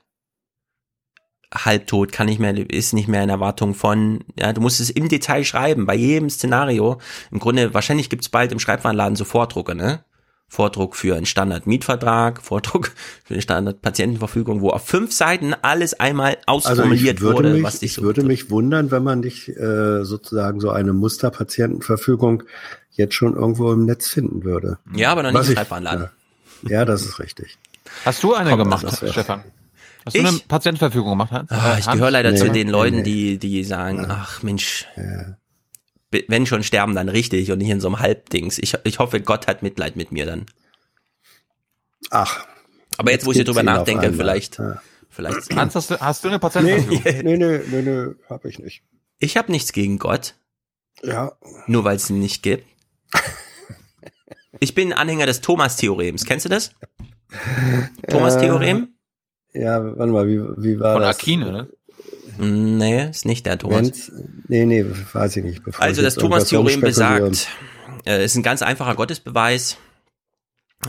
S9: Halbtot, kann nicht mehr, ist nicht mehr in Erwartung von, ja, du musst es im Detail schreiben, bei jedem Szenario. Im Grunde, wahrscheinlich gibt's bald im Schreibwarenladen so Vordrucke, ne? Vordruck für einen Standard-Mietvertrag, Vordruck für eine Standard-Patientenverfügung, wo auf fünf Seiten alles einmal ausformuliert
S10: also
S9: wurde,
S10: mich,
S9: was dich
S10: Ich
S9: so
S10: würde mich wundern, wenn man nicht äh, sozusagen so eine Musterpatientenverfügung jetzt schon irgendwo im Netz finden würde.
S9: Ja, aber noch nicht
S10: Was
S9: im
S10: ich-
S9: Schreibwarenladen.
S10: Ja, ja, das ist richtig.
S2: Hast du eine
S10: Kommt
S2: gemacht,
S10: ja.
S2: Stefan? Hast du
S9: Ich?
S2: eine Patientenverfügung gemacht? Hans?
S9: Ah, ich gehöre leider zu
S10: Nee.
S9: den Leuten,
S10: Nee.
S9: die, die sagen, ach Mensch, be- wenn schon sterben, dann richtig und nicht in so einem Halbdings. Ich, ich hoffe, Gott hat Mitleid mit mir dann.
S10: Ach.
S9: Aber jetzt, wo ich drüber
S10: auf
S9: nachdenke, vielleicht,
S10: Ja.
S9: vielleicht.
S2: Hans, hast du, hast du eine
S10: Nee,
S2: Patientenverfügung?
S10: nee, nee, nee, nee, hab ich nicht.
S9: Ich habe nichts gegen Gott,
S10: Ja,
S9: nur weil es ihn nicht gibt. Ich bin Anhänger des Thomas-Theorems. Kennst du das? Thomas-Theorem?
S10: ja, warte mal, wie, wie war
S2: Von
S10: das?
S2: Aquino, ne?
S9: Nee, ist nicht der Thomas.
S10: Wenn's, nee, nee, weiß ich nicht. bevor
S9: Also
S10: ich
S9: das Thomas-Theorem besagt, äh, ist ein ganz einfacher Gottesbeweis.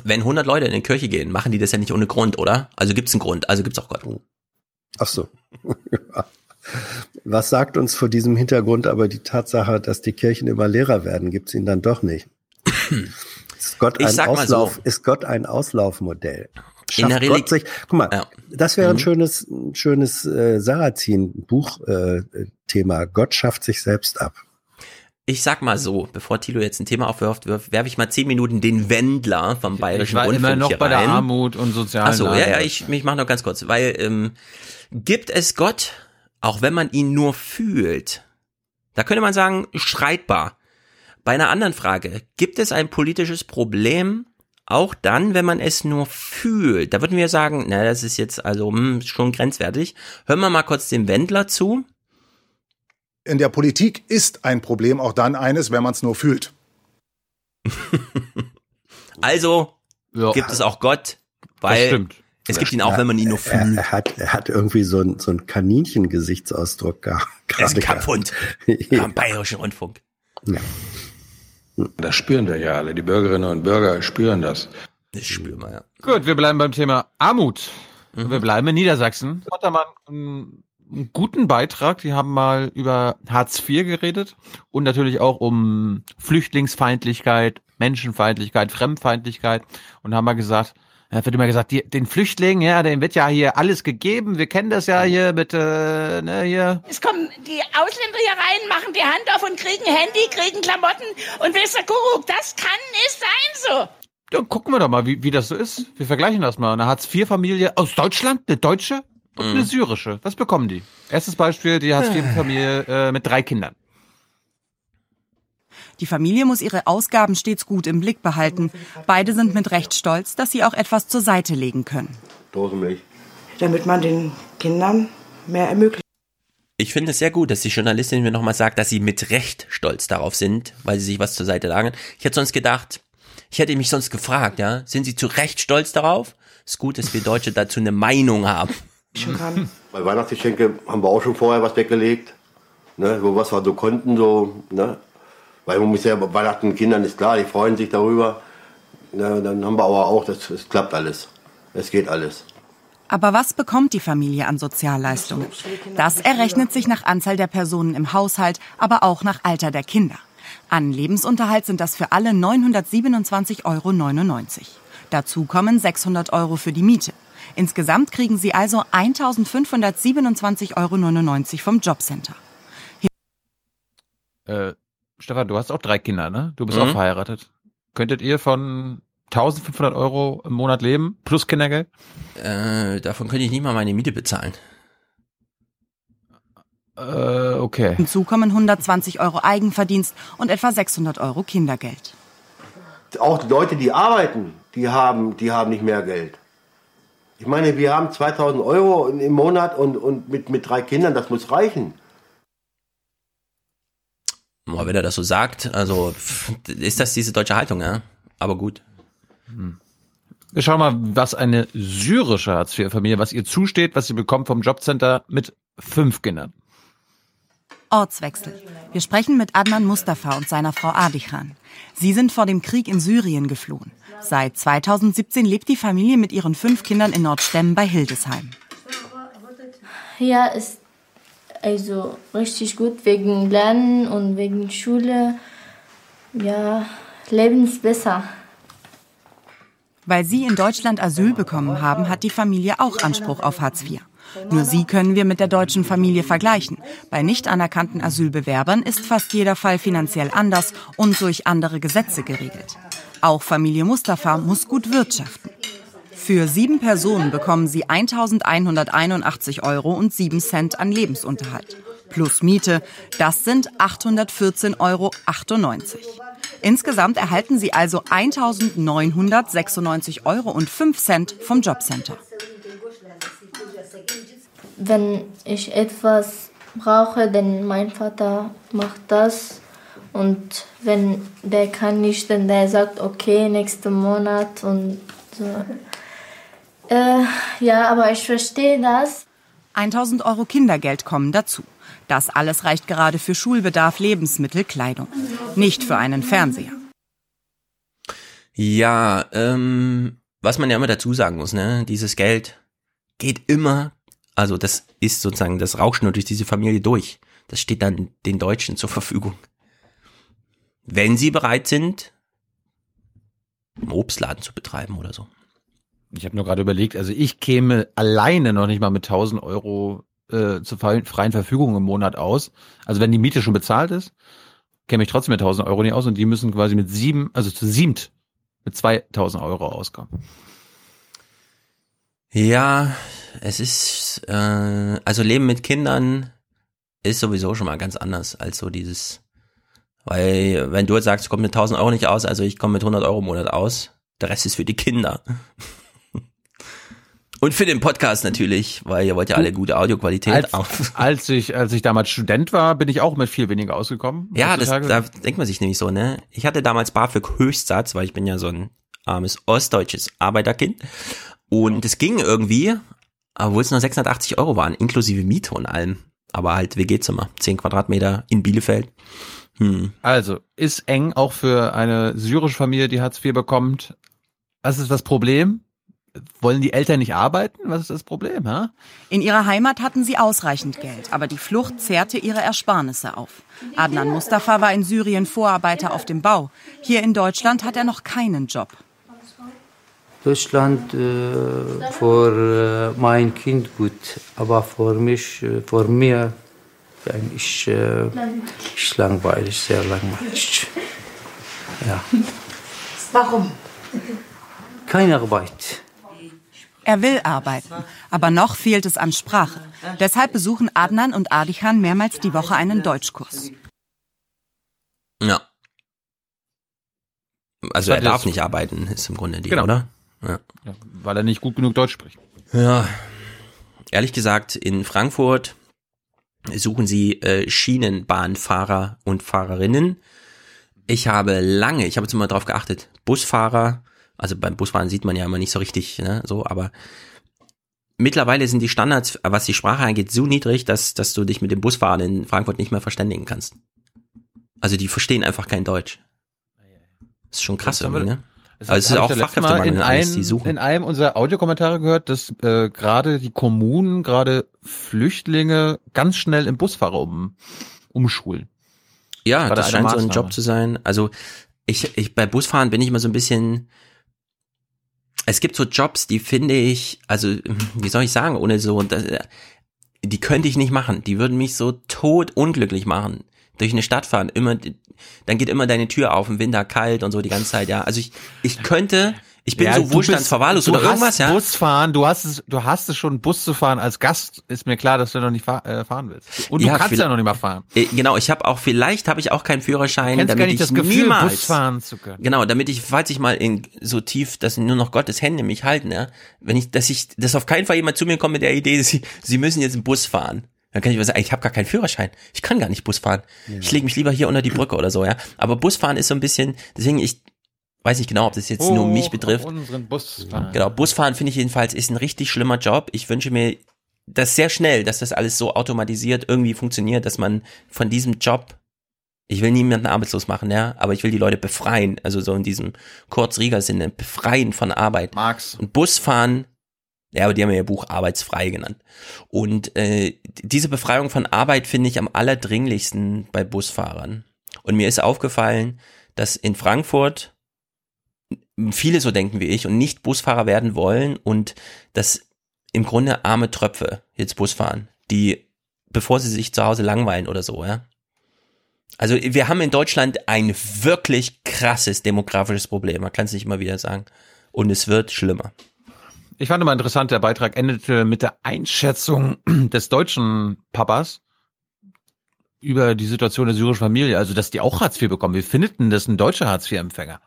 S9: Wenn 100 Leute in die Kirche gehen, machen die das ja nicht ohne Grund, oder? Also gibt's einen Grund, also gibt's auch Gott.
S10: Ach so. Was sagt uns vor diesem Hintergrund aber die Tatsache, dass die Kirchen immer leerer werden? Gibt's ihn dann doch nicht? Ist Gott
S9: Ich
S10: ein
S9: mal so.
S10: Auslauf? Ist Gott ein Auslaufmodell?
S9: In der
S10: Schafft Gott
S9: Relig-
S10: sich, guck mal,
S9: Ja.
S10: das wäre ein
S9: Mhm.
S10: schönes, ein schönes äh, Sarrazin-Buch-Thema. Äh. Gott schafft sich selbst ab.
S9: Ich sag mal so, bevor Tilo jetzt ein Thema aufwirft, wirf- werfe ich mal 10 Minuten den Wendler vom
S2: Ich
S9: Bayerischen
S2: war
S9: Rundfunk
S2: immer noch
S9: hier
S2: bei der
S9: rein.
S2: Armut und sozialen
S9: Ach so, ja,
S2: Leiden.
S9: ja, ich, ich mache noch ganz kurz, weil ähm, gibt es Gott, auch wenn man ihn nur fühlt? Da könnte man sagen, streitbar. Bei einer anderen Frage, gibt es ein politisches Problem, auch dann, wenn man es nur fühlt? Da würden wir sagen, na, das ist jetzt also hm, schon grenzwertig. Hören wir mal kurz dem Wendler zu.
S102: In der Politik ist ein Problem auch dann eines, wenn man es nur fühlt.
S9: Also
S2: Ja.
S9: gibt es auch Gott, weil
S2: stimmt.
S9: es gibt ihn auch, wenn man ihn nur fühlt.
S10: er, hat, er hat irgendwie so ein, so ein Kaninchen-Gesichtsausdruck gehabt.
S9: Er ist ein Kampfhund am Bayerischen Rundfunk.
S103: Das spüren wir ja alle. Die Bürgerinnen und Bürger spüren das.
S9: Das spüren wir, ja.
S2: Gut, wir bleiben beim Thema Armut. Wir bleiben in Niedersachsen. Hat da mal einen, einen guten Beitrag. Die haben mal über Hartz IV geredet und natürlich auch um Flüchtlingsfeindlichkeit, Menschenfeindlichkeit, Fremdfeindlichkeit und haben mal gesagt, da wird immer gesagt, die, den Flüchtlingen, ja, denen wird ja hier alles gegeben. Wir kennen das ja hier mit, äh, ne, hier.
S104: Es kommen die Ausländer hier rein, machen die Hand auf und kriegen Handy, kriegen Klamotten und wisst ihr, Kuckuck, das kann nicht sein so.
S2: Dann gucken wir doch mal, wie, wie das so ist. Wir vergleichen das mal. Eine Hartz-IV-Familie aus Deutschland, eine deutsche und eine syrische. Was bekommen die? Erstes Beispiel, die Hartz-IV-Familie äh, mit drei Kindern.
S105: Die Familie muss ihre Ausgaben stets gut im Blick behalten. Beide sind mit Recht stolz, dass sie auch etwas zur Seite legen können.
S106: Dosenmilch.
S87: Damit man den Kindern mehr ermöglicht.
S9: Ich finde es sehr gut, dass die Journalistin mir nochmal sagt, dass sie mit Recht stolz darauf sind, weil sie sich was zur Seite lagern. Ich hätte sonst gedacht, ich hätte mich sonst gefragt, ja, sind sie zu Recht stolz darauf? Ist gut, dass wir Deutsche dazu eine Meinung haben.
S106: Bei Weihnachtsgeschenke haben wir auch schon vorher was weggelegt. Ne, so was wir so konnten, so, ne? Weil man muss ja bei Weihnachten den Kindern ist klar, die freuen sich darüber. Ne, dann haben wir aber auch, das, es klappt alles. Es geht alles.
S105: Aber was bekommt die Familie an Sozialleistungen? Das errechnet sich nach Anzahl der Personen im Haushalt, aber auch nach Alter der Kinder. An Lebensunterhalt sind das für alle 927,99 Euro. Dazu kommen 600 Euro für die Miete. Insgesamt kriegen sie also 1.527,99 Euro vom Jobcenter.
S2: Äh, Stefan, du hast auch drei Kinder, ne? Du bist
S9: Mhm.
S2: auch verheiratet. Könntet ihr von 1500 Euro im Monat leben, plus Kindergeld?
S9: Äh, davon könnte ich nicht mal meine Miete bezahlen.
S2: Äh, okay.
S105: Hinzu kommen 120 Euro Eigenverdienst und etwa 600 Euro Kindergeld.
S106: Auch die Leute, die arbeiten, die haben, die haben nicht mehr Geld. Ich meine, wir haben 2000 Euro im Monat und, und mit, mit drei Kindern, das muss reichen.
S9: Boah, wenn er das so sagt, also ist das diese deutsche Haltung, ja? Aber gut.
S2: Hm. Wir schauen mal, was eine syrische Hartz-IV-Familie, was ihr zusteht, was sie bekommt vom Jobcenter mit fünf Kindern.
S105: Ortswechsel. Wir sprechen mit Adnan Mustafa und seiner Frau Adichan. Sie sind vor dem Krieg in Syrien geflohen. Seit 2017 lebt die Familie mit ihren fünf Kindern in Nordstemmen bei Hildesheim.
S107: Ja, ist also richtig gut wegen Lernen und wegen Schule. Ja, Leben ist besser.
S105: Weil sie in Deutschland Asyl bekommen haben, hat die Familie auch Anspruch auf Hartz IV. Nur sie können wir mit der deutschen Familie vergleichen. Bei nicht anerkannten Asylbewerbern ist fast jeder Fall finanziell anders und durch andere Gesetze geregelt. Auch Familie Mustafa muss gut wirtschaften. Für sieben Personen bekommen sie 1.181 Euro und 7 Cent an Lebensunterhalt. Plus Miete, das sind 814,98 Euro. Insgesamt erhalten sie also 1.996 Euro und 5 Cent vom Jobcenter.
S107: Wenn ich etwas brauche, dann mein Vater macht das. Und wenn der kann nicht, dann der sagt, okay, nächsten Monat und so. Äh, ja, aber ich verstehe das.
S105: 1000 Euro Kindergeld kommen dazu. Das alles reicht gerade für Schulbedarf, Lebensmittel, Kleidung. Nicht für einen Fernseher.
S9: Ja, ähm, was man ja immer dazu sagen muss, ne, dieses Geld geht immer, also das ist sozusagen, das rauscht nur durch diese Familie durch. Das steht dann den Deutschen zur Verfügung. Wenn sie bereit sind, einen Obstladen zu betreiben oder so.
S2: Ich habe nur gerade überlegt, also ich käme alleine noch nicht mal mit 1000 Euro äh, zur freien Verfügung im Monat aus. Also wenn die Miete schon bezahlt ist, käme ich trotzdem mit 1000 Euro nicht aus und die müssen quasi mit sieben, also zu siebt mit 2000 Euro auskommen.
S9: Ja, es ist, äh, also Leben mit Kindern ist sowieso schon mal ganz anders als so dieses, weil wenn du jetzt sagst, du kommst mit 1000 Euro nicht aus, also ich komme mit 100 Euro im Monat aus, der Rest ist für die Kinder. Und für den Podcast natürlich, weil ihr wollt ja alle gute Audioqualität.
S2: Als, als ich, als ich damals Student war, bin ich auch mit viel weniger ausgekommen.
S9: Ja, das, da denkt man sich nämlich so, ne? Ich hatte damals BAföG Höchstsatz, weil ich bin ja so ein armes ostdeutsches Arbeiterkind. Und es ging irgendwie, obwohl es nur 680 Euro waren, inklusive Miete und allem. Aber halt WG-Zimmer, 10 Quadratmeter in Bielefeld.
S2: Hm. Also, ist eng auch für eine syrische Familie, die Hartz IV bekommt. Was ist das Problem? Wollen die Eltern nicht arbeiten? Was ist das Problem? Ha?
S105: In ihrer Heimat hatten sie ausreichend Geld, aber die Flucht zehrte ihre Ersparnisse auf. Adnan Mustafa war in Syrien Vorarbeiter auf dem Bau. Hier in Deutschland hat er noch keinen Job.
S108: Deutschland äh, für äh, mein Kind gut, aber für mich, äh, für mir eigentlich äh, ist langweilig, sehr langweilig. Ja.
S105: Warum?
S108: Keine Arbeit.
S105: Er will arbeiten, aber noch fehlt es an Sprache. Deshalb besuchen Adnan und Adichan mehrmals die Woche einen Deutschkurs.
S9: Ja. Also er darf nicht arbeiten, ist im Grunde die, genau. oder?
S2: Ja. ja. Weil er nicht gut genug Deutsch spricht.
S9: Ja. Ehrlich gesagt, in Frankfurt suchen sie äh, Schienenbahnfahrer und Fahrerinnen. Ich habe lange, ich habe jetzt immer darauf geachtet, Busfahrer, also beim Busfahren sieht man ja immer nicht so richtig, ne, so, aber mittlerweile sind die Standards, was die Sprache angeht, so niedrig, dass, dass du dich mit dem Busfahren in Frankfurt nicht mehr verständigen kannst. Also die verstehen einfach kein Deutsch. Das ist schon krass irgendwie, ne?
S2: Also es ist auch Fachkräftemangel, in, einem, die suchen. in einem unserer Audiokommentare gehört, dass äh, gerade die Kommunen, gerade Flüchtlinge ganz schnell im Busfahrer um, umschulen.
S9: Ja, das, das scheint so ein Job zu sein. Also ich, ich bei Busfahren bin ich immer so ein bisschen, es gibt so Jobs, die finde ich, also wie soll ich sagen, ohne so, die könnte ich nicht machen. Die würden mich so tot unglücklich machen. Durch eine Stadt fahren, immer, dann geht immer deine Tür auf, im Winter kalt und so die ganze Zeit, ja. Also ich, ich könnte, Ich bin
S2: Ja,
S9: so wohlstandsverwahrlost
S2: bist-
S9: oder
S2: du
S9: irgendwas, ja.
S2: Busfahren, du hast es, du hast es schon Bus zu fahren als Gast, ist mir klar, dass du noch nicht fahr, äh, fahren willst. Und du kannst
S9: vielleicht-
S2: ja noch nicht mal fahren.
S9: Äh, Genau, ich habe auch, vielleicht habe ich auch keinen Führerschein, damit
S2: gar nicht
S9: ich
S2: das Gefühl,
S9: niemals,
S2: Bus fahren zu können.
S9: Genau, damit ich, falls ich mal in so tief, dass nur noch Gottes Hände mich halten, ja, wenn ich, dass ich, dass auf keinen Fall jemand zu mir kommt mit der Idee, sie, sie müssen jetzt einen Bus fahren. Dann kann ich mal sagen, ich habe gar keinen Führerschein. Ich kann gar nicht Bus fahren. Ich lege mich lieber hier unter die Brücke oder so, ja. Aber Busfahren ist so ein bisschen, deswegen ich weiß nicht genau, ob das jetzt nur mich
S2: Hoch
S9: betrifft.
S2: auf unseren Bus fahren.
S9: Genau, Busfahren finde ich jedenfalls ist ein richtig schlimmer Job. Ich wünsche mir das sehr schnell, dass das alles so automatisiert irgendwie funktioniert, dass man von diesem Job, ich will niemanden arbeitslos machen, ja, aber ich will die Leute befreien, also so in diesem Kurzrieger-Sinne, befreien von Arbeit.
S2: Max.
S9: Und Busfahren, ja, aber die haben ja ihr Buch Arbeitsfrei genannt. Und äh, diese Befreiung von Arbeit finde ich am allerdringlichsten bei Busfahrern. Und mir ist aufgefallen, dass in Frankfurt viele so denken wie ich und nicht Busfahrer werden wollen und dass im Grunde arme Tröpfe jetzt Bus fahren, die, bevor sie sich zu Hause langweilen oder so, ja. Also wir haben in Deutschland ein wirklich krasses demografisches Problem, man kann es nicht immer wieder sagen. Und es wird schlimmer.
S2: Ich fand immer interessant, der Beitrag endete mit der Einschätzung des deutschen Papas über die Situation der syrischen Familie, also dass die auch Hartz IV bekommen. Wie findet denn das ein deutscher Hartz IV-Empfänger?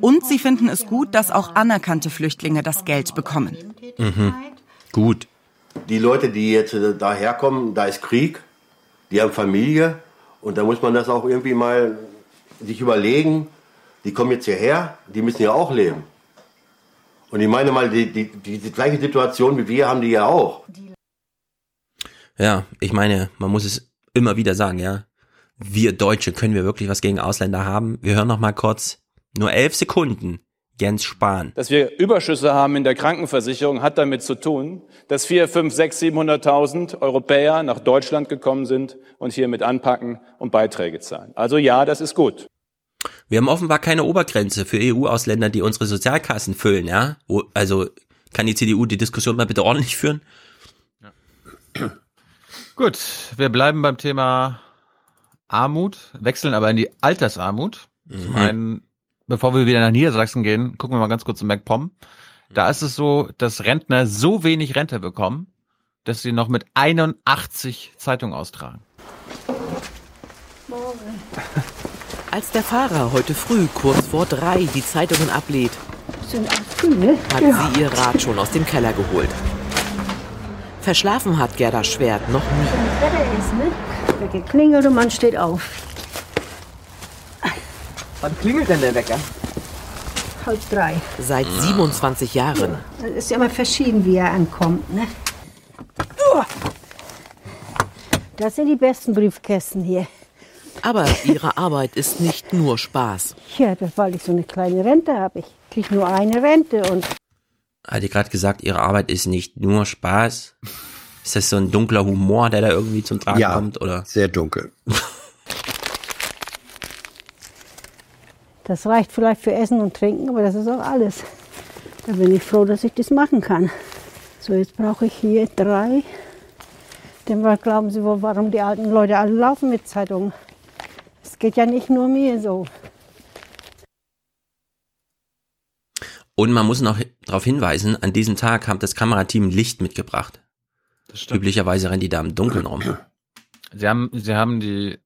S105: Und sie finden es gut, dass auch anerkannte Flüchtlinge das Geld bekommen.
S9: Mhm. Gut.
S106: Die Leute, die jetzt äh, daherkommen, da ist Krieg, die haben Familie und da muss man das auch irgendwie mal sich überlegen. Die kommen jetzt hierher, die müssen ja auch leben. Und ich meine mal, die, die, die, die gleiche Situation wie wir haben die ja auch.
S9: Ja, ich meine, man muss es immer wieder sagen, ja. Wir Deutsche können wir wirklich was gegen Ausländer haben. Wir hören noch mal kurz, nur elf Sekunden, Jens Spahn.
S109: Dass wir Überschüsse haben in der Krankenversicherung, hat damit zu tun, dass vier, fünf, sechs, 700.000 Europäer nach Deutschland gekommen sind und hier mit anpacken und Beiträge zahlen. Also ja, das ist gut.
S9: Wir haben offenbar keine Obergrenze für EU-Ausländer, die unsere Sozialkassen füllen, ja. Also kann die CDU die Diskussion mal bitte ordentlich führen?
S2: Gut, wir bleiben beim Thema Armut, wechseln aber in die Altersarmut. Zum
S9: Mhm.
S2: einen, bevor wir wieder nach Niedersachsen gehen, gucken wir mal ganz kurz in MacPom. Da ist es so, dass Rentner so wenig Rente bekommen, dass sie noch mit 81 Zeitungen austragen.
S110: Als der Fahrer heute früh kurz vor drei die Zeitungen
S111: alles grüne?
S110: hat sie ihr Rad schon aus dem Keller geholt. Verschlafen hat Gerda Schwert noch nie.
S111: Wetter ist, ne? Geklingelt und man steht auf.
S110: Wann klingelt denn der Wecker?
S111: Halb drei.
S110: Seit 27 Jahren.
S111: Es ist ja immer verschieden, wie er ankommt, ne? Das sind die besten Briefkästen hier.
S110: Aber ihre Arbeit ist nicht nur Spaß.
S111: Ja, das, weil ich so eine kleine Rente habe. Ich kriege nur eine Rente und
S9: Hat ihr gerade gesagt, ihre Arbeit ist nicht nur Spaß? Ist das so ein dunkler Humor, der da irgendwie zum Tragen
S10: Ja,
S9: kommt, oder?
S10: Sehr dunkel.
S111: das reicht vielleicht für Essen und Trinken, aber das ist auch alles. Da bin ich froh, dass ich das machen kann. So, jetzt brauche ich hier drei. Denn was glauben Sie wohl, warum die alten Leute alle laufen mit Zeitungen? Es geht ja nicht nur mir so.
S9: Und man muss noch darauf hinweisen, an diesem Tag hat das Kamerateam Licht mitgebracht. Üblicherweise rennen die da im Dunkeln rum.
S2: Sie haben, sie haben die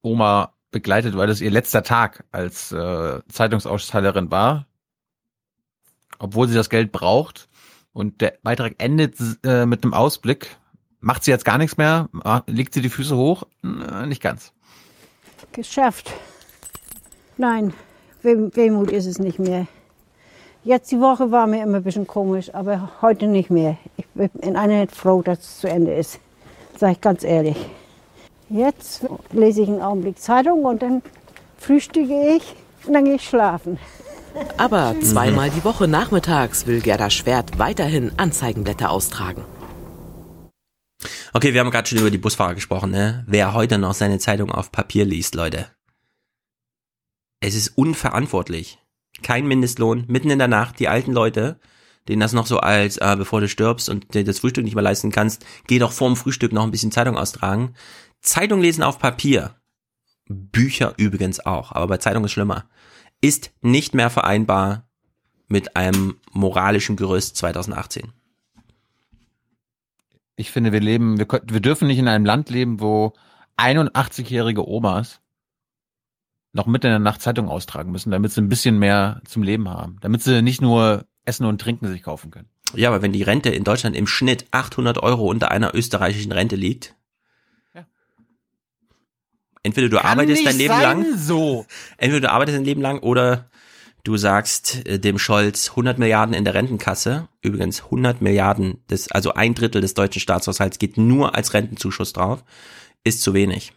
S2: Oma begleitet, weil das ihr letzter Tag als äh, Zeitungsausstellerin war, obwohl sie das Geld braucht. Und der Beitrag endet äh, mit einem Ausblick. Macht sie jetzt gar nichts mehr? Ah, Legt sie die Füße hoch? Äh, nicht ganz.
S111: Geschafft. Nein, Weh- Wehmut ist es nicht mehr. Jetzt die Woche war mir immer ein bisschen komisch, aber heute nicht mehr. Ich bin in einer froh, dass es zu Ende ist. Sag ich ganz ehrlich. Jetzt lese ich einen Augenblick Zeitung und dann frühstücke ich und dann gehe ich schlafen.
S110: Aber zweimal die Woche nachmittags will Gerda Schwert weiterhin Anzeigenblätter austragen.
S9: Okay, wir haben gerade schon über die Busfahrer gesprochen, ne? Wer heute noch seine Zeitung auf Papier liest, Leute. Es ist unverantwortlich. Kein Mindestlohn, mitten in der Nacht, die alten Leute, denen das noch so als, äh, bevor du stirbst und dir das Frühstück nicht mehr leisten kannst, geh doch vorm Frühstück noch ein bisschen Zeitung austragen. Zeitung lesen auf Papier. Bücher übrigens auch, aber bei Zeitung ist schlimmer. Ist nicht mehr vereinbar mit einem moralischen Gerüst 2018.
S2: Ich finde, wir leben, wir, wir dürfen nicht in einem Land leben, wo 81-jährige Omas noch mitten in der Nacht Zeitung austragen müssen, damit sie ein bisschen mehr zum Leben haben. Damit sie nicht nur Essen und Trinken sich kaufen können.
S9: Ja, aber wenn die Rente in Deutschland im Schnitt 800 Euro unter einer österreichischen Rente liegt. Entweder du
S2: Kann
S9: arbeitest dein Leben
S2: sein
S9: lang,
S2: so.
S9: entweder du arbeitest dein Leben lang oder du sagst äh, dem Scholz 100 Milliarden in der Rentenkasse. Übrigens 100 Milliarden, des, also ein Drittel des deutschen Staatshaushalts geht nur als Rentenzuschuss drauf, ist zu wenig.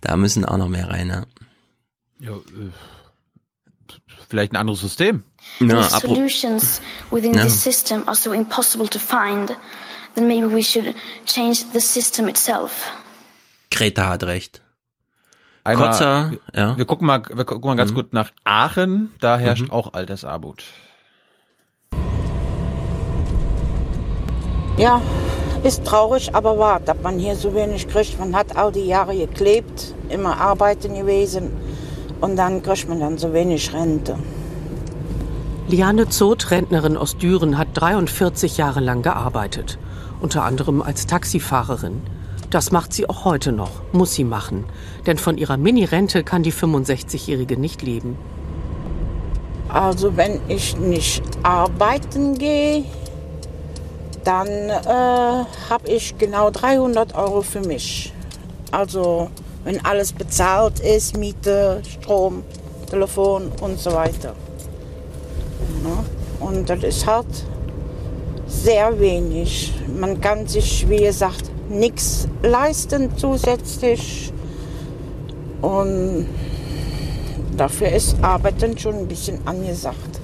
S9: da müssen auch noch mehr rein. Ne?
S2: Ja, äh, vielleicht ein anderes System.
S9: Apro-
S112: solutions within
S9: Ja.
S112: the system are so impossible to find, then maybe we should change the system itself.
S9: Greta hat recht.
S2: Einmal,
S9: Kurzer, ja.
S2: Wir gucken mal, wir gucken mal ganz
S9: Mhm.
S2: gut nach Aachen. Da herrscht auch Altersarmut.
S113: Ja, ist traurig, aber wahr, dass man hier so wenig kriegt. Man hat all die Jahre geklebt, immer arbeiten gewesen und dann kriegt man dann so wenig Rente.
S114: Liane Zoth, Rentnerin aus Düren, hat 43 Jahre lang gearbeitet. Unter anderem als Taxifahrerin. Das macht sie auch heute noch, muss sie machen. Denn von ihrer Mini-Rente kann die 65-Jährige nicht leben.
S113: Also wenn ich nicht arbeiten gehe, dann äh, habe ich genau 300 Euro für mich. Also wenn alles bezahlt ist, Miete, Strom, Telefon und so weiter. Ja, und das ist halt sehr wenig. Man kann sich, wie gesagt, nichts leisten zusätzlich. Und dafür ist Arbeiten schon ein bisschen angesagt.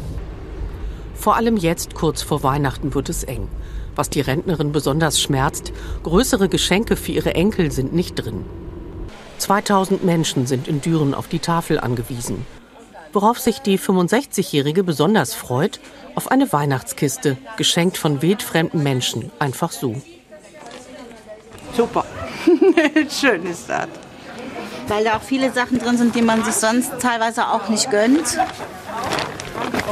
S114: Vor allem jetzt, kurz vor Weihnachten, wird es eng. Was die Rentnerin besonders schmerzt, größere Geschenke für ihre Enkel sind nicht drin. 2000 Menschen sind in Düren auf die Tafel angewiesen. Worauf sich die 65-Jährige besonders freut, auf eine Weihnachtskiste, geschenkt von wildfremden Menschen, einfach so.
S115: Super. Schön ist das. Weil da auch viele Sachen drin sind, die man sich sonst teilweise auch nicht gönnt.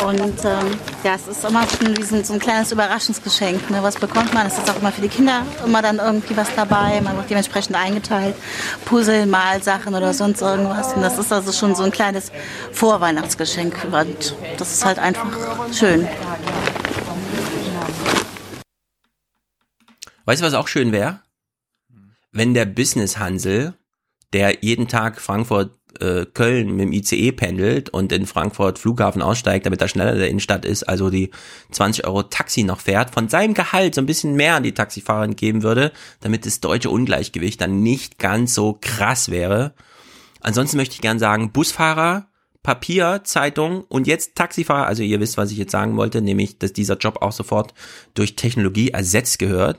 S115: Und ähm, ja, es ist immer schon wie so ein, kleines Überraschungsgeschenk. Ne? Was bekommt man? Es ist auch immer für die Kinder immer dann irgendwie was dabei. Man wird dementsprechend eingeteilt. Puzzle, Malsachen oder sonst irgendwas. Und das ist also schon so ein kleines Vorweihnachtsgeschenk. Und das ist halt einfach schön.
S9: Weißt du, was auch schön wäre? Wenn der Business Hansel, der jeden Tag Frankfurt äh, Köln mit dem ICE pendelt und in Frankfurt Flughafen aussteigt, damit er schneller in der Innenstadt ist, also die 20 Euro Taxi noch fährt, von seinem Gehalt so ein bisschen mehr an die Taxifahrerin geben würde, damit das deutsche Ungleichgewicht dann nicht ganz so krass wäre. Ansonsten möchte ich gern sagen, Busfahrer, Papier, Zeitung und jetzt Taxifahrer, also ihr wisst, was ich jetzt sagen wollte, nämlich, dass dieser Job auch sofort durch Technologie ersetzt gehört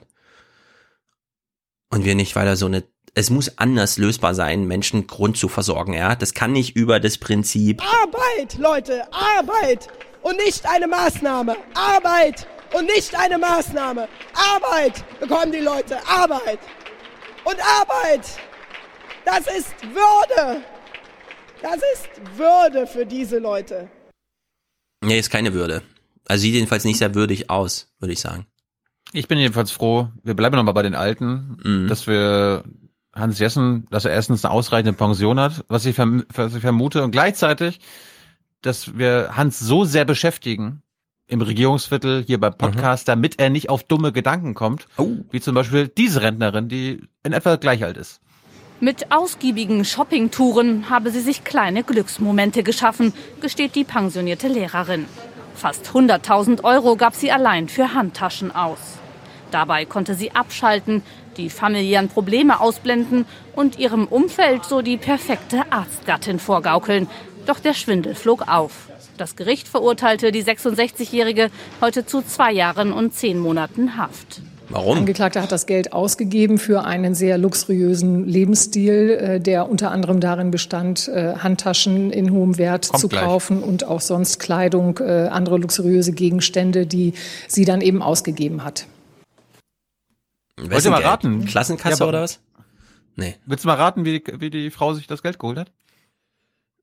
S9: und wir nicht weiter so eine es muss anders lösbar sein, Menschen Grund zu versorgen, ja. Das kann nicht über das Prinzip,
S116: Arbeit, Leute, Arbeit und nicht eine Maßnahme. Arbeit und nicht eine Maßnahme. Arbeit bekommen die Leute, Arbeit. Und Arbeit, das ist Würde. Das ist Würde für diese Leute.
S9: nee, ist keine Würde. Also sieht jedenfalls nicht sehr würdig aus, würde ich sagen.
S2: Ich bin jedenfalls froh, wir bleiben nochmal bei den Alten,
S9: Mhm.
S2: dass wir Hans Jessen, dass er erstens eine ausreichende Pension hat, was ich, verm was ich vermute, und gleichzeitig, dass wir Hans so sehr beschäftigen im Regierungsviertel, hier beim Podcast, damit er nicht auf dumme Gedanken kommt, wie zum Beispiel diese Rentnerin, die in etwa gleich alt ist.
S117: Mit ausgiebigen Shoppingtouren habe sie sich kleine Glücksmomente geschaffen, gesteht die pensionierte Lehrerin. Fast 100.000 Euro gab sie allein für Handtaschen aus. Dabei konnte sie abschalten, die familiären Probleme ausblenden und ihrem Umfeld so die perfekte Arztgattin vorgaukeln. Doch der Schwindel flog auf. Das Gericht verurteilte die 66-Jährige heute zu zwei Jahren und zehn Monaten Haft.
S9: Warum?
S118: Angeklagter hat das Geld ausgegeben für einen sehr luxuriösen Lebensstil, äh, der unter anderem darin bestand, äh, Handtaschen in hohem Wert
S2: Kommt
S118: zu
S2: gleich.
S118: kaufen und auch sonst Kleidung, äh, andere luxuriöse Gegenstände, die sie dann eben ausgegeben hat.
S2: Wollt ihr mal
S9: Geld?
S2: raten?
S9: Klassenkasse
S2: Ja,
S9: oder was? Nee.
S2: Willst du mal raten, wie, wie die Frau sich das Geld geholt hat?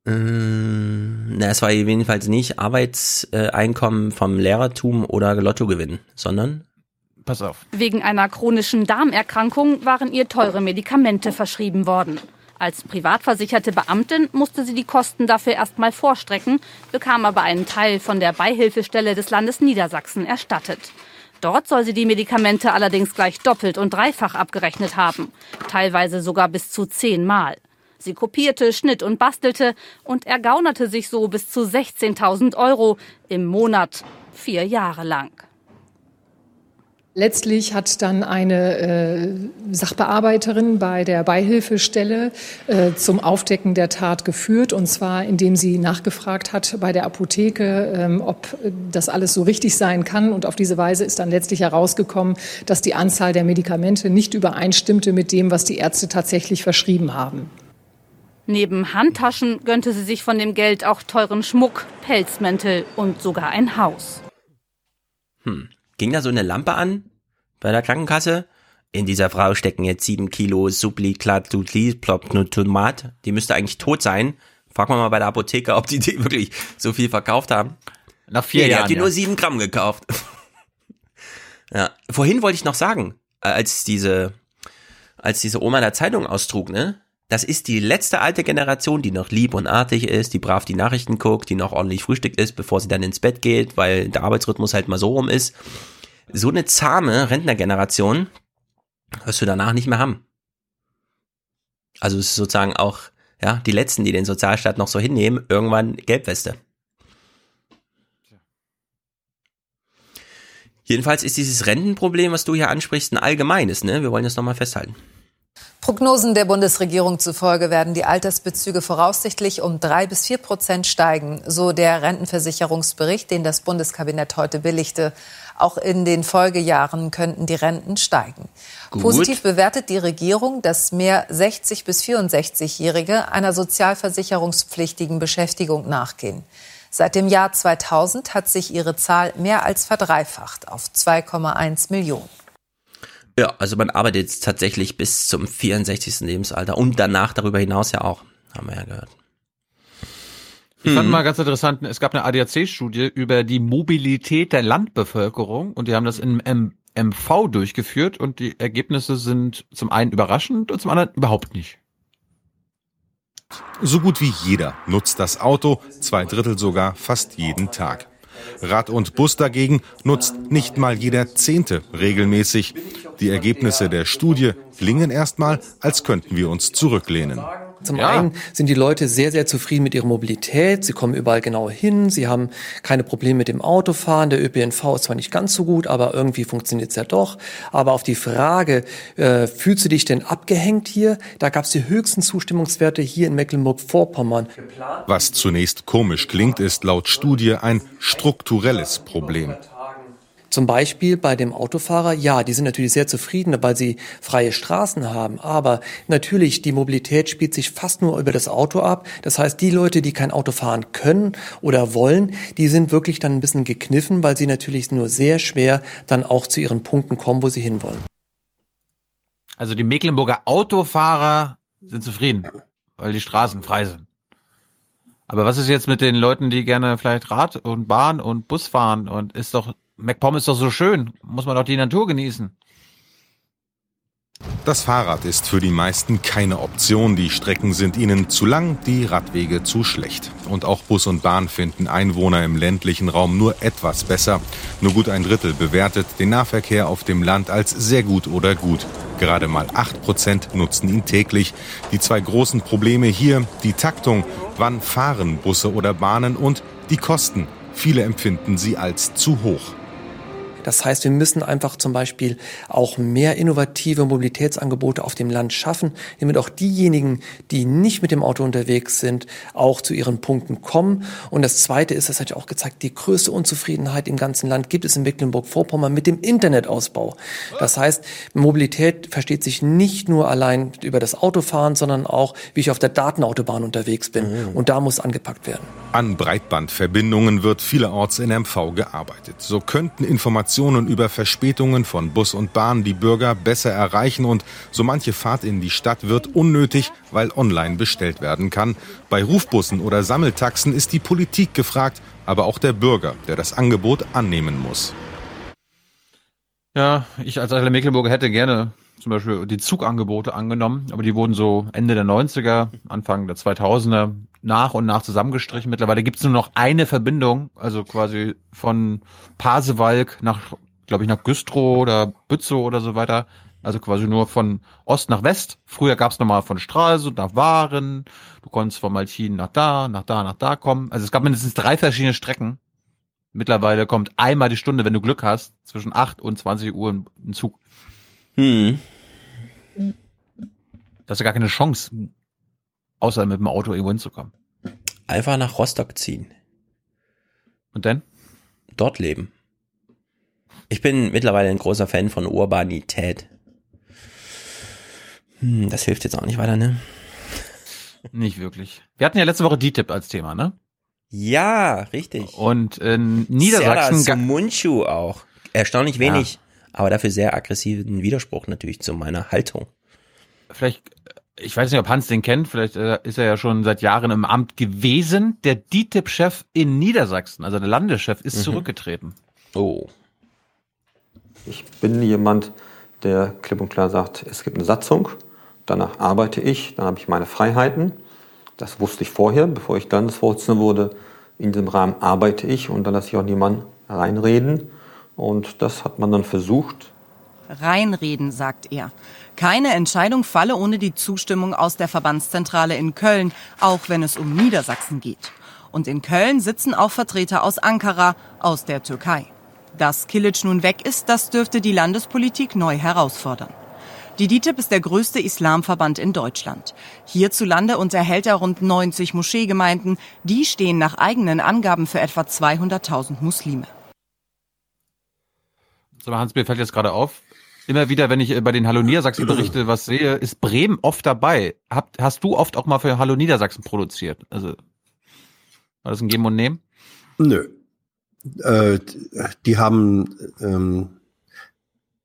S9: Ähm, na, es war jedenfalls nicht Arbeitseinkommen vom Lehrertum oder Lottogewinn, sondern
S2: Pass auf.
S117: Wegen einer chronischen Darmerkrankung waren ihr teure Medikamente verschrieben worden. Als privatversicherte Beamtin musste sie die Kosten dafür erstmal vorstrecken, bekam aber einen Teil von der Beihilfestelle des Landes Niedersachsen erstattet. Dort soll sie die Medikamente allerdings gleich doppelt und dreifach abgerechnet haben, teilweise sogar bis zu zehnmal. Sie kopierte, schnitt und bastelte und ergaunerte sich so bis zu 16.000 Euro im Monat, vier Jahre lang.
S118: Letztlich hat dann eine äh, Sachbearbeiterin bei der Beihilfestelle äh, zum Aufdecken der Tat geführt, und zwar indem sie nachgefragt hat bei der Apotheke, ähm, ob das alles so richtig sein kann. Und auf diese Weise ist dann letztlich herausgekommen, dass die Anzahl der Medikamente nicht übereinstimmte mit dem, was die Ärzte tatsächlich verschrieben haben.
S117: Neben Handtaschen gönnte sie sich von dem Geld auch teuren Schmuck, Pelzmäntel und sogar ein Haus.
S9: Hm. Ging da so eine Lampe an bei der Krankenkasse? In dieser Frau stecken jetzt sieben Kilo Supliklatutliplopnutomat. Die müsste eigentlich tot sein. Frag mal mal bei der Apotheker, ob die die wirklich so viel verkauft haben.
S2: Nach vier
S9: nee,
S2: Jahren.
S9: Die hat die
S2: ja.
S9: nur sieben Gramm gekauft. ja. Vorhin wollte ich noch sagen, als diese, als diese Oma der Zeitung austrug, ne? Das ist die letzte alte Generation, die noch lieb und artig ist, die brav die Nachrichten guckt, die noch ordentlich frühstückt ist, bevor sie dann ins Bett geht, weil der Arbeitsrhythmus halt mal so rum ist. So eine zahme Rentnergeneration wirst du danach nicht mehr haben. Also es ist sozusagen auch, ja, die letzten, die den Sozialstaat noch so hinnehmen, irgendwann Gelbweste. Jedenfalls ist dieses Rentenproblem, was du hier ansprichst, ein allgemeines, ne? Wir wollen das nochmal festhalten.
S119: Prognosen der Bundesregierung zufolge werden die Altersbezüge voraussichtlich um drei bis vier Prozent steigen, so der Rentenversicherungsbericht, den das Bundeskabinett heute billigte. Auch in den Folgejahren könnten die Renten steigen.
S120: Gut.
S119: Positiv bewertet die Regierung, dass mehr 60 bis 64-Jährige einer sozialversicherungspflichtigen Beschäftigung nachgehen. Seit dem Jahr 2000 hat sich ihre Zahl mehr als verdreifacht auf 2,1 Millionen.
S9: Ja, also man arbeitet jetzt tatsächlich bis zum 64. Lebensalter und danach darüber hinaus ja auch, haben wir ja gehört.
S2: Ich fand
S9: Mhm.
S2: mal ganz interessant, es gab eine ADAC-Studie über die Mobilität der Landbevölkerung und die haben das in M MV durchgeführt und die Ergebnisse sind zum einen überraschend und zum anderen überhaupt nicht.
S121: So gut wie jeder nutzt das Auto, zwei Drittel sogar fast jeden Tag. Rad und Bus dagegen nutzt nicht mal jeder Zehnte regelmäßig. Die Ergebnisse der Studie klingen erstmal, als könnten wir uns zurücklehnen.
S122: Zum einen sind die Leute sehr, sehr zufrieden mit ihrer Mobilität. Sie kommen überall genau hin. Sie haben keine Probleme mit dem Autofahren. Der ÖPNV ist zwar nicht ganz so gut, aber irgendwie funktioniert es ja doch. Aber auf die Frage, äh, fühlst du dich denn abgehängt hier? Da gab es die höchsten Zustimmungswerte hier in Mecklenburg-Vorpommern.
S121: Was zunächst komisch klingt, ist laut Studie ein strukturelles Problem.
S122: Zum Beispiel bei dem Autofahrer, ja, die sind natürlich sehr zufrieden, weil sie freie Straßen haben. Aber natürlich, die Mobilität spielt sich fast nur über das Auto ab. Das heißt, die Leute, die kein Auto fahren können oder wollen, die sind wirklich dann ein bisschen gekniffen, weil sie natürlich nur sehr schwer dann auch zu ihren Punkten kommen, wo sie hinwollen.
S2: Also die Mecklenburger Autofahrer sind zufrieden, weil die Straßen frei sind. Aber was ist jetzt mit den Leuten, die gerne vielleicht Rad und Bahn und Bus fahren und ist doch MacPom ist doch so schön, muss man doch die Natur genießen.
S121: Das Fahrrad ist für die meisten keine Option. Die Strecken sind ihnen zu lang, die Radwege zu schlecht. Und auch Bus und Bahn finden Einwohner im ländlichen Raum nur etwas besser. Nur gut ein Drittel bewertet den Nahverkehr auf dem Land als sehr gut oder gut. Gerade mal 8% nutzen ihn täglich. Die zwei großen Probleme hier, die Taktung, wann fahren Busse oder Bahnen und die Kosten. Viele empfinden sie als zu hoch.
S122: Das heißt, wir müssen einfach zum Beispiel auch mehr innovative Mobilitätsangebote auf dem Land schaffen, damit auch diejenigen, die nicht mit dem Auto unterwegs sind, auch zu ihren Punkten kommen. Und das Zweite ist, das hat ja auch gezeigt, die größte Unzufriedenheit im ganzen Land gibt es in Mecklenburg-Vorpommern mit dem Internetausbau. Das heißt, Mobilität versteht sich nicht nur allein über das Autofahren, sondern auch, wie ich auf der Datenautobahn unterwegs bin. Und da muss angepackt werden.
S121: An Breitbandverbindungen wird vielerorts in MV gearbeitet. So könnten Informationen Informationen über Verspätungen von Bus und Bahn die Bürger besser erreichen und so manche Fahrt in die Stadt wird unnötig, weil online bestellt werden kann. Bei Rufbussen oder Sammeltaxen ist die Politik gefragt, aber auch der Bürger, der das Angebot annehmen muss.
S2: Ja, ich als alter Mecklenburger hätte gerne zum Beispiel die Zugangebote angenommen, aber die wurden so Ende der 90er, Anfang der 2000er nach und nach zusammengestrichen. Mittlerweile gibt's nur noch eine Verbindung, also quasi von Pasewalk nach, glaube ich, nach Güstrow oder Bützow oder so weiter. Also quasi nur von Ost nach West. Früher gab's nochmal von Stralsund nach Waren. Du konntest von Malchin nach da, nach da, nach da kommen. Also es gab mindestens drei verschiedene Strecken. Mittlerweile kommt einmal die Stunde, wenn du Glück hast, zwischen 8 und 20 Uhr ein Zug. Hm. Das ist ja gar keine Chance, außer mit dem Auto irgendwo hinzukommen.
S9: Einfach nach Rostock ziehen.
S2: Und dann?
S9: Dort leben. Ich bin mittlerweile ein großer Fan von Urbanität. Hm, das hilft jetzt auch nicht weiter, ne?
S2: Nicht wirklich. Wir hatten ja letzte Woche DTIP als Thema, ne?
S9: Ja, richtig.
S2: Und in Niedersachsen.
S9: Serdar Munchu auch. Erstaunlich wenig, ja. aber dafür sehr aggressiven Widerspruch natürlich zu meiner Haltung.
S2: Vielleicht, ich weiß nicht, ob Hans den kennt, vielleicht äh, ist er ja schon seit Jahren im Amt gewesen. Der DTIP-Chef in Niedersachsen, also der Landeschef, ist mhm. zurückgetreten.
S9: Oh.
S120: Ich bin jemand, der klipp und klar sagt, es gibt eine Satzung, danach arbeite ich, dann habe ich meine Freiheiten. Das wusste ich vorher, bevor ich Landesvorsitzender wurde. In diesem Rahmen arbeite ich und dann lasse ich auch niemanden reinreden. Und das hat man dann versucht.
S105: Reinreden, sagt er. Keine Entscheidung falle ohne die Zustimmung aus der Verbandszentrale in Köln, auch wenn es um Niedersachsen geht. Und in Köln sitzen auch Vertreter aus Ankara, aus der Türkei. Dass Kilic nun weg ist, das dürfte die Landespolitik neu herausfordern. Die DITIB ist der größte Islamverband in Deutschland. Hierzulande unterhält er rund 90 Moscheegemeinden. Die stehen nach eigenen Angaben für etwa 200.000 Muslime.
S2: So, Hans, mir fällt jetzt gerade auf, immer wieder, wenn ich äh, bei den Hallo Niedersachsen Berichte was sehe, ist Bremen oft dabei. Hab, hast du oft auch mal für Hallo Niedersachsen produziert? Also, war das ein Geben und Nehmen?
S10: Nö. Äh, die haben, ähm,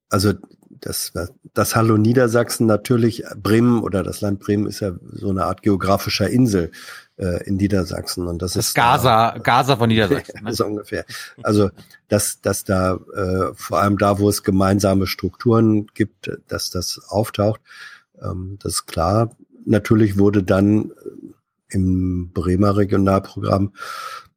S10: also das, das Hallo Niedersachsen natürlich, Bremen oder das Land Bremen ist ja so eine Art geografischer Insel äh, in Niedersachsen. Und das,
S2: das
S10: ist
S2: Gaza, da, Gaza von Niedersachsen.
S10: Ne? so ungefähr. Also, dass, dass da äh, vor allem da, wo es gemeinsame Strukturen gibt, dass das auftaucht, ähm, das ist klar. Natürlich wurde dann im Bremer Regionalprogramm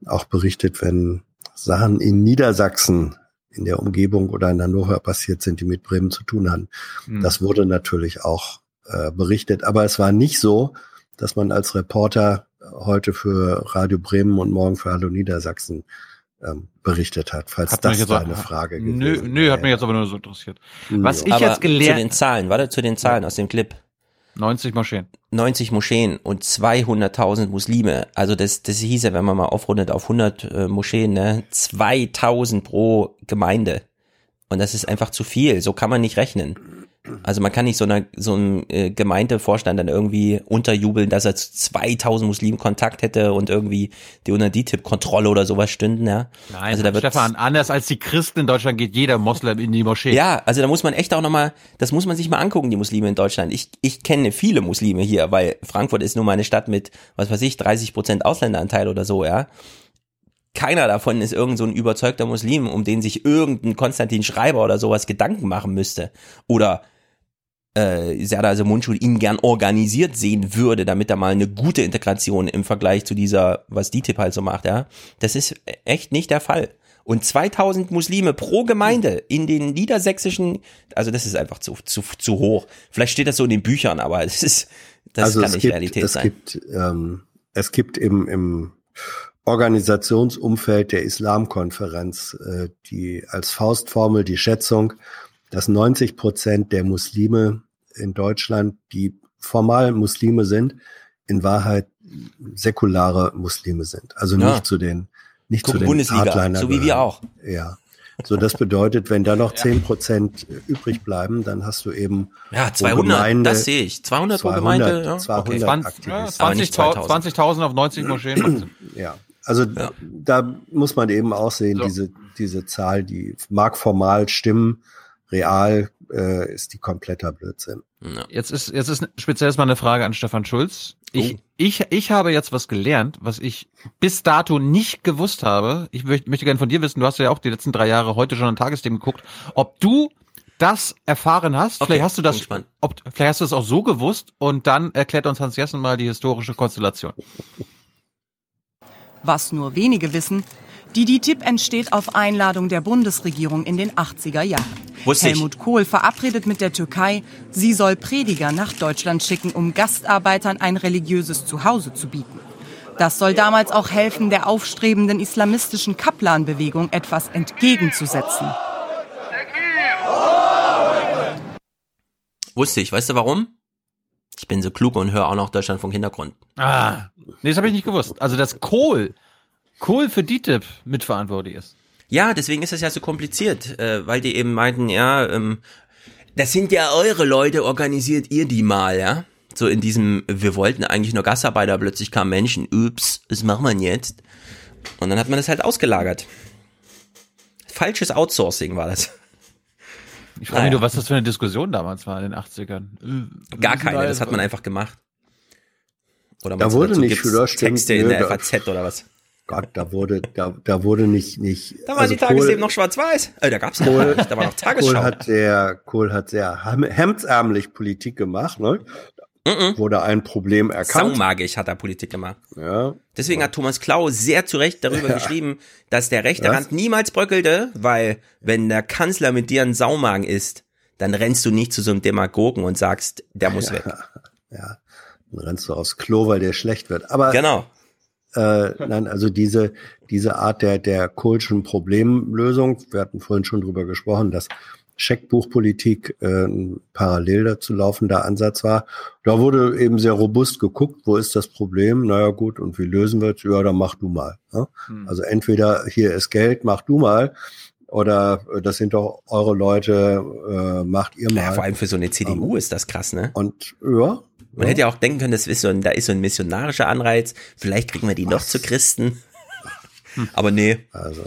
S10: auch berichtet, wenn Sachen in Niedersachsen in der Umgebung oder in Hannover passiert sind, die mit Bremen zu tun hatten. Mhm. Das wurde natürlich auch äh, berichtet. Aber es war nicht so, dass man als Reporter heute für Radio Bremen und morgen für Hallo Niedersachsen ähm, berichtet hat, falls hat das deine Frage
S2: gewesen Nö, nö, hat mich jetzt aber nur so interessiert.
S9: Was ich aber jetzt gelernt... Zu den Zahlen, warte, zu den Zahlen aus dem Clip.
S2: 90 Moscheen.
S9: 90 Moscheen und 200.000 Muslime. Also das, das hieße, wenn man mal aufrundet auf 100 äh, Moscheen, ne, 2000 pro Gemeinde. Und das ist einfach zu viel. So kann man nicht rechnen. Also man kann nicht so, einer, so einem äh, Gemeindevorstand dann irgendwie unterjubeln, dass er zu 2000 Muslimen Kontakt hätte und irgendwie die unter DTIP-Kontrolle oder sowas stünden, ja.
S2: Nein, also da wird, Stefan, anders als die Christen in Deutschland geht jeder Moslem in die Moschee.
S9: Ja, also da muss man echt auch nochmal, das muss man sich mal angucken, die Muslime in Deutschland. Ich, ich kenne viele Muslime hier, weil Frankfurt ist nun mal eine Stadt mit, was weiß ich, 30 Prozent Ausländeranteil oder so, ja keiner davon ist irgend so ein überzeugter Muslim, um den sich irgendein Konstantin Schreiber oder sowas Gedanken machen müsste. Oder äh, Serdar Mundschuh ihn gern organisiert sehen würde, damit er mal eine gute Integration im Vergleich zu dieser, was die Tipp halt so macht, ja. Das ist echt nicht der Fall. Und 2000 Muslime pro Gemeinde in den niedersächsischen, also das ist einfach zu, zu, zu hoch. Vielleicht steht das so in den Büchern, aber es ist, das also kann nicht
S10: gibt,
S9: Realität
S10: es
S9: sein.
S10: Gibt, ähm, es gibt im, im Organisationsumfeld der Islamkonferenz äh, die als Faustformel die Schätzung, dass 90 Prozent der Muslime in Deutschland, die formal Muslime sind, in Wahrheit säkulare Muslime sind. Also ja. nicht zu den, nicht Guck, zu den
S9: Bundesliga, Hardliner so wie wir auch.
S10: Ja. So, das bedeutet, wenn da noch zehn Prozent übrig bleiben, dann hast du eben
S9: ja 200. Gemeinde, das sehe ich. 200, 200 pro Gemeinde. Ja.
S10: 200
S2: okay. 20.000 20 auf 90 Moscheen.
S10: ja, also ja. da muss man eben auch sehen, so. diese diese Zahl, die mag formal stimmen, real äh, ist die kompletter Blödsinn.
S2: Jetzt ist, jetzt ist speziell erstmal eine Frage an Stefan Schulz. Ich, ich, ich habe jetzt was gelernt, was ich bis dato nicht gewusst habe. Ich möchte, möchte gerne von dir wissen, du hast ja auch die letzten drei Jahre heute schon an Tagesthemen geguckt, ob du das erfahren hast.
S9: Okay,
S2: vielleicht hast du das, ob, vielleicht hast du es auch so gewusst und dann erklärt uns Hans Jessen mal die historische Konstellation.
S105: Was nur wenige wissen, die DITIB entsteht auf Einladung der Bundesregierung in den 80er Jahren.
S9: Wusste ich.
S105: Helmut Kohl verabredet mit der Türkei, sie soll Prediger nach Deutschland schicken, um Gastarbeitern ein religiöses Zuhause zu bieten. Das soll damals auch helfen, der aufstrebenden islamistischen Kaplan-Bewegung etwas entgegenzusetzen.
S9: Wusste ich. Weißt du warum? Ich bin so klug und höre auch noch Deutschlandfunk Hintergrund.
S2: Ah, nee, das habe ich nicht gewusst. Also, dass Kohl, Kohl für DITIB mitverantwortlich ist.
S9: Ja, deswegen ist das ja so kompliziert, äh, weil die eben meinten, ja, ähm, das sind ja eure Leute, organisiert ihr die mal, ja? So in diesem, wir wollten eigentlich nur Gastarbeiter, plötzlich kamen Menschen, ups, was machen wir denn jetzt? Und dann hat man das halt ausgelagert. Falsches Outsourcing war das.
S2: Ich frage mich nur, was das für eine Diskussion damals war in den 80ern. Äh,
S9: Gar keine,
S2: da
S9: das hat man einfach gemacht. Oder
S10: Da wurde nicht
S9: Texte in der FAZ oder was?
S10: Gott, da wurde, da, da wurde nicht, nicht.
S9: Da waren
S10: also
S9: die Tagesthemen noch schwarz-weiß. Äh, da gab's noch
S10: Kohl,
S9: da war noch
S10: Kohl
S9: Tagesschau.
S10: hat sehr, Kohl hat sehr hem- hemdsärmlich Politik gemacht, ne? Wurde ein Problem erkannt.
S9: Saumagisch hat er Politik gemacht.
S10: Ja.
S9: Deswegen hat Thomas Klau sehr zu Recht darüber
S10: Ja.
S9: geschrieben, dass der rechte
S10: Was?
S9: Rand niemals bröckelte, weil wenn der Kanzler mit dir einen Saumagen isst, dann rennst du nicht zu so einem Demagogen und sagst, der muss weg.
S10: Ja. Dann rennst du aufs Klo, weil der schlecht wird. Aber
S9: Genau.
S10: Äh, nein, also diese, diese Art der, der Kohlschen Problemlösung, wir hatten vorhin schon drüber gesprochen, dass Scheckbuchpolitik äh, ein parallel dazu laufender Ansatz war. Da wurde eben sehr robust geguckt, wo ist das Problem? Naja gut, und wie lösen wir es? Ja, dann mach du mal. Ne?
S2: Hm.
S10: Also entweder hier ist Geld, mach du mal, oder äh, das sind doch eure Leute, äh, macht ihr mal.
S9: Ja, vor allem für so eine CDU ist das krass, ne?
S10: Und ja.
S9: Man hätte ja auch denken können, das ist so ein, da ist so ein missionarischer Anreiz. Vielleicht kriegen wir die noch zu Christen. Aber nee.
S10: Also.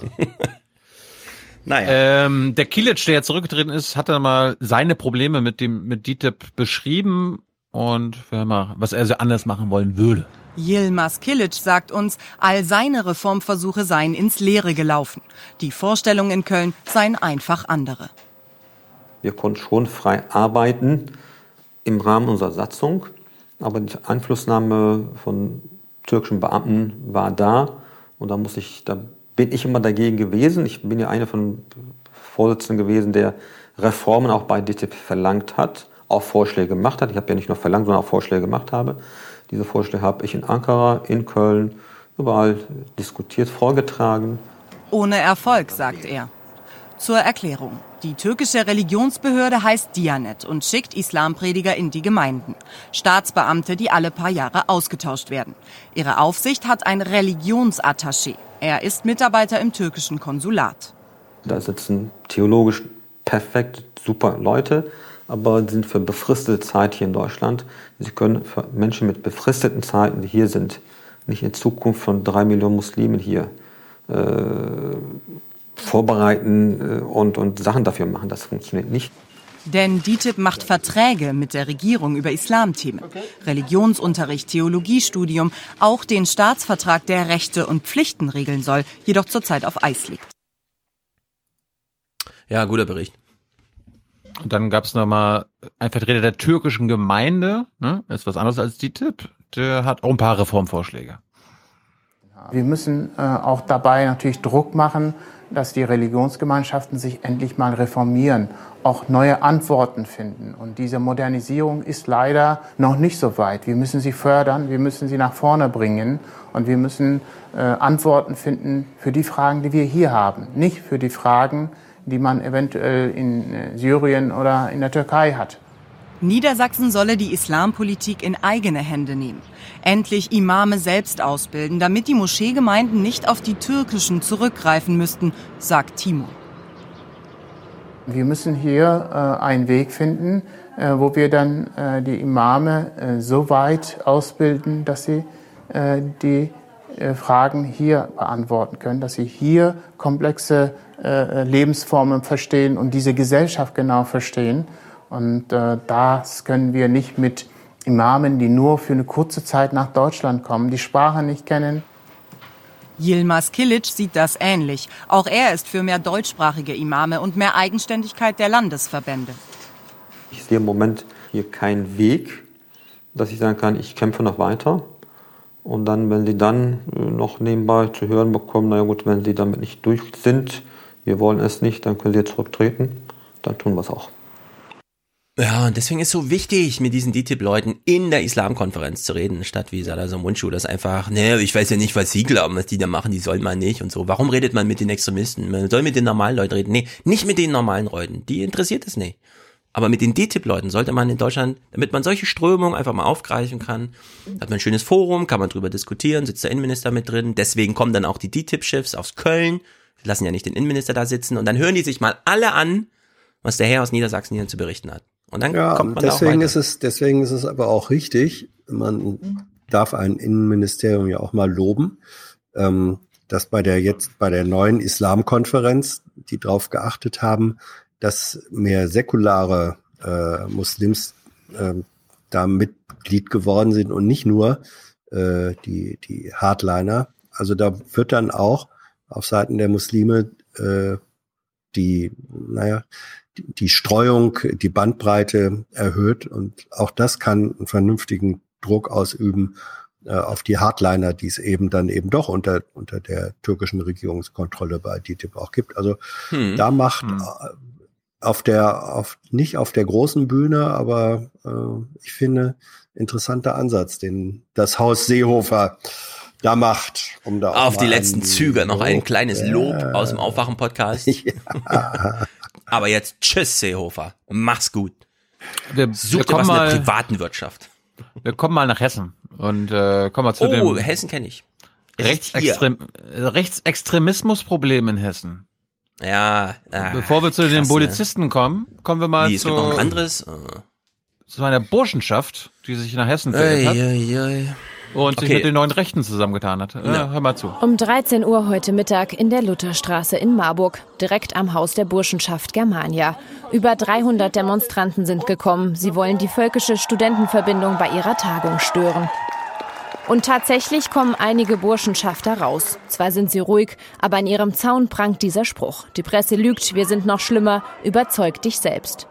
S9: naja.
S2: Ähm, der Kilic, der jetzt zurückgetreten ist, hat dann mal seine Probleme mit dem mit DITIB beschrieben und mal, was er so anders machen wollen würde.
S105: Yilmaz Kilic sagt uns, all seine Reformversuche seien ins Leere gelaufen. Die Vorstellungen in Köln seien einfach andere.
S120: Wir konnten schon frei arbeiten im Rahmen unserer Satzung, aber die Einflussnahme von türkischen Beamten war da und da muss ich, da bin ich immer dagegen gewesen. Ich bin ja einer von Vorsitzenden gewesen, der Reformen auch bei DTIP verlangt hat, auch Vorschläge gemacht hat. Ich habe ja nicht nur verlangt, sondern auch Vorschläge gemacht habe. Diese Vorschläge habe ich in Ankara, in Köln, überall diskutiert, vorgetragen.
S105: Ohne Erfolg, sagt er. Zur Erklärung. Die türkische Religionsbehörde heißt Diyanet und schickt Islamprediger in die Gemeinden. Staatsbeamte, die alle paar Jahre ausgetauscht werden. Ihre Aufsicht hat ein Religionsattaché. Er ist Mitarbeiter im türkischen Konsulat.
S120: Da sitzen theologisch perfekt super Leute, aber sind für befristete Zeit hier in Deutschland. Sie können für Menschen mit befristeten Zeiten, die hier sind, nicht in Zukunft von drei Millionen Muslimen hier äh, vorbereiten äh, und, und Sachen dafür machen. Das funktioniert nicht.
S105: Denn DITIB macht Verträge mit der Regierung über Islamthemen. Religionsunterricht, Theologiestudium, auch den Staatsvertrag, der Rechte und Pflichten regeln soll, jedoch zurzeit auf Eis liegt.
S9: Ja, guter Bericht.
S2: Und dann gab es nochmal ein Vertreter der türkischen Gemeinde, ne? ist was anderes als DITIB, der hat auch ein paar Reformvorschläge.
S123: Wir müssen äh, auch dabei natürlich Druck machen, dass die Religionsgemeinschaften sich endlich mal reformieren, auch neue Antworten finden. Und diese Modernisierung ist leider noch nicht so weit. Wir müssen sie fördern, wir müssen sie nach vorne bringen und wir müssen äh, Antworten finden für die Fragen, die wir hier haben, nicht für die Fragen, die man eventuell in äh, Syrien oder in der Türkei hat.
S105: Niedersachsen solle die Islampolitik in eigene Hände nehmen. Endlich Imame selbst ausbilden, damit die Moscheegemeinden nicht auf die türkischen zurückgreifen müssten, sagt Timo.
S123: Wir müssen hier äh, einen Weg finden, äh, wo wir dann äh, die Imame äh, so weit ausbilden, dass sie äh, die äh, Fragen hier beantworten können, dass sie hier komplexe Lebensformen verstehen und diese Gesellschaft genau verstehen. Und äh, das können wir nicht mit Imamen, die nur für eine kurze Zeit nach Deutschland kommen, die Sprache nicht kennen.
S105: Yilmaz Kilic sieht das ähnlich. Auch er ist für mehr deutschsprachige Imame und mehr Eigenständigkeit der Landesverbände.
S120: Ich sehe im Moment hier keinen Weg, dass ich sagen kann, ich kämpfe noch weiter. Und dann, wenn sie dann äh, noch nebenbei zu hören bekommen, naja gut, wenn sie damit nicht durch sind, wir wollen es nicht, dann können sie zurücktreten, dann tun wir es auch.
S9: Ja, und deswegen ist so wichtig, mit diesen DTIP-Leuten in der Islamkonferenz zu reden, statt wie Salah Mundschuh, das einfach, ne, ich weiß ja nicht, was sie glauben, was die da machen, die soll man nicht und so. Warum redet man mit den Extremisten? Man soll mit den normalen Leuten reden. Nee, nicht mit den normalen Leuten, die interessiert es nicht. Aber mit den DTIP-Leuten sollte man in Deutschland, damit man solche Strömungen einfach mal aufgreifen kann, hat man ein schönes Forum, kann man drüber diskutieren, sitzt der Innenminister mit drin, deswegen kommen dann auch die DTIP-Chefs aus Köln, lassen ja nicht den Innenminister da sitzen und dann hören die sich mal alle an, was der Herr aus Niedersachsen hier zu berichten hat. Und dann
S10: ja,
S9: kommt man
S10: deswegen
S9: da auch weiter.
S10: ist es, deswegen ist es aber auch richtig, man darf ein Innenministerium ja auch mal loben, ähm, dass bei der jetzt bei der neuen Islamkonferenz, die darauf geachtet haben, dass mehr säkulare äh, Muslims äh, da Mitglied geworden sind und nicht nur äh, die, die Hardliner. Also da wird dann auch auf Seiten der Muslime äh, die, naja, die, Streuung, die Bandbreite erhöht und auch das kann einen vernünftigen Druck ausüben äh, auf die Hardliner, die es eben dann eben doch unter, unter der türkischen Regierungskontrolle bei DTIP auch gibt. Also
S9: Hm.
S10: da macht
S9: Hm.
S10: äh, auf der, auf, nicht auf der großen Bühne, aber äh, ich finde, interessanter Ansatz, den das Haus Seehofer da macht, um da
S9: Auf die letzten Züge noch ein kleines Lob
S10: Ja.
S9: aus dem Aufwachen-Podcast. Aber jetzt tschüss, Seehofer. Mach's gut.
S2: Wir,
S9: Such
S2: wir
S9: dir was
S2: kommen
S9: in der
S2: mal,
S9: privaten Wirtschaft.
S2: wir kommen mal nach Hessen und äh, kommen mal zu
S9: Oh,
S2: dem
S9: Hessen kenne ich.
S2: Rechtsextrem Rechtsextremismusproblem in Hessen.
S9: Ja, ah,
S2: Bevor wir zu
S9: krass,
S2: den
S9: ne?
S2: Polizisten kommen, kommen wir mal
S9: Wie,
S2: zu,
S9: gibt noch ein anderes? Äh.
S2: zu einer Burschenschaft, die sich nach Hessen verirrt hat
S9: Ei, ei, ei.
S2: Und sich
S9: Okay.
S2: mit den neuen Rechten zusammengetan hat. Äh,
S9: Ja.
S2: Hör mal zu.
S124: Um 13 Uhr heute Mittag in der Lutherstraße in Marburg, direkt am Haus der Burschenschaft Germania. Über 300 Demonstranten sind gekommen. Sie wollen die völkische Studentenverbindung bei ihrer Tagung stören. Und tatsächlich kommen einige Burschenschafter raus. Zwar sind sie ruhig, aber an ihrem Zaun prangt dieser Spruch. Die Presse lügt, wir sind noch schlimmer, überzeug dich selbst.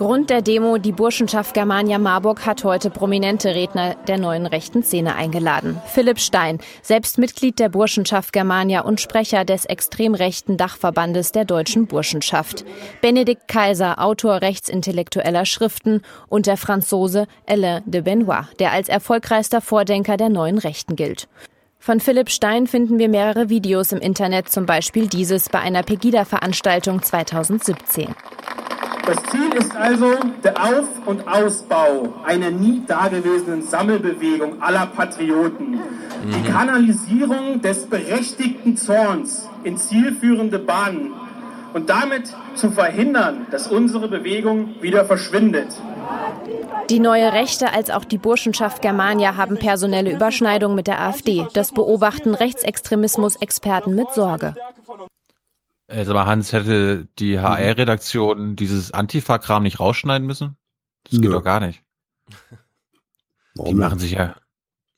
S124: Grund der Demo, die Burschenschaft Germania Marburg hat heute prominente Redner der neuen rechten Szene eingeladen. Philipp Stein, selbst Mitglied der Burschenschaft Germania und Sprecher des extrem rechten Dachverbandes der deutschen Burschenschaft. Benedikt Kaiser, Autor rechtsintellektueller Schriften und der Franzose Alain de Benoit, der als erfolgreichster Vordenker der neuen Rechten gilt. Von Philipp Stein finden wir mehrere Videos im Internet, zum Beispiel dieses bei einer Pegida-Veranstaltung 2017.
S125: Das Ziel ist also der Auf- und Ausbau einer nie dagewesenen Sammelbewegung aller Patrioten. Die Kanalisierung des berechtigten Zorns in zielführende Bahnen und damit zu verhindern, dass unsere Bewegung wieder verschwindet.
S124: Die neue Rechte als auch die Burschenschaft Germania haben personelle Überschneidungen mit der AfD. Das beobachten Rechtsextremismus-Experten mit Sorge.
S2: Äh, sag mal, Hans, hätte die HR-Redaktion dieses Antifa-Kram nicht rausschneiden müssen? Das geht
S10: Nö.
S2: doch gar nicht. Die machen sich ja.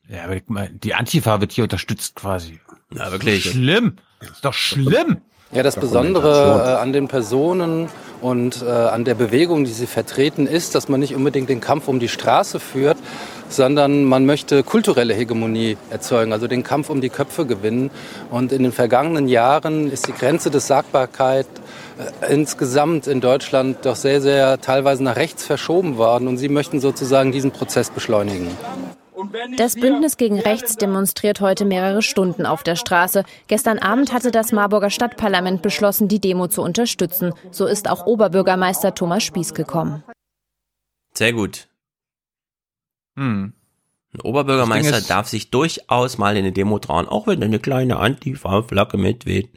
S2: Ja, aber ich mein, die Antifa wird hier unterstützt quasi.
S9: Ja, wirklich.
S2: Schlimm. Ist doch schlimm.
S126: Ja, das Besondere äh, an den Personen und äh, an der Bewegung, die sie vertreten, ist, dass man nicht unbedingt den Kampf um die Straße führt, sondern man möchte kulturelle Hegemonie erzeugen, also den Kampf um die Köpfe gewinnen. Und in den vergangenen Jahren ist die Grenze des Sagbarkeit äh, insgesamt in Deutschland doch sehr, sehr teilweise nach rechts verschoben worden. Und sie möchten sozusagen diesen Prozess beschleunigen.
S124: Das Bündnis gegen Rechts demonstriert heute mehrere Stunden auf der Straße. Gestern Abend hatte das Marburger Stadtparlament beschlossen, die Demo zu unterstützen. So ist auch Oberbürgermeister Thomas Spieß gekommen.
S9: Sehr gut.
S2: Hm.
S9: Ein Oberbürgermeister darf sich durchaus mal in eine Demo trauen, auch wenn eine kleine Antifa-Flagge mitweht.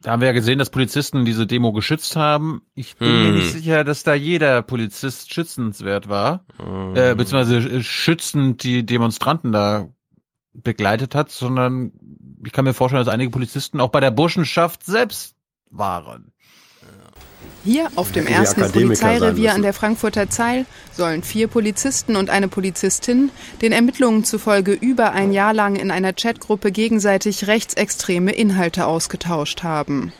S2: Da haben wir ja gesehen, dass Polizisten diese Demo geschützt haben. Ich bin mir
S9: Hm.
S2: nicht sicher, dass da jeder Polizist schützenswert war.
S9: Hm.
S2: Äh, beziehungsweise äh, schützend die Demonstranten da begleitet hat, sondern ich kann mir vorstellen, dass einige Polizisten auch bei der Burschenschaft selbst waren.
S127: Hier auf dem ersten Polizeirevier an der Frankfurter Zeil sollen vier Polizisten und eine Polizistin den Ermittlungen zufolge über ein Jahr lang in einer Chatgruppe gegenseitig rechtsextreme Inhalte ausgetauscht haben.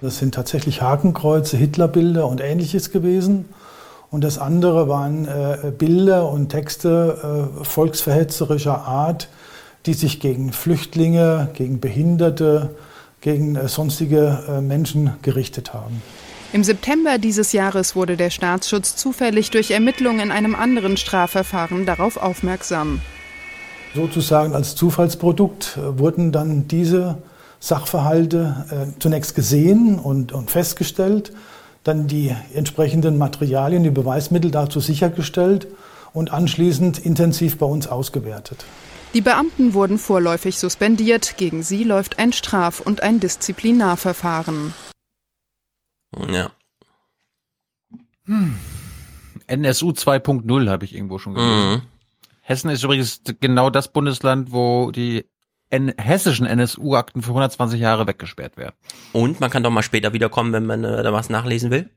S128: Das sind tatsächlich Hakenkreuze, Hitlerbilder und ähnliches gewesen. Und das andere waren äh, Bilder und Texte äh, volksverhetzerischer Art, die sich gegen Flüchtlinge, gegen Behinderte, gegen äh, sonstige äh, Menschen gerichtet haben.
S127: Im September dieses Jahres wurde der Staatsschutz zufällig durch Ermittlungen in einem anderen Strafverfahren darauf aufmerksam.
S128: Sozusagen als Zufallsprodukt äh, wurden dann diese Sachverhalte zunächst gesehen und, und festgestellt, dann die entsprechenden Materialien, die Beweismittel dazu sichergestellt und anschließend intensiv bei uns ausgewertet.
S127: Die Beamten wurden vorläufig suspendiert. Gegen sie läuft ein Straf- und ein Disziplinarverfahren.
S9: Ja.
S2: Hm. NSU 2.0 habe ich irgendwo schon gelesen. Mhm. Hessen ist übrigens genau das Bundesland, wo die N hessischen NSU-Akten für 120 Jahre weggesperrt werden.
S9: Und man kann doch mal später wiederkommen, wenn man äh, da was nachlesen will.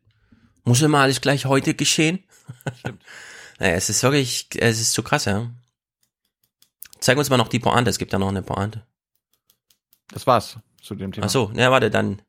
S9: Muss immer alles gleich heute geschehen? Stimmt. naja, es ist wirklich, es ist zu krass, ja. Zeig uns mal noch die Pointe, es gibt ja noch eine Pointe.
S2: Das war's zu dem Thema.
S9: Ach so, ja, warte, dann.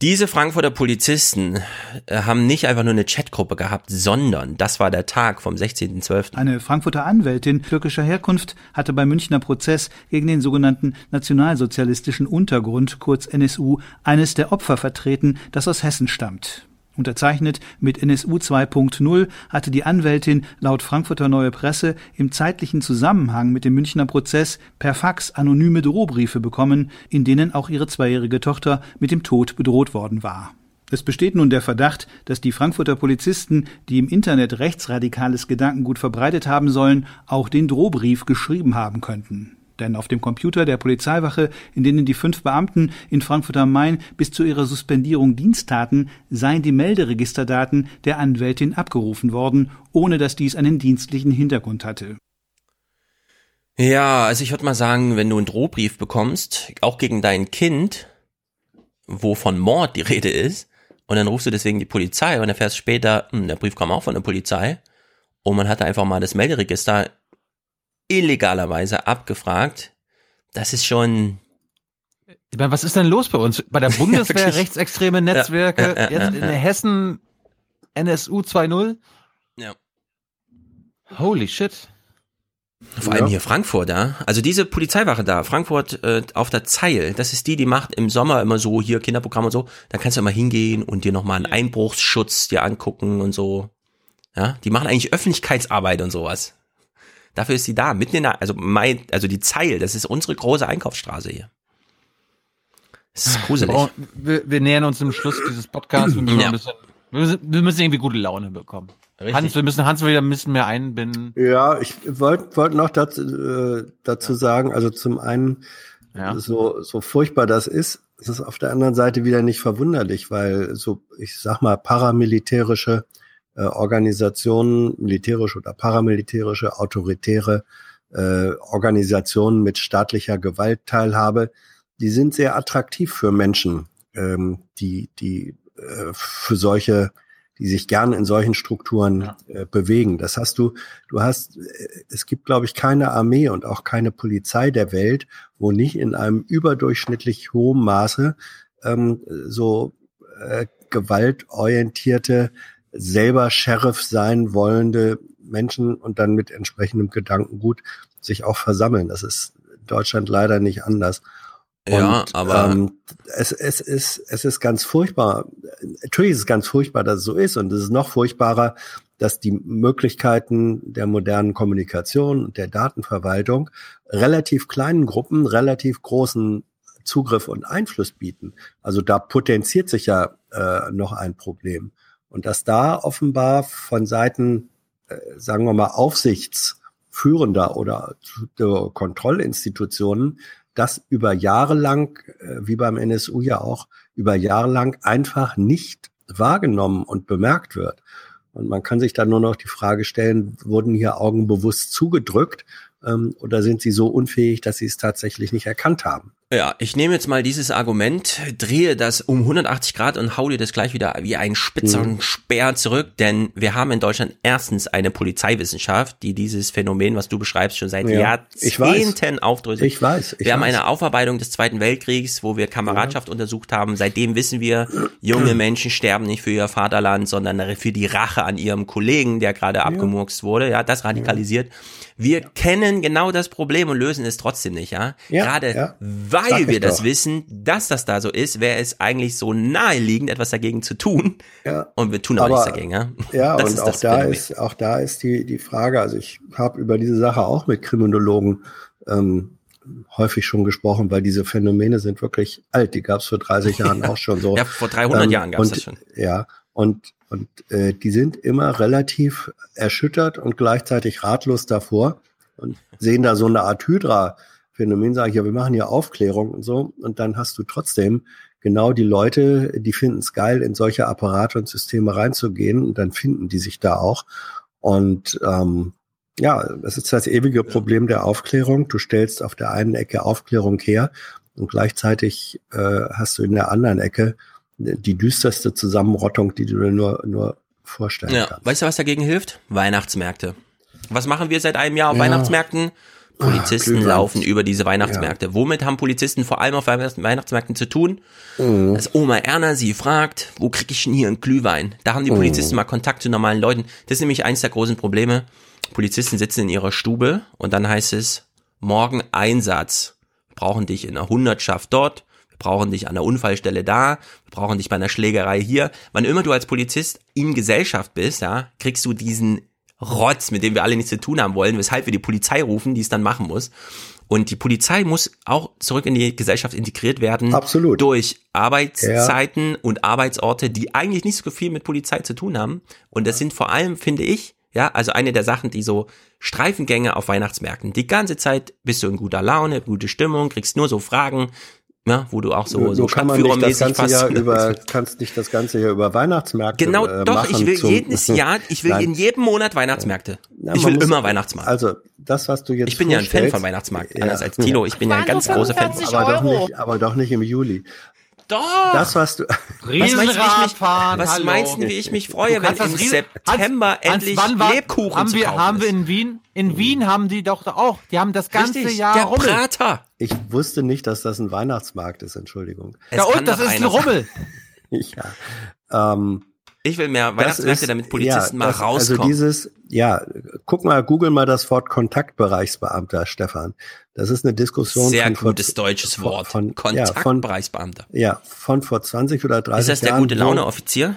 S9: Diese Frankfurter Polizisten äh, haben nicht einfach nur eine Chatgruppe gehabt, sondern das war der Tag vom 16.12.
S129: Eine Frankfurter Anwältin türkischer Herkunft hatte beim Münchner Prozess gegen den sogenannten nationalsozialistischen Untergrund, kurz NSU, eines der Opfer vertreten, das aus Hessen stammt. Unterzeichnet mit NSU 2.0 hatte die Anwältin laut Frankfurter Neue Presse im zeitlichen Zusammenhang mit dem Münchner Prozess per Fax anonyme Drohbriefe bekommen, in denen auch ihre zweijährige Tochter mit dem Tod bedroht worden war. Es besteht nun der Verdacht, dass die Frankfurter Polizisten, die im Internet rechtsradikales Gedankengut verbreitet haben sollen, auch den Drohbrief geschrieben haben könnten. Denn auf dem Computer der Polizeiwache, in denen die fünf Beamten in Frankfurt am Main bis zu ihrer Suspendierung Dienst taten, seien die Melderegisterdaten der Anwältin abgerufen worden, ohne dass dies einen dienstlichen Hintergrund hatte.
S9: Ja, also ich würde mal sagen, wenn du einen Drohbrief bekommst, auch gegen dein Kind, wo von Mord die Rede ist, und dann rufst du deswegen die Polizei und erfährst später, hm, der Brief kam auch von der Polizei, und man hatte einfach mal das Melderegister illegalerweise abgefragt. Das ist schon.
S2: Ich meine, was ist denn los bei uns? Bei der Bundeswehr
S9: Ja,
S2: rechtsextreme Netzwerke,
S9: Ja, ja, ja,
S2: jetzt in
S9: ja.
S2: Hessen NSU 2.0?
S9: Ja.
S2: Holy shit.
S9: Vor allem hier Frankfurt, ja. Also diese Polizeiwache da, Frankfurt äh, auf der Zeil, das ist die, die macht im Sommer immer so hier Kinderprogramm und so. Da kannst du immer hingehen und dir nochmal einen Einbruchsschutz dir angucken und so. Ja, die machen eigentlich Öffentlichkeitsarbeit und sowas. Dafür ist sie da, mitten in der, also mein, also die Zeil, das ist unsere große Einkaufsstraße hier. Das ist gruselig.
S2: Oh, wir, wir nähern uns dem Schluss dieses Podcasts. Wir müssen,
S9: Ja.
S2: ein bisschen, wir müssen, wir müssen irgendwie gute Laune bekommen.
S9: Richtig.
S2: Hans, wir müssen Hans wieder ein bisschen mehr einbinden.
S10: Ja, ich wollte wollt noch dazu, äh, dazu sagen, also zum einen, so, so furchtbar das ist, es ist auf der anderen Seite wieder nicht verwunderlich, weil so, ich sag mal, paramilitärische äh, Organisationen, militärische oder paramilitärische, autoritäre äh, Organisationen mit staatlicher Gewaltteilhabe, die sind sehr attraktiv für Menschen, ähm, die, die äh, für solche die sich gern in solchen Strukturen äh, bewegen. Das hast du, du hast, äh, es gibt, glaube ich, keine Armee und auch keine Polizei der Welt, wo nicht in einem überdurchschnittlich hohen Maße ähm, so äh, gewaltorientierte, selber Sheriff sein wollende Menschen und dann mit entsprechendem Gedankengut sich auch versammeln. Das ist in Deutschland leider nicht anders.
S9: Ja,
S10: Und,
S9: aber-
S10: ähm, es, es, ist, es ist ganz furchtbar. Natürlich ist es ganz furchtbar, dass es so ist. Und es ist noch furchtbarer, dass die Möglichkeiten der modernen Kommunikation und der Datenverwaltung relativ kleinen Gruppen relativ großen Zugriff und Einfluss bieten. Also da potenziert sich ja äh, noch ein Problem. Und dass da offenbar von Seiten, äh, sagen wir mal, aufsichtsführender oder äh, Kontrollinstitutionen das über Jahre lang, äh, wie beim NSU ja auch, über Jahre lang einfach nicht wahrgenommen und bemerkt wird. Und man kann sich dann nur noch die Frage stellen, wurden hier Augen bewusst zugedrückt ähm, oder sind sie so unfähig, dass sie es tatsächlich nicht erkannt haben?
S9: Ja, ich nehme jetzt mal dieses Argument, drehe das um 180 Grad und hau dir das gleich wieder wie ein spitzer mhm. Speer zurück, denn wir haben in Deutschland erstens eine Polizeiwissenschaft, die dieses Phänomen, was du beschreibst, schon seit ja, Jahrzehnten aufdröselt.
S10: Ich weiß. Ich
S9: wir
S10: weiß.
S9: haben eine Aufarbeitung des Zweiten Weltkriegs, wo wir Kameradschaft ja. untersucht haben. Seitdem wissen wir, junge Menschen sterben nicht für ihr Vaterland, sondern für die Rache an ihrem Kollegen, der gerade ja. abgemurkst wurde. Ja, das radikalisiert. Ja. Wir kennen genau das Problem und lösen es trotzdem nicht, ja. ja Gerade ja. weil wir das doch. wissen, dass das da so ist, wäre es eigentlich so naheliegend, etwas dagegen zu tun. Ja. Und wir tun aber, aber nichts dagegen, ja.
S10: Ja, das und auch da Phänomen. ist, auch da ist die, die Frage, also ich habe über diese Sache auch mit Kriminologen ähm, häufig schon gesprochen, weil diese Phänomene sind wirklich alt. Die gab es vor 30 Jahren auch schon so.
S9: Ja, vor 300 ähm, Jahren gab es das schon.
S10: Ja, und und äh, die sind immer relativ erschüttert und gleichzeitig ratlos davor und sehen da so eine Art Hydra-Phänomen, sage ich, ja, wir machen hier Aufklärung und so. Und dann hast du trotzdem genau die Leute, die finden es geil, in solche Apparate und Systeme reinzugehen und dann finden die sich da auch. Und ähm, ja, das ist das ewige Problem der Aufklärung. Du stellst auf der einen Ecke Aufklärung her und gleichzeitig äh, hast du in der anderen Ecke die düsterste Zusammenrottung, die du dir nur, nur vorstellen ja. kannst.
S9: Weißt du, was dagegen hilft? Weihnachtsmärkte. Was machen wir seit einem Jahr auf ja. Weihnachtsmärkten? Polizisten Ach, laufen über diese Weihnachtsmärkte. Ja. Womit haben Polizisten vor allem auf Weihnachtsmärkten zu tun? Mhm. Dass Oma Erna sie fragt, wo krieg ich denn hier einen Glühwein? Da haben die Polizisten mhm. mal Kontakt zu normalen Leuten. Das ist nämlich eins der großen Probleme. Polizisten sitzen in ihrer Stube und dann heißt es, morgen Einsatz. Brauchen dich in einer Hundertschaft dort brauchen dich an der Unfallstelle da, wir brauchen dich bei einer Schlägerei hier. Wann immer du als Polizist in Gesellschaft bist, ja, kriegst du diesen Rotz, mit dem wir alle nichts zu tun haben wollen, weshalb wir die Polizei rufen, die es dann machen muss. Und die Polizei muss auch zurück in die Gesellschaft integriert werden.
S10: Absolut.
S9: Durch Arbeitszeiten ja. und Arbeitsorte, die eigentlich nicht so viel mit Polizei zu tun haben. Und das sind vor allem, finde ich, ja, also eine der Sachen, die so Streifengänge auf Weihnachtsmärkten. Die ganze Zeit bist du in guter Laune, gute Stimmung, kriegst nur so Fragen, ja, wo du auch so,
S10: so, so kann man nicht das ganze Jahr über, kannst nicht das ganze Jahr über Weihnachtsmärkte
S9: Genau, äh, doch, ich will jedes Jahr, ich will in jedem Monat Weihnachtsmärkte. Ja, ich will muss, immer Weihnachtsmarkt.
S10: Also, das, was du jetzt
S9: Ich bin ja ein Fan von Weihnachtsmarkt, ja. anders als Tino, ich bin ja ein ganz großer Fan.
S10: Aber doch nicht, aber doch nicht im Juli.
S9: Doch.
S10: Das, was du.
S9: Was meinst du, wie ich mich, was meinst du, wie ich mich freue, wenn im September Hans, endlich Hans, war, Lebkuchen
S2: haben wir, haben wir in Wien? In Wien haben die doch auch. Die haben das ganze Richtig, Jahr
S9: der Rummel. Prater.
S10: Ich wusste nicht, dass das ein Weihnachtsmarkt ist. Entschuldigung.
S2: Es ja und das ist ein Rummel.
S10: ja. Ähm,
S9: ich will mehr Weihnachtsmärkte, damit Polizisten ja, mal das, rauskommen.
S10: Also dieses, ja, guck mal, google mal das Wort Kontaktbereichsbeamter, Stefan. Das ist eine Diskussion
S9: Sehr von gutes vor, deutsches Wort. Von, Kontaktbereichsbeamter.
S10: Ja, von, ja, von vor 20 oder 30 Jahren. Ist
S9: das der
S10: Jahren,
S9: gute Laune Offizier?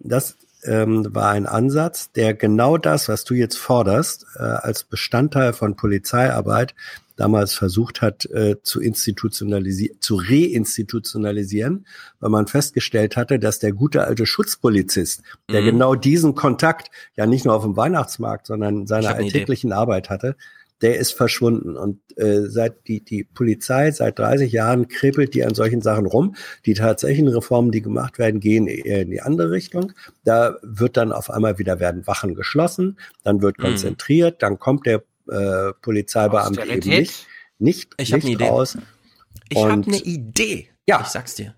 S10: Das ähm, war ein Ansatz, der genau das, was du jetzt forderst, äh, als Bestandteil von Polizeiarbeit damals versucht hat äh, zu institutionalisieren, zu reinstitutionalisieren, weil man festgestellt hatte, dass der gute alte Schutzpolizist, der mhm. genau diesen Kontakt ja nicht nur auf dem Weihnachtsmarkt, sondern in seiner alltäglichen Arbeit hatte, der ist verschwunden. Und äh, seit die, die Polizei seit 30 Jahren krepelt die an solchen Sachen rum. Die tatsächlichen Reformen, die gemacht werden, gehen eher in die andere Richtung. Da wird dann auf einmal wieder werden Wachen geschlossen, dann wird mhm. konzentriert, dann kommt der äh, Polizeibeamte eben nicht, nicht,
S9: ich nicht
S10: eine raus.
S9: Idee. Ich habe eine Idee. Ja. Ich sag's dir.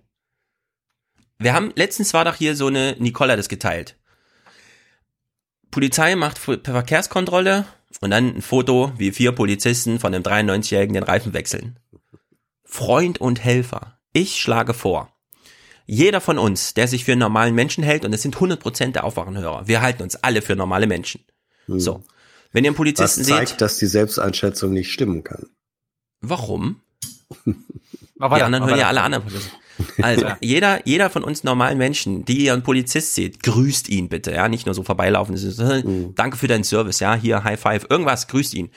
S9: Wir haben, letztens war doch hier so eine, Nicola das geteilt. Polizei macht Verkehrskontrolle und dann ein Foto, wie vier Polizisten von einem 93-Jährigen den Reifen wechseln. Freund und Helfer. Ich schlage vor, jeder von uns, der sich für einen normalen Menschen hält, und es sind 100% der Aufwachenhörer, wir halten uns alle für normale Menschen. Hm. So. Wenn ihr einen Polizisten
S10: Was zeigt, seht, dass die Selbsteinschätzung nicht stimmen kann.
S9: Warum? Aber die anderen hören ja alle anderen Polizisten. Also, jeder, jeder von uns normalen Menschen, die ihr einen Polizist seht, grüßt ihn bitte, ja, nicht nur so vorbeilaufen. Mhm. Danke für deinen Service, ja, hier High Five, irgendwas, grüßt ihn.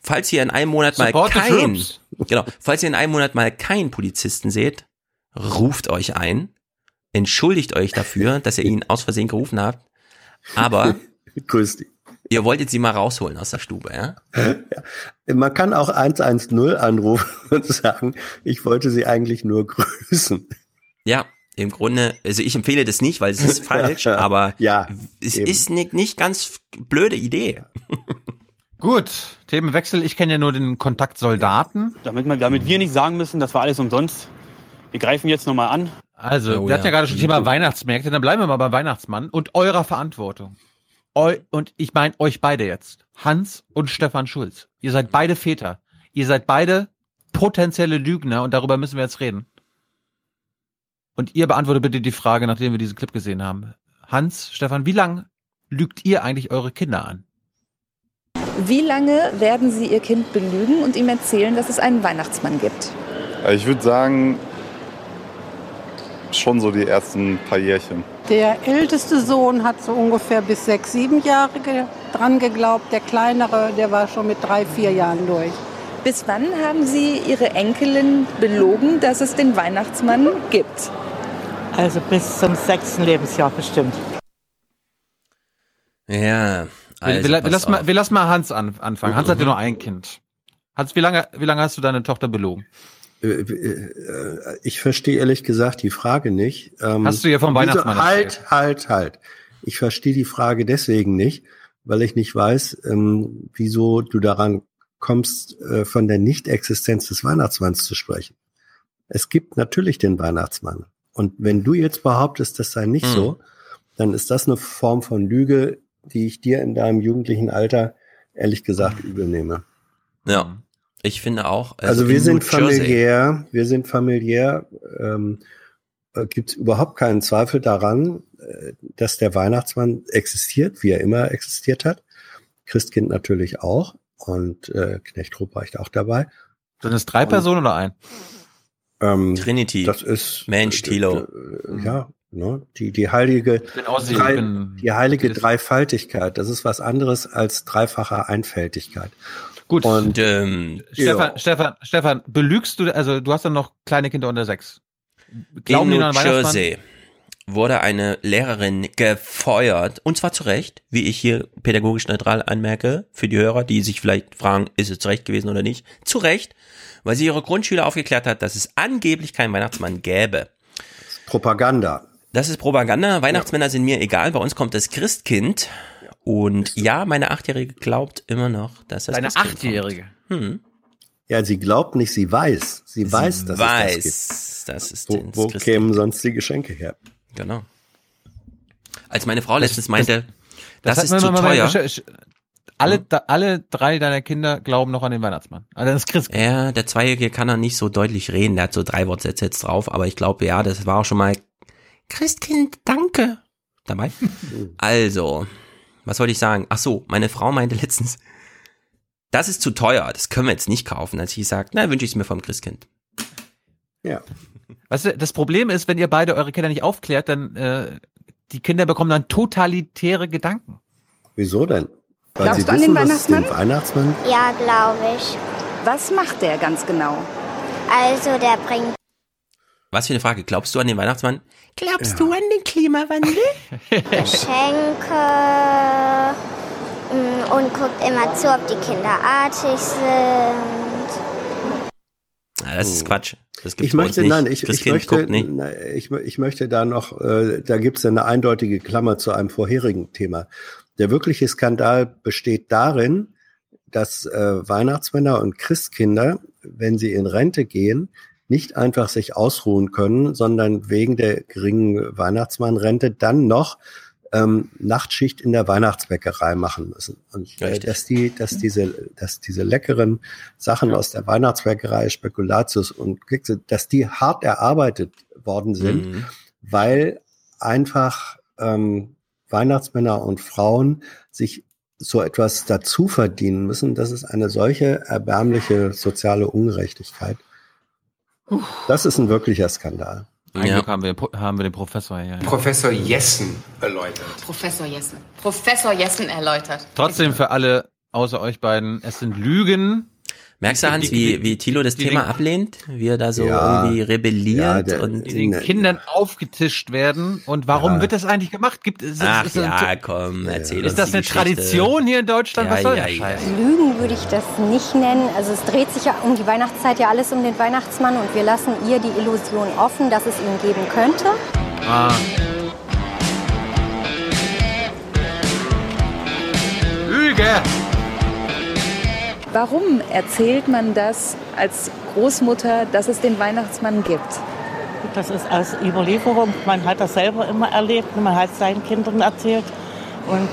S9: Falls ihr in einem Monat mal Support kein, genau, falls ihr in einem Monat mal keinen Polizisten seht, ruft euch ein, entschuldigt euch dafür, dass ihr ihn aus Versehen gerufen habt, aber
S10: grüßt ihn.
S9: Ihr wolltet sie mal rausholen aus der Stube, ja?
S10: ja. Man kann auch 110 anrufen und sagen, ich wollte sie eigentlich nur grüßen.
S9: Ja, im Grunde, also ich empfehle das nicht, weil es ist falsch, aber
S10: ja,
S9: es eben. ist eine nicht ganz blöde Idee.
S2: Gut, Themenwechsel. Ich kenne ja nur den Kontakt Soldaten.
S130: Damit, man, damit wir nicht sagen müssen, das war alles umsonst. Wir greifen jetzt nochmal an.
S2: Also, oh, wir hatten ja gerade schon Thema Weihnachtsmärkte, dann bleiben wir mal beim Weihnachtsmann und eurer Verantwortung. Eu und ich meine euch beide jetzt. Hans und Stefan Schulz. Ihr seid beide Väter. Ihr seid beide potenzielle Lügner und darüber müssen wir jetzt reden. Und ihr beantwortet bitte die Frage, nachdem wir diesen Clip gesehen haben. Hans, Stefan, wie lang lügt ihr eigentlich eure Kinder an?
S131: Wie lange werden Sie Ihr Kind belügen und ihm erzählen, dass es einen Weihnachtsmann gibt?
S132: Ich würde sagen, schon so die ersten paar Jährchen.
S133: Der älteste Sohn hat so ungefähr bis sechs, sieben Jahre ge dran geglaubt. Der kleinere, der war schon mit drei, vier Jahren durch.
S131: Bis wann haben Sie Ihre Enkelin belogen, dass es den Weihnachtsmann gibt?
S133: Also bis zum sechsten Lebensjahr bestimmt.
S9: Ja.
S2: Also wir, wir, wir, lassen mal, wir lassen mal Hans an, anfangen. Hans hat ja nur ein Kind. Hans, wie lange, wie lange hast du deine Tochter belogen?
S10: Äh, äh, ich verstehe ehrlich gesagt die Frage nicht.
S2: Ähm, hast du ja vom Weihnachtsmann
S10: wieso, Halt, halt, halt. Ich verstehe die Frage deswegen nicht, weil ich nicht weiß, ähm, wieso du daran kommst, äh, von der Nichtexistenz des Weihnachtsmanns zu sprechen. Es gibt natürlich den Weihnachtsmann. Und wenn du jetzt behauptest, das sei nicht mhm. so, dann ist das eine Form von Lüge, die ich dir in deinem jugendlichen Alter ehrlich gesagt übel nehme.
S9: Ja, ich finde auch.
S10: Also, also wir sind familiär, wir sind familiär. Ähm, äh, Gibt es überhaupt keinen Zweifel daran, äh, dass der Weihnachtsmann existiert, wie er immer existiert hat. Christkind natürlich auch und äh, Knecht Ruprecht auch dabei.
S2: Sind es drei und, Personen oder ein?
S10: Ähm,
S9: Trinity.
S10: Das ist
S9: Mensch, Tilo.
S10: Äh, ja, ne, die die heilige drei, die heilige Dreifaltigkeit. Das ist was anderes als dreifache Einfältigkeit.
S2: Gut. Und ähm, Stefan, ja. Stefan, Stefan, belügst du? Also du hast dann noch kleine Kinder unter sechs.
S9: Glauben In New Jersey wurde eine Lehrerin gefeuert und zwar zu Recht, wie ich hier pädagogisch neutral anmerke für die Hörer, die sich vielleicht fragen, ist es zu Recht gewesen oder nicht? Zu Recht, weil sie ihre Grundschüler aufgeklärt hat, dass es angeblich keinen Weihnachtsmann gäbe.
S10: Propaganda.
S9: Das ist Propaganda. Weihnachtsmänner ja. sind mir egal. Bei uns kommt das Christkind. Und ja, meine Achtjährige glaubt immer noch, dass das
S2: Deine Achtjährige? Hm.
S10: Ja, sie glaubt nicht, sie weiß. Sie, sie weiß, dass weiß, es das
S9: gibt. Dass es
S10: wo, wo kämen sonst die Geschenke her?
S9: Genau. Als meine Frau letztens meinte, das, das, das ist zu teuer.
S2: Alle, da, alle drei deiner Kinder glauben noch an den Weihnachtsmann. Also das Christkind.
S9: Ja, der Zweijährige kann er nicht so deutlich reden. Der hat so drei Wortsätze jetzt drauf. Aber ich glaube, ja, das war auch schon mal Christkind, danke. Dabei. also, was wollte ich sagen? Ach so, meine Frau meinte letztens, das ist zu teuer. Das können wir jetzt nicht kaufen. Als ich sagte, na, wünsche ich es mir vom Christkind.
S10: Ja.
S2: Weißt du, das Problem ist, wenn ihr beide eure Kinder nicht aufklärt, dann äh, die Kinder bekommen dann totalitäre Gedanken.
S10: Wieso denn?
S131: Weil Glaubst du an den Weihnachtsmann?
S10: Den Weihnachtsmann?
S115: Ja, glaube ich.
S131: Was macht der ganz genau?
S115: Also, der bringt.
S9: Was für eine Frage. Glaubst du an den Weihnachtsmann? Glaubst ja. du an den Klimawandel?
S115: Geschenke mm, und guckt immer zu, ob die Kinder artig sind.
S9: Ja, das ist Quatsch. Das
S10: ich möchte, nein, ich, ich möchte, ich, ich möchte da noch, äh, da gibt es eine eindeutige Klammer zu einem vorherigen Thema. Der wirkliche Skandal besteht darin, dass äh, Weihnachtsmänner und Christkinder, wenn sie in Rente gehen, nicht einfach sich ausruhen können, sondern wegen der geringen Weihnachtsmannrente dann noch ähm, Nachtschicht in der Weihnachtsbäckerei machen müssen. Und äh, dass die, dass diese, dass diese leckeren Sachen aus der Weihnachtsbäckerei, Spekulatius und Kekse, dass die hart erarbeitet worden sind, mhm. weil einfach ähm, Weihnachtsmänner und Frauen sich so etwas dazu verdienen müssen, das ist eine solche erbärmliche soziale Ungerechtigkeit. Das ist ein wirklicher Skandal.
S2: Ein ja. Glück haben wir, haben wir den Professor hier.
S134: Professor Jessen erläutert.
S131: Professor Jessen. Professor Jessen erläutert.
S2: Trotzdem für alle außer euch beiden, es sind Lügen.
S9: Merkst du, Hans, wie, wie Thilo das Thema ablehnt? Wie er da so
S2: Ja.
S9: irgendwie rebelliert
S2: Ja, der-
S9: und
S2: die den Kindern aufgetischt werden. Und warum
S9: Ja.
S2: wird das eigentlich gemacht? Gibt es
S9: Ach
S2: ist das
S9: ja,
S2: ein-
S9: komm, erzähl
S2: Ist das eine
S9: Geschichte.
S2: Tradition hier in Deutschland? Was
S9: Ja,
S2: soll
S9: ja.
S2: Scheiß?
S135: Lügen würde ich das nicht nennen. Also es dreht sich ja um die Weihnachtszeit ja alles um den Weihnachtsmann und wir lassen ihr die Illusion offen, dass es ihn geben könnte.
S2: Ah. Lüge!
S129: Warum erzählt man das als Großmutter, dass es den Weihnachtsmann gibt?
S136: Das ist aus Überlieferung. Man hat das selber immer erlebt. Man hat es seinen Kindern erzählt. Und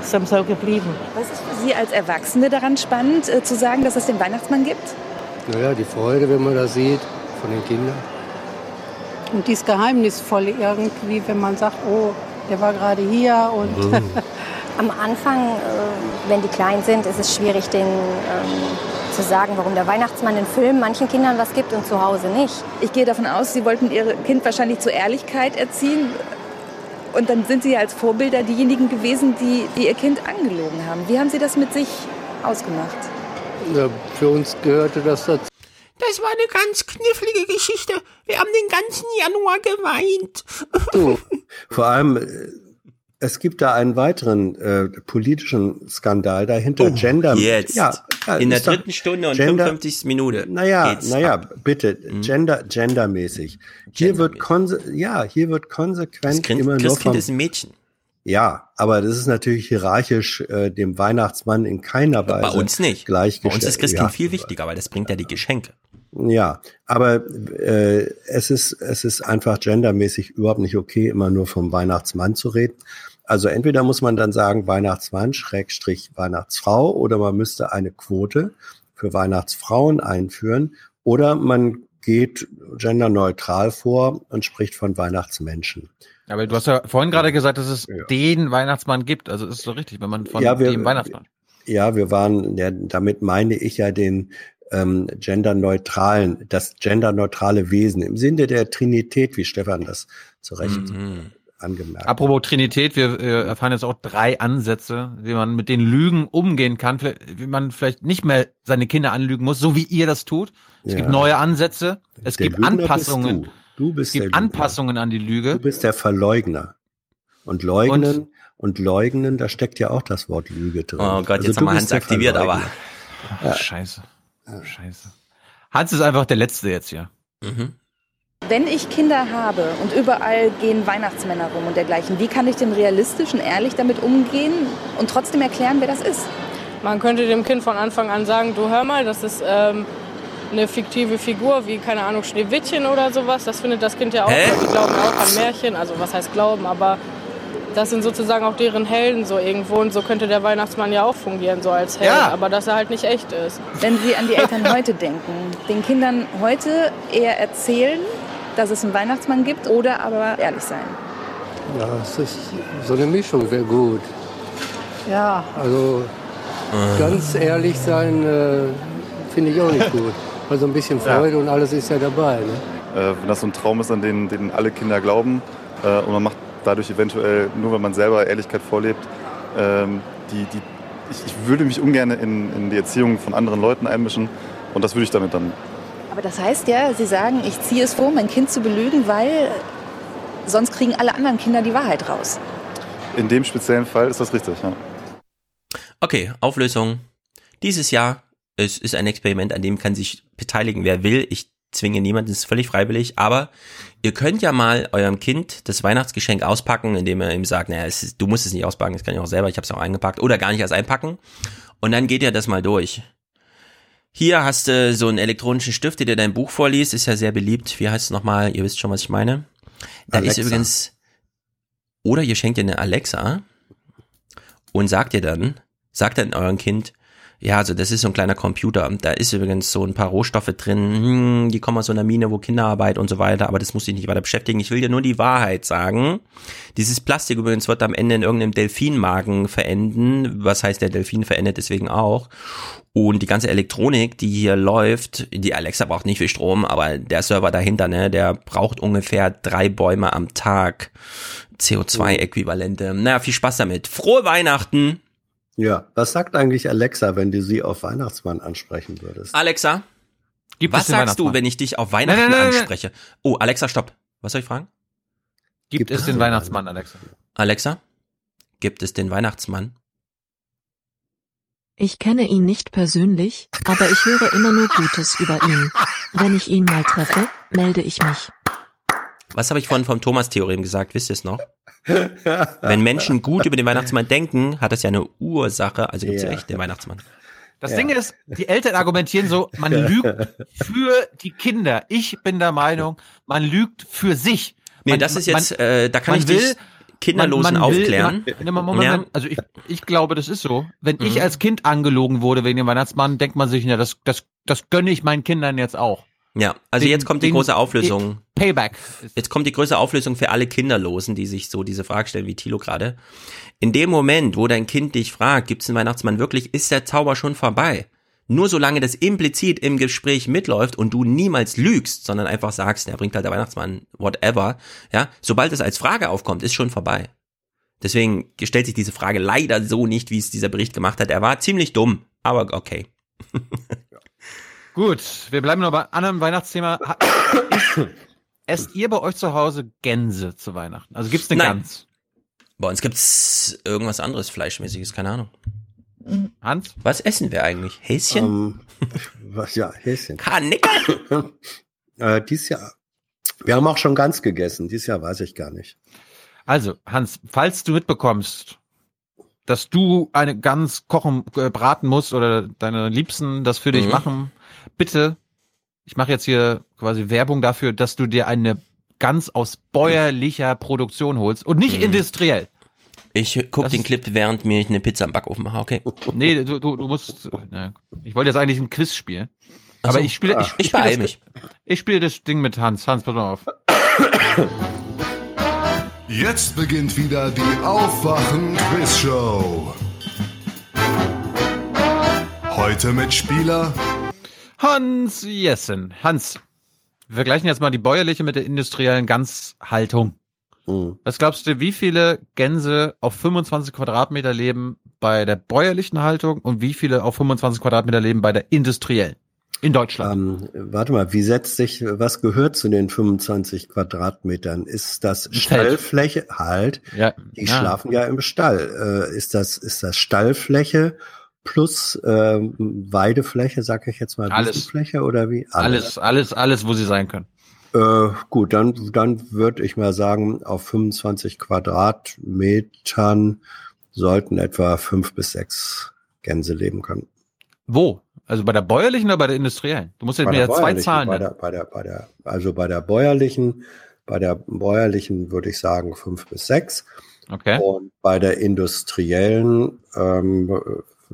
S136: es ist ihm so geblieben.
S129: Was ist für Sie als Erwachsene daran spannend, äh, zu sagen, dass es den Weihnachtsmann gibt?
S128: Naja, die Freude, wenn man das sieht von den Kindern.
S137: Und dieses Geheimnisvolle irgendwie, wenn man sagt, oh, der war gerade hier und
S128: Mhm.
S135: Am Anfang, äh, wenn die klein sind, ist es schwierig, denen ähm, zu sagen, warum der Weihnachtsmann in Filmen manchen Kindern was gibt und zu Hause nicht.
S129: Ich gehe davon aus, Sie wollten Ihr Kind wahrscheinlich zur Ehrlichkeit erziehen. Und dann sind Sie ja als Vorbilder diejenigen gewesen, die, die Ihr Kind angelogen haben. Wie haben Sie das mit sich ausgemacht?
S128: Ja, für uns gehörte das dazu.
S9: Das war eine ganz knifflige Geschichte. Wir haben den ganzen Januar geweint.
S10: Du, vor allem, äh, es gibt da einen weiteren äh, politischen Skandal dahinter. Gender.
S9: Oh, Jetzt.
S10: Ja, ja,
S9: In der
S10: doch-
S9: dritten Stunde und
S10: Gender-
S9: 55. Minute.
S10: Naja, naja,
S9: ab.
S10: bitte, Gender, gendermäßig. Hier wird konse ja, hier wird konsequent
S9: Das Kind,
S10: immer nur
S9: Christkind
S10: vom,
S9: ist ein Mädchen.
S10: ja, aber das ist natürlich hierarchisch äh, dem Weihnachtsmann in keiner Weise
S9: Bei uns nicht. Bei uns ist Christkind
S10: ja.
S9: viel wichtiger, weil das bringt ja die Geschenke.
S10: Ja, aber äh, es ist es ist einfach gendermäßig überhaupt nicht okay, immer nur vom Weihnachtsmann zu reden. Also entweder muss man dann sagen Weihnachtsmann Schrägstrich Weihnachtsfrau oder man müsste eine Quote für Weihnachtsfrauen einführen oder man geht genderneutral vor und spricht von Weihnachtsmenschen.
S2: Aber du hast ja vorhin gerade gesagt, dass es den Weihnachtsmann gibt. Also ist so richtig, wenn man von
S10: Ja, wir-
S2: dem Weihnachtsmann.
S10: Ja, wir waren, ja, damit meine ich ja den ähm, genderneutralen, das genderneutrale Wesen im Sinne der Trinität, wie Stefan das zu Recht angemerkt.
S2: Apropos Trinität, wir äh, erfahren jetzt auch drei Ansätze, wie man mit den Lügen umgehen kann, wie man vielleicht nicht mehr seine Kinder anlügen muss, so wie ihr das tut. Es
S10: Ja.
S2: gibt neue Ansätze, es
S10: Der
S2: gibt
S10: Lügner bist
S2: Anpassungen.
S10: Du. Du bist
S2: es gibt
S10: der.
S2: Anpassungen an die Lüge.
S10: Du bist der Verleugner. Und leugnen und, leugnen, da steckt ja auch das Wort Lüge drin.
S9: Oh Gott,
S10: Also
S9: jetzt haben wir
S10: bist
S9: Hans aktiviert, aber.
S2: Ach, Scheiße. Scheiße. Hans ist einfach der Letzte jetzt hier.
S9: Mhm.
S129: Wenn ich Kinder habe und überall gehen Weihnachtsmänner rum und dergleichen, wie kann ich denn realistisch und ehrlich damit umgehen und trotzdem erklären, wer das ist?
S138: Man könnte dem Kind von Anfang an sagen, du hör mal, das ist ähm, eine fiktive Figur, wie, keine Ahnung, Schneewittchen oder sowas. Das findet das Kind ja auch.
S9: Hä?
S138: Die glauben auch an Märchen. Also was heißt glauben, aber das sind sozusagen auch deren Helden so irgendwo. Und so könnte der Weihnachtsmann ja auch fungieren, so als Held.
S129: Ja.
S138: Aber dass er halt nicht echt ist.
S129: Wenn Sie an die Eltern heute denken, den Kindern heute eher erzählen, dass es einen Weihnachtsmann gibt oder aber ehrlich sein?
S128: Ja, es ist so eine Mischung wäre gut.
S137: ja,
S128: Also ganz ehrlich sein äh, finde ich auch nicht gut. Also ein bisschen Freude und alles ist ja dabei. Ne?
S132: Äh, wenn das so ein Traum ist, an den, den alle Kinder glauben äh, und man macht dadurch eventuell, nur wenn man selber Ehrlichkeit vorlebt, ähm, die, die, ich, ich würde mich ungern in, in die Erziehung von anderen Leuten einmischen und das würde ich damit dann
S129: Aber das heißt ja, Sie sagen, ich ziehe es vor, mein Kind zu belügen, weil sonst kriegen alle anderen Kinder die Wahrheit raus.
S132: in dem speziellen Fall ist das richtig. Ja.
S9: Okay, Auflösung. Dieses Jahr es ist ein Experiment, an dem kann sich beteiligen, wer will. Ich zwinge niemanden, es ist völlig freiwillig. Aber ihr könnt ja mal eurem Kind das Weihnachtsgeschenk auspacken, indem ihr ihm sagt, naja, es ist, du musst es nicht auspacken, das kann ich auch selber, ich habe es auch eingepackt. Oder gar nicht erst einpacken. Und dann geht ihr das mal durch. Hier hast du so einen elektronischen Stift, der dir dein Buch vorliest, ist ja sehr beliebt. Wie heißt es nochmal? Ihr wisst schon, was ich meine. Da ist
S10: Alexa.
S9: übrigens, oder ihr schenkt dir eine Alexa und sagt ihr dann, sagt dann eurem Kind, ja, also das ist so ein kleiner Computer. Da ist übrigens so ein paar Rohstoffe drin, hm, die kommen aus so einer Mine, wo Kinderarbeit und so weiter, aber das muss dich nicht weiter beschäftigen. Ich will dir nur die Wahrheit sagen. Dieses Plastik übrigens wird am Ende in irgendeinem Delfinmagen verenden. Was heißt, der Delfin verendet deswegen auch. Und die ganze Elektronik, die hier läuft, die Alexa braucht nicht viel Strom, aber der Server dahinter, ne, der braucht ungefähr drei Bäume am Tag. CO2-Äquivalente. Naja, viel Spaß damit. Frohe Weihnachten!
S10: Ja, was sagt eigentlich Alexa, wenn du sie auf Weihnachtsmann ansprechen würdest?
S9: Alexa,
S2: Gibt
S9: was
S2: es den
S9: sagst du, wenn ich dich auf Weihnachten
S2: Nein, nein, nein,
S9: anspreche? Oh, Alexa, stopp. Was soll ich fragen?
S2: Gibt, es den Weihnachtsmann, Alexa?
S9: Alexa, gibt es den Weihnachtsmann?
S139: Ich kenne ihn nicht persönlich, aber ich höre immer nur Gutes über ihn. Wenn ich ihn mal treffe, melde ich mich.
S9: Was habe ich vorhin vom Thomas-Theorem gesagt? Wisst ihr es noch? Wenn Menschen gut über den Weihnachtsmann denken, hat das ja eine Ursache, also gibt es ja. Echt den Weihnachtsmann.
S2: Das
S9: Ja.
S2: Ding ist, die Eltern argumentieren so, man lügt für die Kinder. Ich bin der Meinung, man lügt für sich.
S9: Nee,
S2: man,
S9: das ist jetzt,
S2: man,
S9: äh, da kann
S2: man
S9: ich dich
S2: will-
S9: Kinderlosen
S2: man- man will-
S9: aufklären.
S2: Man, ne, Moment,
S9: Ja.
S2: Also ich, ich glaube, das ist so. Wenn
S9: Mhm.
S2: ich als Kind angelogen wurde wegen dem Weihnachtsmann, denkt man sich, ja, das, das, das gönne ich meinen Kindern jetzt auch.
S9: Ja, also
S2: Den-
S9: jetzt kommt die
S2: den-
S9: große Auflösung.
S2: Payback.
S9: Jetzt kommt die größte Auflösung für alle Kinderlosen, die sich so diese Frage stellen wie Thilo gerade. In dem Moment, wo dein Kind dich fragt, gibt es den Weihnachtsmann wirklich, ist der Zauber schon vorbei. Nur solange das implizit im Gespräch mitläuft und du niemals lügst, sondern einfach sagst, der bringt halt der Weihnachtsmann, whatever, ja, sobald es als Frage aufkommt, ist schon vorbei. Deswegen stellt sich diese Frage leider so nicht, wie es dieser Bericht gemacht hat. Er war ziemlich dumm, aber okay.
S2: Gut, wir bleiben noch bei anderem Weihnachtsthema. Esst ihr bei euch zu Hause Gänse zu Weihnachten? Also gibt's eine
S9: Nein.
S2: Gans?
S9: Bei uns gibt's irgendwas anderes Fleischmäßiges, keine Ahnung.
S2: Hans?
S9: Was essen wir eigentlich? Häschen?
S10: Ähm, was, ja, Häschen.
S9: Karnickel?
S10: äh, dies Jahr. Wir haben auch schon ganz gegessen. Dieses Jahr weiß ich gar nicht.
S2: Also, Hans, falls du mitbekommst, dass du eine Gans kochen, äh, braten musst oder deine Liebsten das für dich
S9: Mhm.
S2: machen, bitte, ich mache jetzt hier quasi Werbung dafür, dass du dir eine Gans aus bäuerlicher Produktion holst und nicht
S9: Mhm.
S2: industriell.
S9: Ich guck
S2: Das
S9: den Clip, während mir ich eine Pizza im Backofen mache, okay?
S2: Nee, du, du, du musst. Ne. Ich wollte jetzt eigentlich ein Quiz spielen.
S9: Ach
S2: Aber
S9: so.
S2: ich spiele. Ich,
S9: Ich
S2: spiele
S9: beeil
S2: das-
S9: mich.
S2: Ich spiele das Ding mit Hans. Hans, pass mal auf.
S140: Jetzt beginnt wieder die Aufwachen-Quiz-Show. Heute mit Spieler
S2: Hans Jessen. Hans, wir vergleichen jetzt mal die bäuerliche mit der industriellen Ganshaltung.
S10: Mhm.
S2: Was glaubst du, wie viele Gänse auf 25 Quadratmeter leben bei der bäuerlichen Haltung und wie viele auf 25 Quadratmeter leben bei der industriellen? In Deutschland.
S10: Ähm, warte mal, wie setzt sich, was gehört zu den 25 Quadratmetern? Ist das
S2: Feld.
S10: Stallfläche? Halt,
S2: Ja.
S10: die
S2: Ja.
S10: schlafen ja im Stall. Äh, ist das, ist das Stallfläche plus ähm, Weidefläche, sag ich jetzt mal,
S2: Alles.
S10: Wiesenfläche oder wie?
S2: Alles, alles, alles, wo sie sein können.
S10: Äh, gut, dann, dann würde ich mal sagen, auf 25 Quadratmetern sollten etwa fünf bis sechs Gänse leben können.
S2: Wo? Also bei der bäuerlichen oder bei der industriellen? Du musst jetzt
S10: Bei
S2: mir
S10: der
S2: ja zwei Zahlen
S10: bei der, bei der, bei der, also bei der bäuerlichen, bei der bäuerlichen würde ich sagen fünf bis sechs.
S2: Okay.
S10: Und bei der industriellen ähm,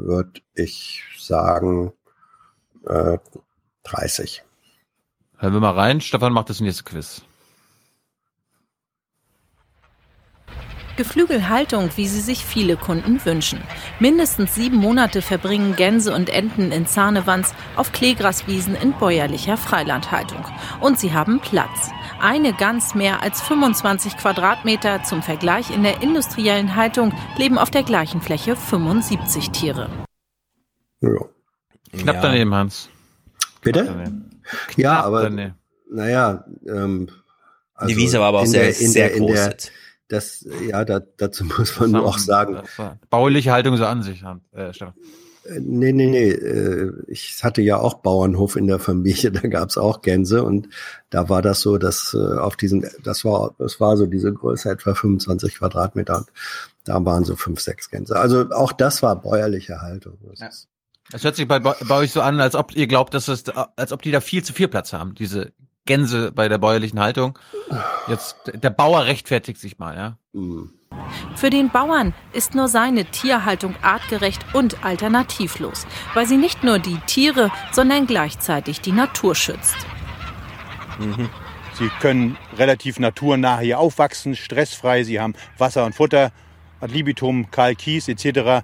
S10: würde ich sagen äh, 30.
S2: Hören wir mal rein. Stefan macht das nächste Quiz.
S124: Geflügelhaltung, wie sie sich viele Kunden wünschen. Mindestens sieben Monate verbringen Gänse und Enten in Zahnewans auf Kleegraswiesen in bäuerlicher Freilandhaltung. Und sie haben Platz. Eine Gans mehr als 25 Quadratmeter. Zum Vergleich in der industriellen Haltung leben auf der gleichen Fläche 75 Tiere.
S10: Ja.
S2: Knapp
S9: Ja.
S2: daneben, Hans.
S10: Bitte?
S2: Knapp daneben.
S10: Ja, aber
S2: daneben.
S10: naja, ähm,
S9: Die Wiese war aber auch sehr,
S10: der-
S9: sehr groß
S10: der-
S9: jetzt.
S10: Das, ja, da, dazu muss man nur auch sagen,
S2: Das war bauliche Haltung so an sich, Hans. Äh, Stefan.
S10: äh, nee, nee, nee, äh, ich hatte ja auch Bauernhof in der Familie, da gab's auch Gänse und da war das so, dass äh, auf diesen, das war, das war so diese Größe etwa 25 Quadratmeter und da waren so fünf, sechs Gänse. Also auch das war bäuerliche Haltung. Das
S2: Ja. Es hört sich bei, bei euch so an, als ob ihr glaubt, dass es, als ob die da viel zu viel Platz haben, diese Gänse bei der bäuerlichen Haltung. Jetzt, der Bauer rechtfertigt sich mal, ja.
S124: Für den Bauern ist nur seine Tierhaltung artgerecht und alternativlos, weil sie nicht nur die Tiere, sondern gleichzeitig die Natur schützt.
S129: Mhm. Sie können relativ naturnah hier aufwachsen, stressfrei. Sie haben Wasser und Futter, ad libitum, Kalkis etc.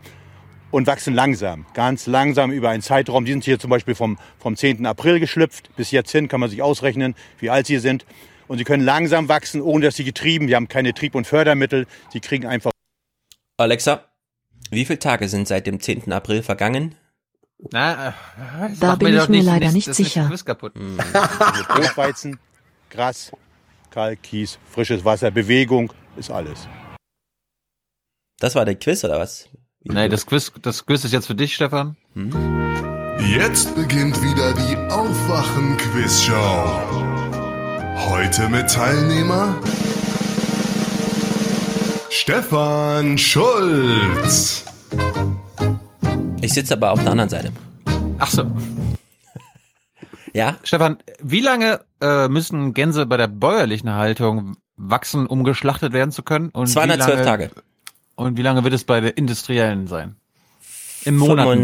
S129: und wachsen langsam, ganz langsam über einen Zeitraum. Die sind hier zum Beispiel vom, vom 10. April geschlüpft. Bis jetzt hin kann man sich ausrechnen, wie alt sie sind. Und sie können langsam wachsen, ohne dass sie getrieben. Wir haben keine Trieb- und Fördermittel. Sie kriegen einfach
S9: Alexa, Wie viele Tage sind seit dem 10. April vergangen?
S2: Na, äh,
S139: Da bin ich mir leider nicht sicher.
S2: kaputt.
S9: Hm.
S129: Brotweizen, Gras, Kalk, Kies, frisches Wasser, Bewegung, ist alles.
S9: Das war der Quiz oder was?
S2: Nee, das Quiz, das Quiz ist jetzt für dich, Stefan.
S140: Jetzt beginnt wieder die Aufwachen-Quiz-Show. Heute mit Teilnehmer Stefan Schulz.
S9: Ich sitze aber auf der anderen Seite.
S2: Ach so.
S9: Ja?
S2: Stefan, wie lange äh, müssen Gänse bei der bäuerlichen Haltung wachsen, um geschlachtet werden zu können? Und
S9: 212
S2: wie lange,
S9: Tage.
S2: Und wie lange wird es bei der industriellen sein? In Monaten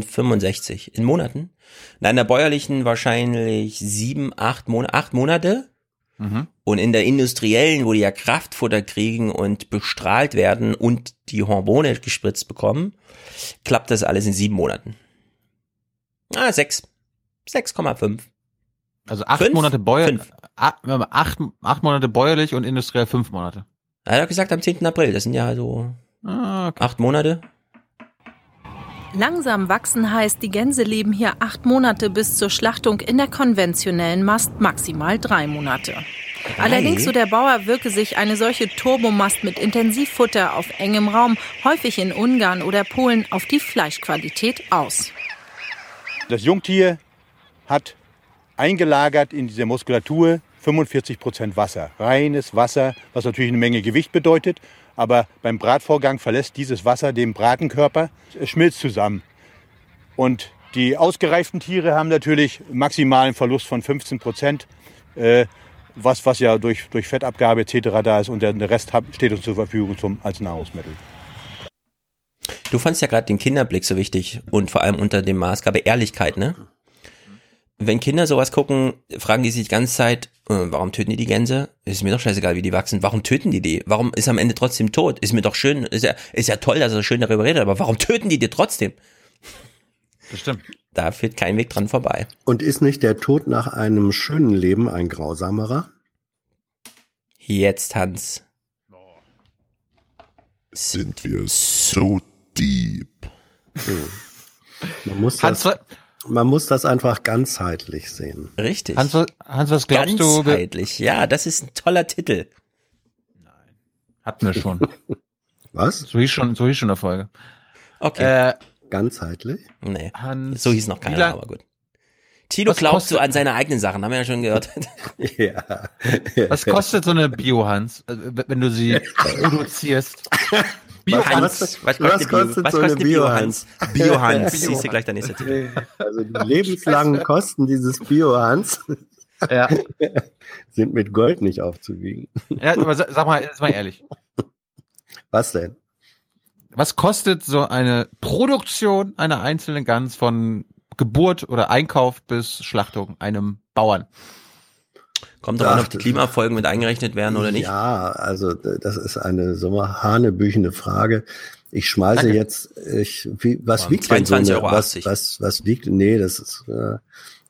S2: bitte.
S9: 65. In Monaten? Nein, in der bäuerlichen wahrscheinlich sieben, acht Monate, acht Monate.
S2: Mhm.
S9: Und in der industriellen, wo die ja Kraftfutter kriegen und bestrahlt werden und die Hormone gespritzt bekommen, klappt das alles in sieben Monaten. Ah, sechs. 6,5.
S2: Also acht
S9: Fünf?
S2: Monate bäuer,
S9: Fünf.
S2: a- warte mal, acht, acht Monate bäuerlich und industriell fünf Monate.
S9: Er hat gesagt am 10. April, das sind ja so
S2: Ah,
S9: acht Monate.
S141: Langsam wachsen heißt, die Gänse leben hier acht Monate bis zur Schlachtung in der konventionellen Mast maximal drei Monate. Allerdings, so der Bauer, wirke sich eine solche Turbomast mit Intensivfutter auf engem Raum, häufig in Ungarn oder Polen, auf die Fleischqualität aus.
S129: Das Jungtier hat eingelagert in dieser Muskulatur 45 Prozent Wasser. Reines Wasser, was natürlich eine Menge Gewicht bedeutet. Aber beim Bratvorgang verlässt dieses Wasser den Bratenkörper, es schmilzt zusammen. Und die ausgereiften Tiere haben natürlich maximalen Verlust von 15 Prozent, äh, was, was ja durch, durch Fettabgabe etc. da ist. Und der der Rest steht uns zur Verfügung zum, als Nahrungsmittel.
S9: Du fandst ja gerade den Kinderblick so wichtig und vor allem unter dem Maßgabe Ehrlichkeit, ne? Wenn Kinder sowas gucken, fragen die sich die ganze Zeit, warum töten die die Gänse? Ist mir doch scheißegal, wie die wachsen. Warum töten die die? Warum ist am Ende trotzdem tot? Ist mir doch schön, ist ja, ist ja toll, dass er schön darüber redet, aber warum töten die die trotzdem?
S2: Das stimmt.
S9: Da führt kein Weg dran vorbei.
S10: Und ist nicht der Tod nach einem schönen Leben ein grausamerer?
S9: Jetzt, Hans.
S140: Sind wir so deep?
S10: Man muss,
S2: Hans,
S10: das, man muss das einfach ganzheitlich sehen.
S9: Richtig.
S2: Hans, was- Hans, was glaubst du? wir-
S9: Ganzheitlich, ja, das ist ein toller Titel.
S2: Hatten wir schon.
S10: Was?
S2: So hieß schon, so hieß schon der Folge.
S9: Okay.
S2: Äh,
S10: Ganzheitlich?
S9: Nee,
S2: Hans,
S9: so hieß noch keiner, aber gut. Tilo
S2: Was
S9: glaubt
S2: kostet-
S9: so an seine eigenen Sachen, haben wir ja schon gehört.
S10: Ja.
S2: Was kostet so eine Bio-Hans, äh, wenn du sie produzierst? Bio-Hans.
S9: Hans, was
S10: Was
S9: kostet,
S10: kostet
S9: Bio, was
S10: so eine
S9: Bio-Hans? Bio-Hans, siehst du gleich der nächste Titel.
S10: Also die lebenslangen Kosten dieses Biohans
S2: Ja.
S10: sind mit Gold nicht aufzuwiegen.
S2: ja, aber sa- sag mal, jetzt mal ehrlich.
S10: Was denn?
S2: Was kostet so eine Produktion einer einzelnen Gans von Geburt oder Einkauf bis Schlachtung einem Bauern?
S9: Kommt doch an, ob die Klimafolgen mit eingerechnet werden oder nicht.
S10: Ja, also das ist eine so hanebüchene Frage. Ich schmeiße
S2: Danke.
S10: jetzt, ich, wie, was
S9: Ja,
S10: wiegt denn so eine,
S9: 22,80
S10: was, was, was wiegt, nee, das ist äh,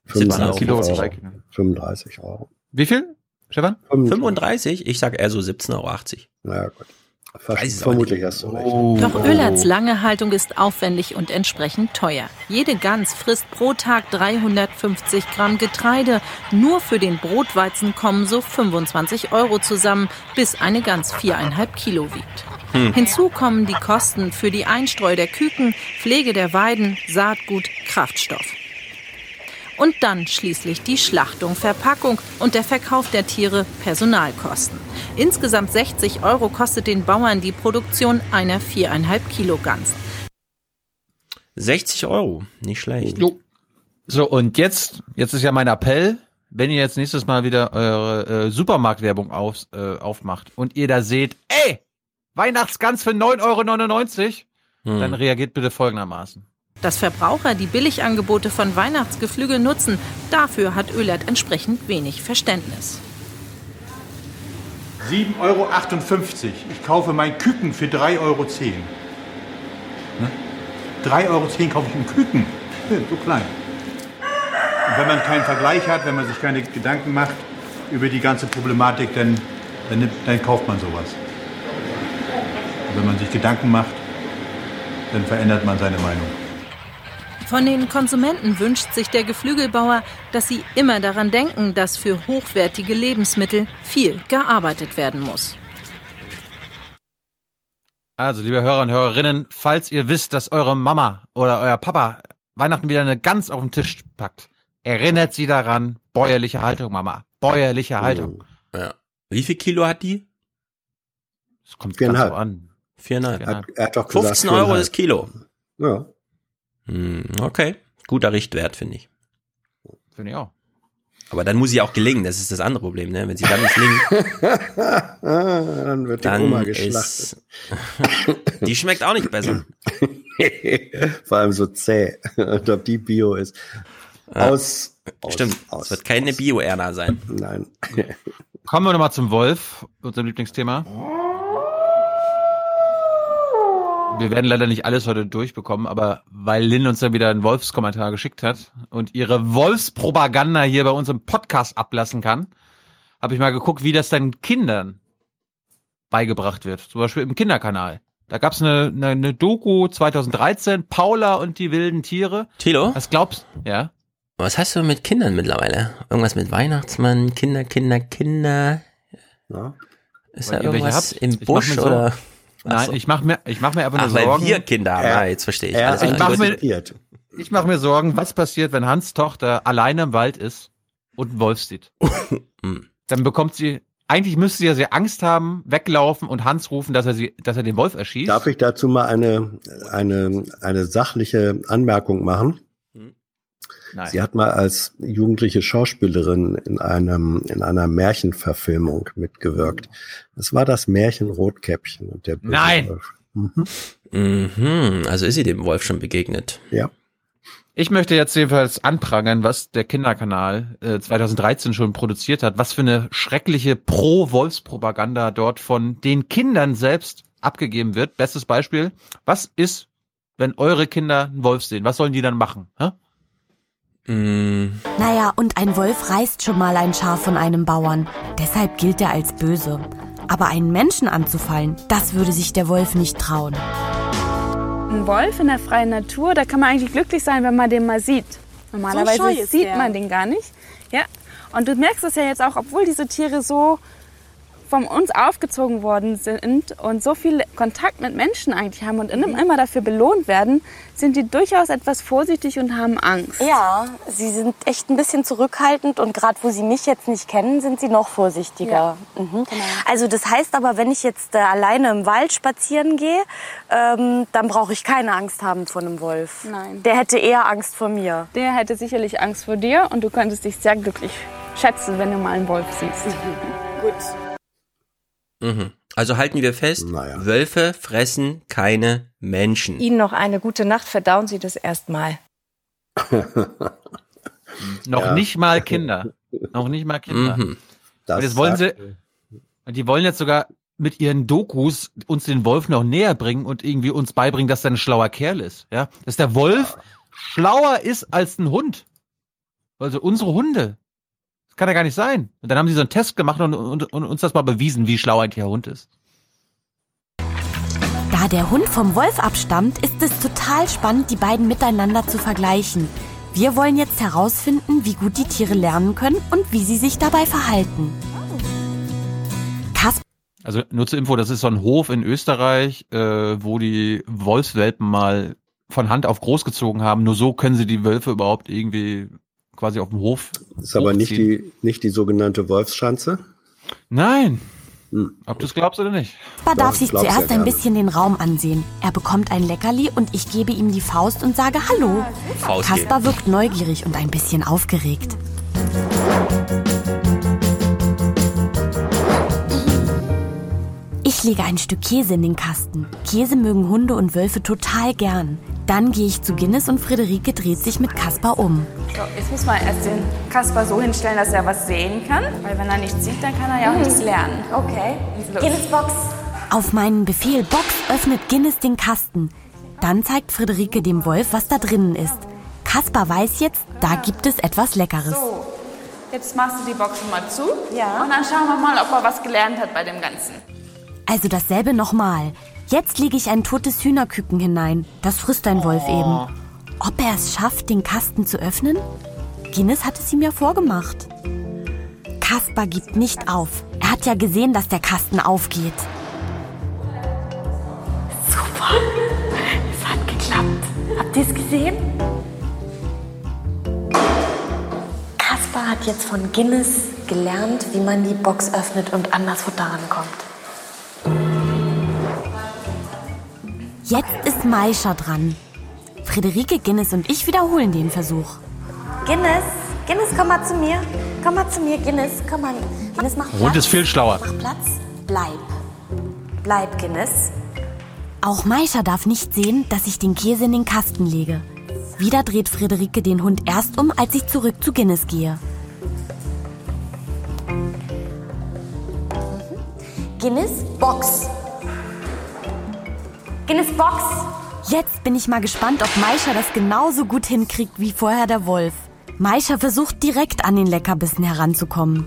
S10: 35
S2: Kilo,
S10: Euro.
S2: zwei Kilo.
S10: 35 Euro.
S2: Wie viel, Stefan?
S9: 35? Ich sag eher so 17,80 Euro.
S10: Na gut. Fast, vermutlich hast du recht.
S141: Doch Ölerts lange Haltung ist aufwendig und entsprechend teuer. Jede Gans frisst pro Tag 350 Gramm Getreide. Nur für den Brotweizen kommen so 25 Euro zusammen, bis eine Gans viereinhalb Kilo wiegt.
S142: Hm.
S141: Hinzu kommen die Kosten für die Einstreu der Küken, Pflege der Weiden, Saatgut, Kraftstoff. Und dann schließlich die Schlachtung, Verpackung und der Verkauf der Tiere, Personalkosten. Insgesamt 60 Euro kostet den Bauern die Produktion einer viereinhalb Kilo Gans.
S9: 60 Euro, nicht schlecht.
S2: Jo. So, und jetzt, jetzt ist ja mein Appell, wenn ihr jetzt nächstes Mal wieder eure äh, Supermarktwerbung auf, äh, aufmacht und ihr da seht, ey, Weihnachtsgans für 9,99 Euro,
S9: Hm.
S2: dann reagiert bitte folgendermaßen.
S141: Dass Verbraucher die Billigangebote von Weihnachtsgeflügel nutzen, dafür hat Ölert entsprechend wenig Verständnis.
S129: 7,58 Euro. Ich kaufe mein Küken für 3,10 Euro. Ne? 3,10 Euro kaufe ich einen Küken. So klein. Und wenn man keinen Vergleich hat, wenn man sich keine Gedanken macht über die ganze Problematik, dann, dann, dann kauft man sowas. Und wenn man sich Gedanken macht,
S142: dann verändert man seine Meinung.
S141: Von den Konsumenten wünscht sich der Geflügelbauer, dass sie immer daran denken, dass für hochwertige Lebensmittel viel gearbeitet werden muss.
S2: Also, liebe Hörer und Hörerinnen, falls ihr wisst, dass eure Mama oder euer Papa Weihnachten wieder eine Gans auf den Tisch packt, erinnert sie daran, bäuerliche Haltung, Mama. Bäuerliche Haltung.
S9: Ja. Wie viel Kilo hat die?
S2: Das kommt so an.
S9: Viereinhalb.
S10: Er, er hat doch gesagt,
S9: 15 Euro das Kilo.
S10: Ja.
S9: Hm, okay. Guter Richtwert, finde ich.
S2: Finde ich auch.
S9: Aber dann muss sie auch gelingen, das ist das andere Problem, ne? Wenn sie dann nicht gelingt,
S10: dann wird die Oma
S9: dann
S10: geschlachtet.
S9: ist, die schmeckt auch nicht besser.
S10: Vor allem so zäh. Und ob die Bio ist.
S9: Ja.
S10: Aus. aus
S9: Stimmt, es wird keine Bio-Erna sein.
S10: Nein.
S2: Kommen wir nochmal zum Wolf, unserem Lieblingsthema. Wir werden leider nicht alles heute durchbekommen, aber weil Lynn uns dann wieder einen Wolfskommentar geschickt hat und ihre Wolfspropaganda hier bei uns im Podcast ablassen kann, habe ich mal geguckt, wie das dann Kindern beigebracht wird. Zum Beispiel im Kinderkanal. Da gab's eine, eine, eine Doku 2013, Paula und die wilden Tiere.
S9: Tilo?
S2: Was glaubst Ja.
S9: Was hast du mit Kindern mittlerweile? Irgendwas mit Weihnachtsmann, Kinder, Kinder, Kinder?
S10: Ja.
S9: Ist
S2: Weil
S9: da irgendwas
S2: habt?
S9: im Busch
S2: so-
S9: oder? Ach
S2: Nein,
S9: so.
S2: ich mache mir, ich mach mir einfach
S9: Ach,
S2: nur
S9: weil
S2: Sorgen.
S9: wir Kinder haben.
S2: Er-
S9: Ah, jetzt verstehe ich. Alles klar.
S2: ich mache mir, ich mach mir Sorgen, was passiert, wenn Hans Tochter alleine im Wald ist und einen Wolf sieht. Dann bekommt sie, eigentlich müsste sie ja sehr Angst haben, weglaufen und Hans rufen, dass er sie, dass er den Wolf erschießt.
S10: Darf ich dazu mal eine, eine, eine sachliche Anmerkung machen?
S2: Nein.
S10: Sie hat mal als jugendliche Schauspielerin in einem, in einer Märchenverfilmung mitgewirkt. Das war das Märchen Rotkäppchen und der böse
S2: Nein.
S10: Wolf. Mhm.
S9: Mhm, also ist sie dem Wolf schon begegnet.
S10: Ja.
S2: Ich möchte jetzt jedenfalls anprangern, was der Kinderkanal äh, 2013 schon produziert hat, was für eine schreckliche Pro-Wolfspropaganda dort von den Kindern selbst abgegeben wird. Bestes Beispiel, was ist, wenn eure Kinder einen Wolf sehen? Was sollen die dann machen? Hä?
S9: Mm,
S143: Naja, und ein Wolf reißt schon mal ein Schaf von einem Bauern. Deshalb gilt er als böse. Aber einen Menschen anzufallen, das würde sich der Wolf nicht trauen.
S131: Ein Wolf in der freien Natur, da kann man eigentlich glücklich sein, wenn man den mal sieht. Normalerweise
S144: ist
S131: sieht
S144: der.
S131: man den gar nicht. Ja. Und du merkst es ja jetzt auch, obwohl diese Tiere so von uns aufgezogen worden sind und so viel Kontakt mit Menschen eigentlich haben und immer dafür belohnt werden, sind die durchaus etwas vorsichtig und haben Angst.
S144: Ja, sie sind echt ein bisschen zurückhaltend und gerade wo sie mich jetzt nicht kennen, sind sie noch vorsichtiger. Mhm. Also das heißt aber, wenn ich jetzt äh, alleine im Wald spazieren gehe, ähm, dann brauche ich keine Angst haben vor einem Wolf.
S131: Nein.
S144: Der hätte eher Angst vor mir.
S131: Der hätte sicherlich Angst vor dir und du könntest dich sehr glücklich schätzen, wenn du mal einen Wolf siehst.
S144: Gut.
S9: Mhm. Also halten wir fest, Wölfe fressen keine Menschen.
S145: Ihnen noch eine gute Nacht, verdauen Sie das erstmal.
S2: Noch
S9: Ja.
S2: nicht mal Kinder. Noch nicht mal Kinder.
S9: Mhm.
S10: Das
S2: und jetzt wollen sie, die wollen jetzt sogar mit ihren Dokus uns den Wolf noch näher bringen und irgendwie uns beibringen, dass er ein schlauer Kerl ist. Ja, dass der Wolf schlauer ist als ein Hund. Also unsere Hunde. Kann ja gar nicht sein. Und dann haben sie so einen Test gemacht und, und, und uns das mal bewiesen, wie schlau eigentlich der Hund ist.
S143: Da der Hund vom Wolf abstammt, ist es total spannend, die beiden miteinander zu vergleichen. Wir wollen jetzt herausfinden, wie gut die Tiere lernen können und wie sie sich dabei verhalten. Kasper
S2: Also nur zur Info, das ist so ein Hof in Österreich, äh, wo die Wolfswelpen mal von Hand auf groß gezogen haben. Nur so können sie die Wölfe überhaupt irgendwie quasi auf dem Hof.
S10: Ist aber nicht die, nicht die sogenannte Wolfsschanze.
S2: Nein. Ob du es glaubst oder nicht.
S143: darf sich zuerst ein bisschen den Raum ansehen. Er bekommt ein Leckerli und ich gebe ihm die Faust und sage Hallo.
S9: Faust
S143: Kasper
S9: geben.
S143: wirkt neugierig und ein bisschen aufgeregt. Ich lege ein Stück Käse in den Kasten. Käse mögen Hunde und Wölfe total gern. Dann gehe ich zu Guinness und Friederike dreht sich mit Kasper um.
S131: So, jetzt muss man erst den Kasper so hinstellen, dass er was sehen kann. Weil wenn er nichts sieht, dann kann er ja auch
S144: Mhm.
S131: nichts lernen.
S144: Okay. Guinness Box.
S143: Auf meinen Befehl Box öffnet Guinness den Kasten. Dann zeigt Friederike dem Wolf, was da drinnen ist. Kasper weiß jetzt, da gibt es etwas Leckeres.
S131: So, jetzt machst du die Box schon mal zu. Ja. Und dann schauen wir mal, ob er was gelernt hat bei dem Ganzen.
S143: Also dasselbe nochmal. Jetzt lege ich ein totes Hühnerküken hinein. Das frisst ein Wolf
S2: Oh.
S143: eben. Ob er es schafft, den Kasten zu öffnen? Guinness hat es ihm ja vorgemacht. Kaspar gibt nicht auf. Er hat ja gesehen, dass der Kasten aufgeht.
S144: Super. Es hat geklappt. Habt ihr es gesehen? Kaspar hat jetzt von Guinness gelernt, wie man die Box öffnet und an das Futter rankommt.
S143: Jetzt ist Maisha dran. Friederike, Guinness und ich wiederholen den Versuch.
S144: Guinness, Guinness, komm mal zu mir. Komm mal zu mir, Guinness. Komm mal. Guinness, mach Platz.
S2: Hund ist viel schlauer.
S144: Mach Platz. Bleib. Bleib, Guinness.
S143: Auch Maisha darf nicht sehen, dass ich den Käse in den Kasten lege. Wieder dreht Friederike den Hund erst um, als ich zurück zu Guinness gehe.
S144: Guinness, Box. Guinness, Box.
S143: Jetzt bin ich mal gespannt, ob Maisha das genauso gut hinkriegt wie vorher der Wolf. Maisha versucht direkt an den Leckerbissen heranzukommen.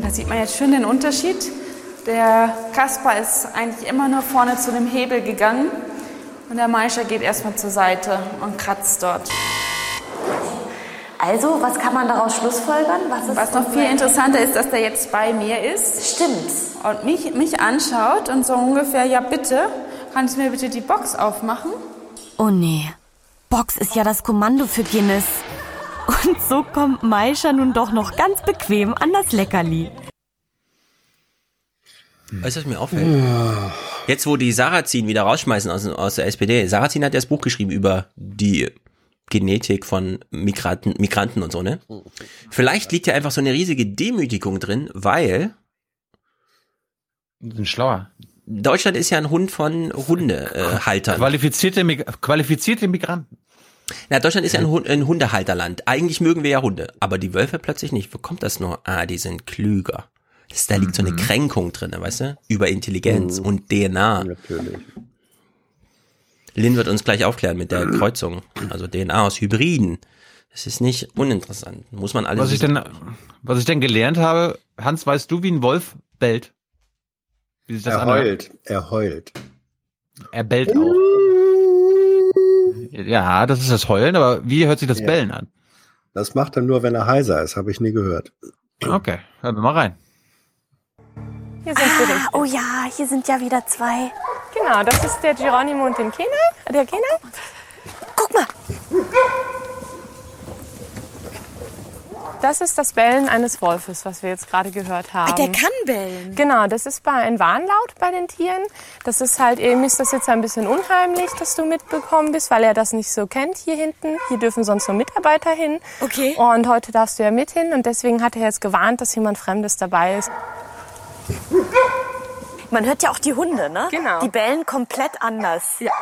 S131: Da sieht man jetzt schön den Unterschied. Der Kaspar ist eigentlich immer nur vorne zu dem Hebel gegangen und der Maischer geht erstmal zur Seite und kratzt dort.
S144: Also, was kann man daraus schlussfolgern? Was, ist
S131: Was noch viel interessanter ist, dass der jetzt bei mir ist.
S144: Stimmt.
S131: Und mich, mich anschaut und so ungefähr, ja bitte, kannst du mir bitte die Box aufmachen?
S143: Oh nee. Box ist ja das Kommando für Guinness. Und so kommt Maisha nun doch noch ganz bequem an das Leckerli.
S9: Weißt du, was mir auffällt? Jetzt, wo die Sarrazin wieder rausschmeißen aus, aus der SPD, Sarrazin hat ja das Buch geschrieben über die Genetik von Migranten, Migranten und so, ne? Vielleicht liegt ja einfach so eine riesige Demütigung drin, weil
S2: sind schlauer.
S9: Deutschland ist ja ein Hund von Hundehaltern. Äh.
S2: Qualifizierte, Mig qualifizierte Migranten.
S9: Na, Deutschland ist ja ein, Hund, ein Hundehalterland. Eigentlich mögen wir ja Hunde, aber die Wölfe plötzlich nicht. Wo kommt das nur? Ah, die sind klüger. Das, da liegt so eine Kränkung drin, weißt du? Über Intelligenz und DNA.
S10: Natürlich.
S9: Lynn wird uns gleich aufklären mit der Kreuzung. Also DNA aus Hybriden. Das ist nicht uninteressant. Muss man alles
S2: Was ich denn, was ich denn gelernt habe, Hans, weißt du, wie ein Wolf bellt? Wie sich das
S10: Er
S2: anhört?
S10: heult, er heult.
S2: Er bellt auch. Ja, das ist das Heulen, aber wie hört sich das
S10: Ja.
S2: Bellen an?
S10: Das macht er nur, wenn er heiser ist, habe ich nie gehört.
S2: Okay, hören wir mal rein.
S145: Hier sind sie richtig.
S144: Oh ja, hier sind ja wieder zwei.
S145: Genau, das ist der Geronimo und den Kena. Der Kena.
S144: Guck mal.
S145: Das ist das Bellen eines Wolfes, was wir jetzt gerade gehört haben.
S144: Ah, der kann bellen.
S145: Genau, das ist bei ein Warnlaut bei den Tieren. Das ist halt eben ist das jetzt ein bisschen unheimlich, dass du mitbekommen bist, weil er das nicht so kennt hier hinten. Hier dürfen sonst nur Mitarbeiter hin.
S144: Okay.
S145: Und heute darfst du ja mit hin und deswegen hat er jetzt gewarnt, dass jemand Fremdes dabei ist.
S144: Man hört ja auch die Hunde, ne?
S145: Genau.
S144: Die bellen komplett anders.
S145: Ja.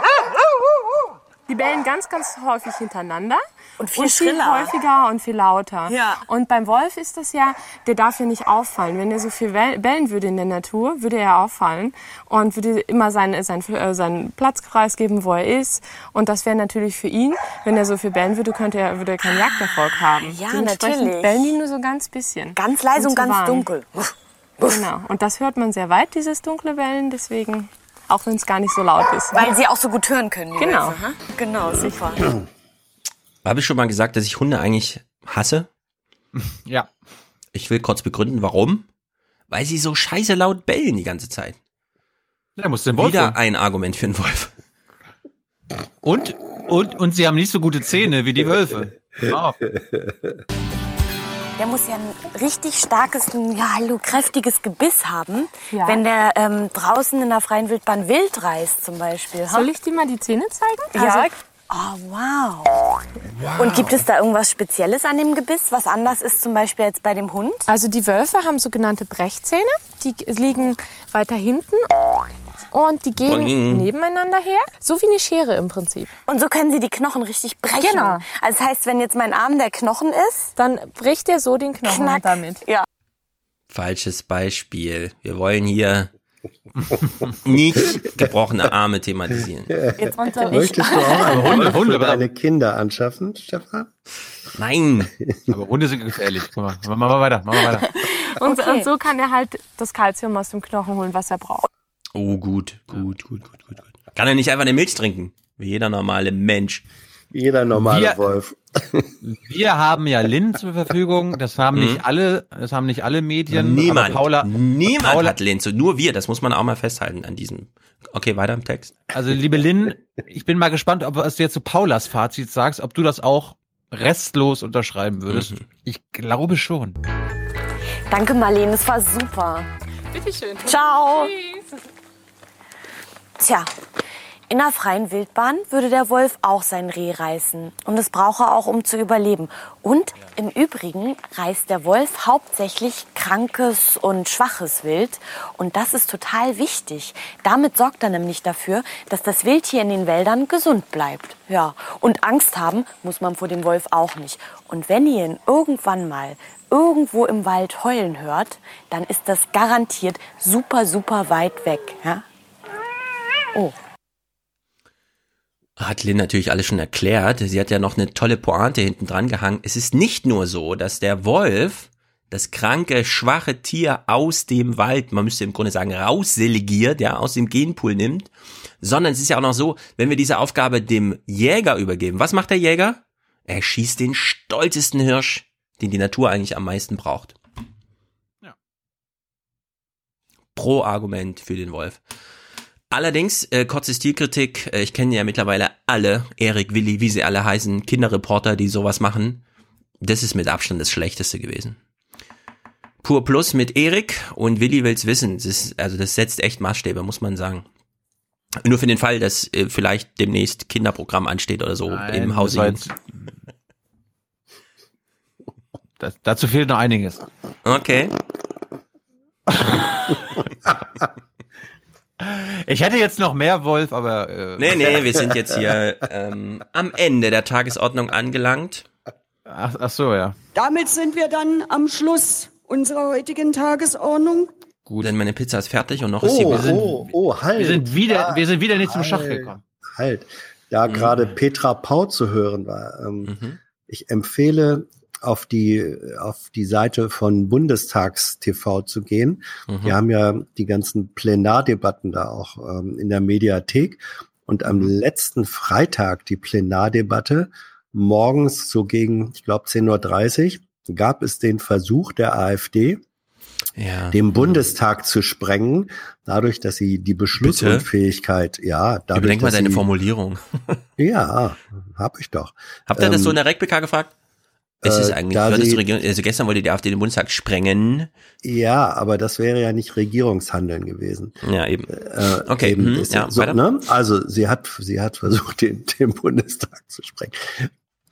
S145: Die bellen ganz, ganz häufig hintereinander.
S144: Und viel schriller.
S145: häufiger und viel lauter.
S144: Ja.
S145: Und beim Wolf ist das ja, der darf ja nicht auffallen. Wenn er so viel bellen würde in der Natur, würde er auffallen und würde immer seinen, seinen, äh, seinen Platz preisgeben, wo er ist. Und das wäre natürlich für ihn, wenn er so viel bellen würde, könnte er, würde er keinen Jagderfolg haben.
S144: Ja,
S145: Dementsprechend
S144: natürlich.
S145: bellen die nur so ganz bisschen.
S144: Ganz leise und
S145: zu
S144: ganz
S145: warnen.
S144: dunkel.
S145: Genau. Und das hört man sehr weit, dieses dunkle Bellen, deswegen, auch wenn es gar nicht so laut ist.
S144: Weil sie auch so gut hören können. Die
S145: Genau.
S144: Wölfe, ha? Genau, super.
S9: Habe ich schon mal gesagt, dass ich Hunde eigentlich hasse?
S2: Ja.
S9: Ich will kurz begründen, warum. Weil sie so scheiße laut bellen die ganze Zeit.
S2: Ja, muss den Wolf
S9: Wieder
S2: holen.
S9: ein Argument für einen Wolf.
S2: Und, und, und sie haben nicht so gute Zähne wie die Wölfe. Oh.
S144: Der muss ja ein richtig starkes, ja, hallo, kräftiges Gebiss haben,
S145: Ja.
S144: wenn der ähm, draußen in der freien Wildbahn wild reißt zum Beispiel.
S145: Soll ich dir mal die Zähne zeigen?
S144: Ja.
S145: Also,
S144: Oh, wow. Und gibt es da irgendwas Spezielles an dem Gebiss, was anders ist zum Beispiel als bei dem Hund?
S145: Also die Wölfe haben sogenannte Brechzähne, die liegen weiter hinten und die gehen nebeneinander her, so wie eine Schere im Prinzip.
S144: Und so können sie die Knochen richtig brechen.
S145: Genau.
S144: Also das heißt, wenn jetzt mein Arm der Knochen ist,
S145: dann bricht er so den Knochen
S144: Knack.
S145: damit.
S144: Ja.
S9: Falsches Beispiel. Wir wollen hier nicht gebrochene Arme thematisieren.
S144: Jetzt unter
S10: Möchtest du auch einen
S2: Hunde,
S10: Hund
S2: Hunde,
S10: für deine Kinder anschaffen, Stefan?
S9: Nein.
S2: Aber Hunde sind gefährlich. Guck mal, machen wir mal weiter, machen wir weiter.
S145: Und,
S144: Okay.
S145: und so kann er halt das Kalzium aus dem Knochen holen, was er braucht.
S9: Oh, gut, gut, gut, gut, gut, gut. Kann er nicht einfach eine Milch trinken? Wie jeder normale Mensch.
S10: Jeder normale
S2: Wir-
S10: Wolf.
S2: Wir haben ja Lin zur Verfügung. Das haben
S9: Mhm.
S2: nicht alle, das haben nicht alle Medien.
S9: Niemand,
S2: Paula,
S9: niemand
S2: Paula,
S9: hat Linz, nur wir, das muss man auch mal festhalten an diesem. Okay, weiter im Text.
S2: Also liebe Lin, ich bin mal gespannt, ob was du jetzt zu Paulas Fazit sagst, ob du das auch restlos unterschreiben würdest.
S9: Mhm.
S2: Ich glaube schon.
S144: Danke, Marlene, es war super.
S138: Bitteschön.
S144: Ciao. Tja, in der freien Wildbahn würde der Wolf auch sein Reh reißen. Und das braucht er auch, um zu überleben. Und im Übrigen reißt der Wolf hauptsächlich krankes und schwaches Wild. Und das ist total wichtig. Damit sorgt er nämlich dafür, dass das Wildtier in den Wäldern gesund bleibt. Ja, und Angst haben muss man vor dem Wolf auch nicht. Und wenn ihr ihn irgendwann mal irgendwo im Wald heulen hört, dann ist das garantiert super, super weit weg. Ja? Oh.
S9: Hat Lynn natürlich alles schon erklärt. Sie hat ja noch eine tolle Pointe hinten dran gehangen. Es ist nicht nur so, dass der Wolf das kranke, schwache Tier aus dem Wald, man müsste im Grunde sagen, rausselegiert, ja, aus dem Genpool nimmt, sondern es ist ja auch noch so, wenn wir diese Aufgabe dem Jäger übergeben. Was macht der Jäger? Er schießt den stolzesten Hirsch, den die Natur eigentlich am meisten braucht. Pro Argument für den Wolf. Allerdings, äh, kurze Stilkritik, äh, ich kenne ja mittlerweile alle, Erik, Willi, wie sie alle heißen, Kinderreporter, die sowas machen. Das ist mit Abstand das Schlechteste gewesen. Pur Plus mit Erik und Willi will's wissen. Das ist, also das setzt echt Maßstäbe, muss man sagen. Nur für den Fall, dass äh, vielleicht demnächst Kinderprogramm ansteht oder so
S2: Nein,
S9: im
S2: jetzt- Das, dazu fehlt noch einiges.
S9: Okay.
S2: Ich hätte jetzt noch mehr Wolf, aber äh,
S9: Nee, nee, wir sind jetzt hier ähm, am Ende der Tagesordnung angelangt.
S2: Ach, ach so, ja.
S146: Damit sind wir dann am Schluss unserer heutigen Tagesordnung.
S9: Gut. Denn meine Pizza ist fertig und noch ist sie
S10: Oh,
S9: wir sind,
S10: oh, oh, halt.
S2: Wir sind wieder,
S10: Ah,
S2: wir sind wieder nicht zum Schach
S10: halt,
S2: gekommen.
S10: Halt. Da gerade Petra Pau zu hören war. Ähm, Ich empfehle, auf die, auf die Seite von Bundestagstv zu gehen.
S9: Mhm.
S10: Wir haben ja die ganzen Plenardebatten da auch ähm, in der Mediathek. Und am letzten Freitag die Plenardebatte, morgens so gegen, ich glaube, 10.30 Uhr, gab es den Versuch der AfD,
S9: ja.
S10: den Bundestag zu sprengen, dadurch, dass sie die Beschlussunfähigkeit, ja, dadurch,
S9: Überdenk mal deine
S10: sie,
S9: Formulierung.
S10: Ja, hab ich doch.
S9: Habt ihr das so in
S10: Ähm,
S9: der RecBK gefragt? Es ist
S10: äh,
S9: eigentlich,
S10: sie-
S9: du Regierung, also gestern wollte die AfD den Bundestag sprengen.
S10: Ja, aber das wäre ja nicht Regierungshandeln gewesen.
S9: Ja, eben.
S10: Äh,
S9: Okay,
S10: eben ist
S9: ja,
S10: so, ne? Also sie hat, sie hat versucht, den, den Bundestag zu sprengen,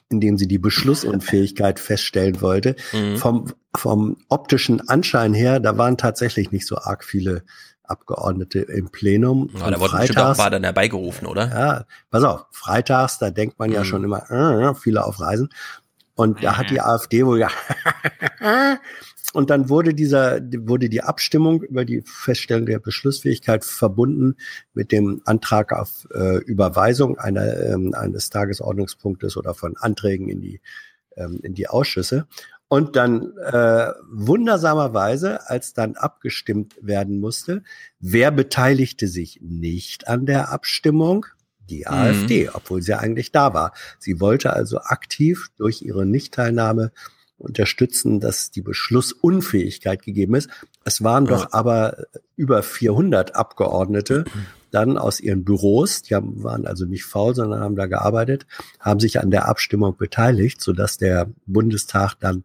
S10: indem sie die Beschlussunfähigkeit feststellen wollte.
S9: Mhm.
S10: Vom, vom optischen Anschein her, da waren tatsächlich nicht so arg viele Abgeordnete im Plenum.
S9: Ja, da wurden bestimmt auch ein paar dann herbeigerufen, oder?
S10: Ja, pass auf, freitags, da denkt man ja
S9: Mhm.
S10: schon immer, äh, viele auf Reisen. Und da hat die AfD wohl ja, und dann wurde dieser, wurde die Abstimmung über die Feststellung der Beschlussfähigkeit verbunden mit dem Antrag auf äh, Überweisung einer, ähm, eines Tagesordnungspunktes oder von Anträgen in die, ähm, in die Ausschüsse. Und dann äh, wundersamerweise, als dann abgestimmt werden musste, wer beteiligte sich nicht an der Abstimmung? Die
S9: Mhm.
S10: AfD, obwohl sie eigentlich da war. Sie wollte also aktiv durch ihre Nichtteilnahme unterstützen, dass die Beschlussunfähigkeit gegeben ist. Es waren doch aber über 400 Abgeordnete dann aus ihren Büros, die haben, waren also nicht faul, sondern haben da gearbeitet, haben sich an der Abstimmung beteiligt, sodass der Bundestag dann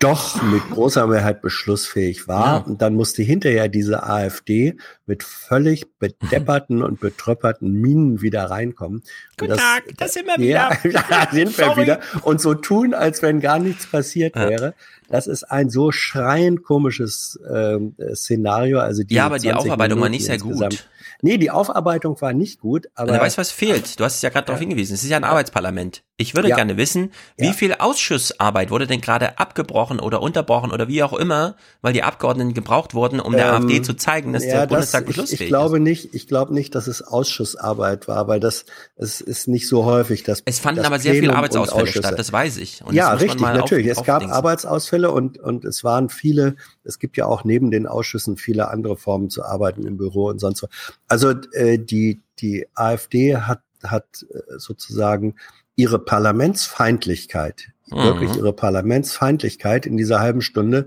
S10: doch mit großer Mehrheit beschlussfähig war.
S9: Ja.
S10: Und dann musste hinterher diese AfD mit völlig bedepperten und betröpperten Minen wieder reinkommen.
S9: Guten
S10: Und
S9: Tag, da sind wir
S10: ja,
S9: wieder.
S10: da sind wir wieder. Und so tun, als wenn gar nichts passiert
S9: Ja.
S10: wäre. Das ist ein so schreiend komisches äh, Szenario. Also die
S9: Ja, aber die
S10: 20
S9: Aufarbeitung war
S10: Minuten
S9: nicht sehr gut.
S10: Nee, die Aufarbeitung war nicht gut, aber
S9: Aber weißt du, was fehlt? Du hast es ja gerade darauf hingewiesen. Es ist ja ein Arbeitsparlament. Ich würde
S10: Ja.
S9: gerne wissen, wie viel Ausschussarbeit wurde denn gerade abgebrochen oder unterbrochen oder wie auch immer, weil die Abgeordneten gebraucht wurden, um der
S10: Ähm,
S9: AfD zu zeigen, dass der Bundestag
S10: ich,
S9: beschlussfähig
S10: ich glaube nicht, ich glaube nicht, dass es Ausschussarbeit war, weil das es ist nicht so häufig, dass
S9: Es fanden
S10: das
S9: aber sehr viele
S10: Plenum
S9: Arbeitsausfälle statt, das weiß ich. Und
S10: ja,
S9: das
S10: richtig,
S9: mal auf-
S10: natürlich. es gab. Arbeitsausfälle und und es waren viele. Es gibt ja auch neben den Ausschüssen viele andere Formen zu arbeiten im Büro und sonst was. Also äh, die die AfD hat hat äh, sozusagen ihre Parlamentsfeindlichkeit,
S9: Mhm.
S10: wirklich ihre Parlamentsfeindlichkeit in dieser halben Stunde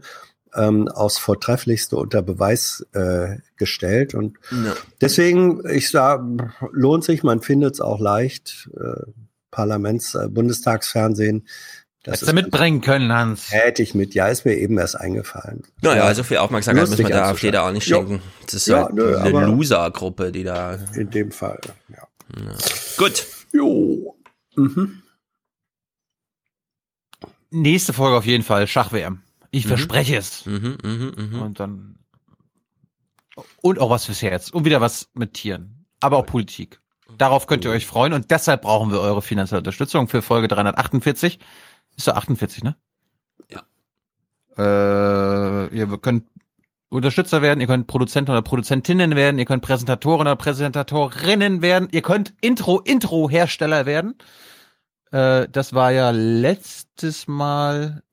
S10: ähm, aufs Vortrefflichste unter Beweis äh, gestellt. Und
S9: Ja.
S10: deswegen, ich sage, lohnt sich, man findet es auch leicht. Äh, Parlaments-, äh, Bundestagsfernsehen. Das
S2: Hättest du mitbringen können, Hans.
S10: Hätte ich mit, ja, ist mir eben erst eingefallen.
S9: Naja,
S10: Ja,
S9: so viel Aufmerksamkeit müssen
S10: lustig
S9: wir der AfD da auch nicht
S10: Ja.
S9: schenken. Das ist
S10: Ja,
S9: halt
S10: nö,
S9: eine Loser-Gruppe, die da.
S10: In dem Fall, ja.
S9: Gut.
S10: Jo. Mhm.
S2: Nächste Folge auf jeden Fall Schach-WM. Ich
S9: Mhm.
S2: verspreche es.
S9: Mhm, mhm, mhm.
S2: Und dann. Und auch was fürs Herz. Und wieder was mit Tieren. Aber auch Politik. Darauf könnt ihr euch freuen. Und deshalb brauchen wir eure finanzielle Unterstützung für Folge 348. Ist doch 48, ne?
S9: Ja.
S2: Äh, ihr könnt Unterstützer werden, ihr könnt Produzenten oder Produzentinnen werden, ihr könnt Präsentatoren oder Präsentatorinnen werden, ihr könnt Intro-Intro-Hersteller werden. Äh, das war ja letztes Mal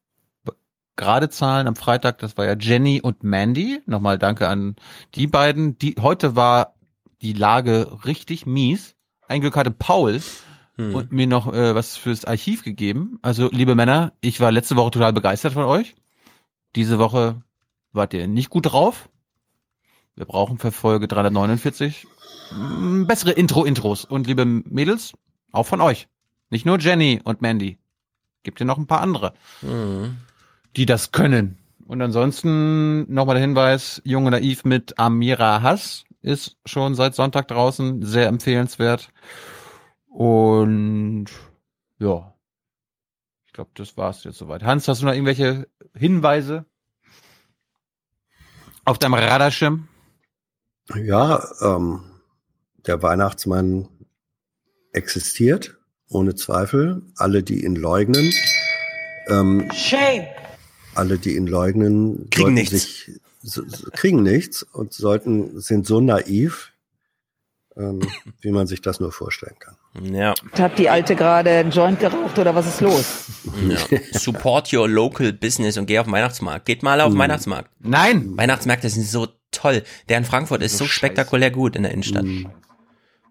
S2: gerade Zahlen am Freitag, das war ja Jenny und Mandy. Nochmal danke an die beiden. Die, heute war die Lage richtig mies. Ein Glück hatte Paul
S9: Hm.
S2: und mir noch äh, was fürs Archiv gegeben. Also, liebe Männer, ich war letzte Woche total begeistert von euch. Diese Woche wart ihr nicht gut drauf. Wir brauchen für Folge 349 mm, bessere Intro-Intros. Und liebe Mädels, auch von euch. Nicht nur Jenny und Mandy. Gibt ihr noch ein paar andere,
S9: Mhm.
S2: die das können. Und ansonsten nochmal der Hinweis, Junge Naiv mit Amira Hass ist schon seit Sonntag draußen, sehr empfehlenswert. Und ja, ich glaube, das war's jetzt soweit. Hans, hast du noch irgendwelche Hinweise auf deinem Radarschirm?
S10: Ja, ähm, der Weihnachtsmann existiert, ohne Zweifel. Alle, die ihn leugnen, ähm,
S142: Shame!
S10: alle, die ihn leugnen,
S9: Kriegen nichts.
S10: sich so, so- kriegen nichts und sollten sind so naiv, ähm, wie man sich das nur vorstellen kann.
S9: Ja.
S142: Hat die Alte gerade einen Joint geraucht oder was ist los?
S9: ja. Support your local business und geh auf den Weihnachtsmarkt. Geht mal auf den
S10: Hm.
S9: Weihnachtsmarkt.
S2: Nein!
S9: Weihnachtsmärkte sind so toll. Der in Frankfurt ist so, spektakulär gut in der Innenstadt.
S10: Hm.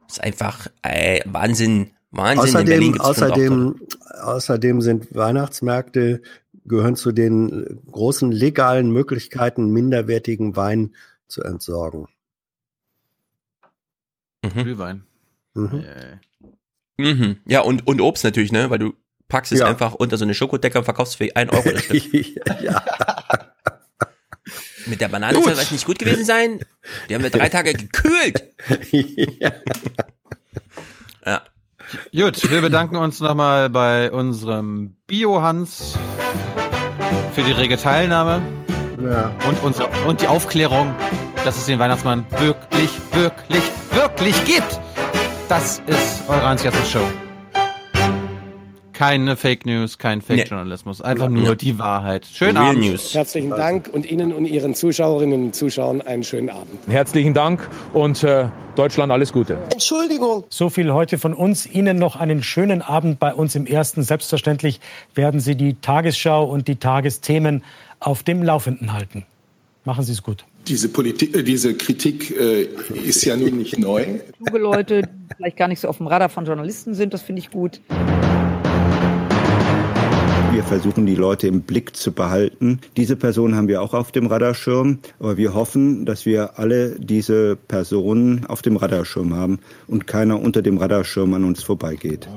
S9: Ist einfach ey, Wahnsinn. Wahnsinn.
S10: Außerdem, außerdem, außerdem sind Weihnachtsmärkte gehören zu den großen legalen Möglichkeiten, minderwertigen Wein zu entsorgen.
S2: Glühwein.
S10: Mhm.
S9: Mhm. Ja, und, und Obst natürlich, ne? Weil du packst es
S10: Ja.
S9: einfach unter so eine Schokodecke und verkaufst für 1 Euro das Stück.
S10: ja.
S9: Mit der Banane soll was nicht gut gewesen sein. Die haben wir drei Tage gekühlt. ja.
S2: Gut, wir bedanken uns nochmal bei unserem Bio-Hans für die rege Teilnahme
S10: Ja.
S2: und, unsere, und die Aufklärung, dass es den Weihnachtsmann wirklich, wirklich, wirklich gibt. Das ist eure einzige Show. Keine Fake News, kein Fake Journalismus, einfach nur
S147: Ja.
S2: die Wahrheit. Schönen Abend.
S147: Herzlichen Dank und Ihnen und Ihren Zuschauerinnen und Zuschauern einen schönen Abend.
S148: Herzlichen Dank und äh, Deutschland alles Gute.
S147: Entschuldigung.
S149: So viel heute von uns. Ihnen noch einen schönen Abend bei uns im Ersten. Selbstverständlich werden Sie die Tagesschau und die Tagesthemen auf dem Laufenden halten. Machen Sie es gut.
S150: Diese, Politik, äh, diese Kritik äh, ist ja nun nicht neu.
S142: Kluge Leute, die vielleicht gar nicht so auf dem Radar von Journalisten sind, das finde ich gut.
S151: Wir versuchen, die Leute im Blick zu behalten. Diese Person haben wir auch auf dem Radarschirm, aber wir hoffen, dass wir alle diese Personen auf dem Radarschirm haben und keiner unter dem Radarschirm an uns vorbeigeht.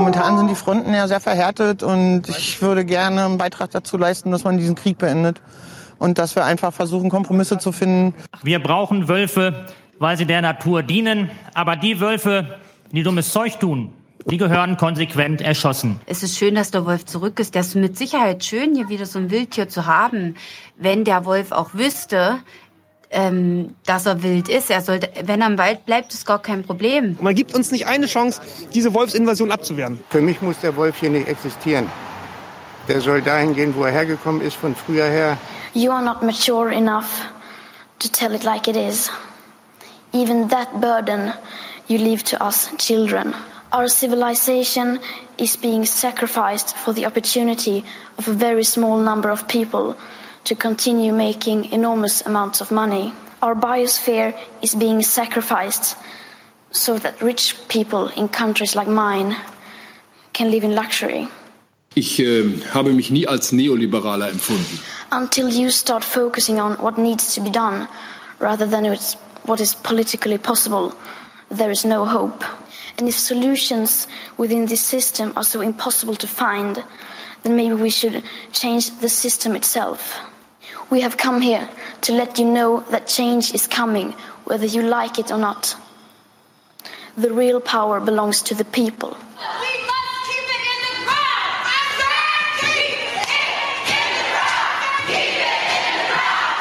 S152: Momentan sind die Fronten ja sehr verhärtet und ich würde gerne einen Beitrag dazu leisten, dass man diesen Krieg beendet und dass wir einfach versuchen, Kompromisse zu finden.
S153: Wir brauchen Wölfe, weil sie der Natur dienen. Aber die Wölfe, die dummes Zeug tun, die gehören konsequent erschossen.
S154: Es ist schön, dass der Wolf zurück ist. Das ist mit Sicherheit schön, hier wieder so ein Wildtier zu haben. Wenn der Wolf auch wüsste,
S155: ähm, dass er wild ist. Er sollte, wenn er im Wald bleibt, ist gar kein Problem.
S156: Man gibt uns nicht eine Chance, diese Wolfsinvasion abzuwehren.
S157: Für mich muss der Wolf hier nicht existieren. Der soll dahin gehen, wo er hergekommen ist, von früher her.
S4: You are not mature enough to tell it like it is. Even that burden you leave to us children. Our civilization is being sacrificed for the opportunity of a very small number of people to continue making enormous amounts of money. Our biosphere is being sacrificed so that rich people in countries like mine can live in luxury.
S158: Ich äh, habe mich nie als Neoliberaler empfunden.
S4: Until you start focusing on what needs to be done rather than what is politically possible, there is no hope. And if solutions within this system are so impossible to find, then maybe we should change the system itself. We have come here to let you know that change is coming, whether you like it or not. The real power belongs to the people.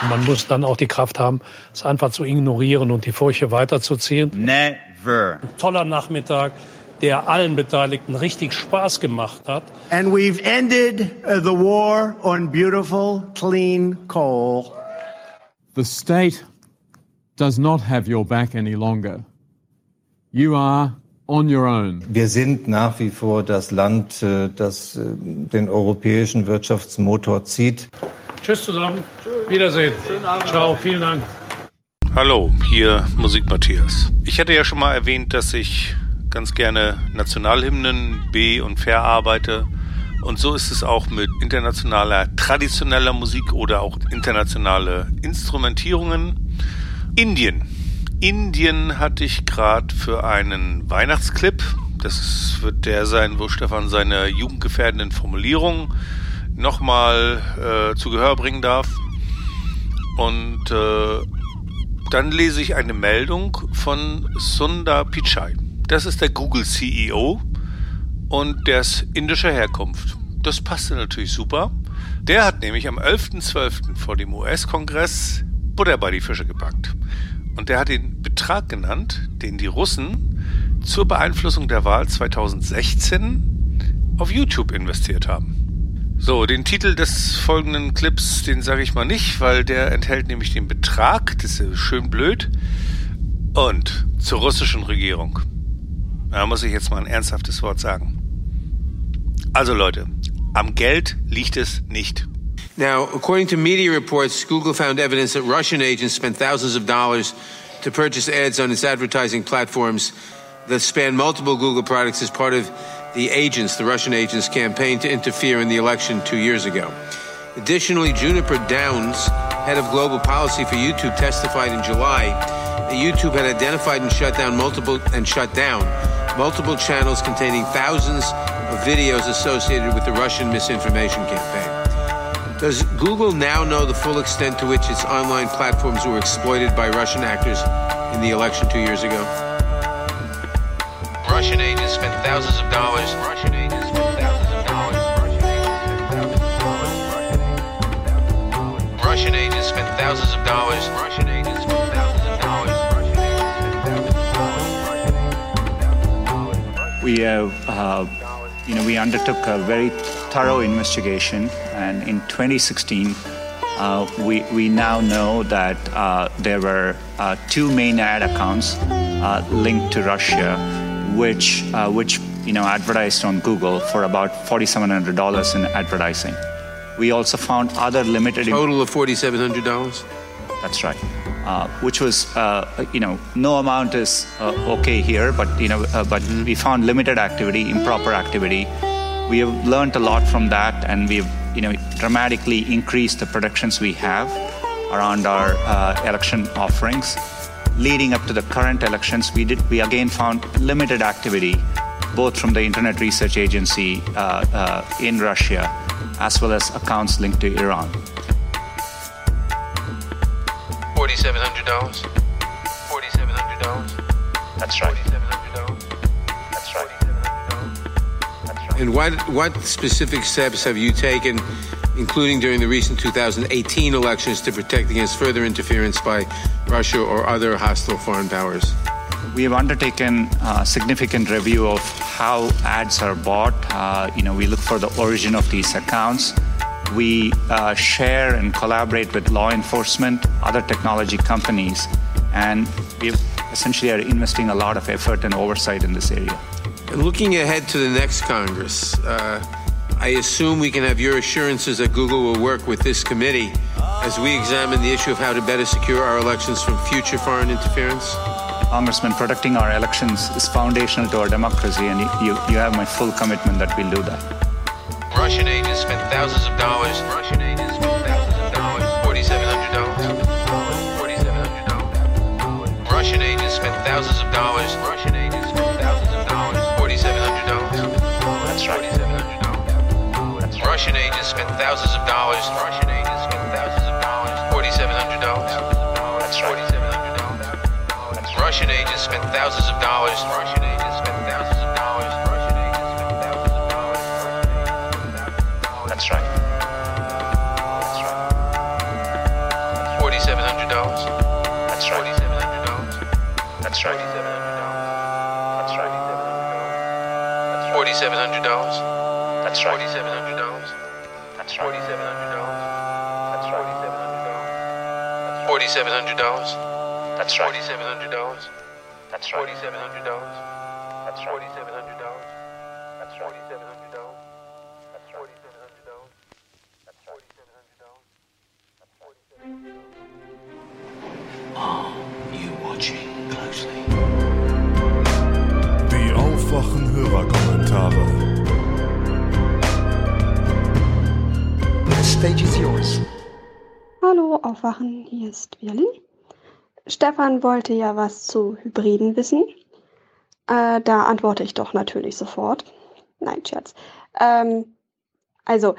S159: Man muss dann auch die Kraft haben, es einfach zu ignorieren und die Furche weiterzuziehen.
S160: Never.
S159: Ein toller Nachmittag, der allen Beteiligten richtig Spaß gemacht hat.
S161: And we've ended the war on beautiful, clean coal.
S162: The state does not have your back any longer. You are on your own.
S163: Wir sind nach wie vor das Land, äh, das äh, den europäischen Wirtschaftsmotor zieht.
S159: Tschüss zusammen. Wiedersehen. Ciao, vielen Dank.
S164: Hallo, hier Musik Matthias. Ich hatte ja schon mal erwähnt, dass ich ganz gerne Nationalhymnen be- und verarbeite. Und so ist es auch mit internationaler traditioneller Musik oder auch internationale Instrumentierungen. Indien. Indien hatte ich gerade für einen Weihnachtsclip. Das wird der sein, wo Stefan seine jugendgefährdenden Formulierungen nochmal äh, zu Gehör bringen darf. Und äh, dann lese ich eine Meldung von Sundar Pichai. Das ist der Google CEO und der ist indischer Herkunft. Das passte natürlich super. Der hat nämlich am 11.12. vor dem US-Kongress Butter bei die Fische gepackt. Und der hat den Betrag genannt, den die Russen zur Beeinflussung der Wahl 2016 auf YouTube investiert haben. So, den Titel des folgenden Clips, den sage ich mal nicht, weil der enthält nämlich den Betrag, das ist schön blöd, und zur russischen Regierung. Da muss ich jetzt mal ein ernsthaftes Wort sagen. Also Leute, am Geld liegt es nicht.
S165: Now, according to media reports, Google found evidence that Russian agents spent thousands of dollars to purchase ads on its advertising platforms that span multiple Google products as part of the agents, the Russian agents' campaign to interfere in the election two years ago. Additionally, Juniper Downs, head of global policy for YouTube, testified in July that YouTube had identified and shut down multiple and shut down multiple channels containing thousands of videos associated with the Russian misinformation campaign. Does Google now know the full extent to which its online platforms were exploited by Russian actors in the election two years ago? Russian agents spent thousands of dollars. Russian agents spent thousands of dollars. Russian agents spent thousands of dollars. Russian agents spent
S166: We have, uh, you know, we undertook a very thorough investigation, and in 2016, uh, we we now know that uh, there were uh, two main ad accounts uh, linked to Russia, which uh, which you know advertised on Google for about forty-seven hundred dollars in advertising. We also found other limited
S165: Total of forty-seven hundred dollars.
S166: That's right. Uh, which was, uh, you know, no amount is uh, okay here, but you know, uh, but we found limited activity, improper activity. We have learned a lot from that, and we've, you know, dramatically increased the protections we have around our uh, election offerings. Leading up to the current elections, we did we again found limited activity, both from the Internet Research Agency in Russia, as well as accounts linked to Iran.
S165: Forty-seven hundred dollars. Forty-seven hundred dollars.
S166: That's right. Forty-seven hundred dollars.
S165: That's right. And what what specific steps have you taken including during the recent 2018 elections to protect against further interference by Russia or other hostile foreign powers.
S166: We have undertaken a significant review of how ads are bought. Uh, you know, we look for the origin of these accounts. We uh, share and collaborate with law enforcement, other technology companies, and we essentially are investing a lot of effort and oversight in this area.
S165: Looking ahead to the next Congress, uh, I assume we can have your assurances that Google will work with this committee as we examine the issue of how to better secure our elections from future foreign interference.
S166: Congressman, protecting our elections is foundational to our democracy, and you, you have my full commitment that we'll do that.
S165: Russian agents spent thousands of dollars. Russian agents spent thousands of dollars. Forty-seven hundred dollars. Forty-seven hundred dollars. Russian agents spent thousands of dollars. Russian agents spent thousands of dollars. Forty-seven hundred dollars. That's right. Forty-seven hundred dollars. Russian agents spent thousands of dollars. Russian agents spent thousands of dollars. Forty-seven hundred dollars. That's right. Forty-seven hundred dollars. Russian agents spent thousands of dollars. Russian agents Forty-seven hundred dollars.
S166: That's right.
S165: Forty-seven hundred dollars.
S166: That's right.
S165: Forty-seven hundred dollars.
S166: That's right.
S165: Forty-seven hundred dollars.
S166: That's right.
S165: forty-seven hundred dollars. That's forty-seven hundred dollars.
S166: That's
S165: forty-seven hundred dollars.
S166: That's
S165: forty-seven hundred dollars.
S167: Are you watching closely?
S168: Die aufwachen Hörerkommentare.
S167: The stage is yours.
S169: Hallo, aufwachen, hier ist Lynn. Stefan wollte ja was zu Hybriden wissen. Äh, da antworte ich doch natürlich sofort. Nein, Scherz. Ähm, also,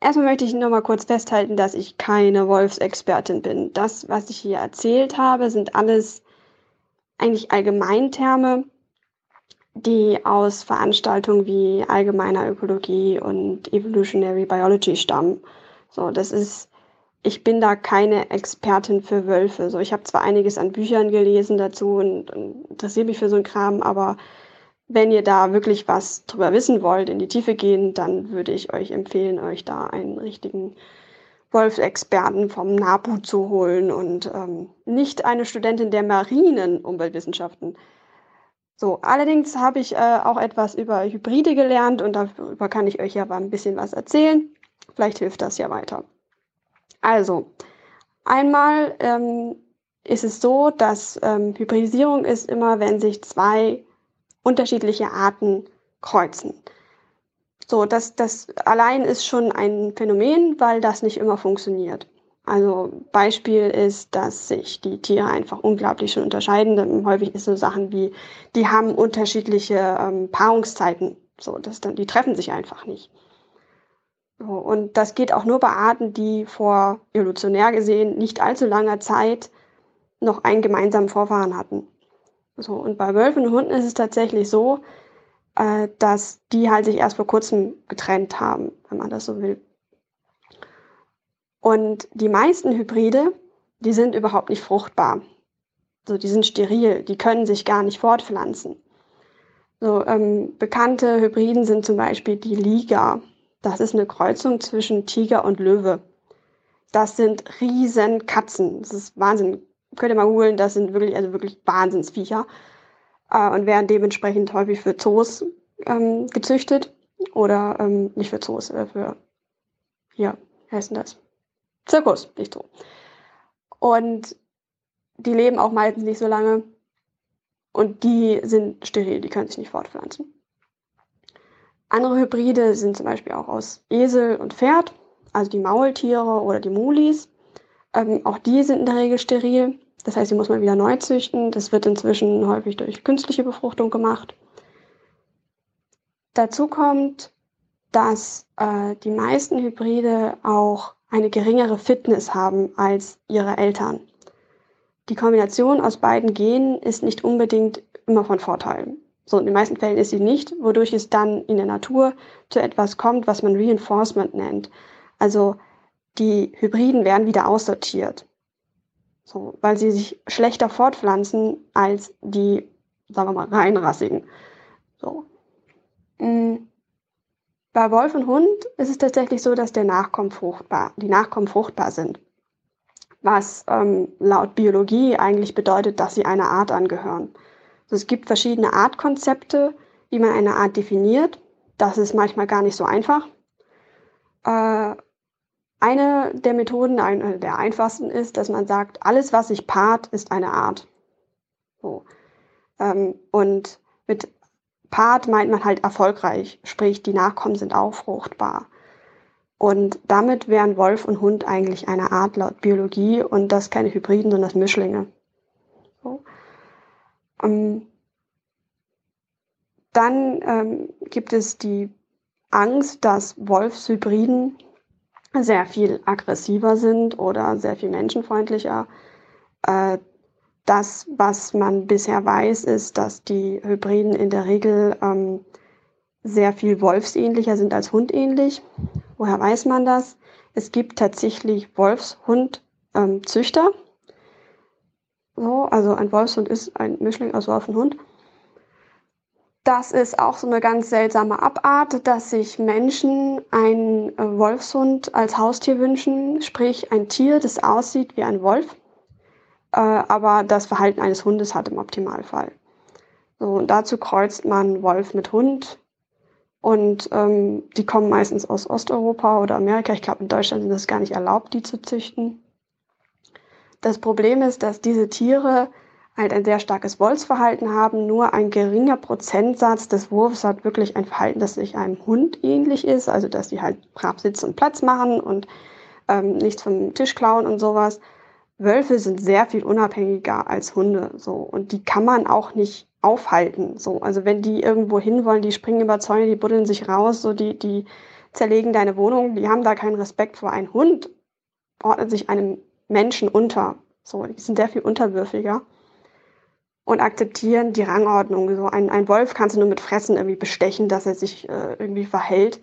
S169: erstmal möchte ich nur mal kurz festhalten, dass ich keine Wolfsexpertin bin. Das, was ich hier erzählt habe, sind alles eigentlich Allgemeinterme, die aus Veranstaltungen wie allgemeiner Ökologie und Evolutionary Biology stammen. So, das ist, ich bin da keine Expertin für Wölfe. So, ich habe zwar einiges an Büchern gelesen dazu und, und interessiere mich für so einen Kram, aber wenn ihr da wirklich was drüber wissen wollt, in die Tiefe gehen, dann würde ich euch empfehlen, euch da einen richtigen Wolfsexperten vom NABU zu holen und ähm, nicht eine Studentin der Marinen-Umweltwissenschaften. So, allerdings habe ich äh, auch etwas über Hybride gelernt und darüber kann ich euch ja mal ein bisschen was erzählen. Vielleicht hilft das ja weiter. Also, einmal ähm, ist es so, dass ähm, Hybridisierung ist immer, wenn sich zwei unterschiedliche Arten kreuzen. So, das, das allein ist schon ein Phänomen, weil das nicht immer funktioniert. Also Beispiel ist, dass sich die Tiere einfach unglaublich schon unterscheiden. Häufig ist so Sachen wie, die haben unterschiedliche ähm, Paarungszeiten. So, das dann, die treffen sich einfach nicht. Und das geht auch nur bei Arten, die vor evolutionär gesehen nicht allzu langer Zeit noch einen gemeinsamen Vorfahren hatten. So, und bei Wölfen und Hunden ist es tatsächlich so, äh, dass die halt sich erst vor kurzem getrennt haben, wenn man das so will. Und die meisten Hybride, die sind überhaupt nicht fruchtbar. So, die sind steril, die können sich gar nicht fortpflanzen. So, ähm, bekannte Hybriden sind zum Beispiel die Liga. Das ist eine Kreuzung zwischen Tiger und Löwe. Das sind riesen Katzen. Das ist Wahnsinn. Könnt ihr mal googeln, das sind wirklich, also wirklich Wahnsinnsviecher. Äh, und werden dementsprechend häufig für Zoos ähm, gezüchtet. Oder ähm, nicht für Zoos, äh, für, ja, wie heißt denn das? Zirkus, nicht so. Und die leben auch meistens nicht so lange. Und die sind steril, die können sich nicht fortpflanzen. Andere Hybride sind zum Beispiel auch aus Esel und Pferd, also die Maultiere oder die Mulis. Ähm, auch die sind in der Regel steril. Das heißt, die muss man wieder neu züchten. Das wird inzwischen häufig durch künstliche Befruchtung gemacht. Dazu kommt, dass äh, die meisten Hybride auch eine geringere Fitness haben als ihre Eltern. Die Kombination aus beiden Genen ist nicht unbedingt immer von Vorteil. So, in den meisten Fällen ist sie nicht, wodurch es dann in der Natur zu etwas kommt, was man Reinforcement nennt. Also die Hybriden werden wieder aussortiert. So, weil sie sich schlechter fortpflanzen als die, sagen wir mal, reinrassigen. So. Mm. Bei Wolf und Hund ist es tatsächlich so, dass der Nachkommen fruchtbar, die Nachkommen fruchtbar sind. Was ähm, laut Biologie eigentlich bedeutet, dass sie einer Art angehören. Also es gibt verschiedene Artkonzepte, wie man eine Art definiert. Das ist manchmal gar nicht so einfach. Äh, eine der Methoden, eine der einfachsten ist, dass man sagt, alles, was sich paart, ist eine Art. So. Ähm, und mit paart meint man halt erfolgreich, sprich die Nachkommen sind auch fruchtbar. Und damit wären Wolf und Hund eigentlich eine Art laut Biologie und das keine Hybriden, sondern Mischlinge. So. Ähm, dann ähm, gibt es die Angst, dass Wolfshybriden sehr viel aggressiver sind oder sehr viel menschenfreundlicher. Äh, das, was man bisher weiß, ist, dass die Hybriden in der Regel ähm, sehr viel wolfsähnlicher sind als hundähnlich. Woher weiß man das? Es gibt tatsächlich Wolfshund-Züchter. Ähm, so, also ein Wolfshund ist ein Mischling aus Wolf und Hund. Das ist auch so eine ganz seltsame Abart, dass sich Menschen einen äh, Wolfshund als Haustier wünschen, sprich ein Tier, das aussieht wie ein Wolf, äh, aber das Verhalten eines Hundes hat im Optimalfall. So, und dazu kreuzt man Wolf mit Hund und ähm, die kommen meistens aus Osteuropa oder Amerika. Ich glaube, in Deutschland ist es gar nicht erlaubt, die zu züchten. Das Problem ist, dass diese Tiere halt ein sehr starkes Wolfsverhalten haben. Nur ein geringer Prozentsatz des Wurfs hat wirklich ein Verhalten, das sich einem Hund ähnlich ist. Also, dass die halt brav sitzen und Platz machen und ähm, nichts vom Tisch klauen und sowas. Wölfe sind sehr viel unabhängiger als Hunde, so. Und die kann man auch nicht aufhalten, so. Also, wenn die irgendwo hinwollen, die springen über Zäune, die buddeln sich raus, so, die, die zerlegen deine Wohnung, die haben da keinen Respekt vor. Ein Hund ordnet sich einem Menschen unter. So, die sind sehr viel unterwürfiger und akzeptieren die Rangordnung. So ein, ein Wolf kannst du nur mit Fressen irgendwie bestechen, dass er sich äh, irgendwie verhält.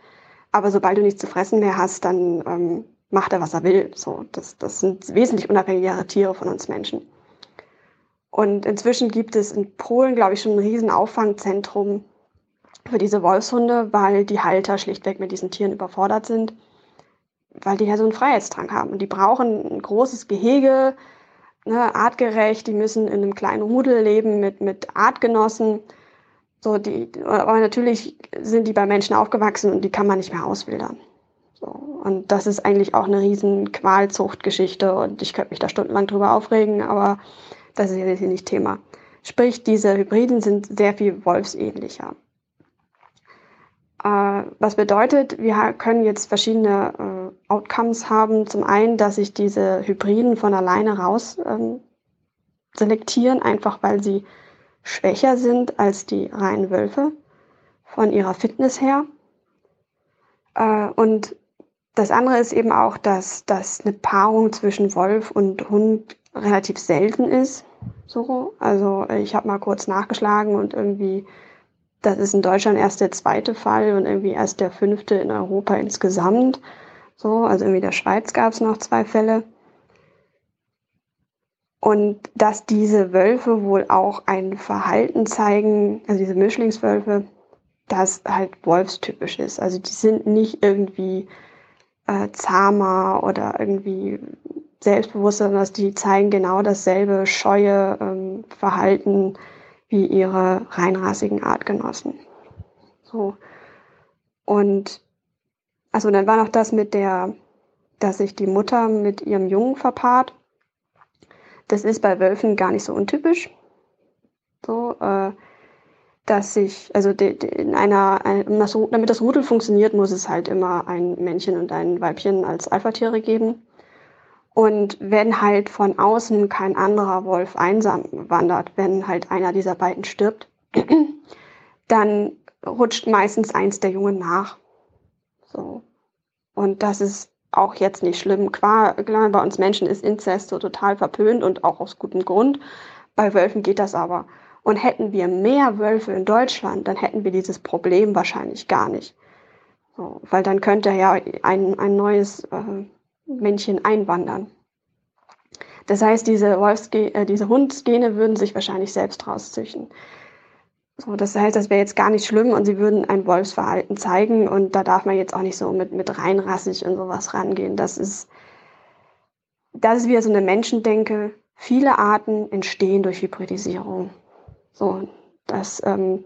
S169: Aber sobald du nichts zu fressen mehr hast, dann ähm, macht er, was er will. So, das, das sind wesentlich unabhängigere Tiere von uns Menschen. Und inzwischen gibt es in Polen, glaube ich, schon ein riesen Auffangzentrum für diese Wolfshunde, weil die Halter schlichtweg mit diesen Tieren überfordert sind, weil die ja so einen Freiheitsdrang haben. Und die brauchen ein großes Gehege, ne, artgerecht, die müssen in einem kleinen Rudel leben mit, mit Artgenossen. So, die, aber natürlich sind die bei Menschen aufgewachsen und die kann man nicht mehr auswildern. So, und das ist eigentlich auch eine riesen Qualzuchtgeschichte und ich könnte mich da stundenlang drüber aufregen, aber das ist jetzt nicht Thema. Sprich, diese Hybriden sind sehr viel wolfsähnlicher. Äh, was bedeutet, wir können jetzt verschiedene äh, Outcomes haben. Zum einen, dass sich diese Hybriden von alleine raus ähm, selektieren, einfach weil sie schwächer sind als die reinen Wölfe von ihrer Fitness her. Äh, und das andere ist eben auch, dass, dass eine Paarung zwischen Wolf und Hund relativ selten ist. So, also ich habe mal kurz nachgeschlagen und irgendwie das ist in Deutschland erst der zweite Fall und irgendwie erst der fünfte in Europa insgesamt. So, also irgendwie in der Schweiz gab es noch zwei Fälle. Und dass diese Wölfe wohl auch ein Verhalten zeigen, also diese Mischlingswölfe, das halt wolfstypisch ist. Also die sind nicht irgendwie äh, zahmer oder irgendwie selbstbewusster, sondern die zeigen genau dasselbe scheue ähm, Verhalten wie ihre reinrassigen Artgenossen. So. Und also dann war noch das mit der, dass sich die Mutter mit ihrem Jungen verpaart. Das ist bei Wölfen gar nicht so untypisch. So, äh, dass sich, also de, de, in einer, ein, damit das Rudel funktioniert, muss es halt immer ein Männchen und ein Weibchen als Alpha-Tiere geben. Und wenn halt von außen kein anderer Wolf einsam wandert, wenn halt einer dieser beiden stirbt, dann rutscht meistens eins der Jungen nach. So. Und das ist auch jetzt nicht schlimm. Klar, klar, bei uns Menschen ist Inzest so total verpönt und auch aus gutem Grund. Bei Wölfen geht das aber. Und hätten wir mehr Wölfe in Deutschland, dann hätten wir dieses Problem wahrscheinlich gar nicht. So, weil dann könnte ja ein, ein neues äh, Männchen einwandern. Das heißt, diese, Wolfsge äh, diese Hundsgene würden sich wahrscheinlich selbst rauszüchten. So, das heißt, das wäre jetzt gar nicht schlimm und sie würden ein Wolfsverhalten zeigen und da darf man jetzt auch nicht so mit, mit reinrassig und sowas rangehen. Das ist, das ist wieder so eine Menschendenke. Viele Arten entstehen durch Hybridisierung. So, das, ähm,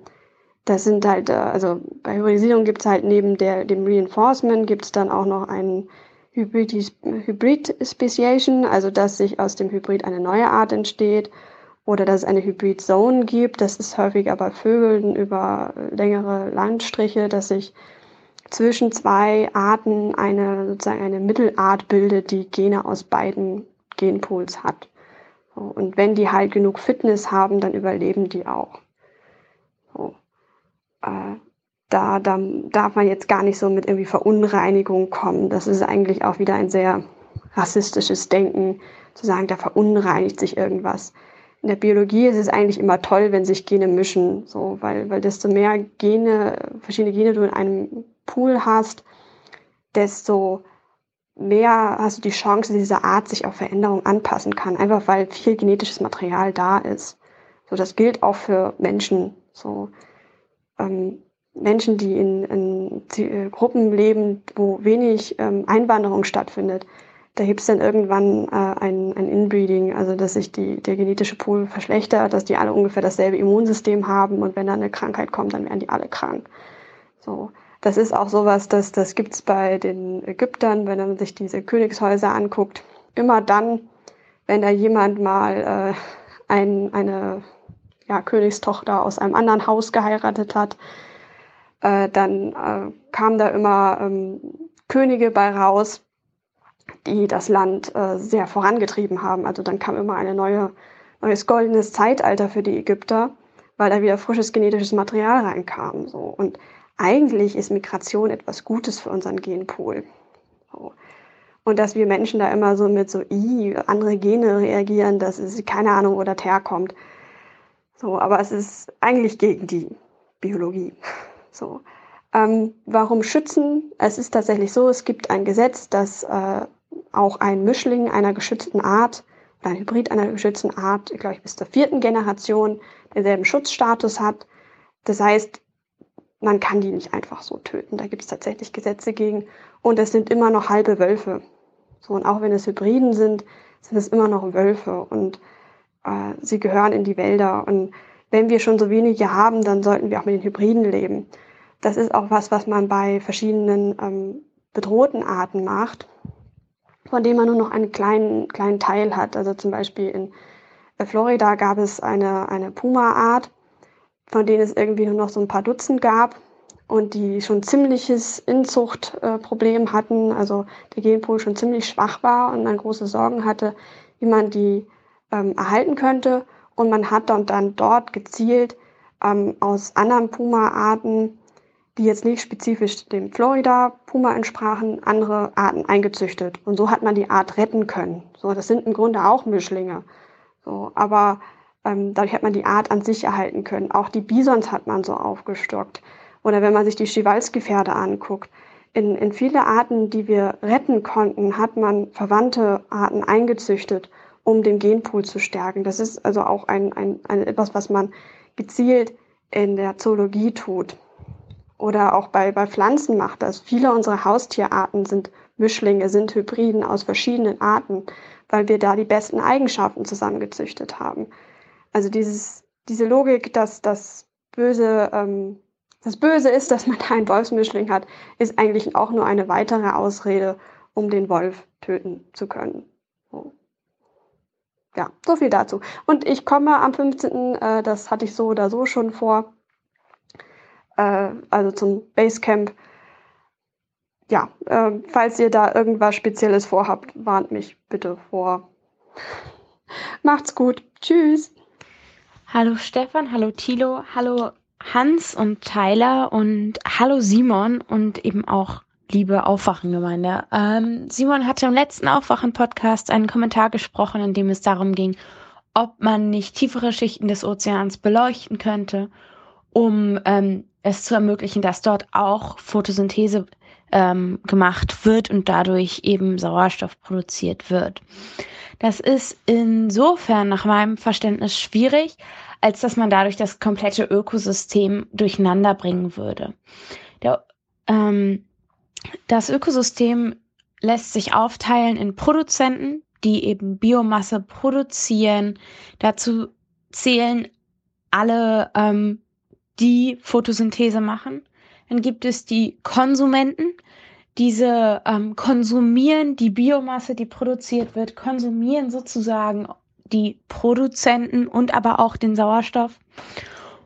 S169: das sind halt, äh, also bei Hybridisierung gibt es halt neben der, dem Reinforcement gibt es dann auch noch einen Hybrid-Speciation, also dass sich aus dem Hybrid eine neue Art entsteht oder dass es eine Hybrid-Zone gibt. Das ist häufiger bei Vögeln über längere Landstriche, dass sich zwischen zwei Arten eine sozusagen eine Mittelart bildet, die Gene aus beiden Genpools hat. Und wenn die halt genug Fitness haben, dann überleben die auch. So. Äh, da, da darf man jetzt gar nicht so mit irgendwie Verunreinigung kommen. Das ist eigentlich auch wieder ein sehr rassistisches Denken, zu sagen, da verunreinigt sich irgendwas. In der Biologie ist es eigentlich immer toll, wenn sich Gene mischen, so, weil, weil desto mehr Gene, verschiedene Gene du in einem Pool hast, desto mehr hast du die Chance, dass diese Art sich auf Veränderungen anpassen kann, einfach weil viel genetisches Material da ist. So, das gilt auch für Menschen. So, ähm, Menschen, die in, in äh, Gruppen leben, wo wenig ähm, Einwanderung stattfindet, da gibt es dann irgendwann äh, ein, ein Inbreeding, also dass sich die, der genetische Pool verschlechtert, dass die alle ungefähr dasselbe Immunsystem haben und wenn dann eine Krankheit kommt, dann werden die alle krank. So. Das ist auch sowas, das, das gibt es bei den Ägyptern, wenn man sich diese Königshäuser anguckt. Immer dann, wenn da jemand mal äh, ein, eine ja, Königstochter aus einem anderen Haus geheiratet hat, äh, dann äh, kamen da immer ähm, Könige bei raus, die das Land äh, sehr vorangetrieben haben. Also dann kam immer ein neue, neues goldenes Zeitalter für die Ägypter, weil da wieder frisches genetisches Material reinkam. So. Und eigentlich ist Migration etwas Gutes für unseren Genpool. So. Und dass wir Menschen da immer so mit so, i, andere Gene reagieren, das ist keine Ahnung, wo das herkommt. So, aber es ist eigentlich gegen die Biologie. So. Ähm, warum schützen? Es ist tatsächlich so, es gibt ein Gesetz, dass äh, auch ein Mischling einer geschützten Art oder ein Hybrid einer geschützten Art, glaube ich, bis zur vierten Generation denselben Schutzstatus hat. Das heißt, man kann die nicht einfach so töten. Da gibt es tatsächlich Gesetze gegen. Und es sind immer noch halbe Wölfe. So, und auch wenn es Hybriden sind, sind es immer noch Wölfe. Und äh, sie gehören in die Wälder. Und wenn wir schon so wenige haben, dann sollten wir auch mit den Hybriden leben. Das ist auch was, was man bei verschiedenen ähm, bedrohten Arten macht, von denen man nur noch einen kleinen, kleinen Teil hat. Also zum Beispiel in äh, Florida gab es eine, eine Puma-Art, von denen es irgendwie nur noch so ein paar Dutzend gab und die schon ziemliches Inzuchtproblem äh, hatten, also der Genpool schon ziemlich schwach war und man große Sorgen hatte, wie man die ähm, erhalten könnte. Und man hat dann, dann dort gezielt ähm, aus anderen Puma-Arten die jetzt nicht spezifisch dem Florida-Puma entsprachen, andere Arten eingezüchtet. Und so hat man die Art retten können. So, das sind im Grunde auch Mischlinge. So, aber ähm, dadurch hat man die Art an sich erhalten können. Auch die Bisons hat man so aufgestockt. Oder wenn man sich die Schiwalski-Pferde anguckt. In, in viele Arten, die wir retten konnten, hat man verwandte Arten eingezüchtet, um den Genpool zu stärken. Das ist also auch ein, ein, ein etwas, was man gezielt in der Zoologie tut. Oder auch bei, bei Pflanzen macht das. Viele unserer Haustierarten sind Mischlinge, sind Hybriden aus verschiedenen Arten, weil wir da die besten Eigenschaften zusammengezüchtet haben. Also dieses, diese Logik, dass das Böse, ähm, das Böse ist, dass man da einen Wolfsmischling hat, ist eigentlich auch nur eine weitere Ausrede, um den Wolf töten zu können. So. Ja, so viel dazu. Und ich komme am 15., äh, das hatte ich so oder so schon vor, äh, also zum Basecamp. Ja, äh, falls ihr da irgendwas Spezielles vorhabt, warnt mich bitte vor. Macht's gut. Tschüss.
S170: Hallo Stefan, hallo Thilo, hallo Hans und Tyler und hallo Simon und eben auch liebe Aufwachengemeinde. Ähm, Simon hatte im letzten Aufwachen-Podcast einen Kommentar gesprochen, in dem es darum ging, ob man nicht tiefere Schichten des Ozeans beleuchten könnte, um ähm, es zu ermöglichen, dass dort auch Photosynthese ähm, gemacht wird und dadurch eben Sauerstoff produziert wird. Das ist insofern nach meinem Verständnis schwierig, als dass man dadurch das komplette Ökosystem durcheinander bringen würde. Der, ähm, das Ökosystem lässt sich aufteilen in Produzenten, die eben Biomasse produzieren. Dazu zählen alle, ähm, die Photosynthese machen. Dann gibt es die Konsumenten. Diese ähm, konsumieren die Biomasse, die produziert wird, konsumieren sozusagen die Produzenten und aber auch den Sauerstoff.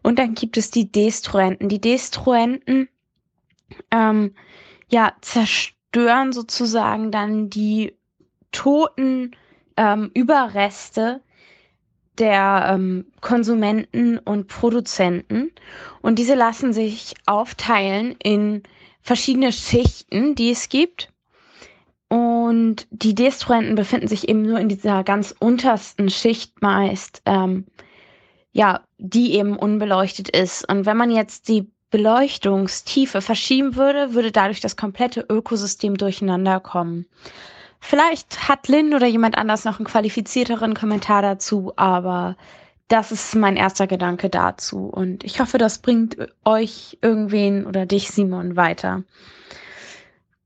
S170: Und dann gibt es die Destruenten. Die Destruenten ähm, ja, zerstören sozusagen dann die toten ähm, Überreste der ähm, Konsumenten und Produzenten. Und diese lassen sich aufteilen in verschiedene Schichten, die es gibt. Und die Destruenten befinden sich eben nur in dieser ganz untersten Schicht meist, ähm, ja, die eben unbeleuchtet ist. Und wenn man jetzt die Beleuchtungstiefe verschieben würde, würde dadurch das komplette Ökosystem durcheinander kommen. Vielleicht hat Lynn oder jemand anders noch einen qualifizierteren Kommentar dazu, aber das ist mein erster Gedanke dazu. Und ich hoffe, das bringt euch irgendwen oder dich, Simon, weiter.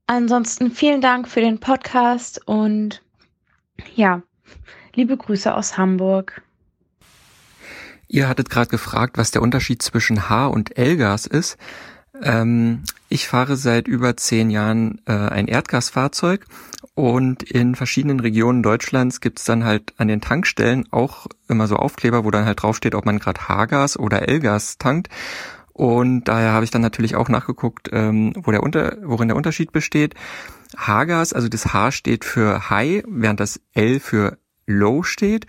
S170: Ansonsten vielen Dank für den Podcast und ja, liebe Grüße aus Hamburg.
S171: Ihr hattet gerade gefragt, was der Unterschied zwischen H- und L-Gas ist. Ähm, ich fahre seit über zehn Jahren äh, ein Erdgasfahrzeug und in verschiedenen Regionen Deutschlands gibt's dann halt an den Tankstellen auch immer so Aufkleber, wo dann halt draufsteht, ob man gerade H-Gas oder L-Gas tankt. Und daher habe ich dann natürlich auch nachgeguckt, ähm, wo der Unter worin der Unterschied besteht. H-Gas, also das H steht für High, während das L für Low steht.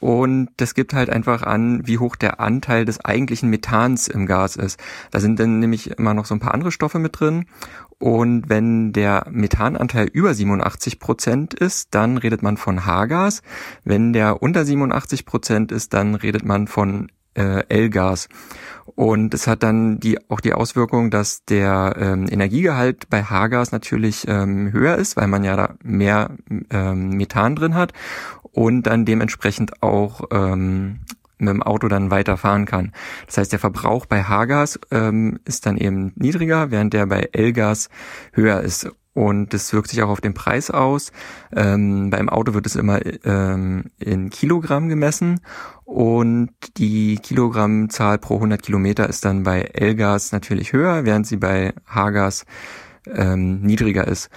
S171: Und das gibt halt einfach an, wie hoch der Anteil des eigentlichen Methans im Gas ist. Da sind dann nämlich immer noch so ein paar andere Stoffe mit drin. Und wenn der Methananteil über 87 Prozent ist, dann redet man von H-Gas. Wenn der unter 87 Prozent ist, dann redet man von äh, L-Gas. Und es hat dann die, auch die Auswirkung, dass der ähm, Energiegehalt bei H-Gas natürlich ähm, höher ist, weil man ja da mehr ähm, Methan drin hat und dann dementsprechend auch ähm, mit dem Auto dann weiterfahren kann. Das heißt, der Verbrauch bei H-Gas ähm, ist dann eben niedriger, während der bei L-Gas höher ist. Und das wirkt sich auch auf den Preis aus. Ähm, beim Auto wird es immer ähm, in Kilogramm gemessen und die Kilogrammzahl pro 100 Kilometer ist dann bei L-Gas natürlich höher, während sie bei H-Gas ähm, niedriger ist.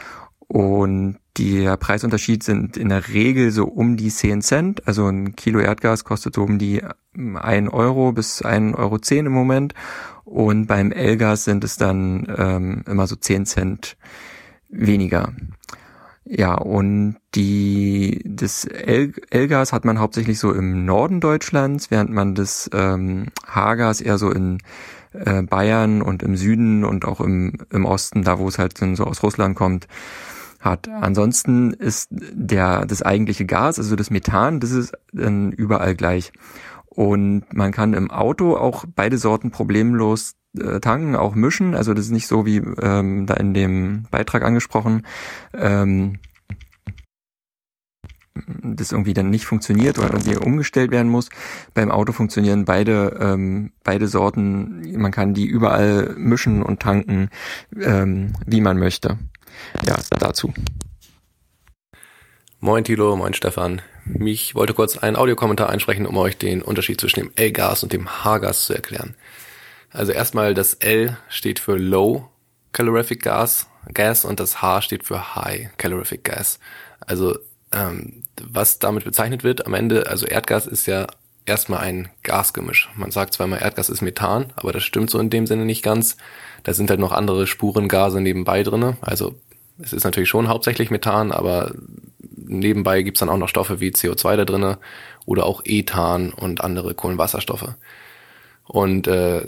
S171: Und der Preisunterschied sind in der Regel so um die 10 Cent. Also ein Kilo Erdgas kostet so um die 1 Euro bis 1,10 Euro im Moment. Und beim L-Gas sind es dann ähm, immer so 10 Cent weniger. Ja, und die, das L-Gas hat man hauptsächlich so im Norden Deutschlands, während man das ähm, H-Gas eher so in äh, Bayern und im Süden und auch im, im Osten, da wo es halt so aus Russland kommt, hat. Ansonsten ist der, das eigentliche Gas, also das Methan, das ist dann überall gleich. Und man kann im Auto auch beide Sorten problemlos äh, tanken, auch mischen. Also das ist nicht so wie ähm, da in dem Beitrag angesprochen. Ähm, das irgendwie dann nicht funktioniert oder irgendwie umgestellt werden muss. Beim Auto funktionieren beide ähm, beide Sorten. Man kann die überall mischen und tanken, ähm, wie man möchte. Ja, dazu.
S172: Moin Tilo, moin Stefan. Mich wollte kurz einen Audiokommentar einsprechen, um euch den Unterschied zwischen dem L-Gas und dem H-Gas zu erklären. Also erstmal das L steht für Low Calorific Gas, Gas und das H steht für High Calorific Gas. Also ähm, was damit bezeichnet wird am Ende, also Erdgas ist ja erstmal ein Gasgemisch. Man sagt zwar immer Erdgas ist Methan, aber das stimmt so in dem Sinne nicht ganz. Da sind halt noch andere Spurengase nebenbei drinne. Also es ist natürlich schon hauptsächlich Methan, aber nebenbei gibt's dann auch noch Stoffe wie CO2 da drinne oder auch Ethan und andere Kohlenwasserstoffe. Und äh,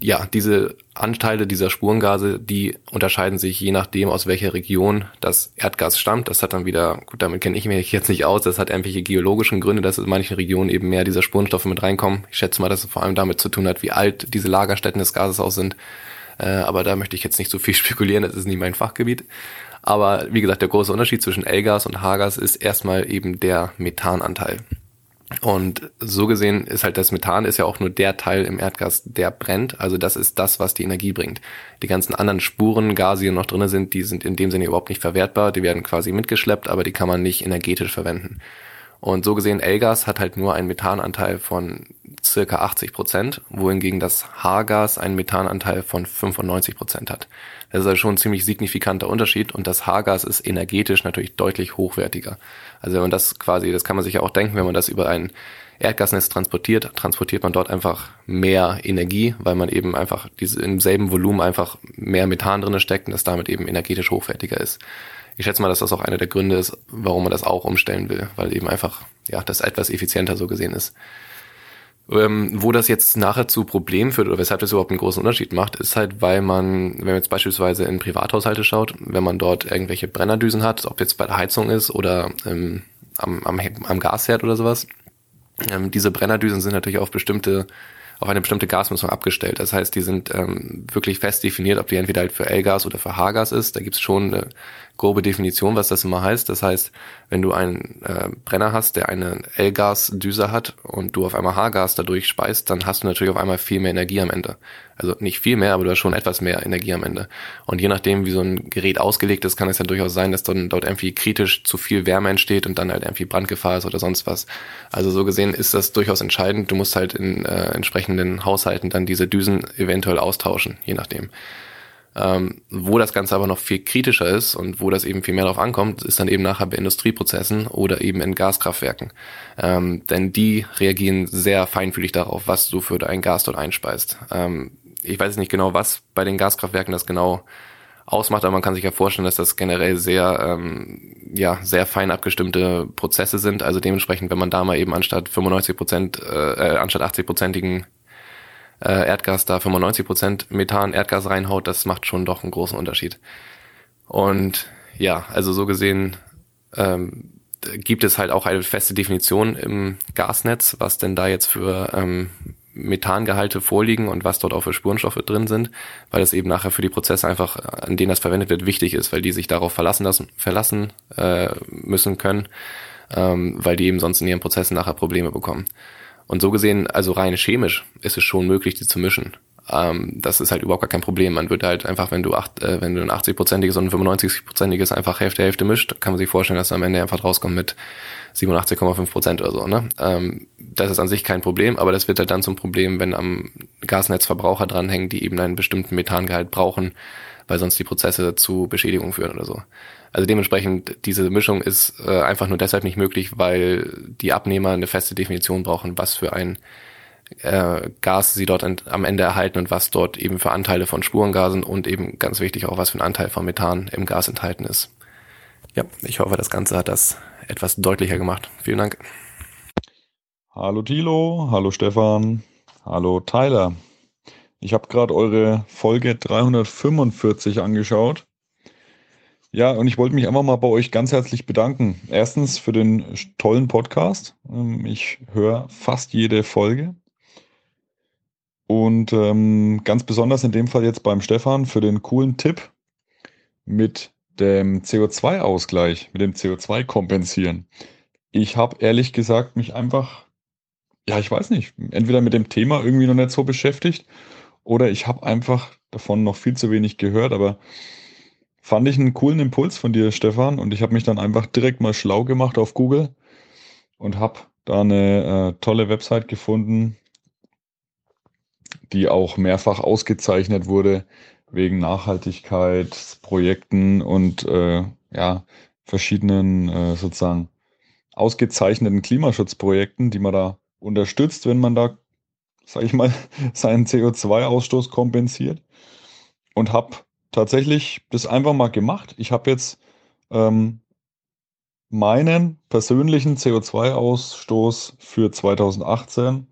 S172: ja, diese Anteile dieser Spurengase, die unterscheiden sich je nachdem, aus welcher Region das Erdgas stammt. Das hat dann wieder, gut, damit kenne ich mich jetzt nicht aus, das hat irgendwelche geologischen Gründe, dass in manchen Regionen eben mehr dieser Spurenstoffe mit reinkommen. Ich schätze mal, dass es vor allem damit zu tun hat, wie alt diese Lagerstätten des Gases auch sind. Äh, aber da möchte ich jetzt nicht so viel spekulieren, das ist nicht mein Fachgebiet. Aber wie gesagt, der große Unterschied zwischen L-Gas und H-Gas ist erstmal eben der Methananteil. Und so gesehen ist halt das Methan ist ja auch nur der Teil im Erdgas, der brennt. Also das ist das, was die Energie bringt. Die ganzen anderen Spuren, Gase, die noch drinne sind, die sind in dem Sinne überhaupt nicht verwertbar. Die werden quasi mitgeschleppt, aber die kann man nicht energetisch verwenden. Und so gesehen, L-Gas hat halt nur einen Methananteil von circa 80 Prozent, wohingegen das H-Gas einen Methananteil von 95 Prozent hat. Das ist also schon ein ziemlich signifikanter Unterschied und das H-Gas ist energetisch natürlich deutlich hochwertiger. Also wenn man das quasi, das kann man sich ja auch denken, wenn man das über ein Erdgasnetz transportiert, transportiert man dort einfach mehr Energie, weil man eben einfach diese, im selben Volumen einfach mehr Methan drinne steckt und das damit eben energetisch hochwertiger ist. Ich schätze mal, dass das auch einer der Gründe ist, warum man das auch umstellen will, weil eben einfach, ja, das etwas effizienter so gesehen ist. Ähm, wo das jetzt nachher zu Problemen führt oder weshalb das überhaupt einen großen Unterschied macht, ist halt, weil man, wenn man jetzt beispielsweise in Privathaushalte schaut, wenn man dort irgendwelche Brennerdüsen hat, ob jetzt bei der Heizung ist oder ähm, am, am, am Gasherd oder sowas, ähm, diese Brennerdüsen sind natürlich auf bestimmte auf eine bestimmte Gasmessung abgestellt. Das heißt, die sind ähm, wirklich fest definiert, ob die entweder halt für L-Gas oder für H-Gas ist. Da gibt's schon eine grobe Definition, was das immer heißt. Das heißt, wenn du einen äh, Brenner hast, der eine L-Gas-Düse hat und du auf einmal H-Gas dadurch speist, dann hast du natürlich auf einmal viel mehr Energie am Ende. Also nicht viel mehr, aber du hast schon etwas mehr Energie am Ende. Und je nachdem, wie so ein Gerät ausgelegt ist, kann es ja durchaus sein, dass dann dort irgendwie kritisch zu viel Wärme entsteht und dann halt irgendwie Brandgefahr ist oder sonst was. Also so gesehen ist das durchaus entscheidend. Du musst halt in äh, entsprechenden Haushalten dann diese Düsen eventuell austauschen, je nachdem. Ähm, wo das Ganze aber noch viel kritischer ist und wo das eben viel mehr darauf ankommt, ist dann eben nachher bei Industrieprozessen oder eben in Gaskraftwerken. Ähm, denn die reagieren sehr feinfühlig darauf, was du für dein Gas dort einspeist. Ähm, ich weiß nicht genau, was bei den Gaskraftwerken das genau ausmacht, aber man kann sich ja vorstellen, dass das generell sehr, ähm, ja, sehr fein abgestimmte Prozesse sind. Also dementsprechend, wenn man da mal eben anstatt 95 Prozent, äh, äh anstatt 80-prozentigen äh, Erdgas da 95% Methan Erdgas reinhaut, das macht schon doch einen großen Unterschied. Und ja, also so gesehen ähm, gibt es halt auch eine feste Definition im Gasnetz, was denn da jetzt für ähm, Methangehalte vorliegen und was dort auch für Spurenstoffe drin sind, weil es eben nachher für die Prozesse einfach, an denen das verwendet wird, wichtig ist, weil die sich darauf verlassen lassen, verlassen äh, müssen können, ähm, weil die eben sonst in ihren Prozessen nachher Probleme bekommen. Und so gesehen, also rein chemisch ist es schon möglich, die zu mischen. Ähm, das ist halt überhaupt gar kein Problem. Man wird halt einfach, wenn du acht, äh, wenn du ein 80-prozentiges und ein 95-prozentiges einfach Hälfte Hälfte mischt, kann man sich vorstellen, dass am Ende einfach rauskommt mit 87,5 Prozent oder so. Ne? Ähm, das ist an sich kein Problem, aber das wird halt dann zum Problem, wenn am Gasnetz Verbraucher dranhängen, die eben einen bestimmten Methangehalt brauchen, weil sonst die Prozesse zu Beschädigung führen oder so. Also dementsprechend, diese Mischung ist äh, einfach nur deshalb nicht möglich, weil die Abnehmer eine feste Definition brauchen, was für ein äh, Gas sie dort am Ende erhalten und was dort eben für Anteile von Spurengasen und eben ganz wichtig auch, was für ein Anteil von Methan im Gas enthalten ist. Ja, ich hoffe, das Ganze hat das etwas deutlicher gemacht. Vielen Dank.
S173: Hallo Thilo, hallo Stefan, hallo Tyler. Ich habe gerade eure Folge 345 angeschaut ja, und ich wollte mich einfach mal bei euch ganz herzlich bedanken. Erstens für den tollen Podcast. Ähm, ich höre fast jede Folge. Und ähm, ganz besonders in dem Fall jetzt beim Stefan für den coolen Tipp mit dem CO2-Ausgleich, mit dem CO2-Kompensieren. Ich habe ehrlich gesagt mich einfach, ja, ich weiß nicht, entweder mit dem Thema irgendwie noch nicht so beschäftigt oder ich habe einfach davon noch viel zu wenig gehört, aber Fand ich einen coolen Impuls von dir, Stefan. Und ich habe mich dann einfach direkt mal schlau gemacht auf Google und habe da eine äh, tolle Website gefunden, die auch mehrfach ausgezeichnet wurde wegen Nachhaltigkeitsprojekten und äh, ja, verschiedenen äh, sozusagen ausgezeichneten Klimaschutzprojekten, die man da unterstützt, wenn man da, sag ich mal, seinen CO2-Ausstoß kompensiert. Und habe tatsächlich das einfach mal gemacht. Ich habe jetzt ähm, meinen persönlichen CO2-Ausstoß für 2018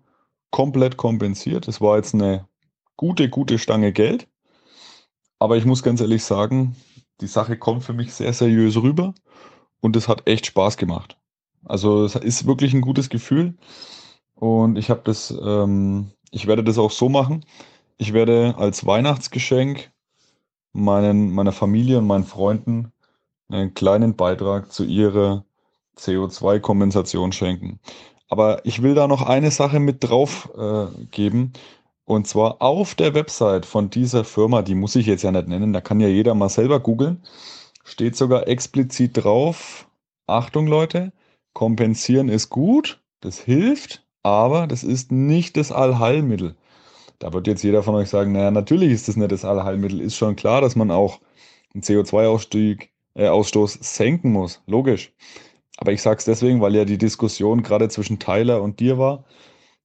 S173: komplett kompensiert. Es war jetzt eine gute, gute Stange Geld. Aber ich muss ganz ehrlich sagen, die Sache kommt für mich sehr seriös rüber und es hat echt Spaß gemacht. Also es ist wirklich ein gutes Gefühl und ich habe das, ähm, ich werde das auch so machen. Ich werde als Weihnachtsgeschenk meinen, meiner Familie und meinen Freunden einen kleinen Beitrag zu ihrer CO2-Kompensation schenken. Aber ich will da noch eine Sache mit drauf äh, geben. Und zwar auf der Website von dieser Firma, die muss ich jetzt ja nicht nennen, da kann ja jeder mal selber googeln, steht sogar explizit drauf, Achtung Leute, kompensieren ist gut, das hilft, aber das ist nicht das Allheilmittel. Da wird jetzt jeder von euch sagen, naja, natürlich ist das nicht das Allheilmittel. Ist schon klar, dass man auch einen CO2-Ausstoß äh, senken muss. Logisch. Aber ich sage es deswegen, weil ja die Diskussion gerade zwischen Tyler und dir war.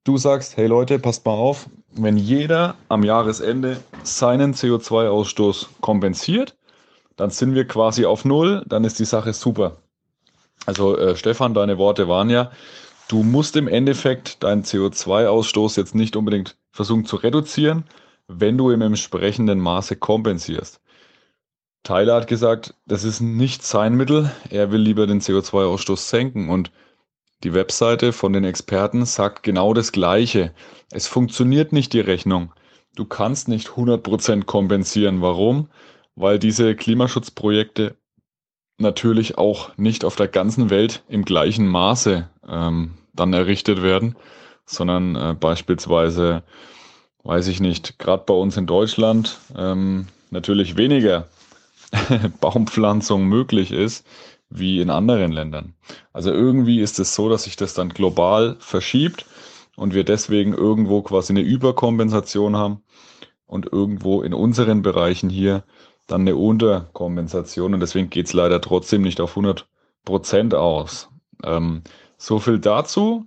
S173: Du sagst, hey Leute, passt mal auf, wenn jeder am Jahresende seinen CO2-Ausstoß kompensiert, dann sind wir quasi auf Null, dann ist die Sache super. Also äh, Stefan, deine Worte waren ja, du musst im Endeffekt deinen CO2-Ausstoß jetzt nicht unbedingt versuchen zu reduzieren, wenn du im entsprechenden Maße kompensierst. Tyler hat gesagt, das ist nicht sein Mittel, er will lieber den CO2-Ausstoß senken und die Webseite von den Experten sagt genau das Gleiche. Es funktioniert nicht die Rechnung. Du kannst nicht 100% kompensieren. Warum? Weil diese Klimaschutzprojekte natürlich auch nicht auf der ganzen Welt im gleichen Maße ähm, dann errichtet werden, sondern äh, beispielsweise, weiß ich nicht, gerade bei uns in Deutschland ähm, natürlich weniger Baumpflanzung möglich ist wie in anderen Ländern. Also irgendwie ist es so, dass sich das dann global verschiebt und wir deswegen irgendwo quasi eine Überkompensation haben und irgendwo in unseren Bereichen hier dann eine Unterkompensation und deswegen geht es leider trotzdem nicht auf 100 Prozent aus. Ähm, so viel dazu.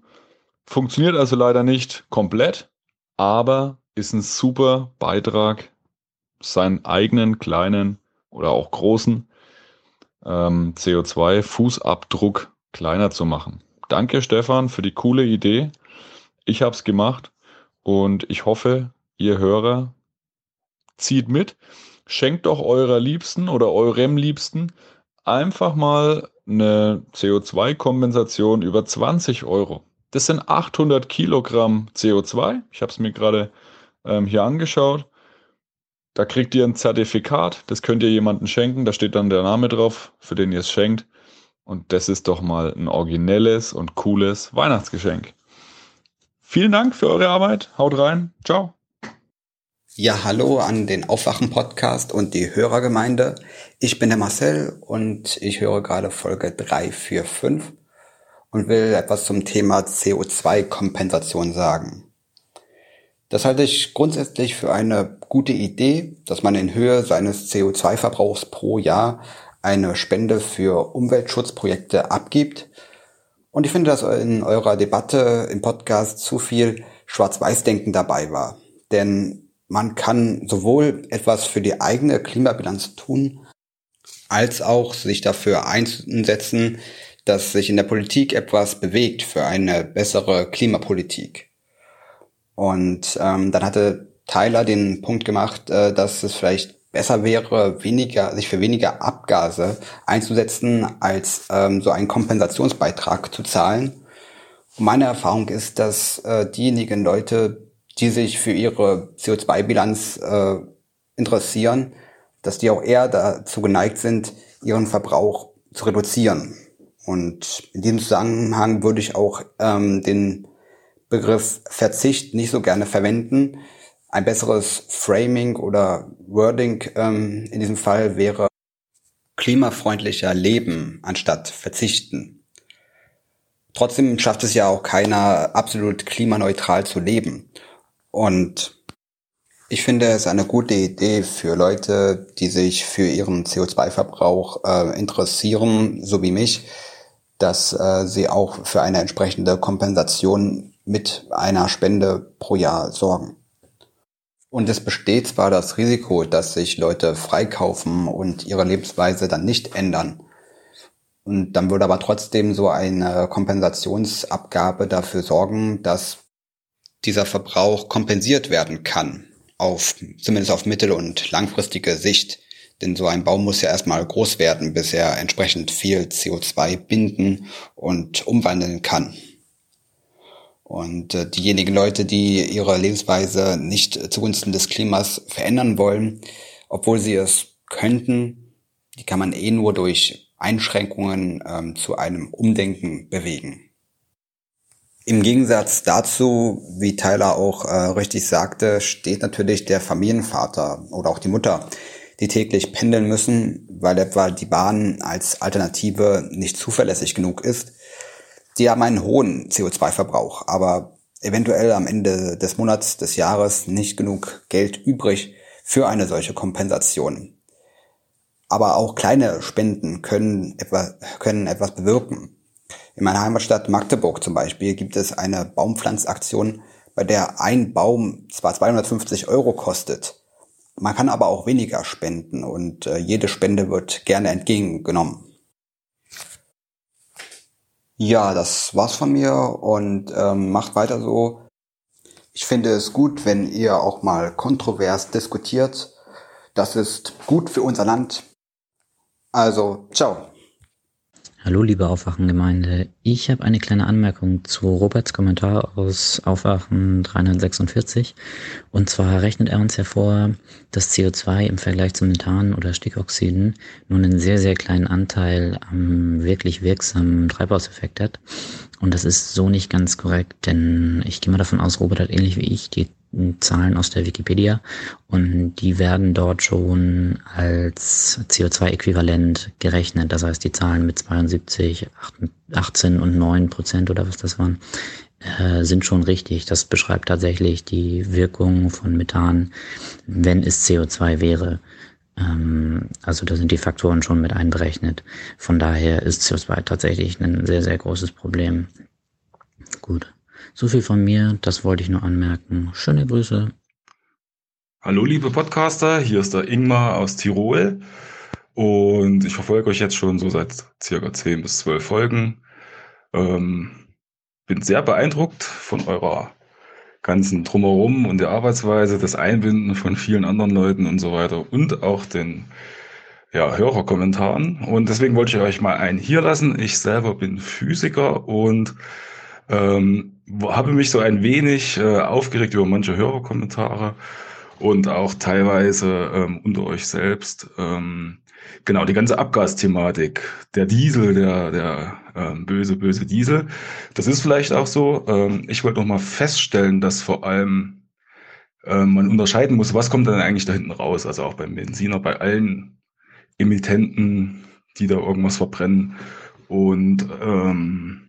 S173: Funktioniert also leider nicht komplett, aber ist ein super Beitrag, seinen eigenen kleinen oder auch großen ähm, CO2-Fußabdruck kleiner zu machen. Danke, Stefan, für die coole Idee. Ich habe es gemacht und ich hoffe, ihr Hörer zieht mit. Schenkt doch eurer Liebsten oder eurem Liebsten einfach mal eine CO2-Kompensation über 20 Euro. Das sind 800 Kilogramm CO2. Ich habe es mir gerade ähm, hier angeschaut. Da kriegt ihr ein Zertifikat, das könnt ihr jemandem schenken, da steht dann der Name drauf, für den ihr es schenkt. Und das ist doch mal ein originelles und cooles Weihnachtsgeschenk. Vielen Dank für eure Arbeit. Haut rein. Ciao.
S174: Ja, hallo an den Aufwachen-Podcast und die Hörergemeinde. Ich bin der Marcel und ich höre gerade Folge 345 und will etwas zum Thema CO2-Kompensation sagen. Das halte ich grundsätzlich für eine gute Idee, dass man in Höhe seines CO2-Verbrauchs pro Jahr eine Spende für Umweltschutzprojekte abgibt. Und ich finde, dass in eurer Debatte im Podcast zu viel Schwarz-Weiß-Denken dabei war. Denn man kann sowohl etwas für die eigene Klimabilanz tun, als auch sich dafür einsetzen, dass sich in der Politik etwas bewegt für eine bessere Klimapolitik. Und ähm, dann hatte Tyler den Punkt gemacht, äh, dass es vielleicht besser wäre, weniger, sich für weniger Abgase einzusetzen, als ähm, so einen Kompensationsbeitrag zu zahlen. Und meine Erfahrung ist, dass äh, diejenigen Leute, die sich für ihre CO2-Bilanz äh, interessieren, dass die auch eher dazu geneigt sind, ihren Verbrauch zu reduzieren. Und in diesem Zusammenhang würde ich auch ähm, den Begriff Verzicht nicht so gerne verwenden. Ein besseres Framing oder Wording ähm, in diesem Fall wäre klimafreundlicher Leben anstatt verzichten. Trotzdem schafft es ja auch keiner, absolut klimaneutral zu leben. Und ich finde es eine gute Idee für Leute, die sich für ihren CO2-Verbrauch äh, interessieren, so wie mich, dass äh, sie auch für eine entsprechende Kompensation mit einer Spende pro Jahr sorgen. Und es besteht zwar das Risiko, dass sich Leute freikaufen und ihre Lebensweise dann nicht ändern. Und dann würde aber trotzdem so eine Kompensationsabgabe dafür sorgen, dass dieser Verbrauch kompensiert werden kann. auf, zumindest auf mittel- und langfristige Sicht. Denn so ein Baum muss ja erstmal groß werden, bis er entsprechend viel CO2 binden und umwandeln kann. Und äh, diejenigen Leute, die ihre Lebensweise nicht zugunsten des Klimas verändern wollen, obwohl sie es könnten, die kann man eh nur durch Einschränkungen ähm, zu einem Umdenken bewegen. Im Gegensatz dazu, wie Tyler auch äh, richtig sagte, steht natürlich der Familienvater oder auch die Mutter, die täglich pendeln müssen, weil etwa die Bahn als Alternative nicht zuverlässig genug ist. Die haben einen hohen CO2-Verbrauch, aber eventuell am Ende des Monats, des Jahres nicht genug Geld übrig für eine solche Kompensation. Aber auch kleine Spenden können etwas, können etwas bewirken. In meiner Heimatstadt Magdeburg zum Beispiel gibt es eine Baumpflanzaktion, bei der ein Baum zwar 250 Euro kostet, man kann aber auch weniger spenden und äh, jede Spende wird gerne entgegengenommen. Ja, das war's von mir und ähm, macht weiter so. Ich finde es gut, wenn ihr auch mal kontrovers diskutiert. Das ist gut für unser Land. Also, ciao.
S175: Hallo liebe Aufwachengemeinde, ich habe eine kleine Anmerkung zu Roberts Kommentar aus Aufwachen 346. Und zwar rechnet er uns hervor, dass CO2 im Vergleich zu Methan oder Stickoxiden nur einen sehr, sehr kleinen Anteil am wirklich wirksamen Treibhauseffekt hat. Und das ist so nicht ganz korrekt, denn ich gehe mal davon aus, Robert hat ähnlich wie ich die Zahlen aus der Wikipedia und die werden dort schon als CO2-Äquivalent gerechnet. Das heißt, die Zahlen mit 72, 18 und 9 Prozent oder was das waren, äh, sind schon richtig. Das beschreibt tatsächlich die Wirkung von Methan, wenn es CO2 wäre. Ähm, also da sind die Faktoren schon mit einberechnet. Von daher ist CO2 tatsächlich ein sehr, sehr großes Problem. Gut. So viel von mir, das wollte ich nur anmerken. Schöne Grüße.
S136: Hallo liebe Podcaster, hier ist der Ingmar aus Tirol und ich verfolge euch jetzt schon so seit circa 10 bis 12 Folgen. Ähm, bin sehr beeindruckt von eurer ganzen Drumherum und der Arbeitsweise, das Einbinden von vielen anderen Leuten und so weiter und auch den ja, Hörerkommentaren. Und deswegen wollte ich euch mal einen hier lassen. Ich selber bin Physiker und ähm, habe mich so ein wenig äh, aufgeregt über manche Hörerkommentare und auch teilweise ähm, unter euch selbst. Ähm, genau, die ganze Abgasthematik, der Diesel, der, der ähm, böse, böse Diesel. Das ist vielleicht auch so. Ähm, ich wollte noch mal feststellen, dass vor allem ähm, man unterscheiden muss, was kommt dann eigentlich da hinten raus. Also auch beim Benziner, bei allen Emittenten, die da irgendwas verbrennen. Und ähm,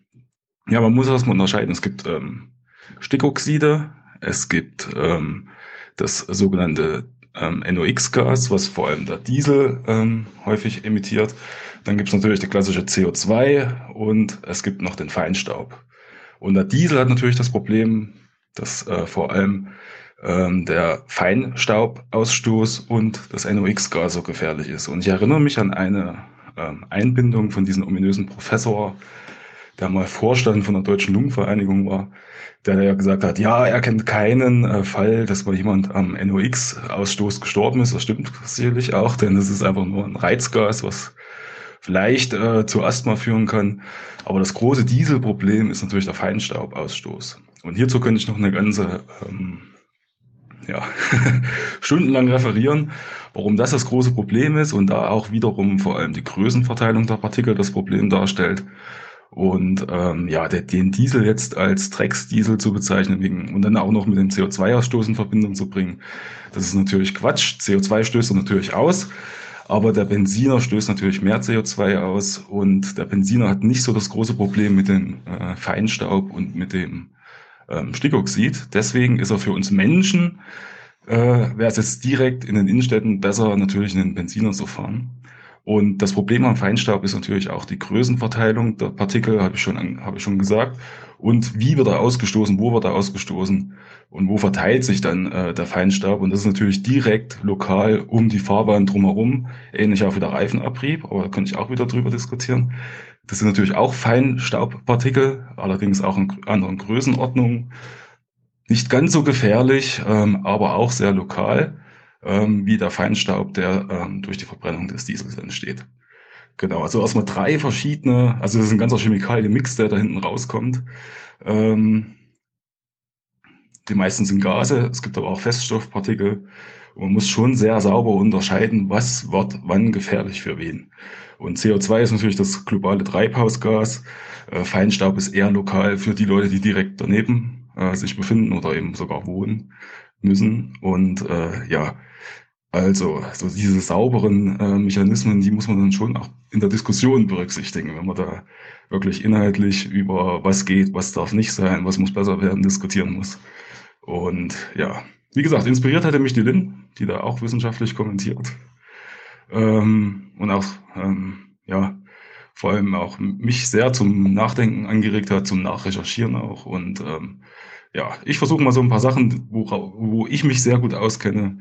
S136: ja, man muss erstmal unterscheiden. Es gibt ähm, Stickoxide, es gibt ähm, das sogenannte ähm, NOx-Gas, was vor allem der Diesel ähm, häufig emittiert. Dann gibt es natürlich die klassische CO2 und es gibt noch den Feinstaub. Und der Diesel hat natürlich das Problem, dass äh, vor allem ähm, der Feinstaubausstoß und das NOx-Gas so gefährlich ist. Und ich erinnere mich an eine ähm, Einbindung von diesem ominösen Professor der mal Vorstand von der Deutschen Lungenvereinigung war, der ja gesagt hat, ja, er kennt keinen äh, Fall, dass mal jemand am NOx-Ausstoß gestorben ist. Das stimmt sicherlich auch, denn es ist einfach nur ein Reizgas, was vielleicht äh, zu Asthma führen kann. Aber das große Dieselproblem ist natürlich der Feinstaubausstoß. Und hierzu könnte ich noch eine ganze ähm, ja, stundenlang referieren, warum das das große Problem ist und da auch wiederum vor allem die Größenverteilung der Partikel das Problem darstellt. Und ähm, ja, der, den Diesel jetzt als Drecksdiesel zu bezeichnen wegen, und dann auch noch mit dem CO2-Ausstoß in Verbindung zu bringen, das ist natürlich Quatsch. CO2 stößt er natürlich aus, aber der Benziner stößt natürlich mehr CO2 aus und der Benziner hat nicht so das große Problem mit dem äh, Feinstaub und mit dem ähm, Stickoxid. Deswegen ist er für uns Menschen, äh, wäre es jetzt direkt in den Innenstädten besser, natürlich in den Benziner zu fahren. Und das Problem am Feinstaub ist natürlich auch die Größenverteilung der Partikel, habe ich schon, habe ich schon gesagt. Und wie wird er ausgestoßen, wo wird er ausgestoßen und wo verteilt sich dann äh, der Feinstaub. Und das ist natürlich direkt lokal um die Fahrbahn drumherum, ähnlich auch wie der Reifenabrieb, aber da könnte ich auch wieder drüber diskutieren. Das sind natürlich auch Feinstaubpartikel, allerdings auch in anderen Größenordnungen. nicht ganz so gefährlich, ähm, aber auch sehr lokal, ähm, wie der Feinstaub, der ähm, durch die Verbrennung des Diesels entsteht. Genau, also erstmal drei verschiedene, also das ist ein ganzer Chemikalienmix, der da hinten rauskommt. Ähm, die meisten sind Gase, es gibt aber auch Feststoffpartikel. Und man muss schon sehr sauber unterscheiden, was wird wann gefährlich für wen. Und CO2 ist natürlich das globale Treibhausgas. Äh, Feinstaub ist eher lokal für die Leute, die direkt daneben äh, sich befinden oder eben sogar wohnen müssen. Und äh, ja, also so diese sauberen äh, Mechanismen, die muss man dann schon auch in der Diskussion berücksichtigen, wenn man da wirklich inhaltlich über was geht, was darf nicht sein, was muss besser werden, diskutieren muss. Und ja, wie gesagt, inspiriert hatte mich die Lin, die da auch wissenschaftlich kommentiert. Ähm, und auch, ähm, ja, vor allem auch mich sehr zum Nachdenken angeregt hat, zum Nachrecherchieren auch. Und ähm, ja, ich versuche mal so ein paar Sachen, wo, wo ich mich sehr gut auskenne,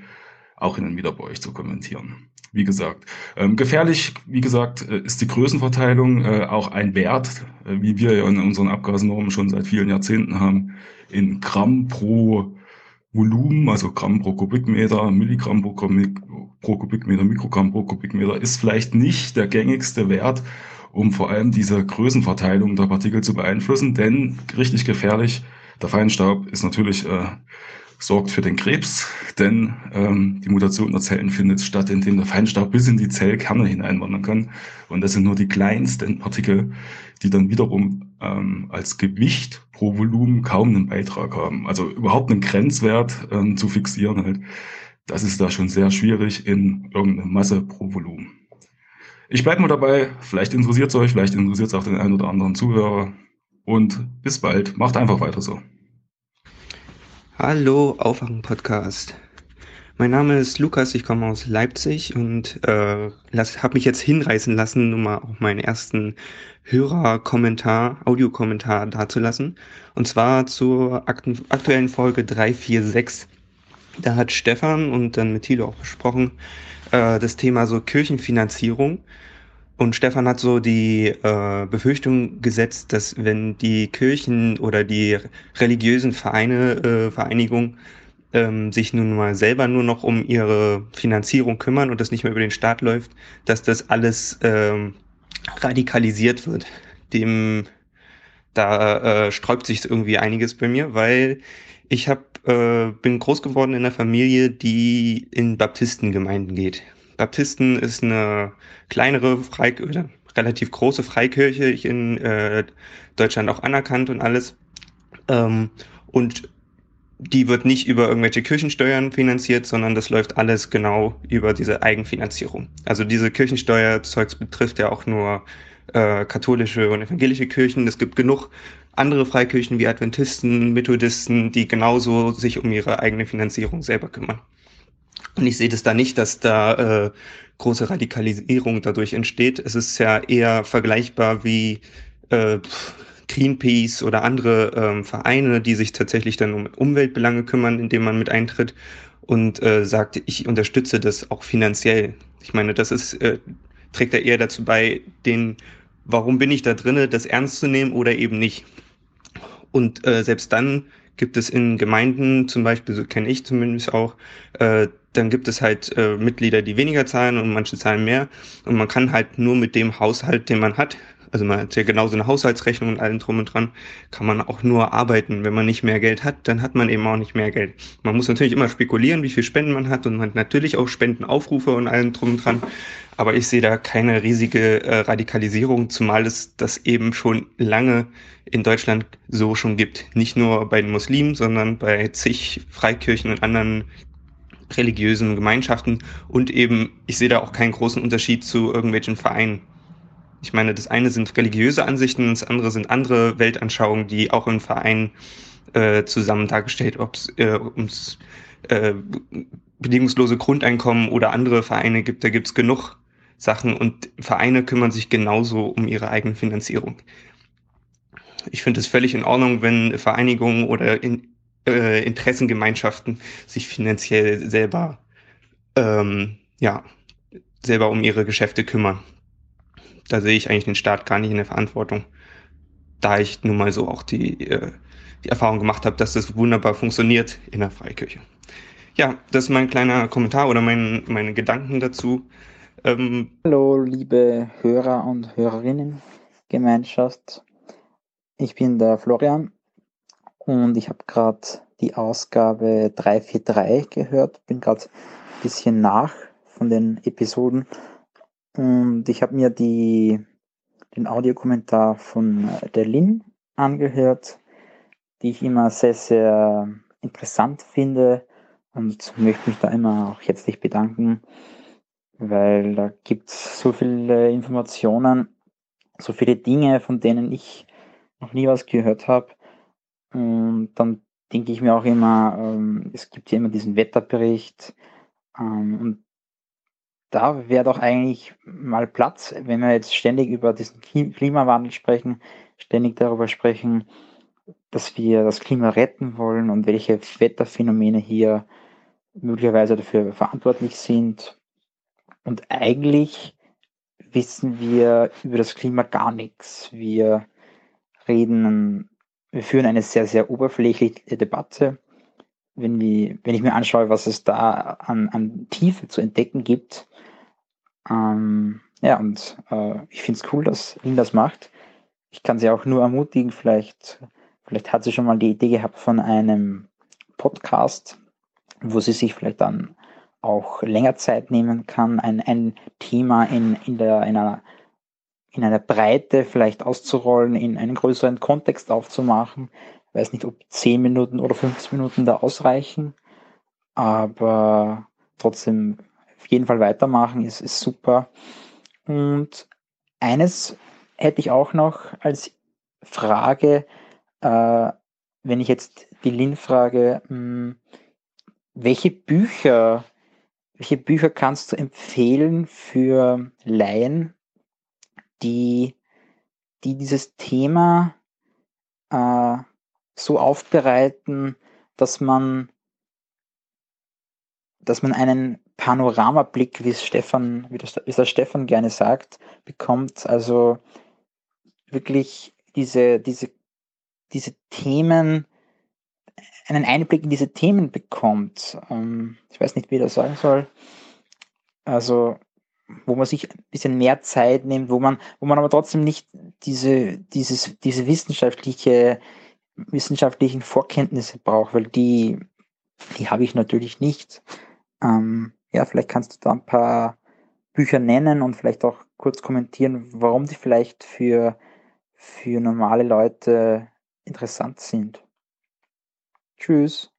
S136: auch hin und wieder bei euch zu kommentieren. Wie gesagt, ähm, gefährlich, wie gesagt, äh, ist die Größenverteilung äh, auch ein Wert, äh, wie wir ja in unseren Abgasnormen schon seit vielen Jahrzehnten haben, in Gramm pro Volumen, also Gramm pro Kubikmeter, Milligramm pro, pro Kubikmeter, Mikrogramm pro Kubikmeter, ist vielleicht nicht der gängigste Wert, um vor allem diese Größenverteilung der Partikel zu beeinflussen, denn richtig gefährlich, der Feinstaub ist natürlich äh, sorgt für den Krebs, denn ähm, die Mutation der Zellen findet statt, indem der Feinstaub bis in die Zellkerne hineinwandern kann. Und das sind nur die kleinsten Partikel, die dann wiederum ähm, als Gewicht pro Volumen kaum einen Beitrag haben. Also überhaupt einen Grenzwert ähm, zu fixieren, halt, das ist da schon sehr schwierig in irgendeiner Masse pro Volumen. Ich bleibe mal dabei, vielleicht interessiert es euch, vielleicht interessiert es auch den einen oder anderen Zuhörer. Und bis bald, macht einfach weiter so.
S176: Hallo, Aufwachen-Podcast. Mein Name ist Lukas, ich komme aus Leipzig und äh, habe mich jetzt hinreißen lassen, um mal auch meinen ersten Hörerkommentar, Audiokommentar dazulassen. Und zwar zur aktuellen Folge 346. Da hat Stefan und dann mit Thilo auch besprochen, äh, das Thema so Kirchenfinanzierung. Und Stefan hat so die äh, Befürchtung gesetzt, dass wenn die Kirchen oder die religiösen Vereine, äh, Vereinigungen ähm, sich nun mal selber nur noch um ihre Finanzierung kümmern und das nicht mehr über den Staat läuft, dass das alles ähm, radikalisiert wird. Dem da äh, sträubt sich irgendwie einiges bei mir, weil ich hab, äh, bin groß geworden in einer Familie, die in Baptistengemeinden geht. Baptisten ist eine kleinere Freik oder relativ große Freikirche in äh, Deutschland auch anerkannt und alles. Ähm, und die wird nicht über irgendwelche Kirchensteuern finanziert, sondern das läuft alles genau über diese Eigenfinanzierung. Also diese Kirchensteuerzeugs betrifft ja auch nur äh, katholische und evangelische Kirchen. Es gibt genug andere Freikirchen wie Adventisten, Methodisten, die genauso sich um ihre eigene Finanzierung selber kümmern. Und ich sehe das da nicht, dass da äh, große Radikalisierung dadurch entsteht. Es ist ja eher vergleichbar wie äh, Greenpeace oder andere ähm, Vereine, die sich tatsächlich dann um Umweltbelange kümmern, indem man mit eintritt und äh, sagt, ich unterstütze das auch finanziell. Ich meine, das ist, äh, trägt ja eher dazu bei, den, warum bin ich da drinne, das ernst zu nehmen oder eben nicht. Und äh, selbst dann gibt es in Gemeinden, zum Beispiel, so kenne ich zumindest auch, äh, dann gibt es halt äh, Mitglieder, die weniger zahlen und manche zahlen mehr. Und man kann halt nur mit dem Haushalt, den man hat, also man hat ja genauso eine Haushaltsrechnung und allem drum und dran, kann man auch nur arbeiten. Wenn man nicht mehr Geld hat, dann hat man eben auch nicht mehr Geld. Man muss natürlich immer spekulieren, wie viel Spenden man hat und man hat natürlich auch Spendenaufrufe und allem drum und dran. Aber ich sehe da keine riesige äh, Radikalisierung, zumal es das eben schon lange in Deutschland so schon gibt. Nicht nur bei den Muslimen, sondern bei zig Freikirchen und anderen religiösen Gemeinschaften und eben, ich sehe da auch keinen großen Unterschied zu irgendwelchen Vereinen. Ich meine, das eine sind religiöse Ansichten, das andere sind andere Weltanschauungen, die auch im Verein äh, zusammen dargestellt, ob es äh, ums äh, bedingungslose Grundeinkommen oder andere Vereine gibt. Da gibt es genug Sachen und Vereine kümmern sich genauso um ihre eigene Finanzierung. Ich finde es völlig in Ordnung, wenn Vereinigungen oder in, äh, Interessengemeinschaften sich finanziell selber ähm, ja selber um ihre Geschäfte kümmern da sehe ich eigentlich den Staat gar nicht in der Verantwortung, da ich nun mal so auch die, äh, die Erfahrung gemacht habe, dass das wunderbar funktioniert in der Freikirche. Ja, das ist mein kleiner Kommentar oder mein, meine Gedanken dazu. Ähm,
S177: Hallo, liebe Hörer und Hörerinnen, Gemeinschaft. Ich bin der Florian und ich habe gerade die Ausgabe 343 gehört, bin gerade ein bisschen nach von den Episoden und ich habe mir die, den Audiokommentar von der Lin angehört, die ich immer sehr, sehr interessant finde und möchte mich da immer auch herzlich bedanken, weil da gibt es so viele Informationen, so viele Dinge, von denen ich noch nie was gehört habe. Und dann denke ich mir auch immer, ähm, es gibt ja immer diesen Wetterbericht ähm, und da wäre doch eigentlich mal Platz, wenn wir jetzt ständig über diesen Klimawandel sprechen, ständig darüber sprechen, dass wir das Klima retten wollen und welche Wetterphänomene hier möglicherweise dafür verantwortlich sind. Und eigentlich wissen wir über das Klima gar nichts. Wir reden, wir führen eine sehr, sehr oberflächliche Debatte. Wenn, wir, wenn ich mir anschaue, was es da an, an Tiefe zu entdecken gibt, ähm, ja, und äh, ich finde es cool, dass Lin das macht. Ich kann sie auch nur ermutigen, vielleicht, vielleicht hat sie schon mal die Idee gehabt von einem Podcast, wo sie sich vielleicht dann auch länger Zeit nehmen kann, ein, ein Thema in, in, der, in, einer, in einer Breite vielleicht auszurollen, in einen größeren Kontext aufzumachen. Ich weiß nicht, ob 10 Minuten oder 15 Minuten da ausreichen, aber trotzdem auf jeden Fall weitermachen, ist, ist super. Und eines hätte ich auch noch als Frage, äh, wenn ich jetzt die Lin frage, hm, welche Bücher, welche Bücher kannst du empfehlen für Laien, die, die dieses Thema äh, so aufbereiten, dass man, dass man einen Panoramablick, wie es Stefan, wie das, wie das Stefan gerne sagt, bekommt. Also wirklich diese, diese, diese Themen einen Einblick in diese Themen bekommt. Ähm, ich weiß nicht, wie ich das sagen soll. Also, wo man sich ein bisschen mehr Zeit nimmt, wo man, wo man aber trotzdem nicht diese, dieses, diese wissenschaftliche, wissenschaftlichen Vorkenntnisse braucht, weil die, die habe ich natürlich nicht. Ähm, ja, vielleicht kannst du da ein paar Bücher nennen und vielleicht auch kurz kommentieren, warum die vielleicht für, für normale Leute interessant sind. Tschüss.